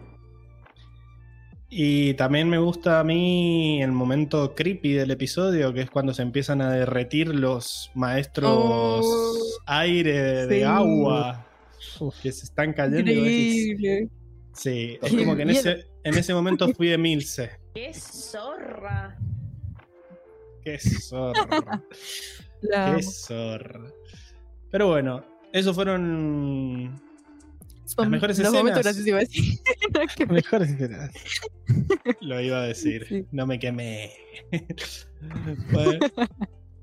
Y también me gusta a mí el momento creepy del episodio, que es cuando se empiezan a derretir los maestros Oh. aire de Sí. agua que se están cayendo. Increíble. Sí, es como que en ese, en ese momento fui de Milce. ¡Qué zorra! Qué zorra. Qué zorra. Pero bueno, esos fueron Son las mejores los momentos escenas. graciosos iba a decir. Mejores escenas. Lo iba a decir, Sí. no me quemé. Fue-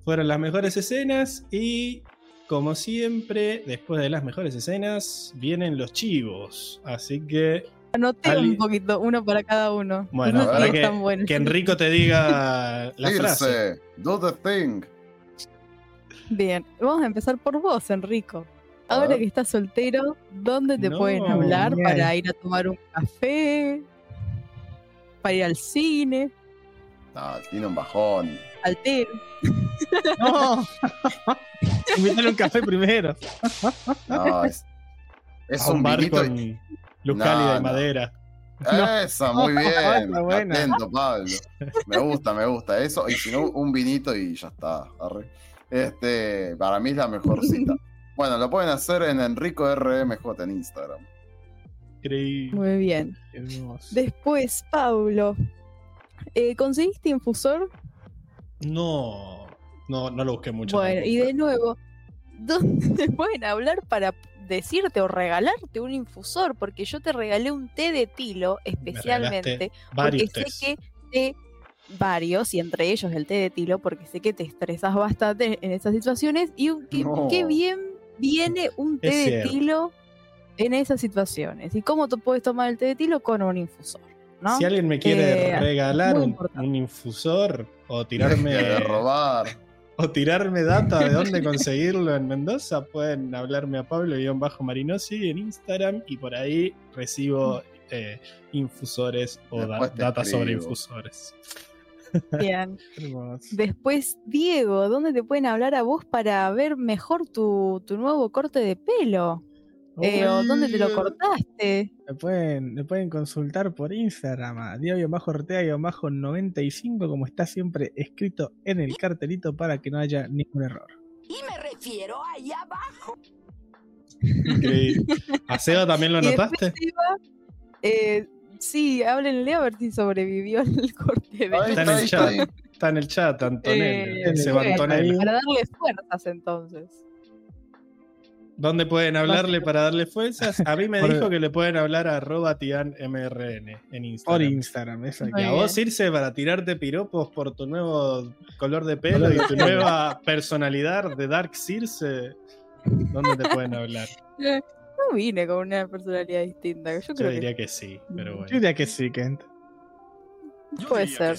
fueron las mejores escenas y, como siempre, después de las mejores escenas, vienen los chivos. Así que, Anoté Ali- un poquito, uno para cada uno. bueno, No para que, que Enrico te diga la frase. Circe, do the thing. Bien, vamos a empezar por vos, Enrico. Ahora que estás soltero, ¿dónde te No, pueden hablar para ir a tomar un café? Para ir al cine, No, tiene un bajón. al té. No. Invítale un café primero. No, es, es a un un bar vinito. con luz No, cálida de no. madera. Esa, muy bien. Buena. Atento, Pablo. Me gusta, me gusta eso. Y si no, un vinito y ya está. arre. Este, para mí es la mejor cita. Bueno, lo pueden hacer en Enrico RMJ en Instagram. Increíble. Muy bien. Hermoso. Después, Paulo, eh, ¿conseguiste infusor? No, no, no lo busqué mucho. Bueno, tampoco. y de nuevo, ¿dónde te pueden hablar para decirte o regalarte un infusor? Porque yo te regalé un té de tilo especialmente porque sé que té varios y entre ellos el té de tilo porque sé que te estresas bastante en esas situaciones y un- que, No. qué bien viene un té de tilo en esas situaciones y cómo tú puedes tomar el té de tilo con un infusor ¿no? Si alguien me quiere Eh, regalar un, infusor o De tirarme robar. o tirarme data de dónde conseguirlo en Mendoza, pueden hablarme a Pablo-Marinosi en Instagram y por ahí recibo eh, infusores o da- te sobre infusores. Bien. Después, Diego, ¿dónde te pueden hablar a vos para ver mejor tu, tu nuevo corte de pelo? Eh, ¿O dónde te lo cortaste? Me pueden, me pueden consultar por Instagram a Diego-Ortega-95 como está siempre escrito en el cartelito para que no haya ningún error. Y me refiero ahí abajo. Increíble. ¿A Seba también lo notaste? Eh, sí, háblenle a ver si sobrevivió el corte de Ahí Está en el chat. está. En el chat, Antonella. Eh, Antonella. Para darle fuerzas entonces. ¿Dónde pueden hablarle para darle fuerzas? A mí me Por- dijo que le pueden hablar a arroba tianmrn en Por Instagram. Instagram, eso Muy Y a vos irse para tirarte piropos por tu nuevo color de pelo y tu nueva personalidad de Dark Circe. ¿Dónde te pueden hablar? Vine con una personalidad distinta. Yo Yo creo diría que sí, pero Yo bueno. diría que sí, Kent. puede ser.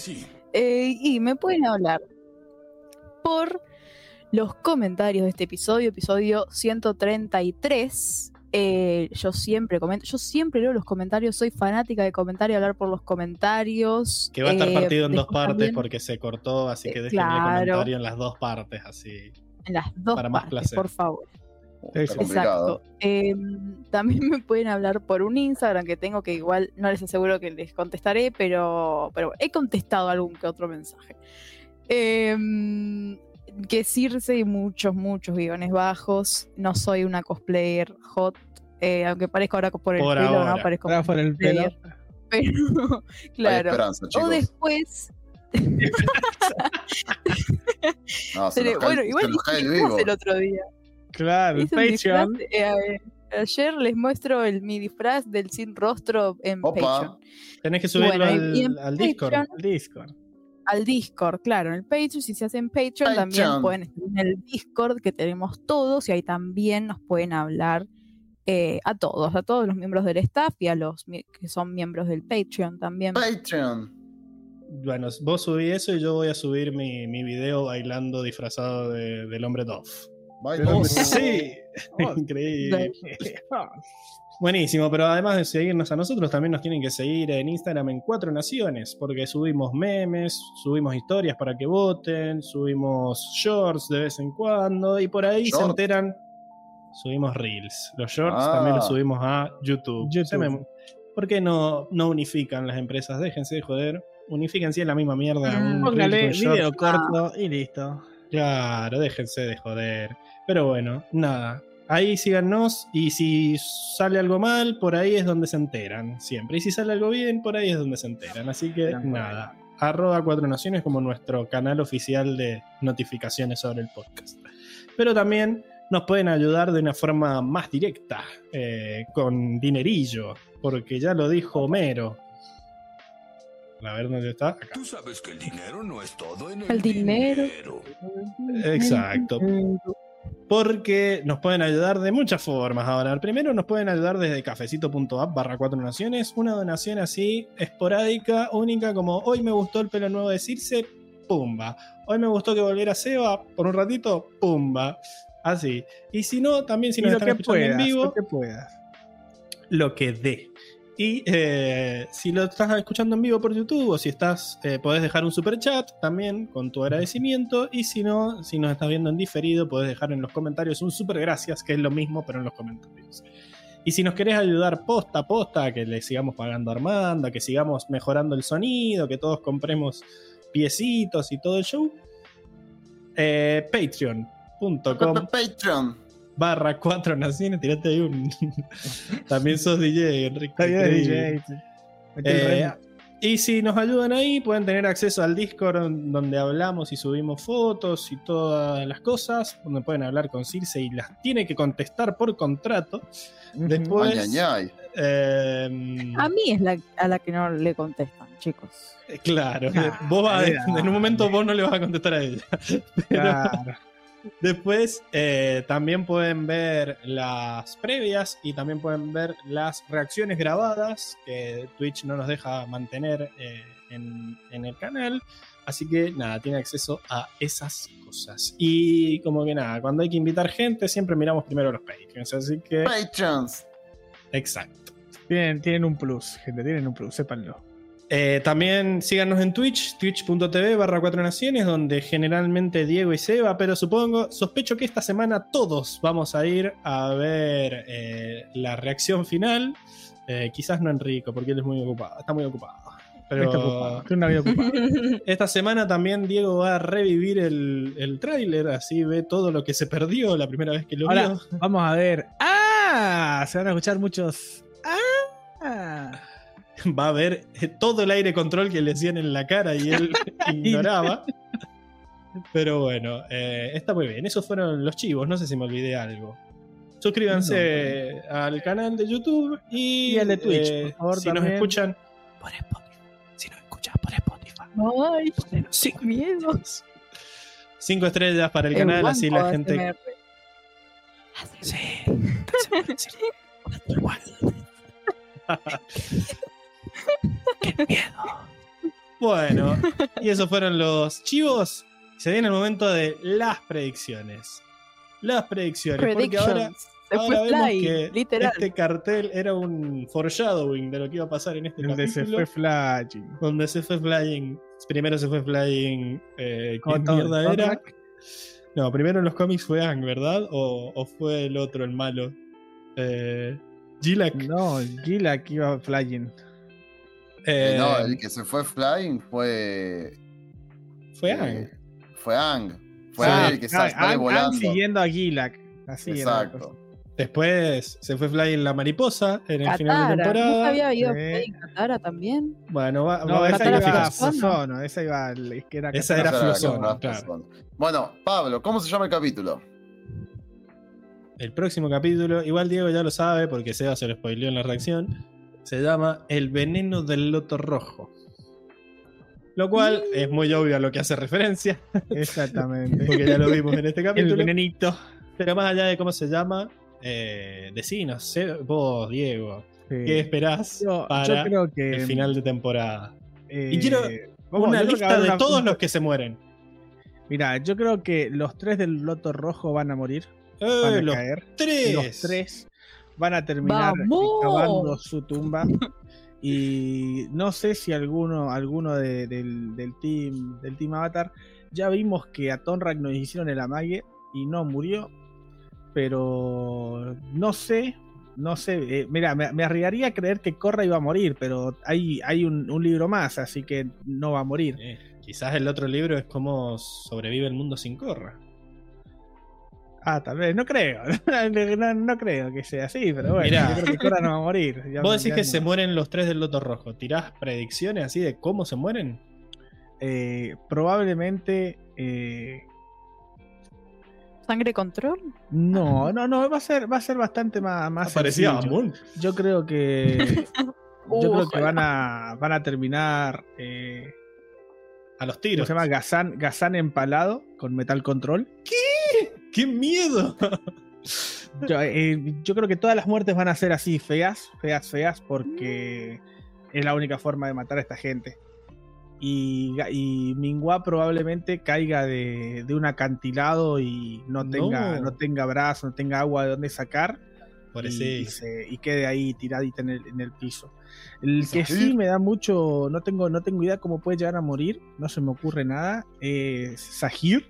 Eh, y me pueden hablar por los comentarios de este episodio, episodio 133. Eh, yo siempre comento, yo siempre leo los comentarios, soy fanática de comentar y hablar por los comentarios. Que va a estar Eh, partido en dos partes también porque se cortó, así que Eh, déjenme el claro. comentario en las dos partes, así. en las dos para más partes, placer. por favor. Está. Exacto. Eh, también me pueden hablar por un Instagram que tengo que igual no les aseguro que les contestaré, pero, pero he contestado algún que otro mensaje. Eh, que Circe y muchos, muchos guiones bajos. No soy una cosplayer hot, eh, aunque parezco ahora por el Por pelo, ahora. ¿no? Parezco Ahora por el pelo. Pero, claro. O después, No, se pero, nos cae, bueno, se igual nos cae vivo. el otro día. Claro, el disfraz, Patreon. eh, ayer les muestro el, mi disfraz del sin rostro en Opa. Patreon. Tenés que subirlo Bueno, al, en al Discord. Patreon- El Discord. Al Discord, claro, en el Patreon, si se hacen Patreon, también Patreon. pueden estar en el Discord que tenemos todos y ahí también nos pueden hablar eh, a todos, a todos los miembros del staff y a los que son miembros del Patreon también. Patreon. Bueno, vos subí eso y yo voy a subir mi, mi video bailando disfrazado de- del hombre Dove. ¡Oh, sí! Oh, Increíble. Buenísimo, pero además de seguirnos a nosotros, también nos tienen que seguir en Instagram en Cuatro Naciones, porque subimos memes, subimos historias para que voten, subimos shorts de vez en cuando, y por ahí se enteran, subimos reels. Los shorts Ah. también los subimos a YouTube. ¿Por qué no, no unifican las empresas? Déjense de joder. Unifiquen si es la misma mierda. un reel Póngale video corto y listo. Claro, déjense de joder. Pero bueno, nada. Ahí síganos y si sale algo mal, por ahí es donde se enteran siempre. Y si sale algo bien, por ahí es donde se enteran. Así que nada. Arroba Cuatro Naciones como nuestro canal oficial de notificaciones sobre el podcast. Pero también nos pueden ayudar de una forma más directa, eh, con dinerillo, porque ya lo dijo Homero. A ver dónde está. Acá. Tú sabes que el dinero no es todo en el, El dinero. Exacto. Porque nos pueden ayudar de muchas formas ahora. Primero nos pueden ayudar desde cafecito.app barra cuatro naciones. Una donación así, esporádica, única, como hoy me gustó el pelo nuevo de Circe, pumba. Hoy me gustó que volviera Seba por un ratito, pumba. Así. Y si no, también si nos lo están que escuchando puedas, en vivo, lo que puedas. lo que dé. Y eh, si lo estás escuchando en vivo por YouTube o si estás, eh, podés dejar un super chat también con tu agradecimiento. Y si no, si nos estás viendo en diferido, podés dejar en los comentarios un super gracias, que es lo mismo, pero en los comentarios. Y si nos querés ayudar posta a posta, que le sigamos pagando a Armando, a que sigamos mejorando el sonido, que todos compremos piecitos y todo el show, eh, patreon.com Patreon. Barra cuatro naciones, tirate ahí un... También sos DJ, Enrique. DJ. Eh, remo. y si nos ayudan ahí, pueden tener acceso al Discord donde hablamos y subimos fotos y todas las cosas, donde pueden hablar con Circe y las tiene que contestar por contrato. Después, Ay, ay, ay. eh, A mí es la a la que no le contestan, chicos. claro, Ah, vos vas en un momento vos no le vas a contestar a ella. Pero- Claro. Después eh, también pueden ver las previas y también pueden ver las reacciones grabadas que Twitch no nos deja mantener eh, en, en el canal. Así que nada, tiene acceso a esas cosas. Y como que nada, cuando hay que invitar gente, siempre miramos primero los Patreons. Así que. Patrons. Exacto. Tienen, tienen un plus, gente, tienen un plus, sépanlo. Eh, también síganos en Twitch, twitch.tv barra cuatro naciones, donde generalmente Diego y Seba, pero supongo, sospecho que esta semana todos vamos a ir a ver eh, la reacción final. Eh, quizás no Enrico, porque él es muy ocupado, está muy ocupado. Pero Está ocupado, tiene una vida ocupada. esta semana también Diego va a revivir el, el tráiler, así ve todo lo que se perdió la primera vez que lo Ahora, vio. vamos a ver. ¡Ah! Se van a escuchar muchos. ¡Ah! va a ver todo el aire control que le hacían en la cara y él ignoraba. Pero bueno, eh, está muy bien. Esos fueron los chivos. No sé si me olvidé algo. Suscríbanse al canal de YouTube y, Y al de Twitch, eh, por favor, si nos escuchan por Spotify. Si nos escuchan por Spotify. Ay, ponenos cinco, miedo. cinco estrellas para el El canal, así la gente. ASMR, sí. Igual. Qué miedo. Bueno, y esos fueron los chivos. Se viene el momento de las predicciones. Las predicciones. Porque ahora. Se ahora fue vemos Fly, que literal. este cartel era un foreshadowing de lo que iba a pasar en este Donde se capítulo. fue Flashing. Donde se fue flying. Primero se fue flying. Eh, ¿Qué mierda Tom era? No, primero en los cómics fue Ang, ¿verdad? O, o fue el otro, el malo. Eh, Gilak. No, Gila que iba Flying. Eh, no, el que se fue flying fue. fue eh, Ang. Fue Ang. Fue Ah, el que sa- sale Ang- Ang volando. siguiendo a Gilak. Así. Exacto. Después se fue flying la mariposa en el final de Katara. ¿No temporada. había ido Katara también? Bueno, va, No, esa Katara iba a Flosona. Flosono, esa iba al- que era Esa era claro. Bueno, Pablo, ¿cómo se llama el capítulo? El próximo capítulo, igual Diego ya lo sabe porque Seba se lo spoileó en la reacción. Se llama El veneno del loto rojo. Lo cual es muy obvio a lo que hace referencia, Exactamente. porque ya lo vimos en este el capítulo. venenito. Pero más allá de cómo se llama, eh, decinos, vos, Diego, Sí. ¿qué esperás Yo, para yo creo que. el final de temporada? eh, Y quiero vamos, una lista de una- todos los que se mueren. Mira, yo creo que los tres del Loto Rojo van a morir. Eh, Van a los caer. tres. Los tres van a terminar cavando su tumba. Y no sé si alguno, alguno de- del, del team, del team Avatar. Ya vimos que a Tonrak nos hicieron el amague y no murió. Pero no sé. No sé. eh, mira, me, me arriesgaría a creer que Korra iba a morir. Pero hay, hay un, un libro más, así que no va a morir. Eh, Quizás el otro libro es cómo sobrevive el mundo sin Corra. Ah, tal vez, no creo. No, no creo que sea así, pero bueno, Mirá. yo creo que Korra no va a morir. Ya- Vos decís ya que no. se mueren los tres del Loto Rojo. ¿Tirás predicciones así de cómo se mueren? Eh, probablemente. eh, ¿Sangre control? no, no, no, va a ser, va a ser bastante más, más Parecía sencillo. Amun. Yo creo que. yo Uh, creo que van a, van a terminar. eh, A los ¿Cómo tiros. se llama? Gazán, Gazán empalado con Metal Control. ¡Qué miedo! Yo, eh, yo creo que todas las muertes van a ser así, feas, feas, feas, porque es la única forma de matar a esta gente. Y, y Mingua probablemente caiga de, de un acantilado y no tenga, No. no. tenga brazo, no tenga agua de donde sacar Por y, y se- y quede ahí tiradita en el, en el piso. El que sí me da mucho, no tengo, no tengo idea cómo puede llegar a morir, no se me ocurre nada, es Sahir,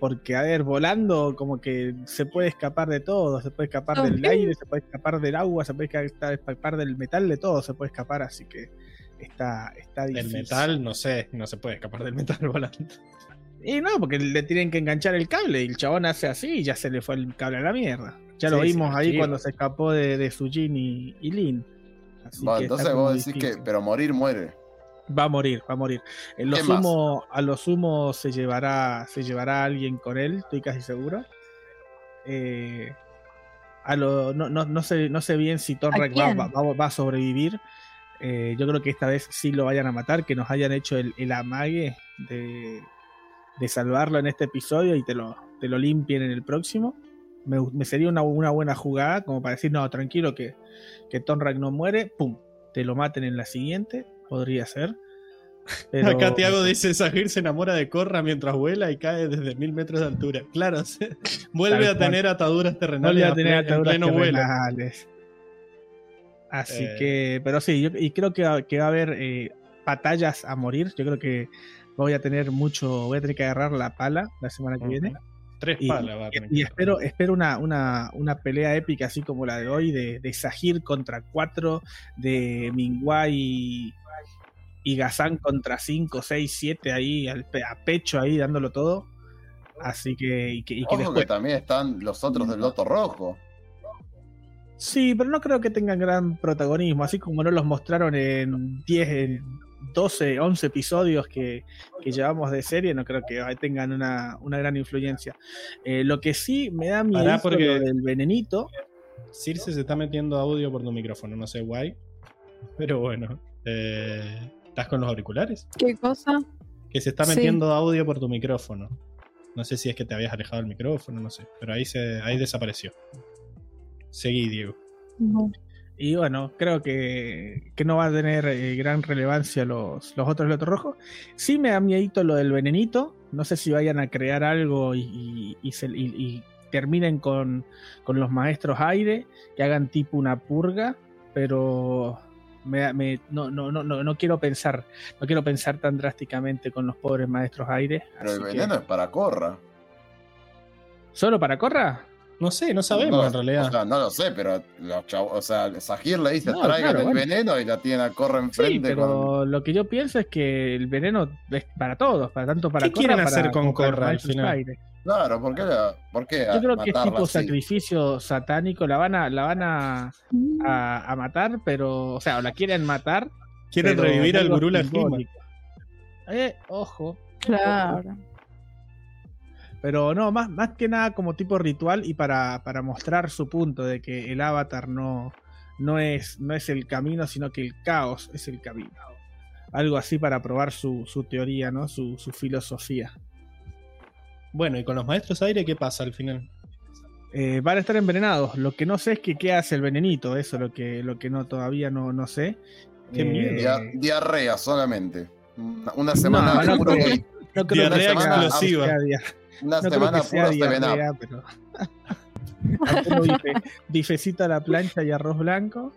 porque a ver, volando como que se puede escapar de todo, se puede escapar del aire, se puede escapar del agua, se puede esca- escapar del metal, de todo se puede escapar, así que está, está El difícil. metal, no sé, no se puede escapar del metal volando. Y no, porque le tienen que enganchar el cable y el chabón hace así y ya se le fue el cable a la mierda. Ya lo vimos sí, ahí sí. cuando se escapó de, de Sujin y, y Lin. Así que entonces vos decís difícil. que, pero morir muere. Va a morir, va a morir. En lo ¿Qué más? sumo, a lo sumo se llevará, se llevará a alguien con él, estoy casi seguro. Eh, a lo, no, no, no sé, no sé bien si Tonrak va, quién? va- va- va a sobrevivir. Eh, yo creo que esta vez sí lo vayan a matar, que nos hayan hecho el, el amague de, de salvarlo en este episodio y te lo, te lo limpien en el próximo. Me, me sería una, una buena jugada, como para decir, no, tranquilo, que, que Tonrak no muere, pum, te lo maten en la siguiente, podría ser. Pero- Acá Tiago dice: Sahir se enamora de Corra mientras vuela y cae desde mil metros de altura. Claro, se- vuelve a tener ataduras terrenales le va a tener ataduras terrenales. Así Eh. que, pero sí, yo, y creo que, va- que va a haber eh, batallas a morir. Yo creo que voy a tener mucho, voy a tener que agarrar la pala la semana que viene. Tres Y, palas espero, espero una, una, una pelea épica así como la de hoy, de, de Sahir contra 4, de Mingua y, y Gazán contra 5, 6, 7 ahí al pe- a pecho ahí dándolo todo. Así que, y que, y que Ojo después que también están los otros del Loto Rojo. Sí, pero no creo que tengan gran protagonismo, así como no los mostraron en 10, en 12, 11 episodios que, que llevamos de serie, no creo que tengan una, una gran influencia. Eh, lo que sí me da miedo porque- lo del venenito. Circe se está metiendo audio por tu micrófono, no sé guay. Pero bueno. eh, ¿Estás con los auriculares? ¿Qué cosa? Que se está Sí. metiendo audio por tu micrófono. No sé si es que te habías alejado del micrófono, no sé. Pero ahí, se, ahí desapareció. Seguí, Diego. No. Y bueno, creo que, que no va a tener eh, gran relevancia los, los otros Lotos Rojos. Sí me da miedito lo del venenito. No sé si vayan a crear algo y, y- y se- y- y terminen con, con los maestros aire, que hagan tipo una purga, pero me, me- no, no, no, no, no quiero pensar, no quiero pensar tan drásticamente con los pobres maestros aire. Pero el que- veneno es para Corra. ¿Solo para Corra? No sé, no sabemos No, en realidad. O sea, no lo sé, pero los chavos, o sea, Sahir le dice No, traigan claro, el bueno. veneno y la tienen a Corra Sí, enfrente con. pero lo que yo pienso es que el veneno es para todos, para tanto para ¿Qué quieren Korra, hacer para- con Corra al final? aire. Claro, ¿por qué, la- por qué Yo creo que es tipo así? sacrificio satánico, la van a, la van a, a, a matar, pero, o sea, o la quieren matar. Quieren revivir al gurú simbólico. Eh, ojo. Claro. Pero no, más, más que nada como tipo ritual y para, para mostrar su punto de que el avatar no, no, es, no es el camino, sino que el caos es el camino. Algo así para probar su, su teoría, ¿no? Su, su filosofía. Bueno, y con los maestros aire, ¿qué pasa al final? Eh, van a estar envenenados. Lo que no sé es que qué hace el venenito. Eso es lo que, lo que no todavía no, no sé. Qué Eh, miedo. Dia- diarrea solamente. Una, semana no, de no puro creo, gay. no creo Diarrea que explosiva. Una no semana diarrea, pero. Bife- bifecito a la plancha y arroz blanco.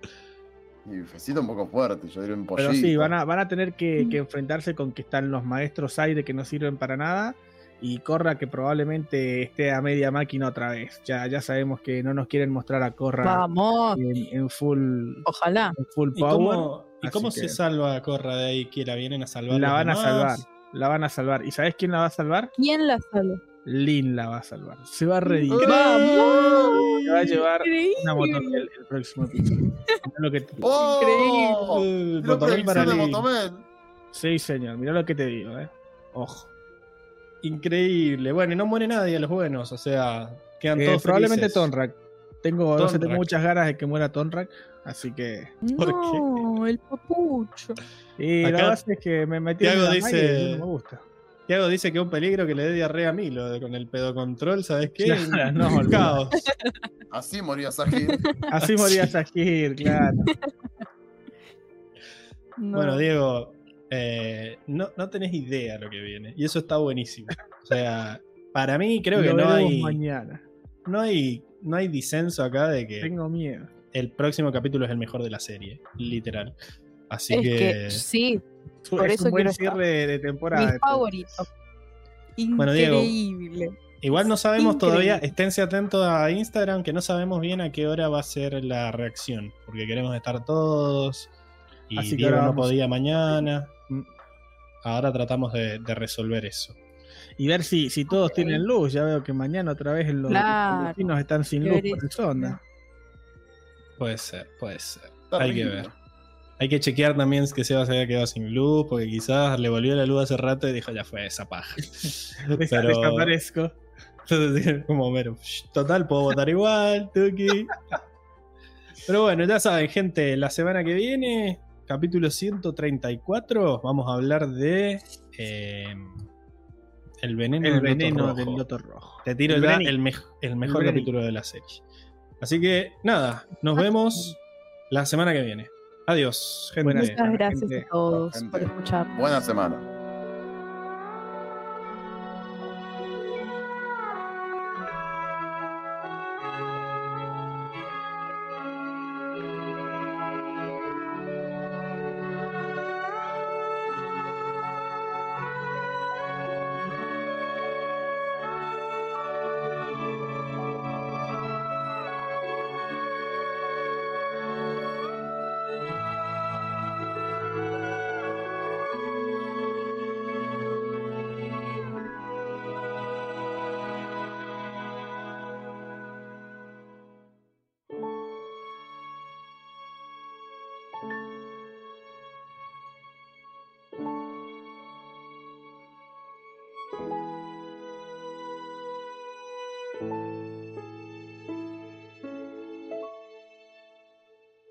Y fecito un poco fuerte, yo diría un pollito. Pero sí, van a, van a tener que, que enfrentarse con que están los maestros aire que no sirven para nada. Y Corra que probablemente esté a media máquina otra vez. Ya, ya sabemos que no nos quieren mostrar a Corra Vamos. en, en full, Ojalá. en full ¿Y power. cómo, y cómo que- se salva Corra de ahí? ¿Que la vienen a salvar? La van a salvar. La van a salvar. ¿Y sabes quién la va a salvar? ¿Quién la salva? Lin la va a salvar. Se va a redimir. ¡Vamos! Se va a llevar Increíble. una motomen el, próximo episodio. Lo que te- ¡Oh! Mirá Motomel para Lin. Sí, señor. Mirá lo que te digo, eh. Ojo. Increíble. Bueno, y no muere nadie de los buenos, o sea, quedan Eh, todos probablemente felices. Tonrak. Tengo, no sé, tengo Tonrak. muchas ganas de que muera Tonrak. Así que. ¿Por no, el papucho. Y Acá la base es que me metí en la dice- y no me gusta. Tiago dice que es un peligro que le dé diarrea a Milo de- con el pedocontrol, ¿sabes qué? Claro, no, caos. Así moría Sajir. Así moría Sajir, claro. No. Bueno, Diego, eh, no, no tenés idea lo que viene. Y eso está buenísimo. O sea, para mí creo que Lo no hay, mañana. no hay. No hay disenso acá de que Tengo miedo. el próximo capítulo es el mejor de la serie. Literal. Así es que. que, sí, Por es eso un buen estar. cierre de, temporada. mi favorito. Bueno, Diego. Increíble. Igual no sabemos Increíble. todavía, esténse atentos a Instagram, que no sabemos bien a qué hora va a ser la reacción, porque queremos estar todos. Y Así que Diego ahora no podía mañana. Mm. Ahora tratamos de, de resolver eso. Y ver si, si todos tienen luz. Ya veo que mañana otra vez los, Claro. vecinos están sin luz por el sonda. Puede ser, puede ser. Hay que ver. Hay que chequear también que Seba se había quedado sin luz, porque quizás le volvió la luz hace rato y dijo, ya fue esa paja. Pero- Desaparezco. Entonces, como mero, "Shh, total, puedo votar igual, Tuki. Pero bueno, ya saben, gente, la semana que viene, capítulo 134, vamos a hablar de eh, el veneno, El del, veneno loto del loto rojo. Te tiro El ya el, mej- el mejor capítulo de la serie. Así que nada, nos vemos la semana que viene. Adiós, gente. Buenas Muchas gracias gente. a todos Gente. por escuchar. Buena semana.